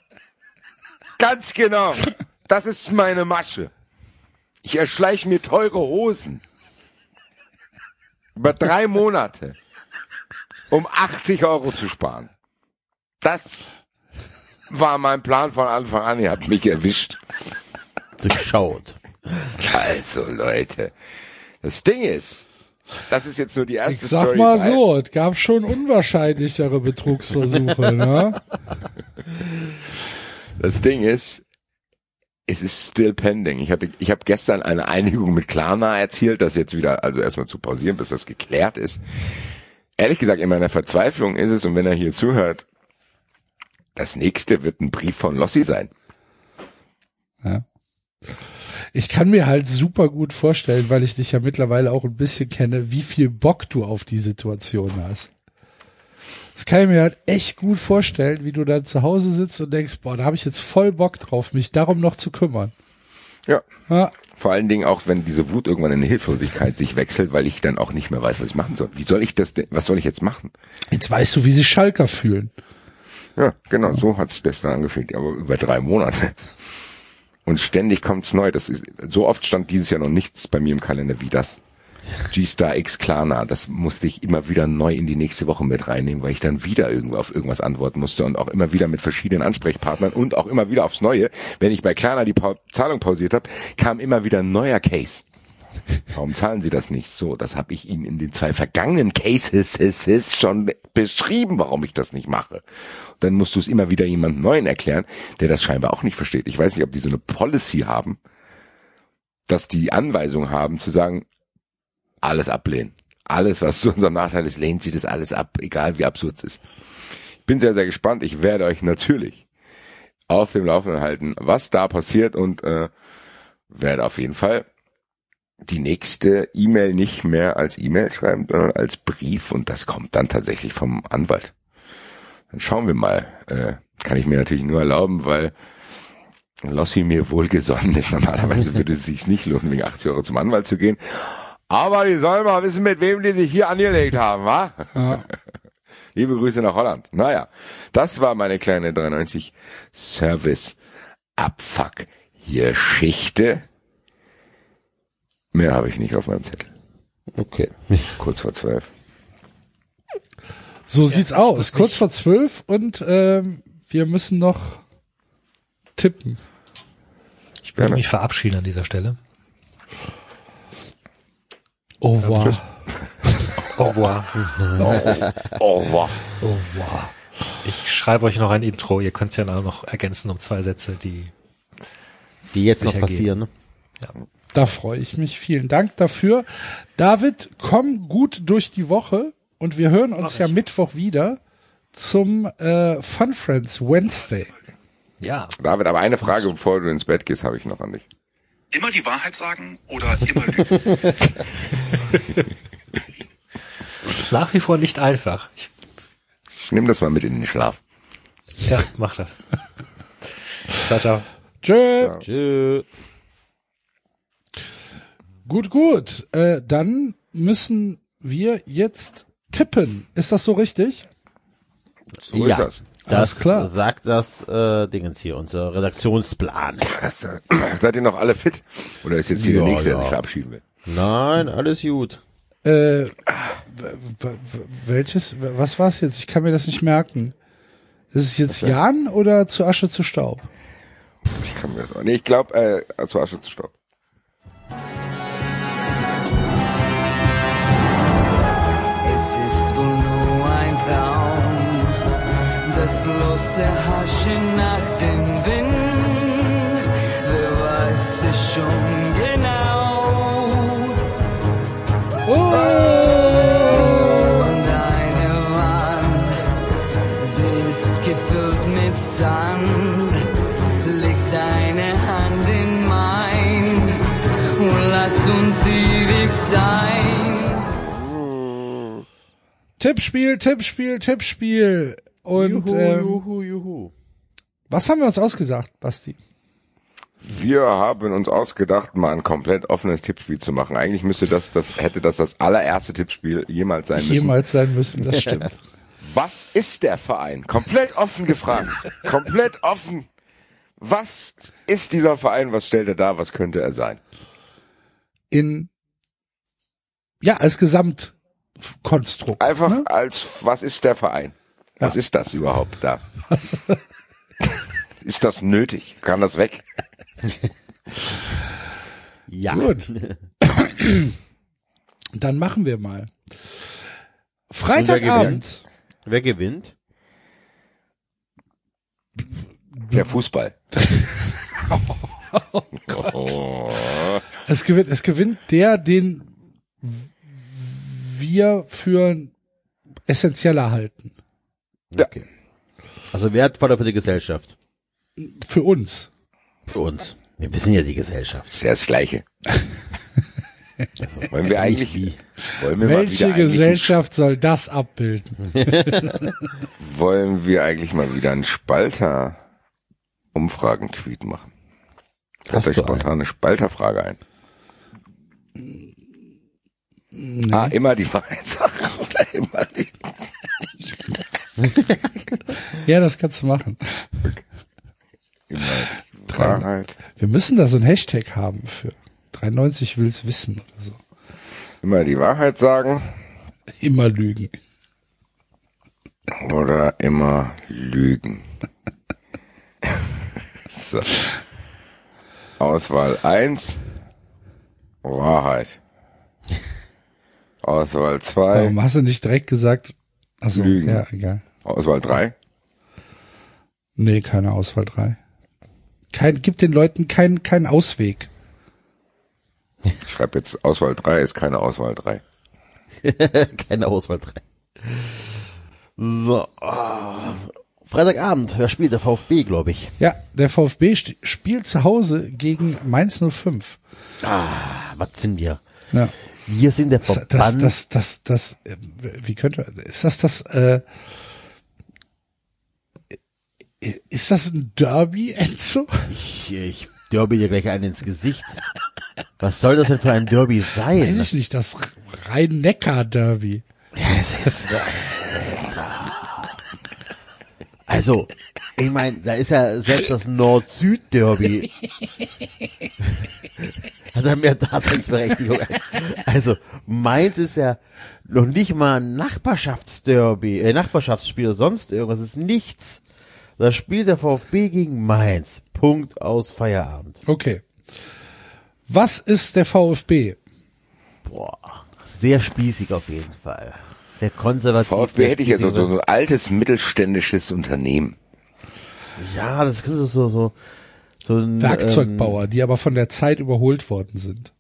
Ganz genau. Das ist meine Masche. Ich erschleiche mir teure Hosen. Über drei Monate. Um 80 Euro zu sparen. Das war mein Plan von Anfang an. Ihr habt mich erwischt. Durchschaut. Also Leute, das Ding ist, das ist jetzt nur die Ich erste sag Story. mal so, es gab schon unwahrscheinlichere Betrugsversuche, ne? Das Ding ist, es ist still pending. Ich hatte, ich habe gestern eine Einigung mit Klarna erzielt, das jetzt wieder, also erstmal zu pausieren, bis das geklärt ist. Ehrlich gesagt, in meiner Verzweiflung ist es, und wenn er hier zuhört, das nächste wird ein Brief von Lossi sein. Ich kann mir halt super gut vorstellen, weil ich dich ja mittlerweile auch ein bisschen kenne, wie viel Bock du auf die Situation hast. Das kann ich mir halt echt gut vorstellen, wie du dann zu Hause sitzt und denkst, boah, da habe ich jetzt voll Bock drauf, mich darum noch zu kümmern. Ja. Ja, Vor allen Dingen auch, wenn diese Wut irgendwann in Hilflosigkeit sich wechselt, weil ich dann auch nicht mehr weiß, was ich machen soll. Wie soll ich das denn, was soll ich jetzt machen? jetzt weißt du, wie sich Schalker fühlen. Ja, genau, so hat sich das dann angefühlt, aber über drei Monate. Und ständig kommt's neu. Das ist, so oft stand dieses Jahr noch nichts bei mir im Kalender wie das. G-Star X Klarna, das musste ich immer wieder neu in die nächste Woche mit reinnehmen, weil ich dann wieder irgendwo auf irgendwas antworten musste und auch immer wieder mit verschiedenen Ansprechpartnern und auch immer wieder aufs Neue. Wenn ich bei Klarna die pa Zahlung pausiert habe, kam immer wieder ein neuer Case. Warum zahlen Sie das nicht? So, das habe ich Ihnen in den zwei vergangenen Cases schon beschrieben, warum ich das nicht mache. Dann musst du es immer wieder jemand Neuen erklären, der das scheinbar auch nicht versteht. Ich weiß nicht, ob die so eine Policy haben, dass die Anweisung haben zu sagen, alles ablehnen. Alles, was zu unserem Nachteil ist, lehnt sie das alles ab, egal wie absurd es ist. Ich bin sehr, sehr gespannt. Ich werde euch natürlich auf dem Laufenden halten, was da passiert und äh, werde auf jeden Fall die nächste E-Mail nicht mehr als E-Mail schreiben, sondern als Brief und das kommt dann tatsächlich vom Anwalt. Dann schauen wir mal. Äh, kann ich mir natürlich nur erlauben, weil Lossi mir wohlgesonnen ist. Normalerweise würde es sich nicht lohnen, wegen 80 Euro zum Anwalt zu gehen. Aber die sollen mal wissen, mit wem die sich hier angelegt haben, wa? Ja. Liebe Grüße nach Holland. Naja, das war meine kleine 93 Service Abfuck Geschichte. Mehr habe ich nicht auf meinem Zettel. Okay. Kurz vor zwölf. So sieht's aus. Kurz vor zwölf und ähm, wir müssen noch tippen. Ich würde mich verabschieden an dieser Stelle. Au revoir. Au revoir. Oh, wow. Au revoir. Ich schreibe euch noch ein Intro. Ihr könnt es ja noch ergänzen um zwei Sätze, die Die jetzt noch passieren, ne? Da freue ich mich. Vielen Dank dafür. David, komm gut durch die Woche und wir hören uns ja Mittwoch wieder zum äh, Fun Friends Wednesday. ja David, aber eine Frage, bevor du ins Bett gehst, habe ich noch an dich. Immer die Wahrheit sagen oder immer lügen? ist nach wie vor nicht einfach. Ich, Ich nehme das mal mit in den Schlaf. ja, mach das. ciao, ciao. Tschö. Tschüss. Gut, gut. Äh, dann müssen wir jetzt tippen. Ist das so richtig? So ist ja, das. Alles Das klar. sagt das äh, Dingens hier, unser Redaktionsplan. das äh, seid ihr noch alle fit? Oder ist jetzt hier Ja, der Nächste, der ja. sich verabschieden will? Nein, alles gut. Äh, welches? Was war's jetzt? Ich kann mir das nicht merken. Ist es jetzt Jan oder zu Asche zu Staub? Ich kann mir das auch. Nee, ich glaube, äh, zu Asche zu Staub. Das bloße Haschen nach dem Wind. Wer weiß es schon genau? Oh! Und eine Wand, sie ist gefüllt mit Sand. Leg deine Hand in mein und lass uns ewig sein. Tippspiel, Tippspiel, Tippspiel. Und ähm, juhu, juhu. was haben wir uns ausgesagt, Basti? Wir haben uns ausgedacht, mal ein komplett offenes Tippspiel zu machen. Eigentlich müsste das, das hätte das das allererste Tippspiel jemals sein müssen. Jemals sein müssen, das stimmt. Was ist der Verein? Komplett offen gefragt. Komplett offen. Was ist dieser Verein? Was stellt er dar? Was könnte er sein? In, ja, als Gesamtkonstrukt. Einfach ne? als, was ist der Verein? Was ist das überhaupt da? ist das nötig? Kann das weg? Ja. Gut. Dann machen wir mal. Freitagabend. Wer gewinnt? Der Fußball. Oh Oh. Es gewinnt, es gewinnt der, den wir für essentieller halten. Ja. Okay. Also wertvoller für die Gesellschaft. Für uns. Für uns. Wir sind ja die Gesellschaft. Ist ja das Gleiche. wollen wir eigentlich, wollen wir mal Welche wieder eigentlich Gesellschaft soll das abbilden? Wollen wir eigentlich mal wieder einen Spalter Umfragentweet machen? Fällt euch spontan eine Spalterfrage ein? Ah, immer die sagen oder immer. Ja, das kannst du machen. Wahrheit. Wir müssen da so ein Hashtag haben für 93 will's wissen oder so. Immer die Wahrheit sagen Immer lügen. oder immer lügen. so. Auswahl 1. Wahrheit. Auswahl 2. Warum hast du nicht direkt gesagt? Achso, Lügen. ja, egal. Auswahl 3. Nee, keine Auswahl 3. Kein, gib den Leuten keinen keinen Ausweg. Ich schreibe jetzt Auswahl 3 ist keine Auswahl 3. Keine Auswahl 3. So. ah. Freitagabend, wer spielt? Der VfB, glaube ich. Ja, der VfB spielt zu Hause gegen Mainz 05. Ah, was sind wir? Ja. Wir sind der Das, Verband. das, das, das, äh, wie könnte, ist das das, äh, ist das ein Derby, Enzo? ich, ich derby dir gleich einen ins Gesicht. Was soll das denn für ein Derby sein? Weiß ich nicht, das Rhein-Neckar-Derby. Ja, es ist, also, ich meine, da ist ja selbst das Nord-Süd-Derby. Hat er mehr Daseinsberechtigung. Also, Mainz ist ja noch nicht mal ein Nachbarschaftsderby, äh, Nachbarschaftsspiel oder sonst irgendwas, es ist nichts. Da spielt der VfB gegen Mainz. Punkt aus Feierabend. Okay. Was ist der VfB? Boah, sehr spießig auf jeden Fall. Sehr konservativ. VfB hätte ich ja so, so ein altes mittelständisches Unternehmen. Ja, das könnte so, so, so ein, Werkzeugbauer, die aber von der Zeit überholt worden sind.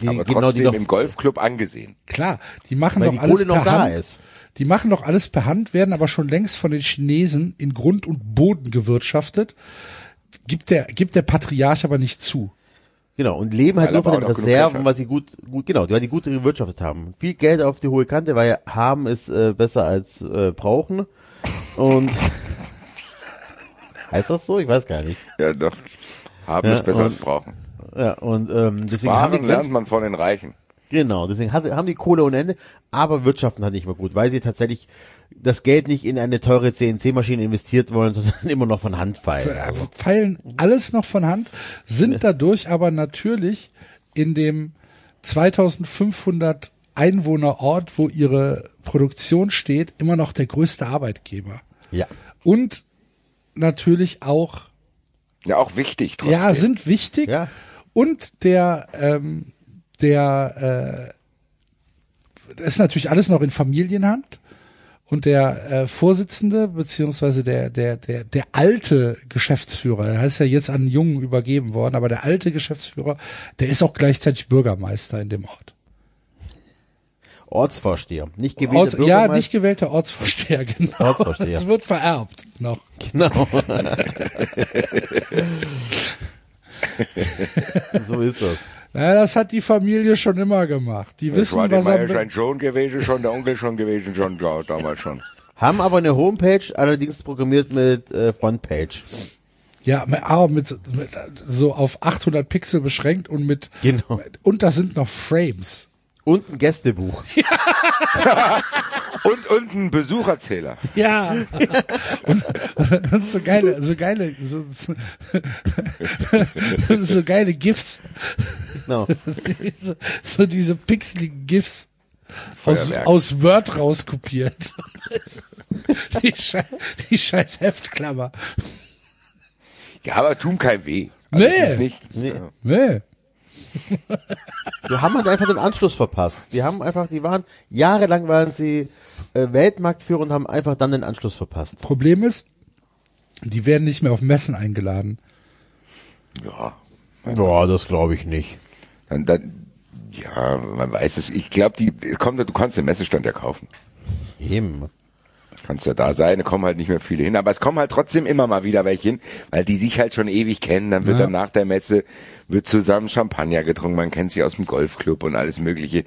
Ähm, die, Aber genau, die noch, im Golfclub angesehen. Klar, die machen weil doch die alles Kohle noch per da Hand. ist. Die machen doch alles per Hand, werden aber schon längst von den Chinesen in Grund und Boden gewirtschaftet. Gibt der, gibt der Patriarch aber nicht zu. Genau, und leben halt nur von den Reserven, was sie gut, gut, genau, weil die gut gewirtschaftet haben. Viel Geld auf die hohe Kante, weil haben ist äh, besser als äh, brauchen. Und heißt das so? Ich weiß gar nicht. Ja, doch. Haben Ja, ist besser und- als brauchen. Ja, und ähm, deswegen haben die Sparen lernt man von den Reichen. genau, deswegen hat, haben die Kohle ohne Ende, aber wirtschaften halt nicht mehr gut, weil sie tatsächlich das Geld nicht in eine teure CNC-Maschine investiert wollen, sondern immer noch von Hand feilen. Äh, Feilen alles noch von Hand, sind dadurch aber natürlich in dem 2500 Einwohnerort, wo ihre Produktion steht, immer noch der größte Arbeitgeber. Ja. Und natürlich auch, Ja, auch wichtig trotzdem. ja, sind wichtig. Ja. Und der, ähm, der, äh, das ist natürlich alles noch in Familienhand. Und der äh, Vorsitzende, beziehungsweise der, der, der, der alte Geschäftsführer, der heißt ja jetzt an einen Jungen übergeben worden, aber der alte Geschäftsführer, der ist auch gleichzeitig Bürgermeister in dem Ort. Ortsvorsteher. Nicht gewählter Ort, ja, nicht gewählter Ortsvorsteher, genau. Ortsvorsteher. Das wird vererbt noch. Genau. so ist das. Naja, das hat die Familie schon immer gemacht. Die Das wissen, war was der am, Meier schon gewesen, schon der Onkel schon gewesen, schon ja, damals schon. Haben aber eine Homepage, allerdings programmiert mit äh, Frontpage. Ja, mit- aber mit, mit so auf 800 Pixel beschränkt und mit Genau. und da sind noch Frames. Und ein Gästebuch. Und, und ein Besucherzähler. Ja. und, und so geile, so geile, so, so, so geile GIFs. Genau. so, so diese pixeligen GIFs aus, aus Word rauskopiert. die, Schei die scheiß Heftklammer. Ja, aber tun kein weh. Also Nee. nicht, Nee. Nee. Wir haben halt einfach den Anschluss verpasst. Wir haben einfach, die waren, jahrelang waren sie äh, Weltmarktführer und haben einfach dann den Anschluss verpasst. Problem ist, die werden nicht mehr auf Messen eingeladen. Ja. Boah, das glaube ich nicht. Dann, dann, ja, man weiß es. Ich glaube, die kommt, du kannst den Messestand ja kaufen. Eben. Kannst ja da sein, da kommen halt nicht mehr viele hin. Aber es kommen halt trotzdem immer mal wieder welche hin, weil die sich halt schon ewig kennen. Dann wird Ja. dann nach der Messe, wird zusammen Champagner getrunken, man kennt sich aus dem Golfclub und alles mögliche.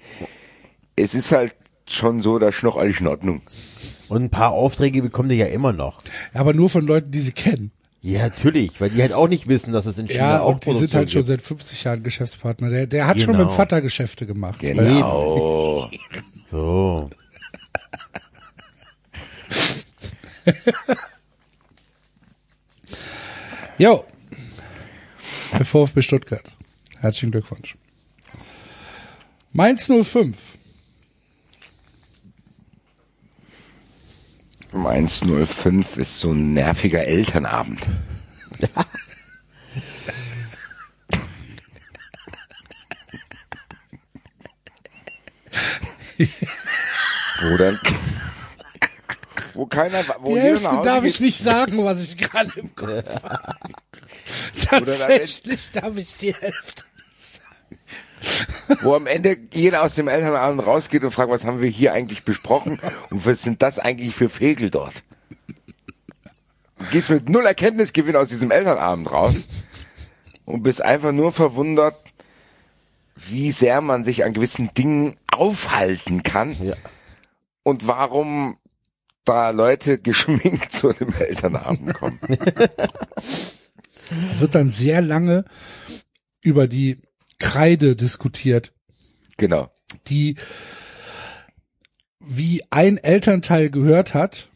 Es ist halt schon so, da ist noch alles in Ordnung. Und ein paar Aufträge bekommen die ja immer noch. Aber nur von Leuten, die sie kennen. Ja, natürlich, weil die halt auch nicht wissen, dass es in China Ja, auch und die sind halt schon seit 50 Jahren Geschäftspartner. Der, der hat schon Genau. mit dem Vater Geschäfte gemacht. Genau. So. Jo. Der VfB Stuttgart. Herzlichen Glückwunsch. Mainz 05. Mainz 05 ist so ein nerviger Elternabend. dann, wo keiner, wo Die Hälfte darf geht, ich nicht sagen, was ich gerade im Kopf habe. Tatsächlich darf ich die Hälfte. wo am Ende jeder aus dem Elternabend rausgeht und fragt, was haben wir hier eigentlich besprochen und was sind das eigentlich für Fegel dort? Du gehst mit null Erkenntnisgewinn aus diesem Elternabend raus und bist einfach nur verwundert, wie sehr man sich an gewissen Dingen aufhalten kann Ja. und warum da Leute geschminkt zu dem Elternabend kommen. Wird dann sehr lange über die Kreide diskutiert, genau. die wie ein Elternteil gehört hat,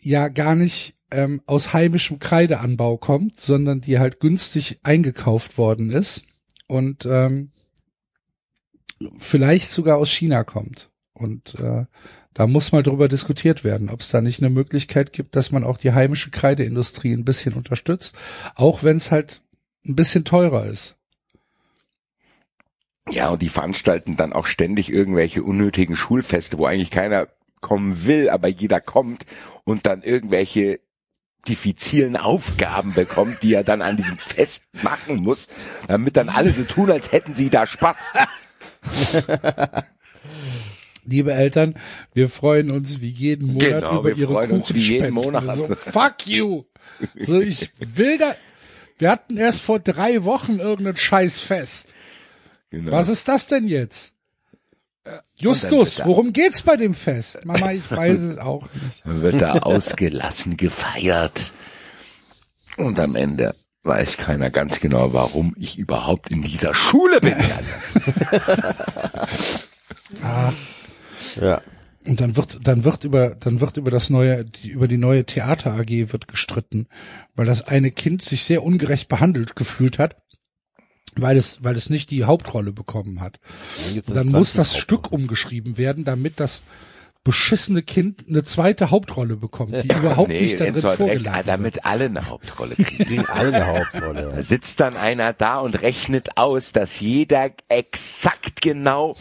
ja gar nicht ähm, aus heimischem Kreideanbau kommt, sondern die halt günstig eingekauft worden ist und ähm, vielleicht sogar aus China kommt. Und äh, da muss mal drüber diskutiert werden, ob es da nicht eine Möglichkeit gibt, dass man auch die heimische Kreideindustrie ein bisschen unterstützt, auch wenn es halt ein bisschen teurer ist. Ja, und die veranstalten dann auch ständig irgendwelche unnötigen Schulfeste, wo eigentlich keiner kommen will, aber jeder kommt und dann irgendwelche diffizilen Aufgaben bekommt, die er dann an diesem Fest machen muss, damit dann alle so tun, als hätten sie da Spaß. Liebe Eltern, wir freuen uns wie jeden Monat Genau, über wir ihre freuen uns wie jeden. Monat. So, fuck you. So, ich will da, wir hatten erst vor drei Wochen irgendein Scheißfest. Genau. Was ist das denn jetzt? dann Justus, worum geht's bei dem Fest? Mama, ich weiß es auch nicht. Dann wird da ausgelassen gefeiert. Und am Ende weiß keiner ganz genau, warum ich überhaupt in dieser Schule bin. Ja. Und dann wird, dann wird über, dann wird über das neue, die, über die neue Theater AG wird gestritten, weil das eine Kind sich sehr ungerecht behandelt gefühlt hat, weil es, weil es nicht die Hauptrolle bekommen hat. Dann, dann 20 muss das Hauptrollen. Stück umgeschrieben werden, damit das beschissene Kind eine zweite Hauptrolle bekommt, die überhaupt nicht darin vorgeladen wird. damit alle eine Hauptrolle kriegen. kriegen alle eine Hauptrolle. Da sitzt dann einer da und rechnet aus, dass jeder exakt genau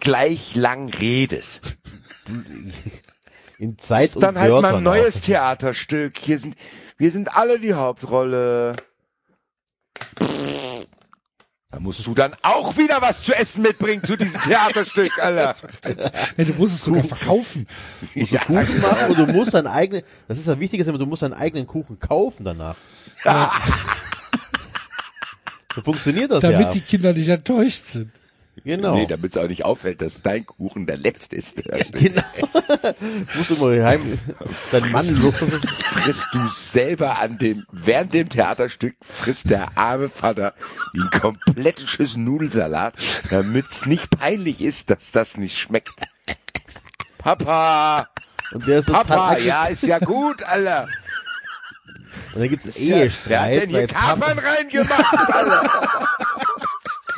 gleich lang redet. In Zeit Ist dann und halt mal ein neues auch. Theaterstück. Hier sind, wir sind alle die Hauptrolle. Da musst du dann auch wieder was zu essen mitbringen zu diesem Theaterstück, Alter. Nee, du musst es sogar verkaufen. musst du Kuchen machen und du musst deinen eigenen, das ist ja wichtig, ist immer, du musst deinen eigenen Kuchen kaufen danach. so funktioniert das damit ja. die Kinder nicht enttäuscht sind. Genau. Nee, damit es auch nicht auffällt, dass dein Kuchen der letzte ist. Genau. Musst du mal heim, dein Mann frisst du selber an dem, während dem Theaterstück frisst der arme Vater die komplette Schüssel Nudelsalat, damit's nicht peinlich ist, dass das nicht schmeckt. Papa! und der ist total Papa, ja, ist ja gut, Alter. Und dann gibt's Ist ja, wer hat Ehestreit, denn hier Kapern reingemacht, Alter?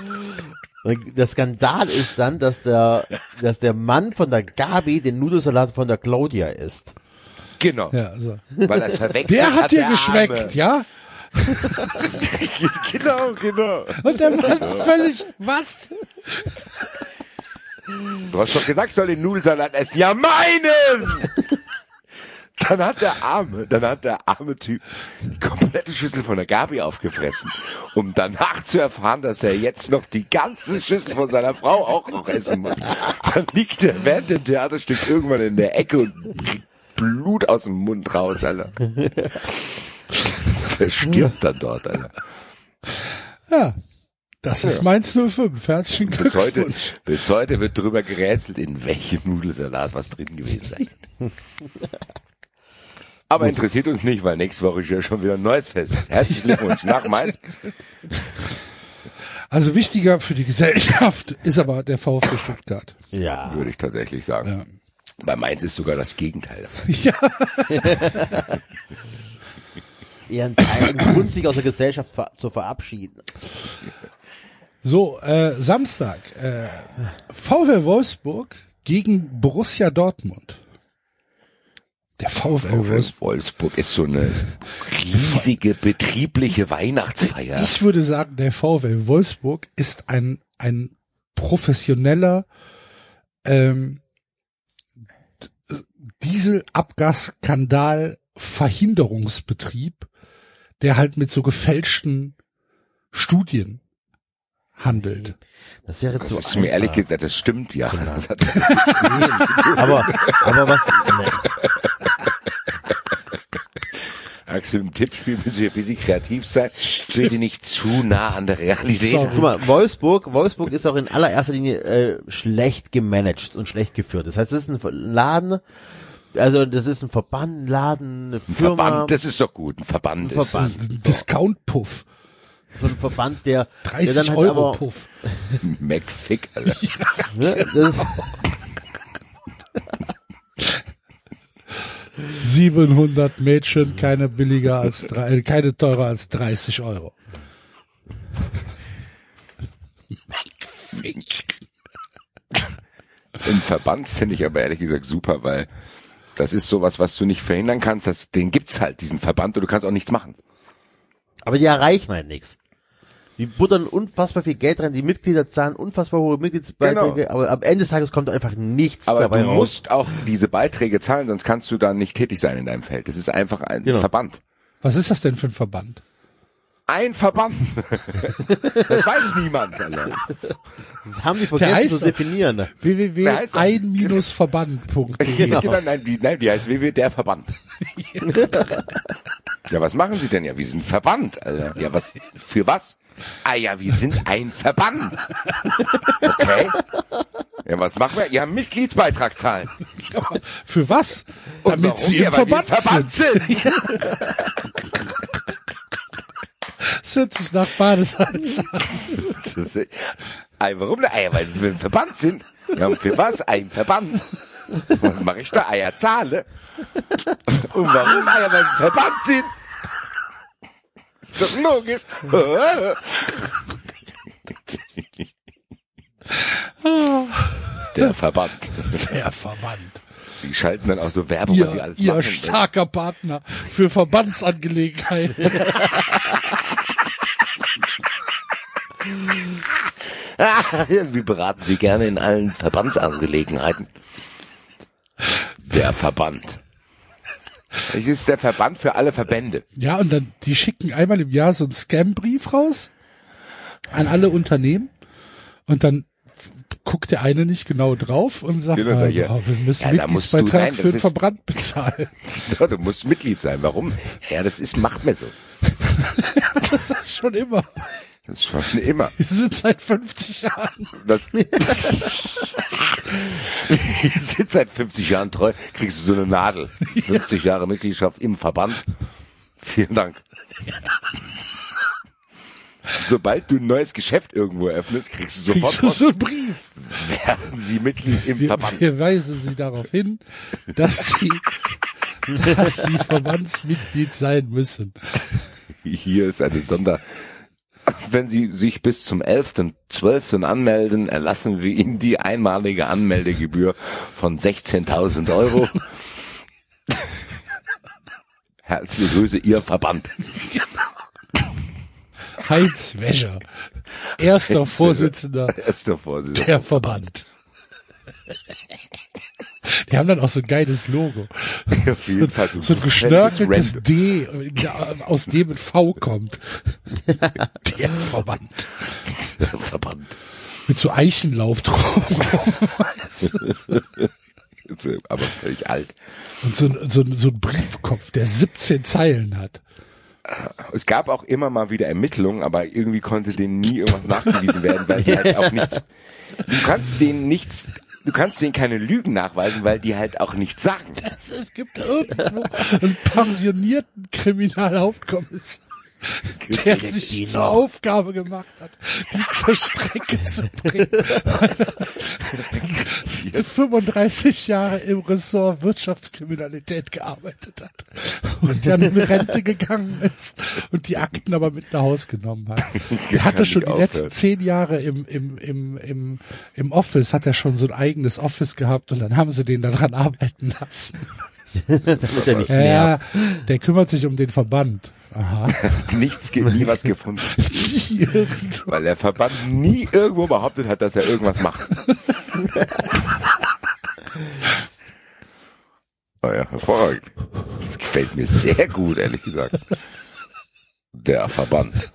Und Der Skandal ist dann, dass der, dass der Mann von der Gabi den Nudelsalat von der Claudia isst. Genau. Ja, also. Weil er verwechselt Der hat dir der geschmeckt, Arme. ja? Genau, genau. Und der Mann völlig, was? Du hast doch gesagt, ich soll den Nudelsalat essen. Ja, meinen! Dann hat der arme, dann hat der arme Typ die komplette Schüssel von der Gabi aufgefressen, um danach zu erfahren, dass er jetzt noch die ganze Schüssel von seiner Frau auch noch essen muss. Dann liegt er während dem Theaterstück irgendwann in der Ecke und kriegt Blut aus dem Mund raus, Alter. Verstirbt dann dort, Alter. Ja. Das ist Mainz 05. Herzlichen Bis heute, Glückwunsch. bis heute wird drüber gerätselt, in welchem Nudelsalat was drin gewesen sein. Aber interessiert uns nicht, weil nächste Woche ist ja schon wieder ein neues Fest. Herzlichen Glückwunsch nach Mainz. Also wichtiger für die Gesellschaft ist aber der VfB Stuttgart. Ja. Würde ich tatsächlich sagen. Ja. Bei Mainz ist sogar das Gegenteil davon. Ja. Eher ein Teil, ein Grund, sich aus der Gesellschaft ver zu verabschieden. So, äh, Samstag. Äh, VfL Wolfsburg gegen Borussia Dortmund. Der VfL Wolfsburg. Wolfsburg ist so eine riesige betriebliche Weihnachtsfeier. Ich würde sagen, der VfL Wolfsburg ist ein, ein professioneller ähm, Dieselabgasskandal Verhinderungsbetrieb, der halt mit so gefälschten Studien handelt. Das wäre Das zu ist mir ehrlich einfach. gesagt, das stimmt ja. Das hat, Aber, aber was, ne, Axel, im Tippspiel müssen wir ein bisschen kreativ sein. Bitte nicht zu nah an der Realität. Sorry. guck mal, Wolfsburg, Wolfsburg ist auch in allererster Linie äh, schlecht gemanagt und schlecht geführt. Das heißt, es ist ein Laden, also das ist ein Verband, ein Laden, eine Ein Firma, Verband, das ist doch gut. Ein Verband, Ein Verband. ist Ein Discount-Puff. So ein Verband, der, der 30 dann halt Euro aber, Puff. McFick, Alter. ne, das, 700 Mädchen, keine billiger als drei, äh, keine teurer als 30 Euro. Im Verband finde ich aber ehrlich gesagt super, weil das ist sowas, was du nicht verhindern kannst. Das, den gibt's halt, diesen Verband, und du kannst auch nichts machen. aber die erreichen halt nichts. Die buttern unfassbar viel Geld rein, die Mitglieder zahlen unfassbar hohe Mitgliedsbeiträge, Genau. aber am Ende des Tages kommt einfach nichts Aber dabei du raus. musst auch diese Beiträge zahlen, sonst kannst du da nicht tätig sein in deinem Feld. Das ist einfach ein Genau. Verband. Was ist das denn für ein Verband? Ein Verband. das weiß niemand. Alter. Das haben die vergessen heißt zu definieren. www heißt das? ein-verband.de. Genau. nein, die, nein, die heißt WW der Verband. ja, was machen sie denn? Ja, wir sind Verband, Alter. Ja, was, für was? Ah ja, wir sind ein Verband. Okay. Ja, was machen wir? Ja, Mitgliedsbeitrag zahlen. Für was? Und Damit warum? sie im ja, Verband, Verband sind. sind. Das hört sich nach Badesalz an. Ah, warum? Ah, ja, weil wir im Verband sind. Ja, und für was? Ein Verband. Was mache ich da? Eier zahle. Und warum? Ah, ja, weil wir im Verband sind. Doch logisch. Der Verband. Der Verband. Die schalten dann auch so Werbung, was sie Ihr, alles ihr machen. starker Partner für Verbandsangelegenheiten. Wir beraten Sie gerne in allen Verbandsangelegenheiten. Der Verband. Es ist der Verband für alle Verbände. Ja, und dann, die schicken einmal im Jahr so einen Scam-Brief raus an alle Unternehmen und dann guckt der eine nicht genau drauf und sagt, Genau, ja. oh, wir müssen Ja, Mitgliedsbeitrag das für den Verband bezahlen. Ja, du musst Mitglied sein. Warum? Ja, das ist, macht mir so. Das ist schon immer. Das ist schon immer. Wir sind seit 50 Jahren. Das Wir sind seit 50 Jahren treu, kriegst du so eine Nadel. 50 Jahre Mitgliedschaft im Verband. Vielen Dank. Sobald du ein neues Geschäft irgendwo eröffnest, kriegst du sofort Kriegst du so einen Brief. werden sie Mitglied im Wir, Verband. wir weisen Sie darauf hin, dass Sie, dass Sie Verbandsmitglied sein müssen. Hier ist eine Sonder. Wenn Sie sich bis zum 11.12. anmelden, erlassen wir Ihnen die einmalige Anmeldegebühr von 16.000 Euro. Herzliche Grüße, Ihr Verband. Heinz Wäscher, erster Vorsitzender Erster Vorsitzender. der Verband. Die haben dann auch so ein geiles Logo. Auf jeden Fall So ein geschnörkeltes D, aus dem ein V kommt. Der Verband. Verband. Mit so Eichenlaub drauf. Aber völlig alt. Und so, ein- so, so ein Briefkopf, der 17 Zeilen hat. Es gab auch immer mal wieder Ermittlungen, aber irgendwie konnte denen nie irgendwas nachgewiesen werden, weil die halt auch nichts, du kannst denen nichts, du kannst denen keine Lügen nachweisen, weil die halt auch nichts sagen. Es, gibt irgendwo einen pensionierten Kriminalhauptkommissar, der sich zur Aufgabe gemacht hat, die zur Strecke zu bringen. weil er 35 Jahre im Ressort Wirtschaftskriminalität gearbeitet hat und dann in Rente gegangen ist und die Akten aber mit nach Hause genommen hat. Er hatte schon die letzten zehn Jahre im, im, im, im, im Office, hat er schon so ein eigenes Office gehabt und dann haben sie den daran arbeiten lassen. Ja, der kümmert sich um den Verband. Aha. Nichts, nie was gefunden. Weil der Verband nie irgendwo behauptet hat, dass er irgendwas macht. Oh ja, hervorragend. Das gefällt mir sehr gut, ehrlich gesagt. Der Verband.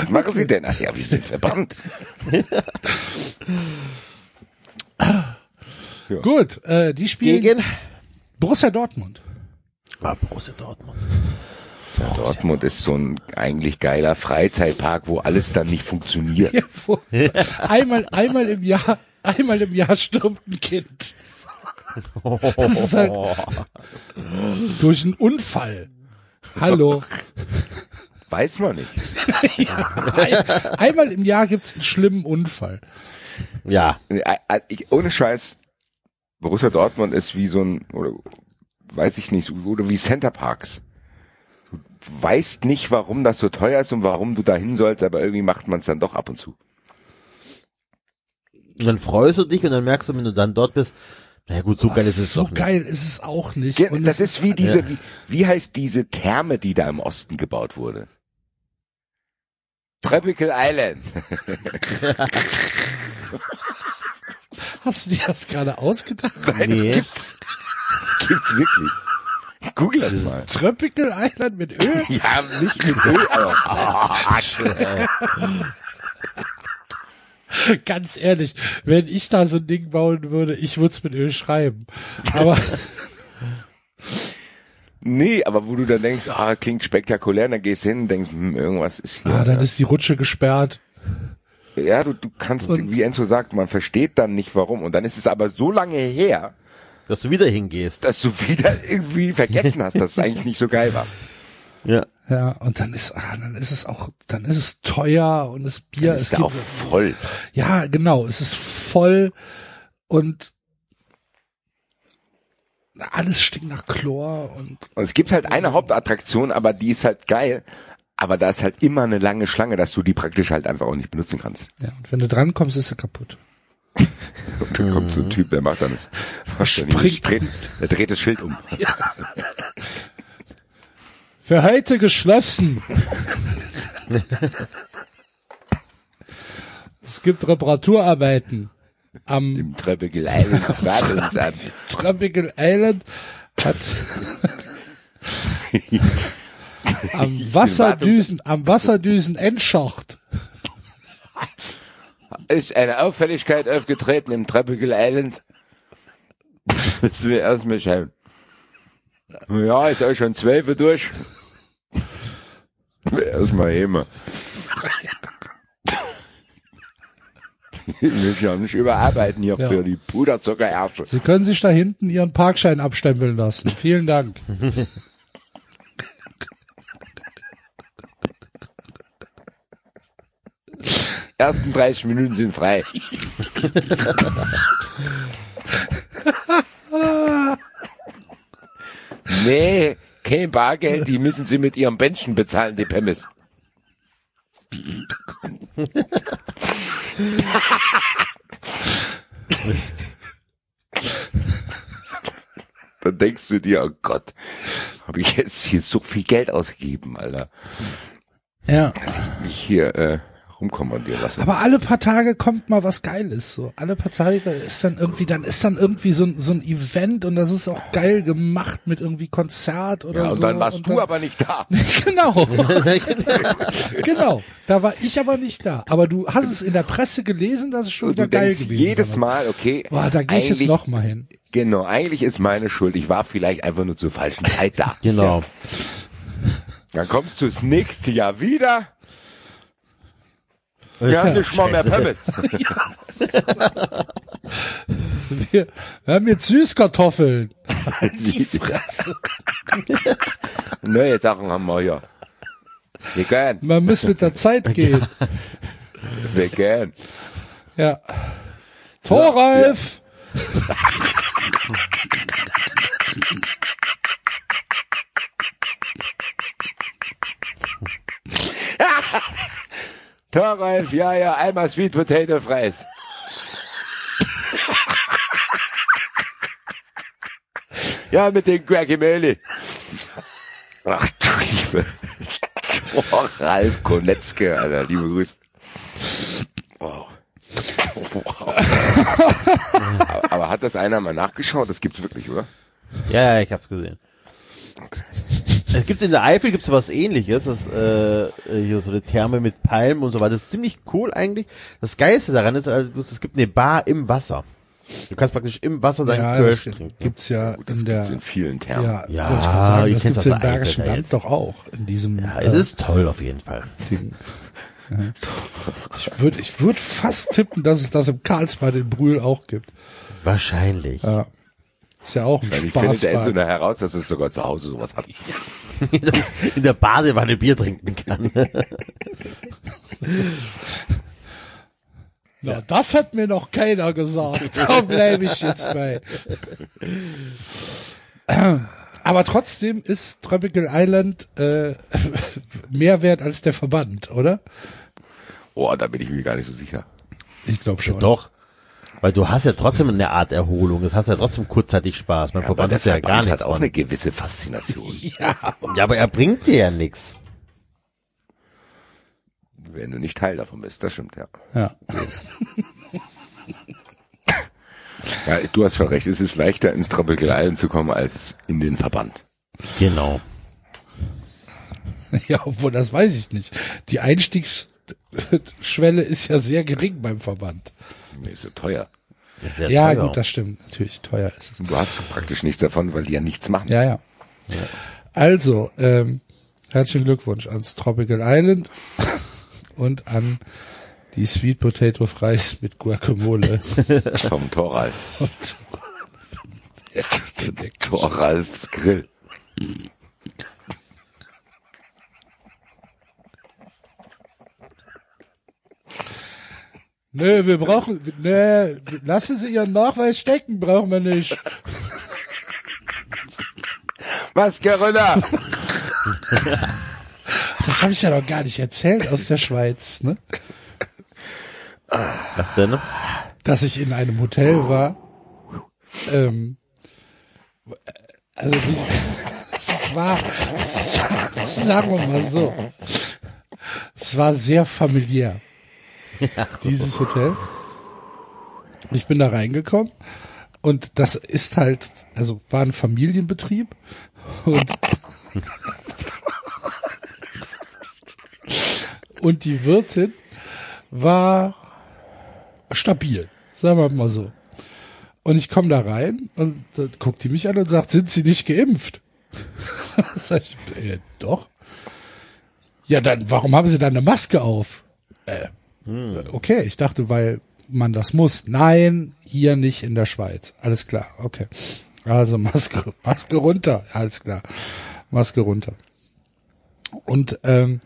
Was machen Sie denn? Ach ja, wir sind Verband. Gut, äh, die spielen Gegen? Borussia Dortmund. Ah, Borussia Dortmund. Dortmund ist so ein eigentlich geiler Freizeitpark, wo alles dann nicht funktioniert. Ja, wo- einmal, einmal im Jahr, einmal im Jahr stirbt ein Kind. Das ist halt durch einen Unfall. Hallo. Weiß man nicht. Ein, einmal im Jahr gibt's einen schlimmen Unfall. Ja. Äh, äh, Ohne Scheiß, Borussia Dortmund ist wie so ein, oder weiß ich nicht, oder wie Center Parks. Du weißt nicht, warum das so teuer ist und warum du dahin sollst, aber irgendwie macht man es dann doch ab und zu. Und dann freust du dich und dann merkst du, wenn du dann dort bist, naja gut, so geil ist es so doch nicht. geil ist es auch nicht. Ja, Und das ist wie diese, wie, wie heißt diese Therme, die da im Osten gebaut wurde? Tropical Island. Hast du dir das gerade ausgedacht? Nein, Nee. das gibt's. Das gibt's wirklich. Google das mal. Tropical Island mit Öl? Ja, nicht mit Öl, aber Ganz ehrlich, wenn ich da so ein Ding bauen würde, ich würde es mit Öl schreiben. Aber Nee, aber wo du dann denkst, ah, klingt spektakulär, dann gehst du hin und denkst, hm, irgendwas ist hier. ah, dann ist die Rutsche gesperrt. Ja, du, du kannst, Und- wie Enzo sagt, man versteht dann nicht warum. Und dann ist es aber so lange her, Dass du wieder hingehst. dass du wieder irgendwie vergessen hast, dass es eigentlich nicht so geil war. Ja. Ja, und dann ist, ah, dann ist es auch, dann ist es teuer und das Bier ist es ja gibt- auch voll. ja, genau, es ist voll und alles stinkt nach Chlor und Und es gibt halt eine Hauptattraktion, aber die ist halt geil. Aber da ist halt immer eine lange Schlange, dass du die praktisch halt einfach auch nicht benutzen kannst. ja, und wenn du drankommst, ist sie kaputt. Und dann kommt so ein Typ, der macht dann das, Springt. dreht, der dreht das Schild um. Für heute geschlossen. es gibt Reparaturarbeiten am Im Tropical Island. Tropical Island hat am Wasserdüsen, am Wasserdüsen Endschacht. Ist eine Auffälligkeit aufgetreten im Tropical Island. Das will erstmal schauen. Ja, ist auch schon zwölf Uhr durch. Erstmal Häme. Wir müssen ja nicht überarbeiten hier Ja. für die Puderzuckerärsche. Sie können sich da hinten Ihren Parkschein abstempeln lassen. Vielen Dank. Ersten 30 Minuten sind frei. nee, kein Bargeld, die müssen Sie mit Ihrem Bändchen bezahlen, die Pemmes. Dann denkst du dir, oh Gott, habe ich jetzt hier so viel Geld ausgegeben, Alter. Ja. Mich hier äh, rumkommandieren lassen. Aber alle paar Tage kommt mal was Geiles. So alle paar Tage ist dann irgendwie, dann ist dann irgendwie so, ein- so ein Event und das ist auch geil gemacht mit irgendwie Konzert oder ja, und so. dann warst du dann- aber nicht da. genau. genau. Da war ich aber nicht da. Aber du hast es in der Presse gelesen, dass es schon Und wieder du geil gewesen jedes ist. Mal, okay. Boah, da gehe ich jetzt noch mal hin. Genau, eigentlich ist meine Schuld. Ich war vielleicht einfach nur zur falschen Zeit da. Genau. Dann kommst du das nächste Jahr wieder. Wir haben nicht mal mehr Pommes. Wir, wir haben jetzt Süßkartoffeln. Die Fresse. Neue Sachen haben wir hier. Vegan, Man muss mit der Zeit gehen. vegan. Ja. Thoralf! Thoralf, ja, ja, einmal Sweet Potato Fries. ja, mit dem Guacamole. Ach du Liebe. Oh, Ralf Konetzke, Alter, liebe Grüße. Wow. wow. aber, aber hat das einer mal nachgeschaut? Das gibt's wirklich, oder? Ja, ja, ich hab's gesehen. Es gibt in der Eifel gibt's was ähnliches, das äh, hier so eine Therme mit Palmen und so weiter. Das ist ziemlich cool eigentlich. Das Geilste daran ist, also, es gibt eine Bar im Wasser. Du kannst praktisch im Wasser deinen Ja, Kölsch das trinken. gibt's ja Das in der, gibt's in vielen Thermen. ja, Ja, wollte ich sagen, ich das gibt's im Bergischen Land jetzt. doch auch, in diesem, Ja, äh, es ist toll auf jeden Fall. ich würde, ich würde fast tippen, dass es das im Karlsbad in Brühl auch gibt. Wahrscheinlich. Ja. Ist ja auch ein Ich finde der Enzo nachher heraus, dass es sogar zu Hause sowas hat. In der Badewanne Bier trinken kann. Na, das hat mir noch keiner gesagt. Da bleibe ich jetzt bei. Aber trotzdem ist Tropical Island äh, mehr wert als der Verband, oder? Oh, da bin ich mir gar nicht so sicher. Ich glaube schon. Doch. Weil du hast ja trotzdem eine Art Erholung. Es hast ja trotzdem kurzzeitig Spaß. Mein Aber Verband der hat ja Verband gar nichts hat auch von. eine gewisse Faszination. Ja, aber er bringt dir ja nichts. Wenn du nicht Teil davon bist, das stimmt, ja. Ja. ja. Du hast schon recht, es ist leichter ins Tropical Island zu kommen als in den Verband. Genau. ja, obwohl das weiß ich nicht. Die Einstiegsschwelle ist ja sehr gering beim Verband. Nee, ist so teuer. Ist sehr Ja, teuer. gut, das stimmt. Natürlich, teuer ist es. Und du hast praktisch nichts davon, weil die ja nichts machen. Ja, ja. Also, ähm, herzlichen Glückwunsch ans Tropical Island und an die Sweet Potato Fries mit Guacamole. Vom Toralf. Ja, der Toralfs Grill. Nö, wir brauchen, nö, lassen Sie Ihren Nachweis stecken, brauchen wir nicht. Was, Gerüller? Das habe ich ja noch gar nicht erzählt aus der Schweiz, ne? Was denn? Dass ich in einem Hotel war. Ähm, also wie, es war, sagen wir mal so, es war sehr familiär. Dieses Hotel. Ich bin da reingekommen und das ist halt, also war ein Familienbetrieb und und die Wirtin war stabil, sagen wir mal so. Und ich komme da rein und dann guckt die mich an und sagt, sind Sie nicht geimpft? Sag ich, äh, doch. Ja, dann, warum haben Sie dann eine Maske auf? Äh, okay, ich dachte, weil man das muss. Nein, hier nicht in der Schweiz. Alles klar, okay. Also Maske, Maske runter, alles klar. Maske runter. Und ähm,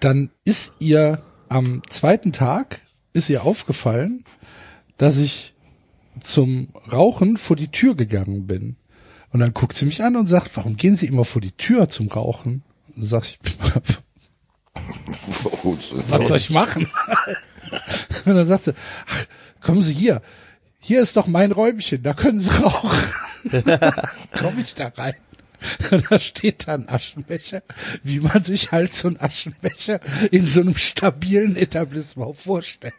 dann ist ihr am zweiten Tag ist ihr aufgefallen, dass ich zum Rauchen vor die Tür gegangen bin. Und dann guckt sie mich an und sagt, warum gehen Sie immer vor die Tür zum Rauchen? Und sag ich, was soll ich machen? und dann sagte, ach, kommen Sie hier. Hier ist doch mein Räumchen, da können Sie rauchen. Komm ich da rein? Da steht da ein Aschenbecher, wie man sich halt so ein Aschenbecher in so einem stabilen Etablissement vorstellt.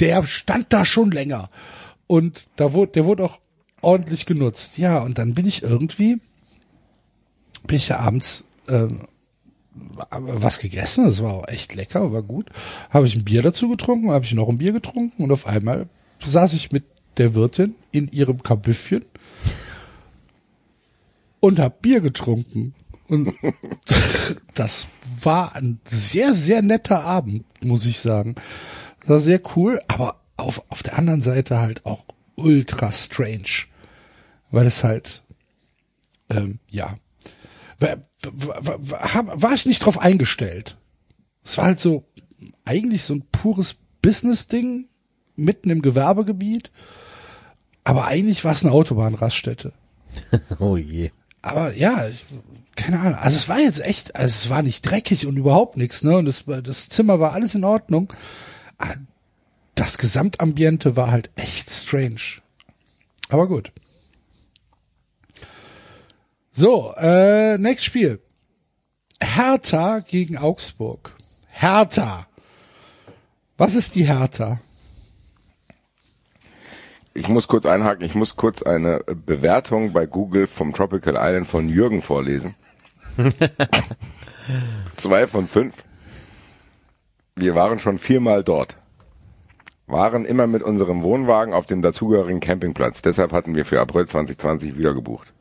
Der stand da schon länger. Und da wurde, der wurde auch ordentlich genutzt. Ja, und dann bin ich irgendwie, bin ich ja abends ähm, was gegessen, das war auch echt lecker, war gut. Habe ich ein Bier dazu getrunken, habe ich noch ein Bier getrunken und auf einmal saß ich mit der Wirtin in ihrem Kabüffchen und habe Bier getrunken. Und das war ein sehr, sehr netter Abend, muss ich sagen. War sehr cool, aber auf, auf der anderen Seite halt auch ultra strange. Weil es halt, ähm, ja, war, war, war ich nicht drauf eingestellt. Es war halt so, eigentlich so ein pures Business-Ding, mitten im Gewerbegebiet, aber eigentlich war es eine Autobahnraststätte. Oh je. Aber ja, ich, keine Ahnung. Also es war jetzt echt, also es war nicht dreckig und überhaupt nichts, ne? Und das, das Zimmer war alles in Ordnung. Aber Das Gesamtambiente war halt echt strange. Aber gut. So, äh, nächstes Spiel. Hertha gegen Augsburg. Hertha. Was ist die Hertha? Ich muss kurz einhaken, ich muss kurz eine Bewertung bei Google vom Tropical Island von Jürgen vorlesen. Zwei von fünf. Wir waren schon viermal dort. Waren immer mit unserem Wohnwagen auf dem dazugehörigen Campingplatz. Deshalb hatten wir für April 2020 wieder gebucht.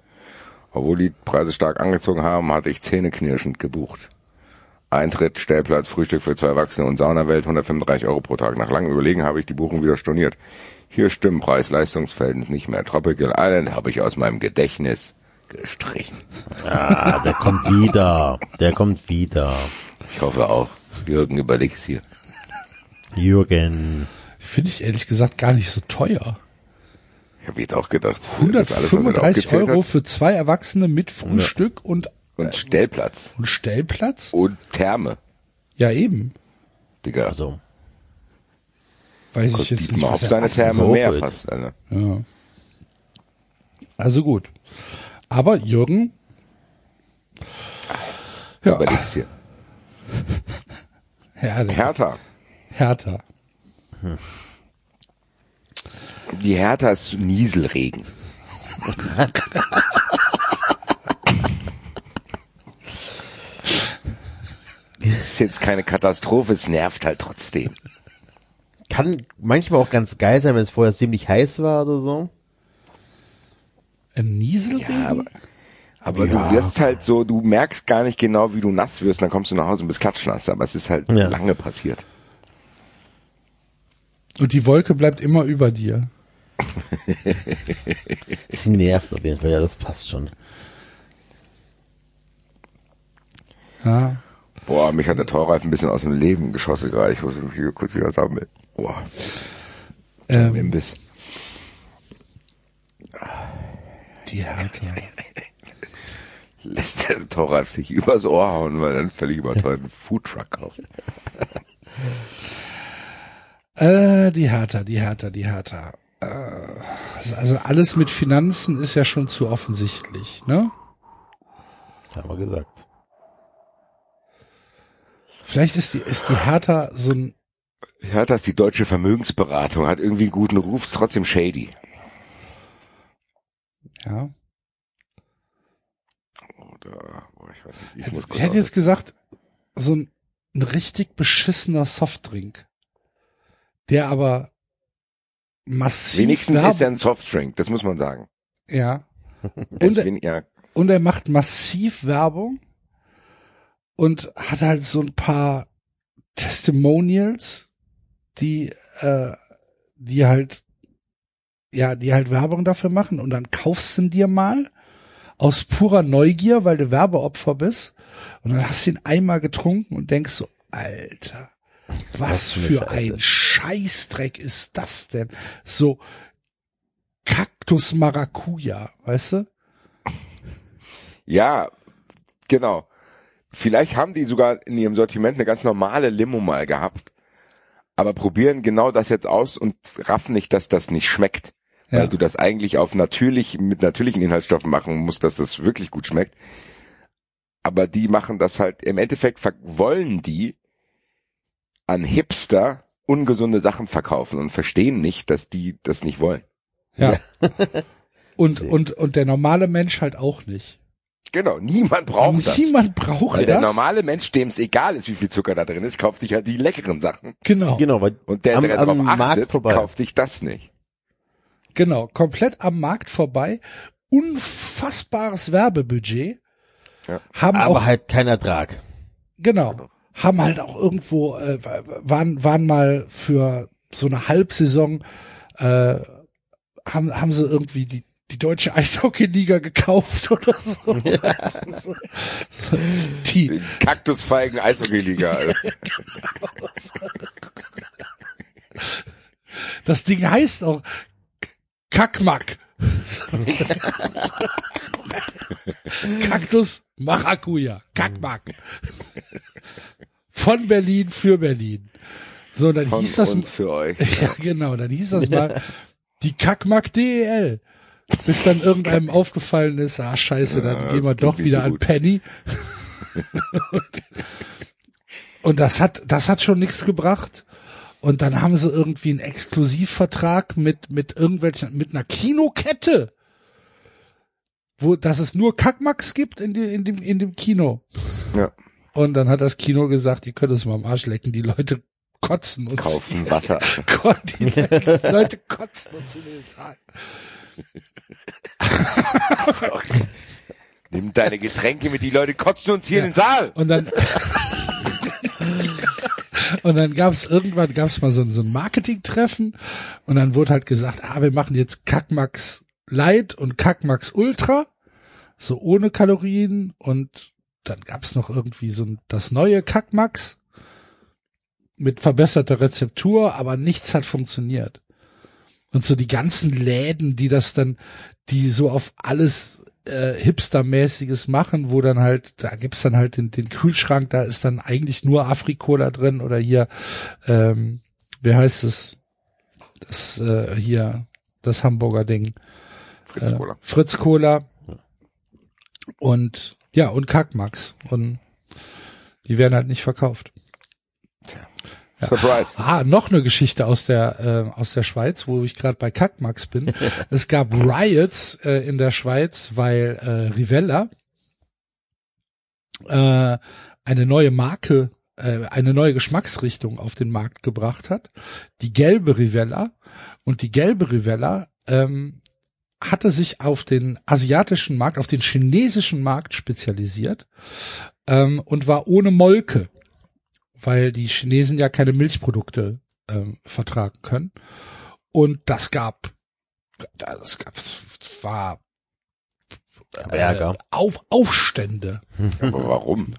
Obwohl die Preise stark angezogen haben, hatte ich zähneknirschend gebucht. Eintritt, Stellplatz, Frühstück für zwei Erwachsene und Saunawelt 135 Euro pro Tag. Nach langem Überlegen habe ich die Buchung wieder storniert. Hier stimmen Preis-Leistungsverhältnis nicht mehr. Tropical Island habe ich aus meinem Gedächtnis gestrichen. Ah, der kommt wieder. Der kommt wieder. Ich hoffe auch. Jürgen, überleg's hier. Jürgen. Finde ich ehrlich gesagt gar nicht so teuer. Ich habe jetzt auch gedacht, für das alles, was er da 135 aufgezählt Euro hat. für zwei Erwachsene mit Frühstück und, Und Stellplatz. und Stellplatz? Und Therme. Ja, eben. Digga. Also, Weiß ich jetzt nicht. Auf er seine Therme so mehr fast, Alter. Ja. Also gut. Aber Jürgen, ja, Überleg's hier. Hertha. Hertha. Hertha. Die Hertha ist Nieselregen. Das ist jetzt keine Katastrophe, es nervt halt trotzdem. kann manchmal auch ganz geil sein, wenn es vorher ziemlich heiß war oder so. Ein Nieselregen? Ja, aber, aber du wirst halt so, du merkst gar nicht genau, wie du nass wirst, dann kommst du nach Hause und bist klatschnass, aber es ist halt Ja. lange passiert. Und die Wolke bleibt immer über dir. Es nervt auf jeden Fall, ja, das passt schon. Ja. Boah, mich hat der Torreif ein bisschen aus dem Leben geschossen gerade. Ich muss mich hier kurz wieder sammeln. Boah, Ähm, Imbiss. die Hertha. Lässt der Torreif sich übers Ohr hauen, weil er einen völlig überteuerten Foodtruck kauft. Äh, die Hertha, die Hertha, die Hertha. Äh, also alles mit Finanzen ist ja schon zu offensichtlich, ne? Haben wir gesagt. Vielleicht ist die, ist die Hertha so ein, Hört das, die deutsche Vermögensberatung hat irgendwie einen guten Ruf, ist trotzdem shady. ja. Oder, boah, ich weiß nicht, ich muss Ich kurz hätte jetzt gesagt, so ein, ein richtig beschissener Softdrink. Der aber massiv Wenigstens Werb- ist er ein Softdrink, das muss man sagen. ja. Er Und, wen- ja, und er macht massiv Werbung und hat halt so ein paar Testimonials, die, äh, die halt, ja, die halt Werbung dafür machen und dann kaufst du ihn dir mal aus purer Neugier, weil du Werbeopfer bist und dann hast du ihn einmal getrunken und denkst so, Alter, was für ein Scheißdreck ist das denn? So Kaktus Maracuja, weißt du? Ja, genau. Vielleicht haben die sogar in ihrem Sortiment eine ganz normale Limo mal gehabt, aber probieren genau das jetzt aus und raffen nicht, dass das nicht schmeckt. Ja. Weil du das eigentlich auf natürlich, mit natürlichen Inhaltsstoffen machen musst, dass das wirklich gut schmeckt. Aber die machen das halt, im Endeffekt wollen die an Hipster ungesunde Sachen verkaufen und verstehen nicht, dass die das nicht wollen. Ja. Und, und, und der normale Mensch halt auch nicht. Genau, niemand braucht das. Niemand braucht Weil das. der normale Mensch, dem es egal ist, wie viel Zucker da drin ist, kauft sich halt die leckeren Sachen. genau, Genau, weil Und der, am, der am darauf Markt achtet, vorbei. kauft sich das nicht. genau, komplett am Markt vorbei. Unfassbares Werbebudget. Ja. Haben aber auch, halt kein Ertrag. genau, haben halt auch irgendwo, äh, waren, waren mal für so eine Halbsaison, äh, haben, haben sie irgendwie die, die deutsche Eishockeyliga gekauft oder so. so die, Kaktusfeigen Eishockeyliga. Das Ding heißt auch Kackmack. Kaktus Maracuja. Kackmack. Von Berlin für Berlin. So, dann Von hieß das, uns für euch. ja genau, dann hieß das mal die Kackmack DEL. Bis dann irgendeinem aufgefallen ist, ah scheiße, dann Ja, gehen wir doch wieder so an. Penny. und, und das hat, das hat schon nichts gebracht. Und dann haben sie irgendwie einen Exklusivvertrag mit, mit irgendwelchen, mit einer Kinokette. Wo, dass es nur Kackmax gibt in, die, in dem, in dem Kino. Ja. Und dann hat das Kino gesagt, ihr könnt es mal am Arsch lecken, die Leute kotzen uns. Kaufen Wasser. Die, die Leute kotzen uns in den Saal. Nimm deine Getränke mit, die Leute kotzen uns hier in den Saal. Und dann und dann gab es irgendwann gab es mal so, ein- so ein Marketing-Treffen und dann wurde halt gesagt, ah, wir machen jetzt Kackmax Light und Kackmax Ultra, so ohne Kalorien und dann gab es noch irgendwie so ein, das neue Kackmax mit verbesserter Rezeptur, aber nichts hat funktioniert. Und so die ganzen Läden, die das dann, die so auf alles äh, Hipster-mäßiges machen, wo dann halt, da gibt's dann halt den, den Kühlschrank, da ist dann eigentlich nur Afrikola drin oder hier, ähm, wie heißt es? Das äh, hier, das Hamburger Ding. Fritz Äh, Cola. Fritz Cola. Und ja, und Kackmax. Und die werden halt nicht verkauft. Surprise. Ah, noch eine Geschichte aus der äh, aus der Schweiz, wo ich gerade bei Kackmax bin. es gab Riots äh, in der Schweiz, weil äh, Rivella äh, eine neue Marke, äh, eine neue Geschmacksrichtung auf den Markt gebracht hat. Die gelbe Rivella und die gelbe Rivella ähm, hatte sich auf den asiatischen Markt, auf den chinesischen Markt spezialisiert ähm, und war ohne Molke weil die Chinesen ja keine Milchprodukte ähm, vertragen können. Und das gab, das gab, es war Ärger. äh, auf Aufstände, Aber warum?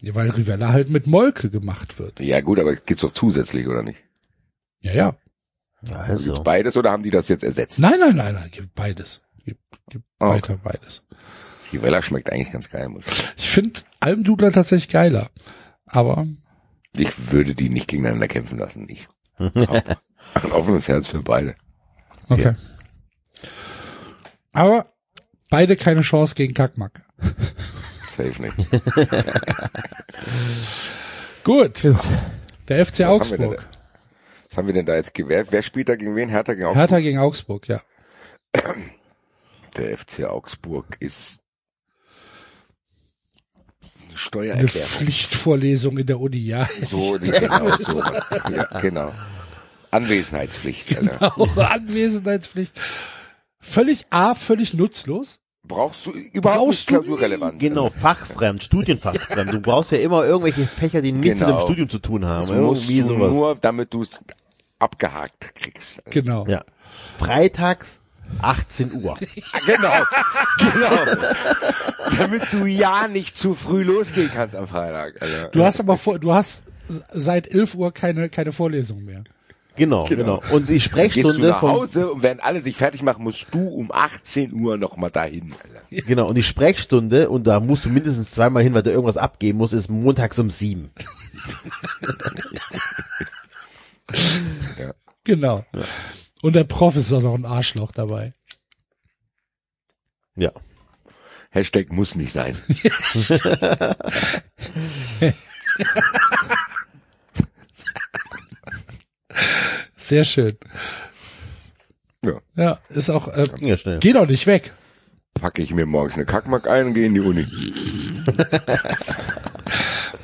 ja, weil Rivella halt mit Molke gemacht wird. Ja gut, aber es gibt's doch zusätzlich, oder nicht? Ja, ja. Gibt's also. beides oder haben die das jetzt ersetzt? Nein, nein, nein, nein, gibt beides. Gibt, gibt okay. weiter beides. Die Wella schmeckt eigentlich ganz geil. Muss ich sagen. Ich finde Almdudler tatsächlich geiler. Aber Ich würde die nicht gegeneinander kämpfen lassen. Ich hab ein offenes Herz für beide. okay. Aber beide keine Chance gegen Kackmack. Safe nicht. Gut. Der FC Was haben Augsburg. da? Was haben wir denn da jetzt gewählt? Wer spielt da gegen wen? Hertha gegen Augsburg? Hertha gegen Augsburg, ja. Der FC Augsburg ist eine Eine Steuererklärung. Pflichtvorlesung in der Uni, ja. So, genau, so. Ja, genau. Anwesenheitspflicht, Alter. Anwesenheitspflicht. Völlig A, völlig nutzlos. Brauchst du überhaupt Brauchst nicht klausurrelevant. Genau, fachfremd, studienfachfremd. Du brauchst ja immer irgendwelche Fächer, die nichts mit Genau. dem Studium zu tun haben. Das musst Irgendwie du sowas. nur, damit du es abgehakt kriegst. Genau. Ja. Freitags 18 Uhr. Genau, genau. Damit du ja nicht zu früh losgehen kannst am Freitag. Also, Du hast aber vor, du hast seit 11 Uhr keine, keine Vorlesung mehr. Genau, genau. Und die gehst du Sprechstunde nach Hause und wenn alle sich fertig machen, musst du um 18 Uhr noch mal dahin. Alter. genau, und die Sprechstunde, und da musst du mindestens zweimal hin, weil du irgendwas abgeben musst, ist montags um sieben. Genau. Und der Prof ist auch noch ein Arschloch dabei. Ja. Hashtag muss nicht sein. Sehr schön. Ja. Ja, ist auch, äh, ja geh doch nicht weg. Packe ich mir morgens eine Kackmack ein und gehe in die Uni.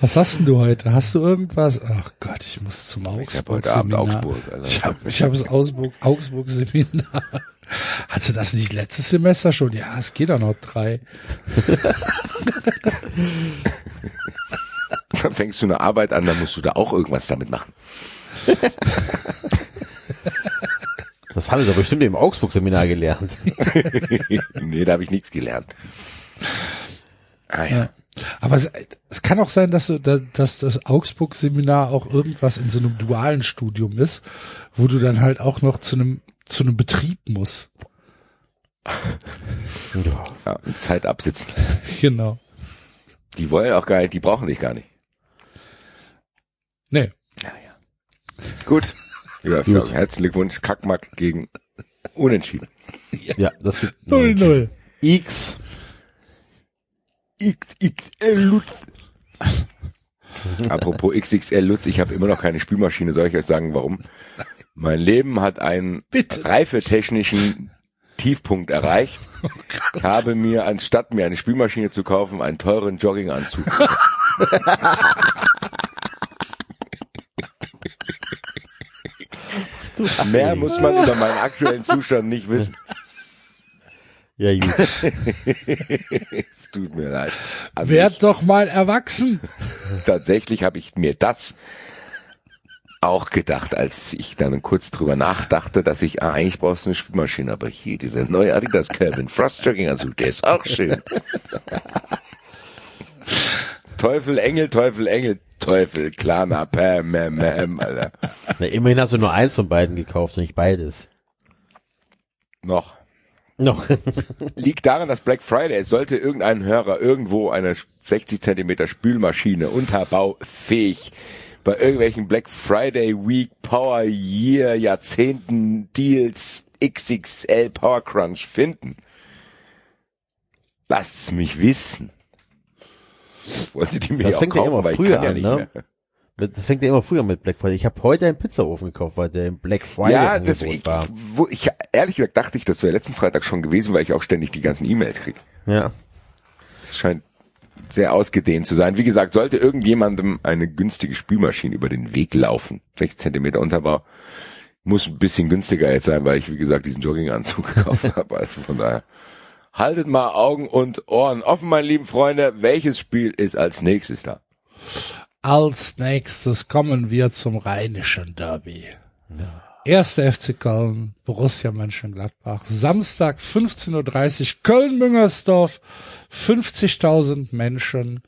Was hast denn du heute? Hast du irgendwas? Ach Gott, ich muss zum Ich hab Augsburg heute Abend Seminar. Augsburg. Alter. Ich habe ich hab das Augsburg, Augsburg Seminar. Hast du das nicht letztes Semester schon? Ja, es geht doch noch drei. Dann fängst du eine Arbeit an, dann musst du da auch irgendwas damit machen. Das haben sie doch bestimmt im Augsburg-Seminar gelernt. nee, da habe ich nichts gelernt. Ah ja. Ja. Aber es, es kann auch sein, dass, du, da- dass das Augsburg-Seminar auch irgendwas in so einem dualen Studium ist, wo du dann halt auch noch zu einem zu einem Betrieb musst. ja. Zeit absitzen. Genau. Die wollen auch gar nicht, die brauchen dich gar nicht. Nee. Gut. Ja, Gut. herzlichen Glückwunsch. Kackmack gegen Unentschieden. Ja, das gibt Null, null. X. XXL Lutz. Apropos XXL Lutz, ich habe immer noch keine Spülmaschine. Soll ich euch sagen, warum? Mein Leben hat einen Bitte. reifetechnischen Tiefpunkt erreicht. Ich habe mir, anstatt mir eine Spülmaschine zu kaufen, einen teuren Jogginganzug. Mehr muss man über meinen aktuellen Zustand nicht wissen. Ja, gut. Es tut mir leid. Also Werd doch mal erwachsen. tatsächlich habe ich mir das auch gedacht, als ich dann kurz drüber nachdachte, dass ich, ah, eigentlich brauchst du eine Spülmaschine, aber hier, dieser neue Adidas Calvin Frost Jogginganzug, der ist auch schön. Teufel, Engel, Teufel, Engel, Teufel, Klana, Pam, Mam, Mam, Alter. Na, immerhin hast du nur eins von beiden gekauft und nicht beides. Noch. Noch. Liegt daran, dass Black Friday, sollte irgendein Hörer irgendwo eine 60 Zentimeter Spülmaschine unterbaufähig bei irgendwelchen Black Friday Week Power Year Jahrzehnten Deals XXL Power Crunch finden. Lasst es mich wissen. Wollte die mir Das auch fängt ja kaufen, immer weil ich früher kann ja an, nicht ne? mehr. Das fängt ja immer früher mit Black Friday. Ich habe heute einen Pizzaofen gekauft, weil der im Black Friday Ja, das, ich, war. wo, ich, ehrlich gesagt dachte ich, das wäre letzten Freitag schon gewesen, weil ich auch ständig die ganzen E-Mails kriege. Ja. Es scheint sehr ausgedehnt zu sein. Wie gesagt, sollte irgendjemandem eine günstige Spülmaschine über den Weg laufen, 6 Zentimeter Unterbau, muss ein bisschen günstiger jetzt sein, weil ich, wie gesagt, diesen Jogginganzug gekauft habe. Also von daher, haltet mal Augen und Ohren offen, meine lieben Freunde. Welches Spiel ist als nächstes da? Als nächstes kommen wir zum Rheinischen Derby. Erster FC Köln, Borussia Mönchengladbach. Samstag 15.30 Uhr, Köln-Müngersdorf. 50.000 Menschen.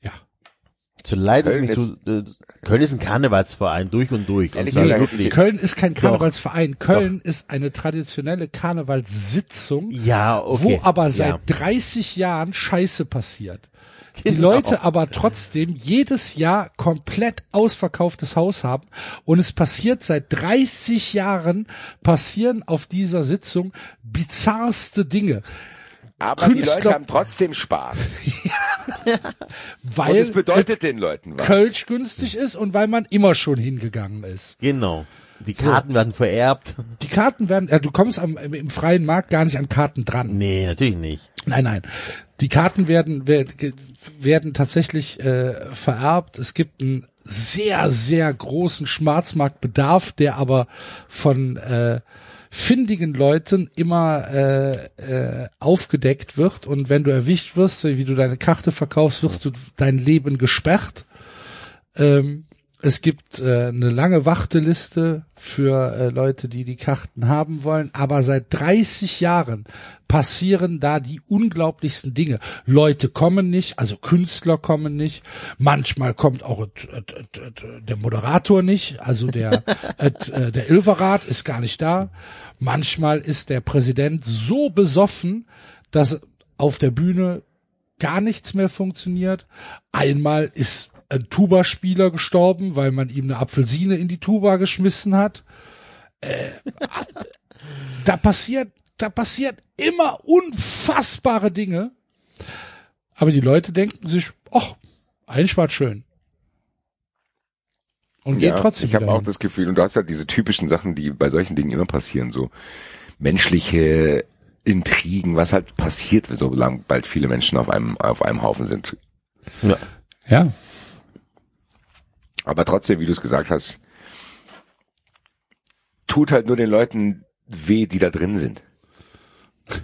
Ja. Zu leid ist Köln mich zu, äh, Köln ist ein Karnevalsverein durch und durch. Ehrlich und gesagt, wirklich. Köln ist kein Karnevalsverein. Köln ist eine traditionelle Karnevalssitzung, Ja, okay. wo aber seit ja. 30 Jahren Scheiße passiert. Die. Leute aber trotzdem jedes Jahr komplett ausverkauftes Haus haben und es passiert seit 30 Jahren passieren auf dieser Sitzung bizarrste Dinge, Aber die Künstler- Leute haben trotzdem Spaß. Und weil es bedeutet den Leuten was. Kölsch günstig ist und weil man immer schon hingegangen ist. Genau. Die Karten werden vererbt. Die Karten werden, äh, du kommst am, im freien Markt gar nicht an Karten dran. Nee, natürlich nicht. Nein, nein. Die Karten werden, werden, tatsächlich äh, vererbt. Es gibt einen sehr, sehr großen Schwarzmarktbedarf, der aber von äh, findigen Leuten immer äh, äh, aufgedeckt wird und wenn du erwischt wirst, wie du deine Karte verkaufst, wirst du dein Leben gesperrt. Ähm, es gibt äh, eine lange Warteliste für äh, Leute, die die Karten haben wollen, aber seit 30 Jahren passieren da die unglaublichsten Dinge. Leute kommen nicht, also Künstler kommen nicht. Manchmal kommt auch äh, äh, äh, der Moderator nicht, also der äh, äh, der Ilverat ist gar nicht da. Manchmal ist der Präsident so besoffen, dass auf der Bühne gar nichts mehr funktioniert. Einmal ist ein Tuba-Spieler gestorben, weil man ihm eine Apfelsine in die Tuba geschmissen hat. Äh, da passiert, da passiert immer unfassbare Dinge. Aber die Leute denken sich, ach, eigentlich war schön. Und geht trotzdem Ich habe auch das Gefühl, und du hast halt diese typischen Sachen, die bei solchen Dingen immer passieren, so menschliche Intrigen, was halt passiert, solange bald viele Menschen auf einem auf einem Haufen sind. Ja. Ja, Aber trotzdem, wie du es gesagt hast, tut halt nur den Leuten weh, die da drin sind.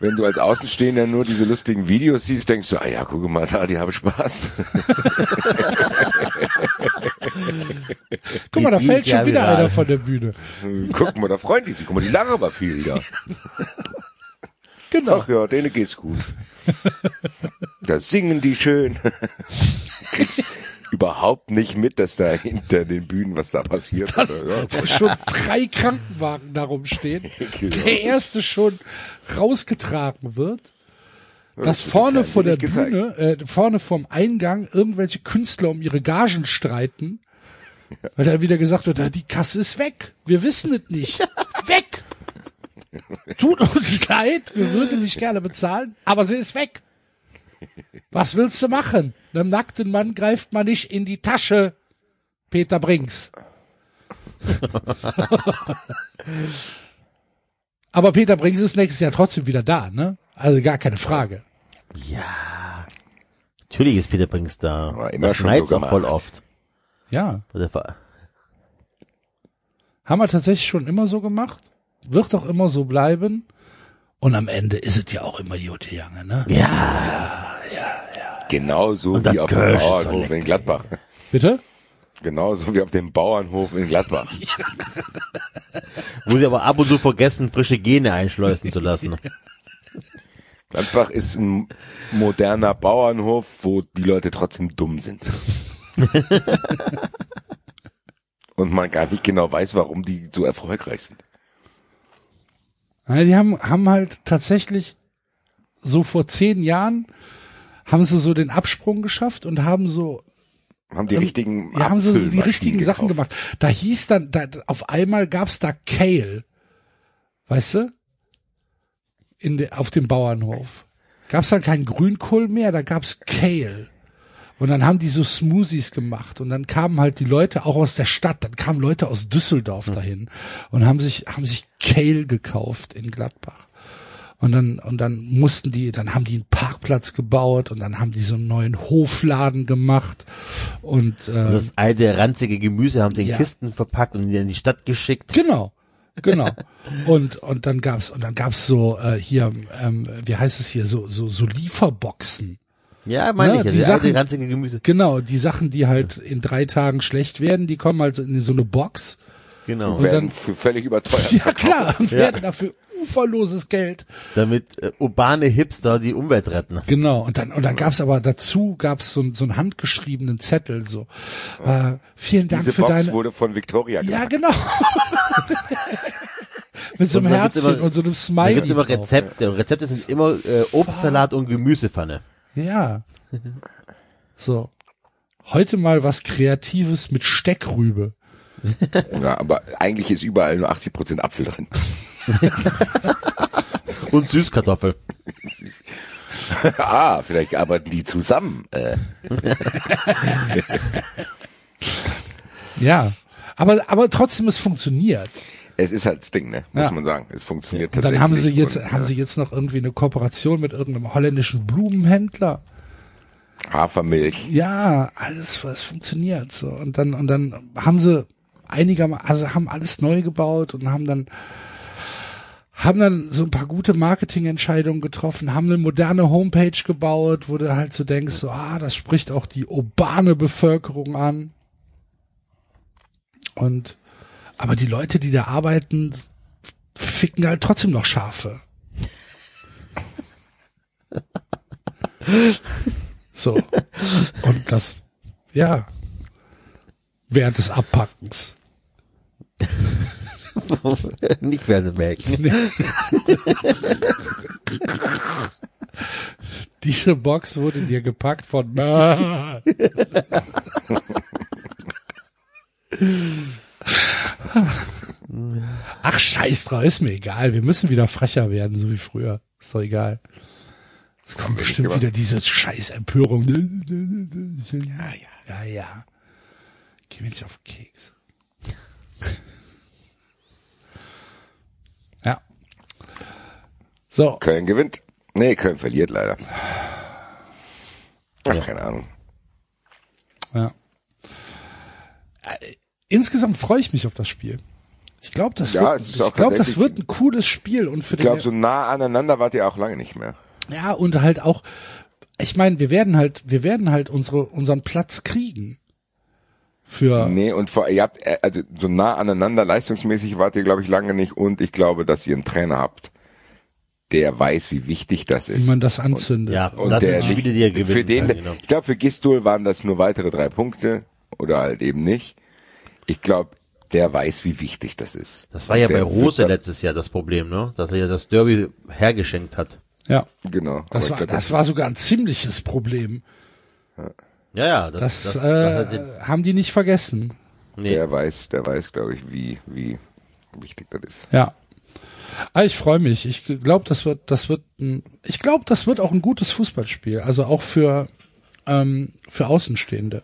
Wenn du als Außenstehender nur diese lustigen Videos siehst, denkst du, ah ja, guck mal da, die haben Spaß. guck mal, da fällt schon wieder einer von der Bühne. guck mal, da freuen die sich. Guck mal, die lachen aber viel wieder. Genau. Ach ja, denen geht's gut. Da singen die schön. Kriegst überhaupt nicht mit, dass da hinter den Bühnen was da passiert. dass oder? Ja. schon drei Krankenwagen darum stehen. Genau. Der erste schon rausgetragen wird. Dass das vorne vor der Bühne, äh, vorne vorm Eingang irgendwelche Künstler um ihre Gagen streiten. Weil dann wieder gesagt wird, "Ja, die Kasse ist weg. Wir wissen es nicht. weg! Tut uns leid, wir würden nicht gerne bezahlen, aber sie ist weg. Was willst du machen? Einem nackten Mann greift man nicht in die Tasche. Peter Brinks. Aber Peter Brinks ist nächstes Jahr trotzdem wieder da, ne? Also gar keine Frage. Ja. Natürlich ist Peter Brings da. War immer Da schon schneit's so auch voll oft. Ja. Haben wir tatsächlich schon immer so gemacht. Wird auch immer so bleiben. Und am Ende ist es ja auch immer Jute Jange, ne? Ja. Genauso Und das wie auf dem Bauernhof in Gladbach. Bitte? Genauso wie auf dem Bauernhof in Gladbach. Wo sie aber ab und zu vergessen, frische Gene einschleusen zu lassen. Gladbach ist ein moderner Bauernhof, wo die Leute trotzdem dumm sind. Und man gar nicht genau weiß, warum die so erfolgreich sind. Ja, die haben, haben halt tatsächlich so vor zehn Jahren haben sie so den Absprung geschafft und haben so Haben die richtigen ja, haben sie so die richtigen Sachen gekauft. gemacht. Da hieß dann, da, auf einmal gab's da Kale. Weißt du? In de, auf dem Bauernhof. Gab's dann keinen Grünkohl mehr, da gab's Kale. Und dann haben die so Smoothies gemacht und dann kamen halt die Leute auch aus der Stadt, dann kamen Leute aus Düsseldorf dahin und haben sich, haben sich Kale gekauft in Gladbach. Und dann, und dann mussten die, dann haben die einen Parkplatz gebaut und dann haben die so einen neuen Hofladen gemacht und, äh, Das alte ranzige Gemüse haben sie in Ja. Kisten verpackt und in die Stadt geschickt. Genau, genau. Und und dann gab's und dann gab's so äh, hier, ähm, wie heißt es hier, so so so Lieferboxen. Ja, meine Ja, ich. ja, die Sachen- Gemüse. Genau, die Sachen, die halt in drei Tagen schlecht werden, die kommen halt in so eine Box. Genau. werden dann- für völlig überteuert. Ja klar, und werden dafür uferloses Geld. Damit äh, urbane Hipster die Umwelt retten. Genau. Und dann und dann gab's aber dazu gab's so, so einen handgeschriebenen Zettel so. Äh, vielen Dank Diese für Box deine. wurde von Victoria Ja, gemacht. genau. Mit so einem Und da Herzchen immer- und so einem Da Smiley. gibt's immer. Rezepte. Und Rezepte sind immer äh, Obstsalat und Gemüsepfanne. Ja. So. Heute mal was Kreatives mit Steckrübe. Ja, aber eigentlich ist überall nur 80% Apfel drin. Und Süßkartoffel. ah, vielleicht arbeiten die zusammen. Äh, Ja. Aber, aber trotzdem, es funktioniert. Es ist halt das Ding, ne? Muss Ja. man sagen. Es funktioniert Und tatsächlich. dann haben sie jetzt, Und, haben äh, sie jetzt noch irgendwie eine Kooperation mit irgendeinem holländischen Blumenhändler. Hafermilch. Ja, alles, was funktioniert, so. Und dann, und dann haben sie, einigermaßen, also haben alles neu gebaut und haben dann haben dann so ein paar gute Marketingentscheidungen getroffen, haben eine moderne Homepage gebaut, wo du halt so denkst, so, ah, das spricht auch die urbane Bevölkerung an. Und aber die Leute, die da arbeiten, ficken halt trotzdem noch Schafe. So. Und das, ja, während des Abpackens. Nicht während dem Melken. Diese Box wurde dir gepackt von Ach, scheiß drauf, ist mir egal. Wir müssen wieder frecher werden, so wie früher. Ist doch egal. Es kommt bestimmt wieder diese scheiß Empörung. Ja, ja, ja, ja. Geh mir nicht auf Keks. Ja. So, Köln gewinnt. Nee, Köln verliert leider. Ach, keine Ahnung. Ja. Insgesamt freue ich mich auf das Spiel. Ich glaube, das Ja, wird, ich glaube, das wird ein cooles Spiel und für Ich glaube, so nah aneinander wart ihr auch lange nicht mehr. ja, und halt auch, ich meine, wir werden halt, wir werden halt unsere, unseren Platz kriegen. Für, Nee, und vor, ihr habt, äh, also so nah aneinander leistungsmäßig wart ihr, glaube ich, lange nicht. Und ich glaube, dass ihr einen Trainer habt, der weiß, wie wichtig das wie ist. man das anzündet. Ja, und das der sind Spiele, die er gewinnen für den, kann, genau. ich glaube, für Gistol waren das nur weitere drei Punkte oder halt eben nicht. Ich glaube, der weiß, wie wichtig das ist. Das war ja Der bei Rose letztes Jahr das Problem, ne? Dass er ja das Derby hergeschenkt hat. Ja. Genau. Das war, glaub, das war sogar ein ziemliches Problem. Ja, ja, Das, das, das, äh, haben die nicht vergessen. nee. Der weiß, der weiß, glaube ich, wie, wie wichtig das ist. Ja. Ah, ich freue mich. Ich glaube, das wird, das wird, ein, ich glaube, das wird auch ein gutes Fußballspiel. Also auch für ähm, für Außenstehende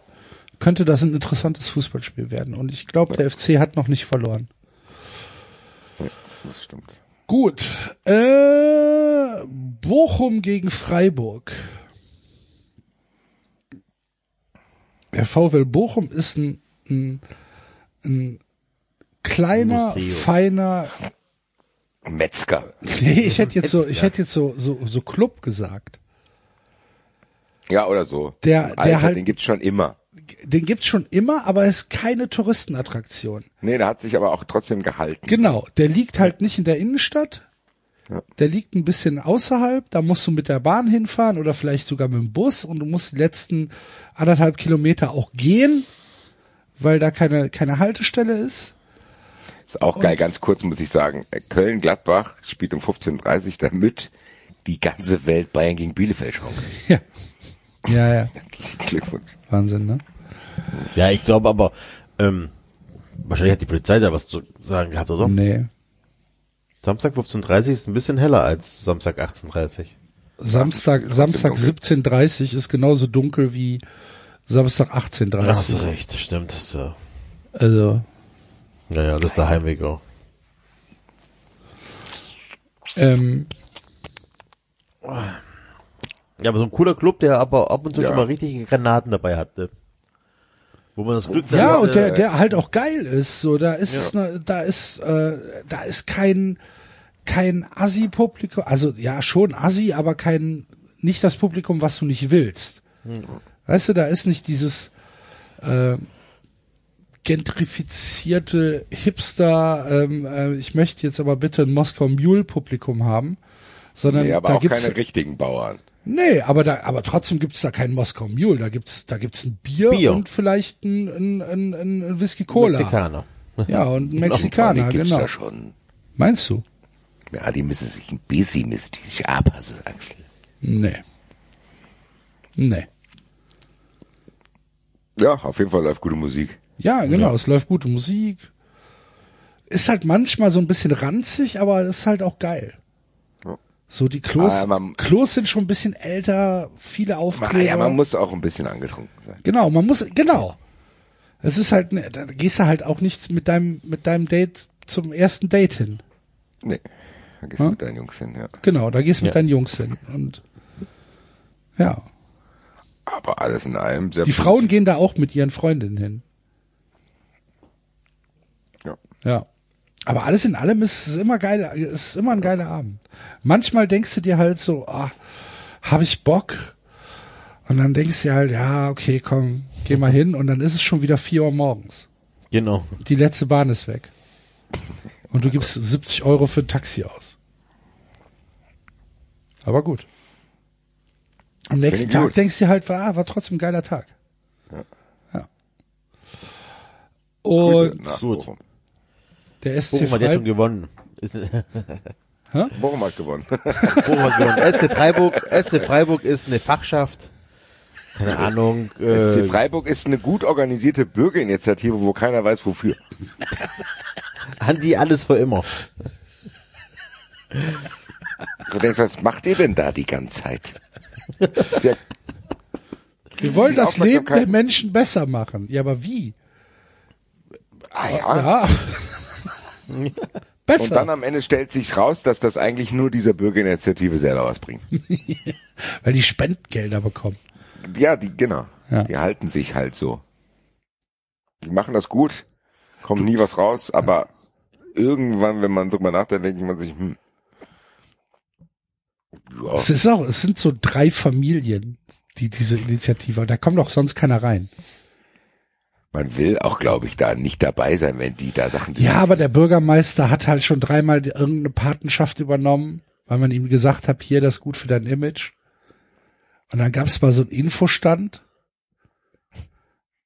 könnte das ein interessantes Fußballspiel werden. Und ich glaube, der FC hat noch nicht verloren. Das stimmt. Gut. Äh, Bochum gegen Freiburg. Der VfL Bochum ist ein, ein, ein kleiner, Museum. feiner Metzger. Nee, ich hätte jetzt so, ich hätte jetzt so, so, so Club gesagt. Ja, oder so. Der- Alter, der halt- den gibt's schon immer. Den gibt's schon immer, aber es ist keine Touristenattraktion. Nee, der hat sich aber auch trotzdem gehalten. Genau, der liegt halt nicht in der Innenstadt. Ja. Der liegt ein bisschen außerhalb, da musst du mit der Bahn hinfahren oder vielleicht sogar mit dem Bus und du musst die letzten anderthalb Kilometer auch gehen, weil da keine, keine Haltestelle ist. Ist auch geil, ganz kurz muss ich sagen. Köln-Gladbach spielt um 15.30 damit die ganze Welt Bayern gegen Bielefeld schauen kann. Ja. Ja, ja. Glückwunsch. Wahnsinn, ne? Ja, ich glaube aber, ähm, wahrscheinlich hat die Polizei da was zu sagen gehabt, oder? Nee. Samstag 15.30 ist ein bisschen heller als Samstag 18.30 Samstag, Samstag dunkel. 17.30 ist genauso dunkel wie Samstag 18.30 Hast du recht, stimmt. So. Also, Ja, ja, das ist der Heimweg auch. ähm, Ja, aber so ein cooler Club, der aber ab und zu Ja. schon mal richtige Granaten dabei hatte. Wo man das Glück ja, hatte, und der, der halt auch geil ist. So, da ist, ne, da ist, äh, da ist kein, kein Assi-Publikum, also ja, schon Assi, aber kein, nicht das Publikum, was du nicht willst. Weißt du, da ist nicht dieses äh, gentrifizierte Hipster, ähm, äh, ich möchte jetzt aber bitte ein Moskau Mule Publikum haben, sondern Nee, aber da auch gibt's keine richtigen Bauern. Nee, aber da, aber trotzdem gibt's da keinen Moskau Mule. Da gibt's, da gibt's ein Bier, Bier. und vielleicht ein, ein, ein, ein ein Whisky Cola. Mexikaner. Ja, und ein Die Mexikaner, gibt's genau. da schon. Meinst du? Ja, die müssen sich ein bisschen, müssen die sich anpassen, Axel. Nee. Nee. Ja, auf jeden Fall läuft gute Musik. Ja, genau, es läuft gute Musik. Ist halt manchmal so ein bisschen ranzig, aber ist halt auch geil. Ja. So, die Klos, Ah, man- Klos sind schon ein bisschen älter, viele Aufkleber. Ja, man muss auch ein bisschen angetrunken sein. Genau, man muss, genau. Es ist halt, ne, da gehst du halt auch nicht mit deinem, mit deinem Date zum ersten Date hin. Nee, da gehst du Hm? mit deinen Jungs hin, ja. Genau, da gehst du mit Ja. deinen Jungs hin. Und ja, Aber alles in allem sehr die Frauen gehen da auch mit ihren Freundinnen hin. Ja. Aber alles in allem ist es immer geil, ist immer ein geiler Abend. Manchmal denkst du dir halt so, ah, hab ich Bock? Und dann denkst du dir halt, ja, okay, komm, geh mal hin. Und dann ist es schon wieder vier Uhr morgens. Genau. Die letzte Bahn ist weg. Und du gibst 70 Euro für ein Taxi aus. Aber gut. Am nächsten Tag gut. denkst du dir halt, ah, war trotzdem ein geiler Tag. Ja. Und Nach gut. Der SC Bochum hat jetzt schon Freiburg, gewonnen. Ist, Bochum hat gewonnen. Bochum hat gewonnen. SC Freiburg, SC Freiburg ist eine Fachschaft. Keine Ahnung. SC Äh, Freiburg ist eine gut organisierte Bürgerinitiative, wo keiner weiß wofür. Andi, alles für immer. Du denkst, was macht ihr denn da die ganze Zeit? Ja, wir wollen das Leben der. Menschen besser machen. Ja, aber wie? ah ja. Ja. besser. Und dann am Ende stellt sich raus, dass das eigentlich nur dieser Bürgerinitiative selber was bringt. weil die Spendgelder bekommen. Ja, die, genau. Ja. Die halten sich halt so. Die machen das gut, kommt nie was raus, aber irgendwann, wenn man drüber nachdenkt, denkt man sich, hm. Ja, Es ist auch, es sind so drei Familien, die diese Initiative, da kommt doch sonst keiner rein. Man will auch, glaube ich, da nicht dabei sein, wenn die da Sachen Ja, aber der Bürgermeister hat halt schon dreimal irgendeine Patenschaft übernommen, weil man ihm gesagt hat, hier, das ist gut für dein Image. Und dann gab es mal so einen Infostand.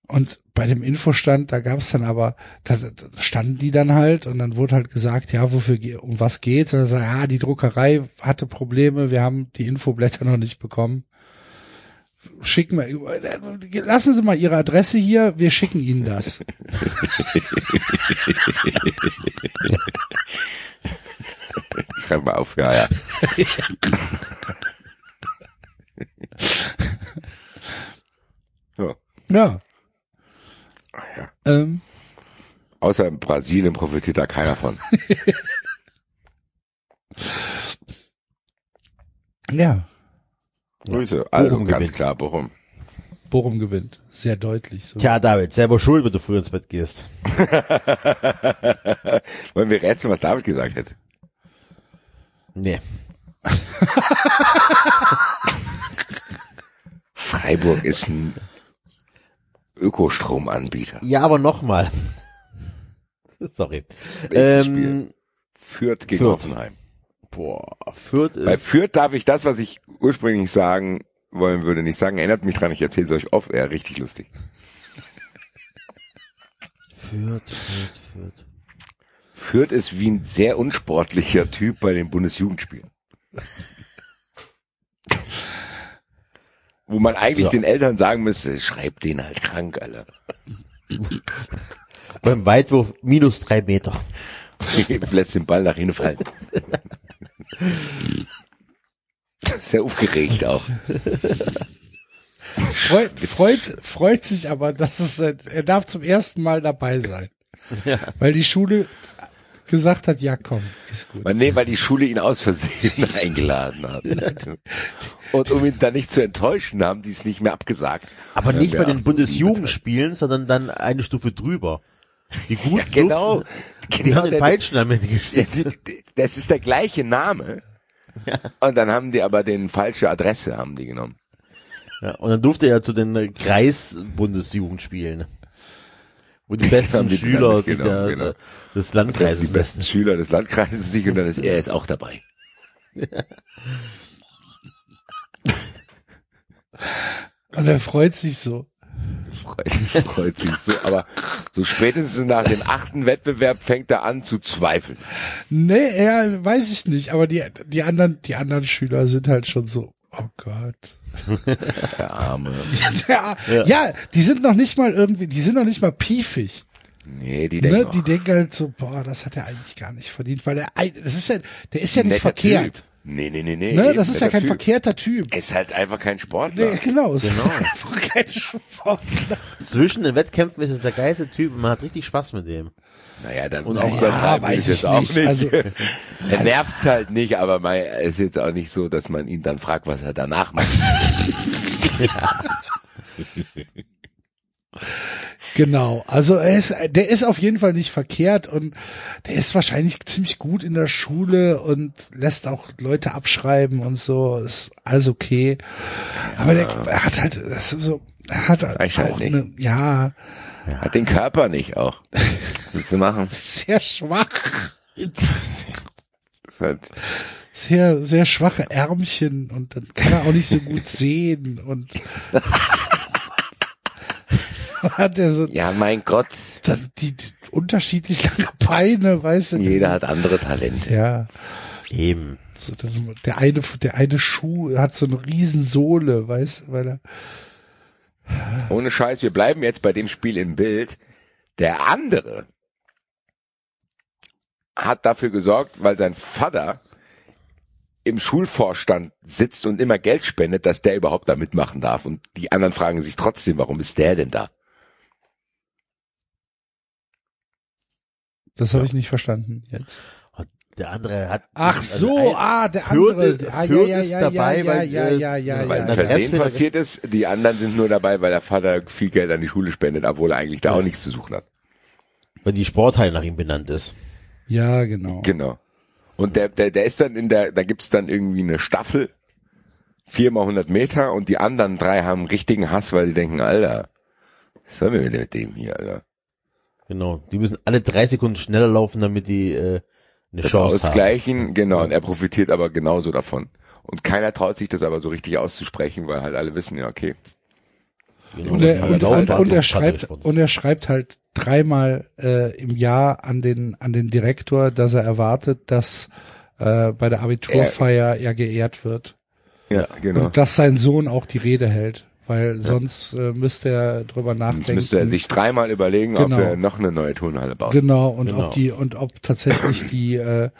Und bei dem Infostand, da gab es dann aber, da, da standen die dann halt und dann wurde halt gesagt, ja, wofür, um was geht's? Und dann sagt, ja, die Druckerei hatte Probleme, wir haben die Infoblätter noch nicht bekommen. Schicken wir, lassen Sie mal Ihre Adresse hier, wir schicken Ihnen das. Schreib mal auf, ja, ja. ja. Ja. ja. Ähm, Außer in Brasilien profitiert da keiner von. ja, Grüße. Also Bochum ganz gewinnt. klar, Bochum. Bochum gewinnt. Sehr deutlich. So. Tja, David, selber schuld, wenn du früher ins Bett gehst. Wollen wir rätseln, was David gesagt hätte? Nee. Freiburg ist ein Ökostromanbieter. Ja, aber nochmal. Sorry. Ähm, Fürth gegen Fürth. Hoffenheim. Boah, Fürth Bei ist, Fürth darf ich das, was ich ursprünglich sagen wollen würde, nicht sagen. Erinnert mich dran, ich erzähle es euch oft, eher richtig lustig. Fürth, Fürth, Fürth. Fürth ist wie ein sehr unsportlicher Typ bei den Bundesjugendspielen. Wo man eigentlich Ja. den Eltern sagen müsste, schreib den halt krank, Alter. Beim Weitwurf minus drei Meter. Lässt den Ball nach hinten fallen. Sehr aufgeregt auch. Freut, freut, freut sich aber, dass es, er darf zum ersten Mal dabei sein. Weil die Schule gesagt hat, ja komm, ist gut. Man, nee, weil die Schule ihn aus Versehen eingeladen hat. Und um ihn dann nicht zu enttäuschen, haben die es nicht mehr abgesagt. Aber Ja, nicht bei den Bundesjugendspielen, sondern dann eine Stufe drüber. Die guten Ja, genau. Die Genau, haben den der- Falschen damit geschickt. Das ist der gleiche Name. Und dann haben die aber den falsche Adresse haben die genommen. Ja, und dann durfte er zu den äh, Kreis-Bundesjugendspielen. Wo die besten die Schüler sich genau, der, genau. des Die Landkreises besten messen. Schüler des Landkreises sich und dann ist er ist auch dabei. Und er freut sich so. Freut, freut sich so. Aber so spätestens nach dem achten Wettbewerb fängt er an zu zweifeln. Nee, ja, weiß ich nicht, aber die, die anderen, die anderen Schüler sind halt schon so, oh Gott. Der Arme. Ja, ja. die sind noch nicht mal irgendwie, die sind noch nicht mal piefig. Nee, die denken, Ne? Die denken halt so, boah, das hat er eigentlich gar nicht verdient, weil er, das ist ja, der ist ja nicht netter verkehrt. Typ. Nee, nee, nee, nee. Ne? Das ist ja kein Typ. verkehrter Typ. Er ist halt einfach kein Sportler. Nee, genau, es ist einfach kein Sportler. Zwischen den Wettkämpfen ist es der geilste Typ und man hat richtig Spaß mit dem. Naja, dann Und auch Ja, weiß ich auch nicht. nicht. Also- er nervt halt nicht, aber er ist jetzt auch nicht so, dass man ihn dann fragt, was er danach macht. Genau, also er ist, der ist auf jeden Fall nicht verkehrt und der ist wahrscheinlich ziemlich gut in der Schule und lässt auch Leute abschreiben und so, ist alles okay. Aber der er hat halt, das ist so, er hat Reicht halt auch nicht. eine, ja, Hat den Körper nicht auch. Was du machen? sehr schwach, halt, sehr, sehr schwache Ärmchen und dann kann er auch nicht so gut sehen und hat er so ja, mein Gott. dann die, die unterschiedlich lange Beine, weißt du? Jeder hat andere Talente. Ja. Eben. So, dann- der eine, der eine Schuh hat so eine Riesensohle, weißt du, weil er, Ohne Scheiß, wir bleiben jetzt bei dem Spiel im Bild. Der andere hat dafür gesorgt, weil sein Vater im Schulvorstand sitzt und immer Geld spendet, dass der überhaupt da mitmachen darf. Und die anderen fragen sich trotzdem, warum ist der denn da? Das habe ich nicht verstanden jetzt. Und Der andere hat. Ach also so, ein- ah, der andere. ist- ah, ja, ja, ja, dabei, ja, weil, ja, äh, ja, ja, weil ja, ja. Versehen Erzfälle- passiert ist. Die anderen sind nur dabei, weil der Vater viel Geld an die Schule spendet, obwohl er eigentlich da auch nichts zu suchen hat. Weil die Sporthalle nach ihm benannt ist. Ja, genau. Genau. Und der, der, der ist dann in der, da gibt's dann irgendwie eine Staffel, viermal 100 Meter und die anderen drei haben richtigen Hass, weil die denken, Alter, was sollen wir denn mit dem hier, Alter? Genau. Die müssen alle drei Sekunden schneller laufen, damit die äh, eine Das Chance haben. Ausgleichen, genau, und er profitiert aber genauso davon. Und keiner traut sich das aber so richtig auszusprechen, weil halt alle wissen, ja, okay. Genau. Und er, und, und, Laufbahn und er schreibt, und er schreibt halt dreimal äh, im Jahr an den, an den Direktor, dass er erwartet, dass äh, bei der Abiturfeier er geehrt wird. Ja, genau. Und dass sein Sohn auch die Rede hält, weil sonst äh, müsste er drüber Jetzt nachdenken. müsste er sich dreimal überlegen, Genau. ob er noch eine neue Turnhalle baut. Genau, und Genau. ob die und ob tatsächlich die äh,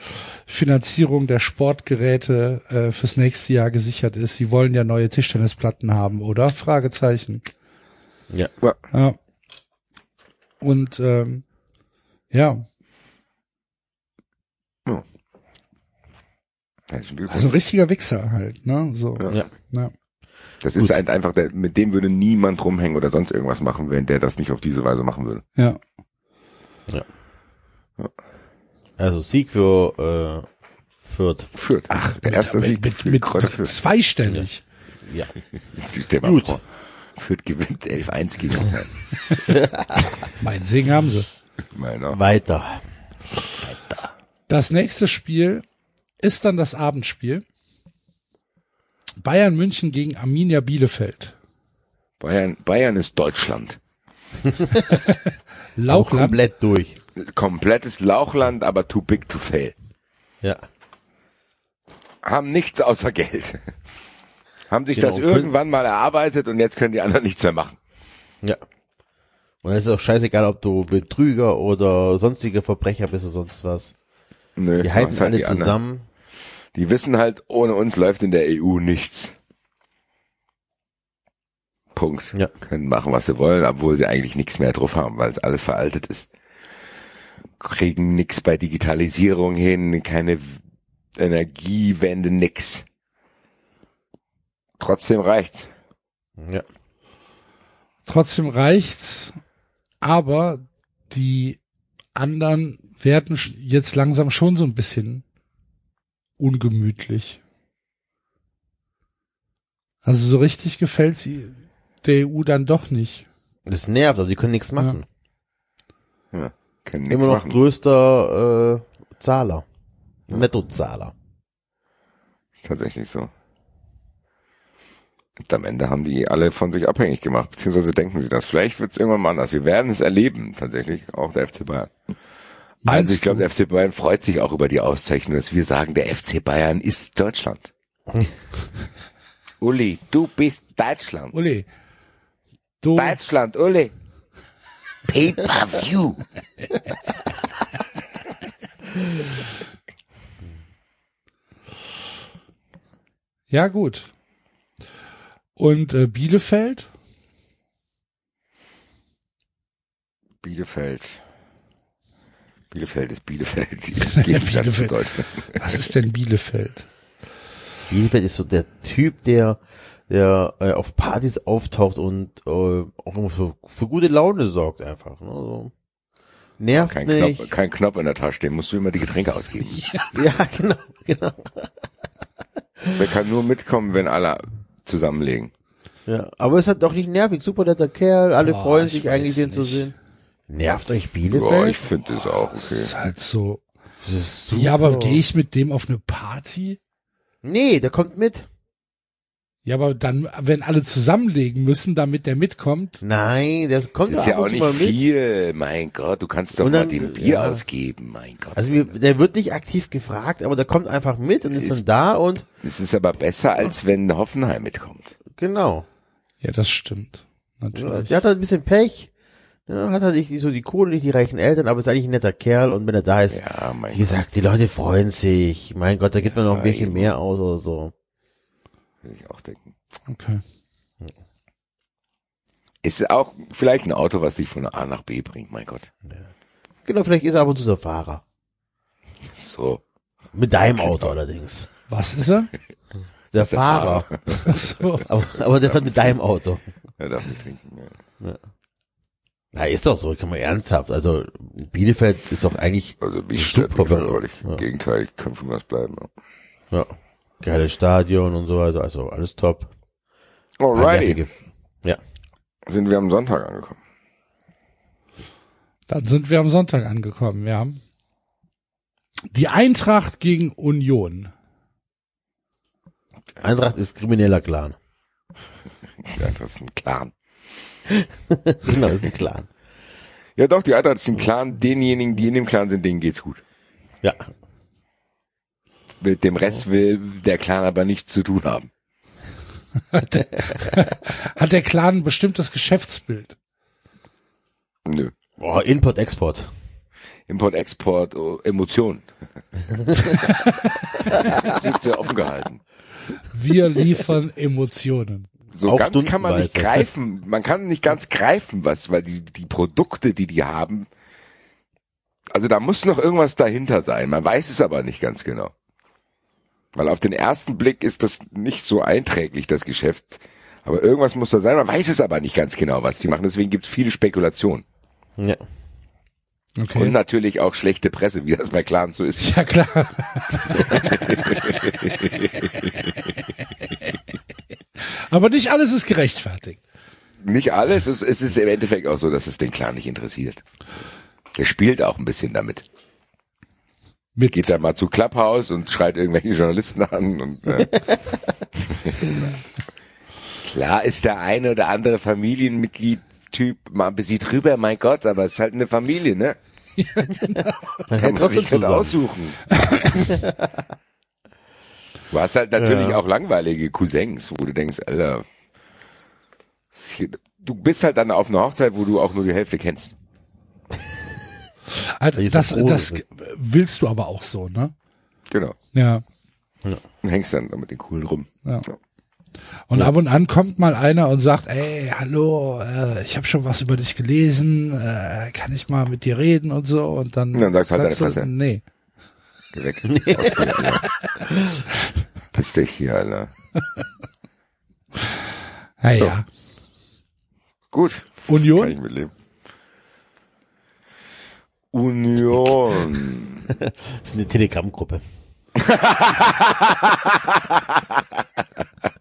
Finanzierung der Sportgeräte äh, fürs nächste Jahr gesichert ist. Sie wollen ja neue Tischtennisplatten haben, oder? Fragezeichen. Ja. Ja. Ja. Und ähm, ja, Glückwunsch. also ein richtiger Wichser halt, ne? So. Ja. Ja. Das ist halt einfach, der, mit dem würde niemand rumhängen oder sonst irgendwas machen, wenn der das nicht auf diese Weise machen würde. ja. Also Sieg für äh, Fürth. Fürth. Ach, der erste mit, Sieg mit, für mit Kräuter Fürth. zweistellig. Ja. Mal Gut. vor. Fürth gewinnt 11-1 gegen. Mein Segen haben sie. Meiner. Weiter. Das nächste Spiel ist dann das Abendspiel. Bayern München gegen Arminia Bielefeld. Bayern, Bayern ist Deutschland. Lauchland. Komplett durch. Komplettes Lauchland, aber too big to fail. Ja. Haben nichts außer Geld. Haben sich Genau, das irgendwann mal erarbeitet und jetzt können die anderen nichts mehr machen. Ja. Und es ist auch scheißegal, ob du Betrüger oder sonstige Verbrecher bist oder sonst was. Nö, Die halten halt alle die anderen. Die wissen halt, ohne uns läuft in der EU nichts. Punkt. Ja. Können machen, was sie wollen, obwohl sie eigentlich nichts mehr drauf haben, weil es alles veraltet ist. Kriegen nichts bei Digitalisierung hin, keine Energiewende, nix. Trotzdem reicht's. Ja. Trotzdem reicht's, aber die anderen werden jetzt langsam schon so ein bisschen ungemütlich. Also so richtig gefällt sie der EU dann doch nicht. Das nervt, aber die können nichts machen. Ja, können nichts Immer noch machen. größter äh, Zahler. Nettozahler. Tatsächlich so. Und am Ende haben die alle von sich abhängig gemacht, beziehungsweise denken sie das. Vielleicht wird es irgendwann mal anders. Wir werden es erleben, tatsächlich, auch der FC Bayern. Meinst also ich glaube, der FC Bayern freut sich auch über die Auszeichnung, dass wir sagen, der FC Bayern ist Deutschland. Uli, du bist Deutschland. Uli, du, Deutschland, Uli. Pay-per-view. ja gut. Und äh, Bielefeld? Bielefeld. Bielefeld ist Bielefeld. Bielefeld. Was ist denn Bielefeld? Bielefeld ist so der Typ, der der äh, auf Partys auftaucht und äh, auch immer für, für gute Laune sorgt einfach. Ne? So. Nervt Kein nicht. Knopf, kein Knopf in der Tasche, den musst du immer die Getränke ausgeben. Ja, genau, genau. Der kann nur mitkommen, wenn alle zusammenlegen. Ja, aber es hat doch nicht nervig. Super netter Kerl, alle Boah, freuen ich sich eigentlich, den zu sehen. Nervt euch Ja, Bielefeld? ich finde das auch Das okay. ist halt so. Das ist. Ja, aber gehe ich mit dem auf eine Party? Nee, der kommt mit. Ja, aber dann, wenn alle zusammenlegen müssen, damit der mitkommt. Nein, der kommt Das ist ja auch nicht mal mit. viel. Mein Gott, du kannst doch Und mal dann, den Bier ja. ausgeben. Mein Gott. Also der wird nicht aktiv gefragt, aber der kommt einfach mit und ist, Ist- dann da und Es ist aber besser, als wenn Hoffenheim mitkommt. genau. Ja, das stimmt. Ja, Natürlich. der hat halt ein bisschen Pech. Ja, hat halt nicht so die Kohle, nicht die reichen Eltern, aber ist eigentlich ein netter Kerl und wenn er da ist, Ja, mein wie gesagt, die Leute freuen sich. Mein Gott, da gibt man noch ein Ja, bisschen eben. mehr aus oder so. Würde ich auch denken. Okay. Ist auch vielleicht ein Auto, was dich von A nach B bringt, mein Gott. Genau, vielleicht ist er ab und zu der Fahrer. So. Mit deinem Auto allerdings. Was ist er? Der ist der Fahrer. Ach so. Aber, aber der fährt mit deinem Auto. Er darf nicht trinken. Ja. Na, ist doch so, kann man ernsthaft. Also, Bielefeld ist doch eigentlich, Also mich stört mich nicht. Ja. Im Gegenteil, ich kann von was bleiben. Ja. ja, geiles Stadion und so weiter, also alles top. Alrighty, Nervige- Ja. sind wir am Sonntag angekommen. Dann sind wir am Sonntag angekommen, ja. Die Eintracht gegen Union. Eintracht ist krimineller Clan. Ja, das ist ein Clan. genau, ist ein Clan. Ja doch, die Eintracht ist ein Clan. Denjenigen, die in dem Clan sind, denen geht's gut. Ja. Mit dem Rest will der Clan aber nichts zu tun haben. Hat der Clan ein bestimmtes Geschäftsbild? Nö. Boah, Import, Export. Import, Export, oh, Emotionen. sind sehr offen gehalten. Wir liefern Emotionen. So Auch ganz kann man nicht greifen. Man kann nicht ganz greifen, was, weil die, die Produkte, die die haben, also da muss noch irgendwas dahinter sein. Man weiß es aber nicht ganz genau. Weil auf den ersten Blick ist das nicht so einträglich, das Geschäft. Aber irgendwas muss da sein. Man weiß es aber nicht ganz genau, was die machen. Deswegen gibt es viele Spekulationen. Ja. Und Okay. natürlich auch schlechte Presse, wie das bei Clans so ist. Ja, klar. Aber nicht alles ist gerechtfertigt. Nicht alles. Es, es ist im Endeffekt auch so, dass es den Clan nicht interessiert. Der spielt auch ein bisschen damit. Mit geht da mal zu Clubhouse und schreit irgendwelche Journalisten an und äh. klar ist der eine oder andere Familienmitgliedstyp mal ein bisschen drüber, mein Gott, aber es ist halt eine Familie, ne? Man Kann man sich das zusammen. aussuchen. Du hast halt natürlich Ja. auch langweilige Cousins, wo du denkst, Alter, du bist halt dann auf einer Hochzeit, wo du auch nur die Hälfte kennst. Welches das, das ist willst du aber auch so, ne? Genau. Ja. Und hängst dann mit den coolen rum. ja. Und ab und an kommt mal einer und sagt, ey, hallo, äh, ich habe schon was über dich gelesen, äh, kann ich mal mit dir reden und so und dann, Und dann sagst halt deine du, Fresse. nee. Geh weg. Piss dich hier, Alter. Naja. Gut. Union? Kann ich mitleben. Union. Das ist eine Telegram-Gruppe.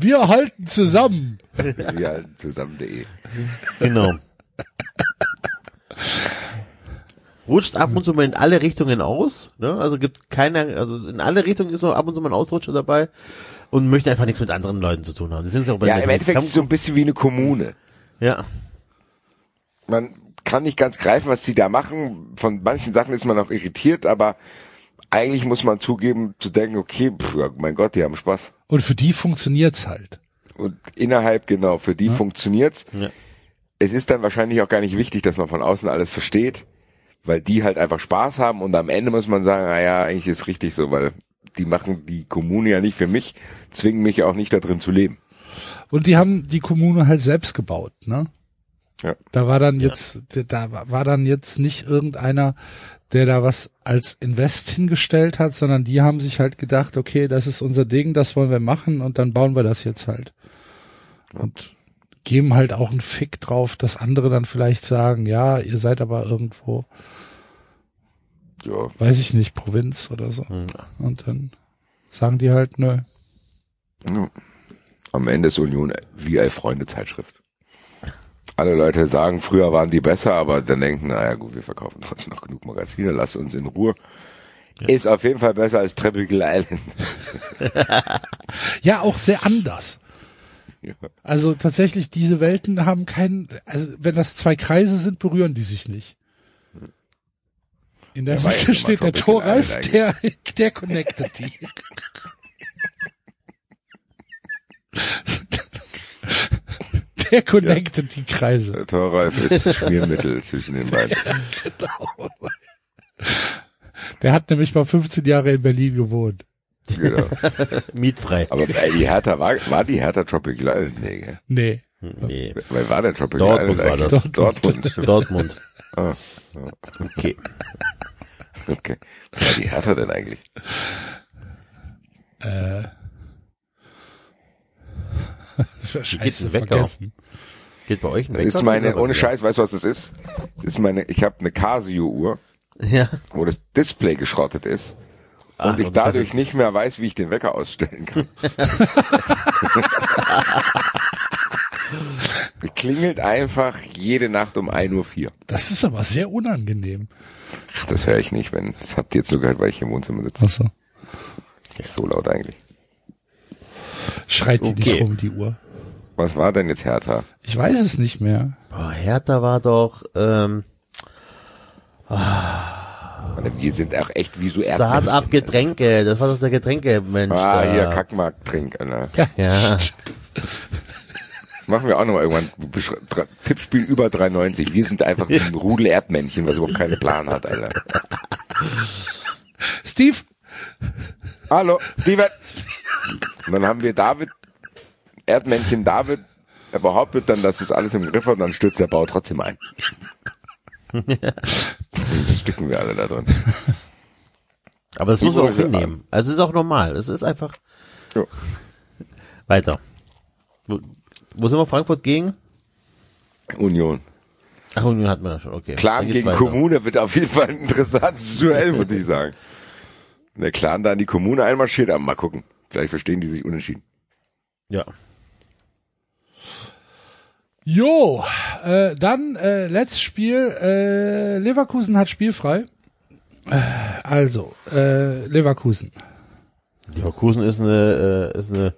Wir halten zusammen. ja, zusammen.de. Genau. Rutscht ab und zu mal in alle Richtungen aus, ne? Also gibt keine, also in alle Richtungen ist so ab und zu mal ein Ausrutscher dabei und möchte einfach nichts mit anderen Leuten zu tun haben. Sind ja auch bei Ja, im Endeffekt ist es so ein bisschen wie eine Kommune. Ja. Man kann nicht ganz greifen, was sie da machen. Von manchen Sachen ist man auch irritiert, aber eigentlich muss man zugeben, zu denken, okay, pff, mein Gott, die haben Spaß. Und für die funktioniert's halt. Und innerhalb, genau, für die funktioniert's. Ja. Es ist dann wahrscheinlich auch gar nicht wichtig, dass man von außen alles versteht, weil die halt einfach Spaß haben und am Ende muss man sagen, naja, eigentlich ist richtig so, weil die machen die Kommune ja nicht für mich, zwingen mich auch nicht da drin zu leben. Und die haben die Kommune halt selbst gebaut, ne? Ja. Da war dann jetzt, da war dann jetzt nicht irgendeiner, der da was als Invest hingestellt hat, sondern die haben sich halt gedacht, okay, das ist unser Ding, das wollen wir machen und dann bauen wir das jetzt halt. Und geben halt auch einen Fick drauf, dass andere dann vielleicht sagen, ja, ihr seid aber irgendwo, Ja. weiß ich nicht, Provinz oder so. Und dann sagen die halt, nö. Ja. Am Ende ist Union wie eine Freunde-Zeitschrift. Alle Leute sagen, früher waren die besser, aber dann denken, naja gut, wir verkaufen trotzdem noch genug Magazine, lass uns in Ruhe. Ist auf jeden Fall besser als Tropical Island. Ja, auch sehr anders. Ja. Also tatsächlich, diese Welten haben keinen, also wenn das zwei Kreise sind, berühren die sich nicht. In der Ja, ja Mitte steht der Toralf, der, der connectet die. Der connectet die Kreise. Der Toralf ist Schmiermittel zwischen den beiden. Der hat nämlich mal 15 Jahre in Berlin gewohnt. Genau. Mietfrei. Aber ey, die Hertha war, war die Hertha Tropical Island? Nee, gell? Nee. Nee. Weil war der Tropical Dortmund Island war eigentlich? das. Dortmund. Dortmund. Ah, Okay. okay. Was war die Hertha denn eigentlich? Äh. Scheiße, vergessen. Geht bei euch ein Das ist Wecker meine, ohne Scheiß, weißt du, was das ist? Das ist meine, ich habe eine Casio-Uhr, Ja. wo das Display geschrottet ist. Ach, und ich dadurch nicht mehr weiß, wie ich den Wecker ausstellen kann. Klingelt einfach jede Nacht um 1.04 Uhr. Das ist aber sehr unangenehm. Ach, das höre ich nicht, wenn, das habt ihr jetzt nur gehört, weil ich im Wohnzimmer sitze. Achso. Ist so laut eigentlich. Schreit die nicht rum, die Uhr. Was war denn jetzt Hertha? Ich weiß es nicht mehr. Boah, Hertha war doch, ähm, Weil Wir sind auch echt wie so Start-up. Getränke. Das war doch der Getränkemensch. Ah, da. hier, Kackmarkt-Trink, Alter. Ja. Das machen wir auch noch mal irgendwann. Tippspiel über 3,90. Wir sind einfach ein Rudel Erdmännchen, was überhaupt keinen Plan hat, Alter. Steve, Hallo, Steven. Und dann haben wir David, Erdmännchen David, er behauptet dann, dass es alles im Griff hat und dann stürzt der Bau trotzdem ein. Dann Stücken wir alle da drin. Aber das Die muss man auch hinnehmen. Also es ist auch normal. Es ist einfach Ja. weiter. Wo, wo sind wir? Frankfurt gegen? Union. Ach, Union hatten wir ja schon. Okay. Clan geht's gegen weiter. Kommune wird auf jeden Fall ein interessantes Duell, muss ich sagen. Der Clan da in die Kommune einmarschiert, aber mal gucken. Vielleicht verstehen die sich unentschieden. Ja. Jo, äh, dann äh, letztes Spiel. Äh, Leverkusen hat spielfrei. Äh, also, äh, Leverkusen. Leverkusen ist eine, äh, ist eine,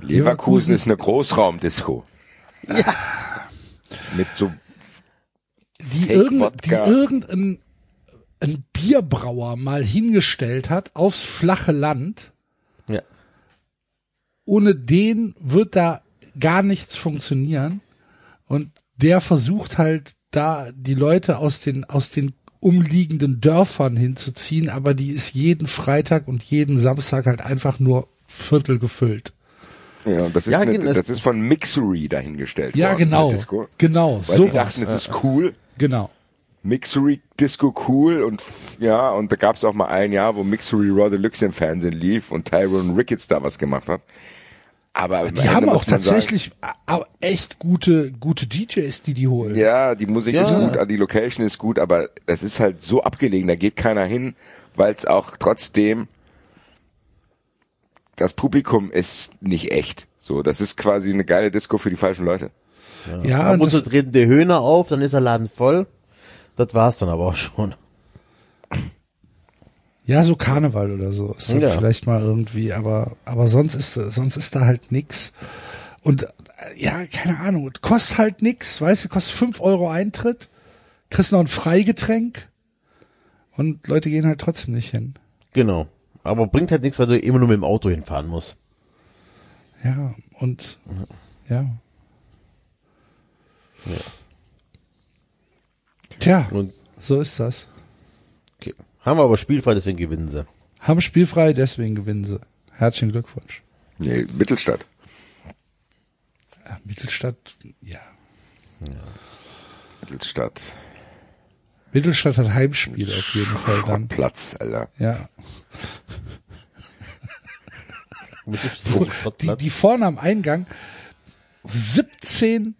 Leverkusen ist eine Großraumdisco. Ja. Mit so, Die, irgend, die irgendein ein Bierbrauer mal hingestellt hat aufs flache Land. ja. Ohne den wird da gar nichts funktionieren. Und der versucht halt da die Leute aus den, aus den umliegenden Dörfern hinzuziehen, aber die ist jeden Freitag und jeden Samstag halt einfach nur Viertel gefüllt. ja, und das ist, Ja, eine, genau. das ist von Mixery dahingestellt Ja, worden, genau. Disco. Genau, Weil die sowas. dachten, es ist cool. Genau. Mixery Disco cool und ja, und da gab es auch mal ein Jahr, wo Mixery Raw Deluxe im Fernsehen lief und Tyrone Ricketts da was gemacht hat. Aber Die Ende haben auch tatsächlich aber echt gute, gute DJs, die die holen. Sagen, ja, die Musik Ja. ist gut, die Location ist gut, aber das ist halt so abgelegen, da geht keiner hin, weil es auch trotzdem das Publikum ist nicht echt. So, das ist quasi eine geile Disco für die falschen Leute. Ja, Ab und zu treten die Höhner auf, dann ist der Laden voll. Das war's dann aber auch schon. ja, so Karneval oder so ist dann Ja. vielleicht mal irgendwie, aber, aber sonst ist, sonst ist da halt nix. Und ja, keine Ahnung, kostet halt nix, weißt du, kostet fünf Euro Eintritt, kriegst noch ein Freigetränk und Leute gehen halt trotzdem nicht hin. Genau. Aber bringt halt nichts, weil du immer nur mit dem Auto hinfahren musst. Ja, und ja. Tja, Und so ist das. okay. Haben wir aber spielfrei, deswegen gewinnen sie. Haben spielfrei, deswegen gewinnen sie. Herzlichen Glückwunsch. Nee, Mittelstadt. Mittelstadt, ja. Mittelstadt. Mittelstadt hat Heimspiel auf jeden Fall dann. Platz, Alter. Ja. Die, die vorne am Eingang 17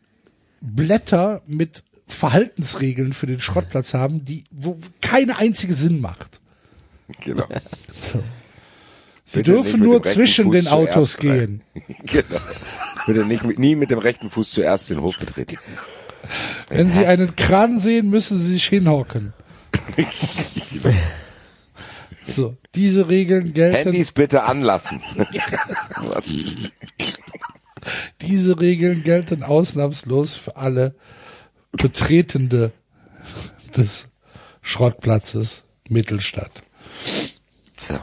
Blätter mit Verhaltensregeln für den Schrottplatz haben, die, wo keine einzige Sinn macht. Genau. So. Sie Bitte dürfen nur zwischen Fuß den Autos gehen. genau. Bitte nicht, mit- nie mit dem rechten Fuß zuerst den Hof betreten. Wenn Sie einen Kran sehen, müssen Sie sich hinhocken. So, diese Regeln gelten, Handys bitte anlassen. diese Regeln gelten ausnahmslos für alle Betretende des Schrottplatzes Mittelstadt. so,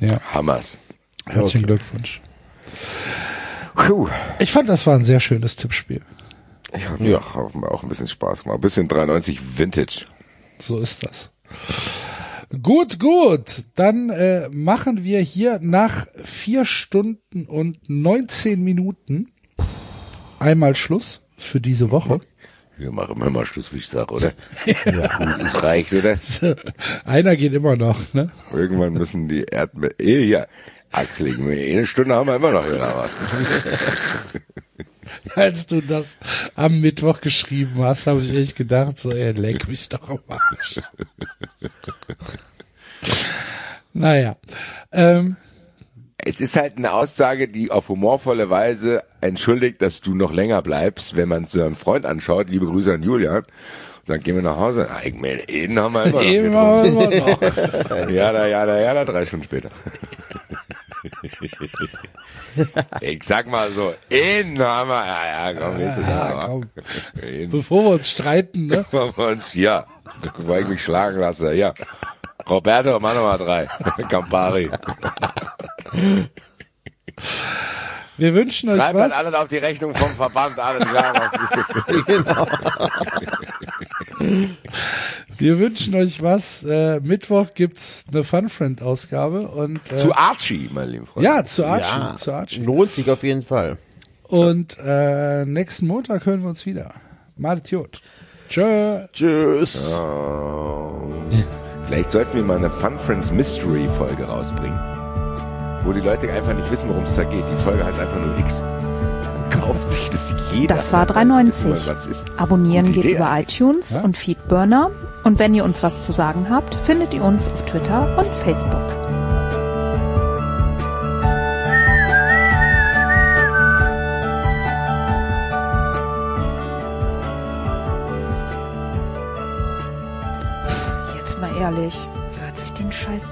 Ja, Hammers. herzlichen Glückwunsch. Puh. Ich fand, das war ein sehr schönes Tippspiel. Ich hoffe, ja. wir auch ein bisschen Spaß gemacht. Ein bisschen 93 Vintage. So ist das. Gut, gut. Dann äh, machen wir hier nach vier Stunden und 19 Minuten einmal Schluss für diese Woche. Wir machen immer Schluss, wie ich sage, oder? ja. Es reicht, oder? Einer geht immer noch, ne? Irgendwann müssen die Erdbeeren... Eh, ja. Axel, eine Stunde haben wir immer noch, was? Als du das am Mittwoch geschrieben hast, habe ich echt gedacht, so, ey, leck mich doch am Arsch. naja. Ähm, Es ist halt eine Aussage, die auf humorvolle Weise entschuldigt, dass du noch länger bleibst, wenn man zu einem Freund anschaut. Liebe Grüße an Julian. Und dann gehen wir nach Hause. Ah, ich meine, Eden haben wir immer noch. haben wir noch. Ja, da, ja, da, ja, da, drei Stunden später. ich sag mal so, Eden haben wir, ja, ja, komm, Jahr. Ja, komm. Bevor wir uns streiten, ne? Machen wir uns, ja, weil ich mich schlagen lasse, ja. Roberto, mach nochmal drei. Campari. Wir wünschen euch Schreibt halt was. alles auf die Rechnung vom Verband, alles klar, was Wir wünschen euch was. Äh, Mittwoch gibt's eine Fun Friend Ausgabe und äh, Zu Archie, mein lieber Freund. ja zu Archie, Ja, zu Archie. lohnt sich auf jeden Fall. Und äh, nächsten Montag hören wir uns wieder. Malet Jod. Tschö. Tschüss. Vielleicht sollten wir mal eine Fun Friends Mystery Folge rausbringen. Wo die Leute einfach nicht wissen, worum es da geht. Die Folge heißt einfach nur X. Dann kauft sich das jeder. Das war Dann wissen 3,90. wir, was ist. Abonnieren Gute geht Idee über iTunes Ja. und Feedburner. Und wenn ihr uns was zu sagen habt, findet ihr uns auf Twitter und Facebook. ehrlich, wer hat sich den Scheiß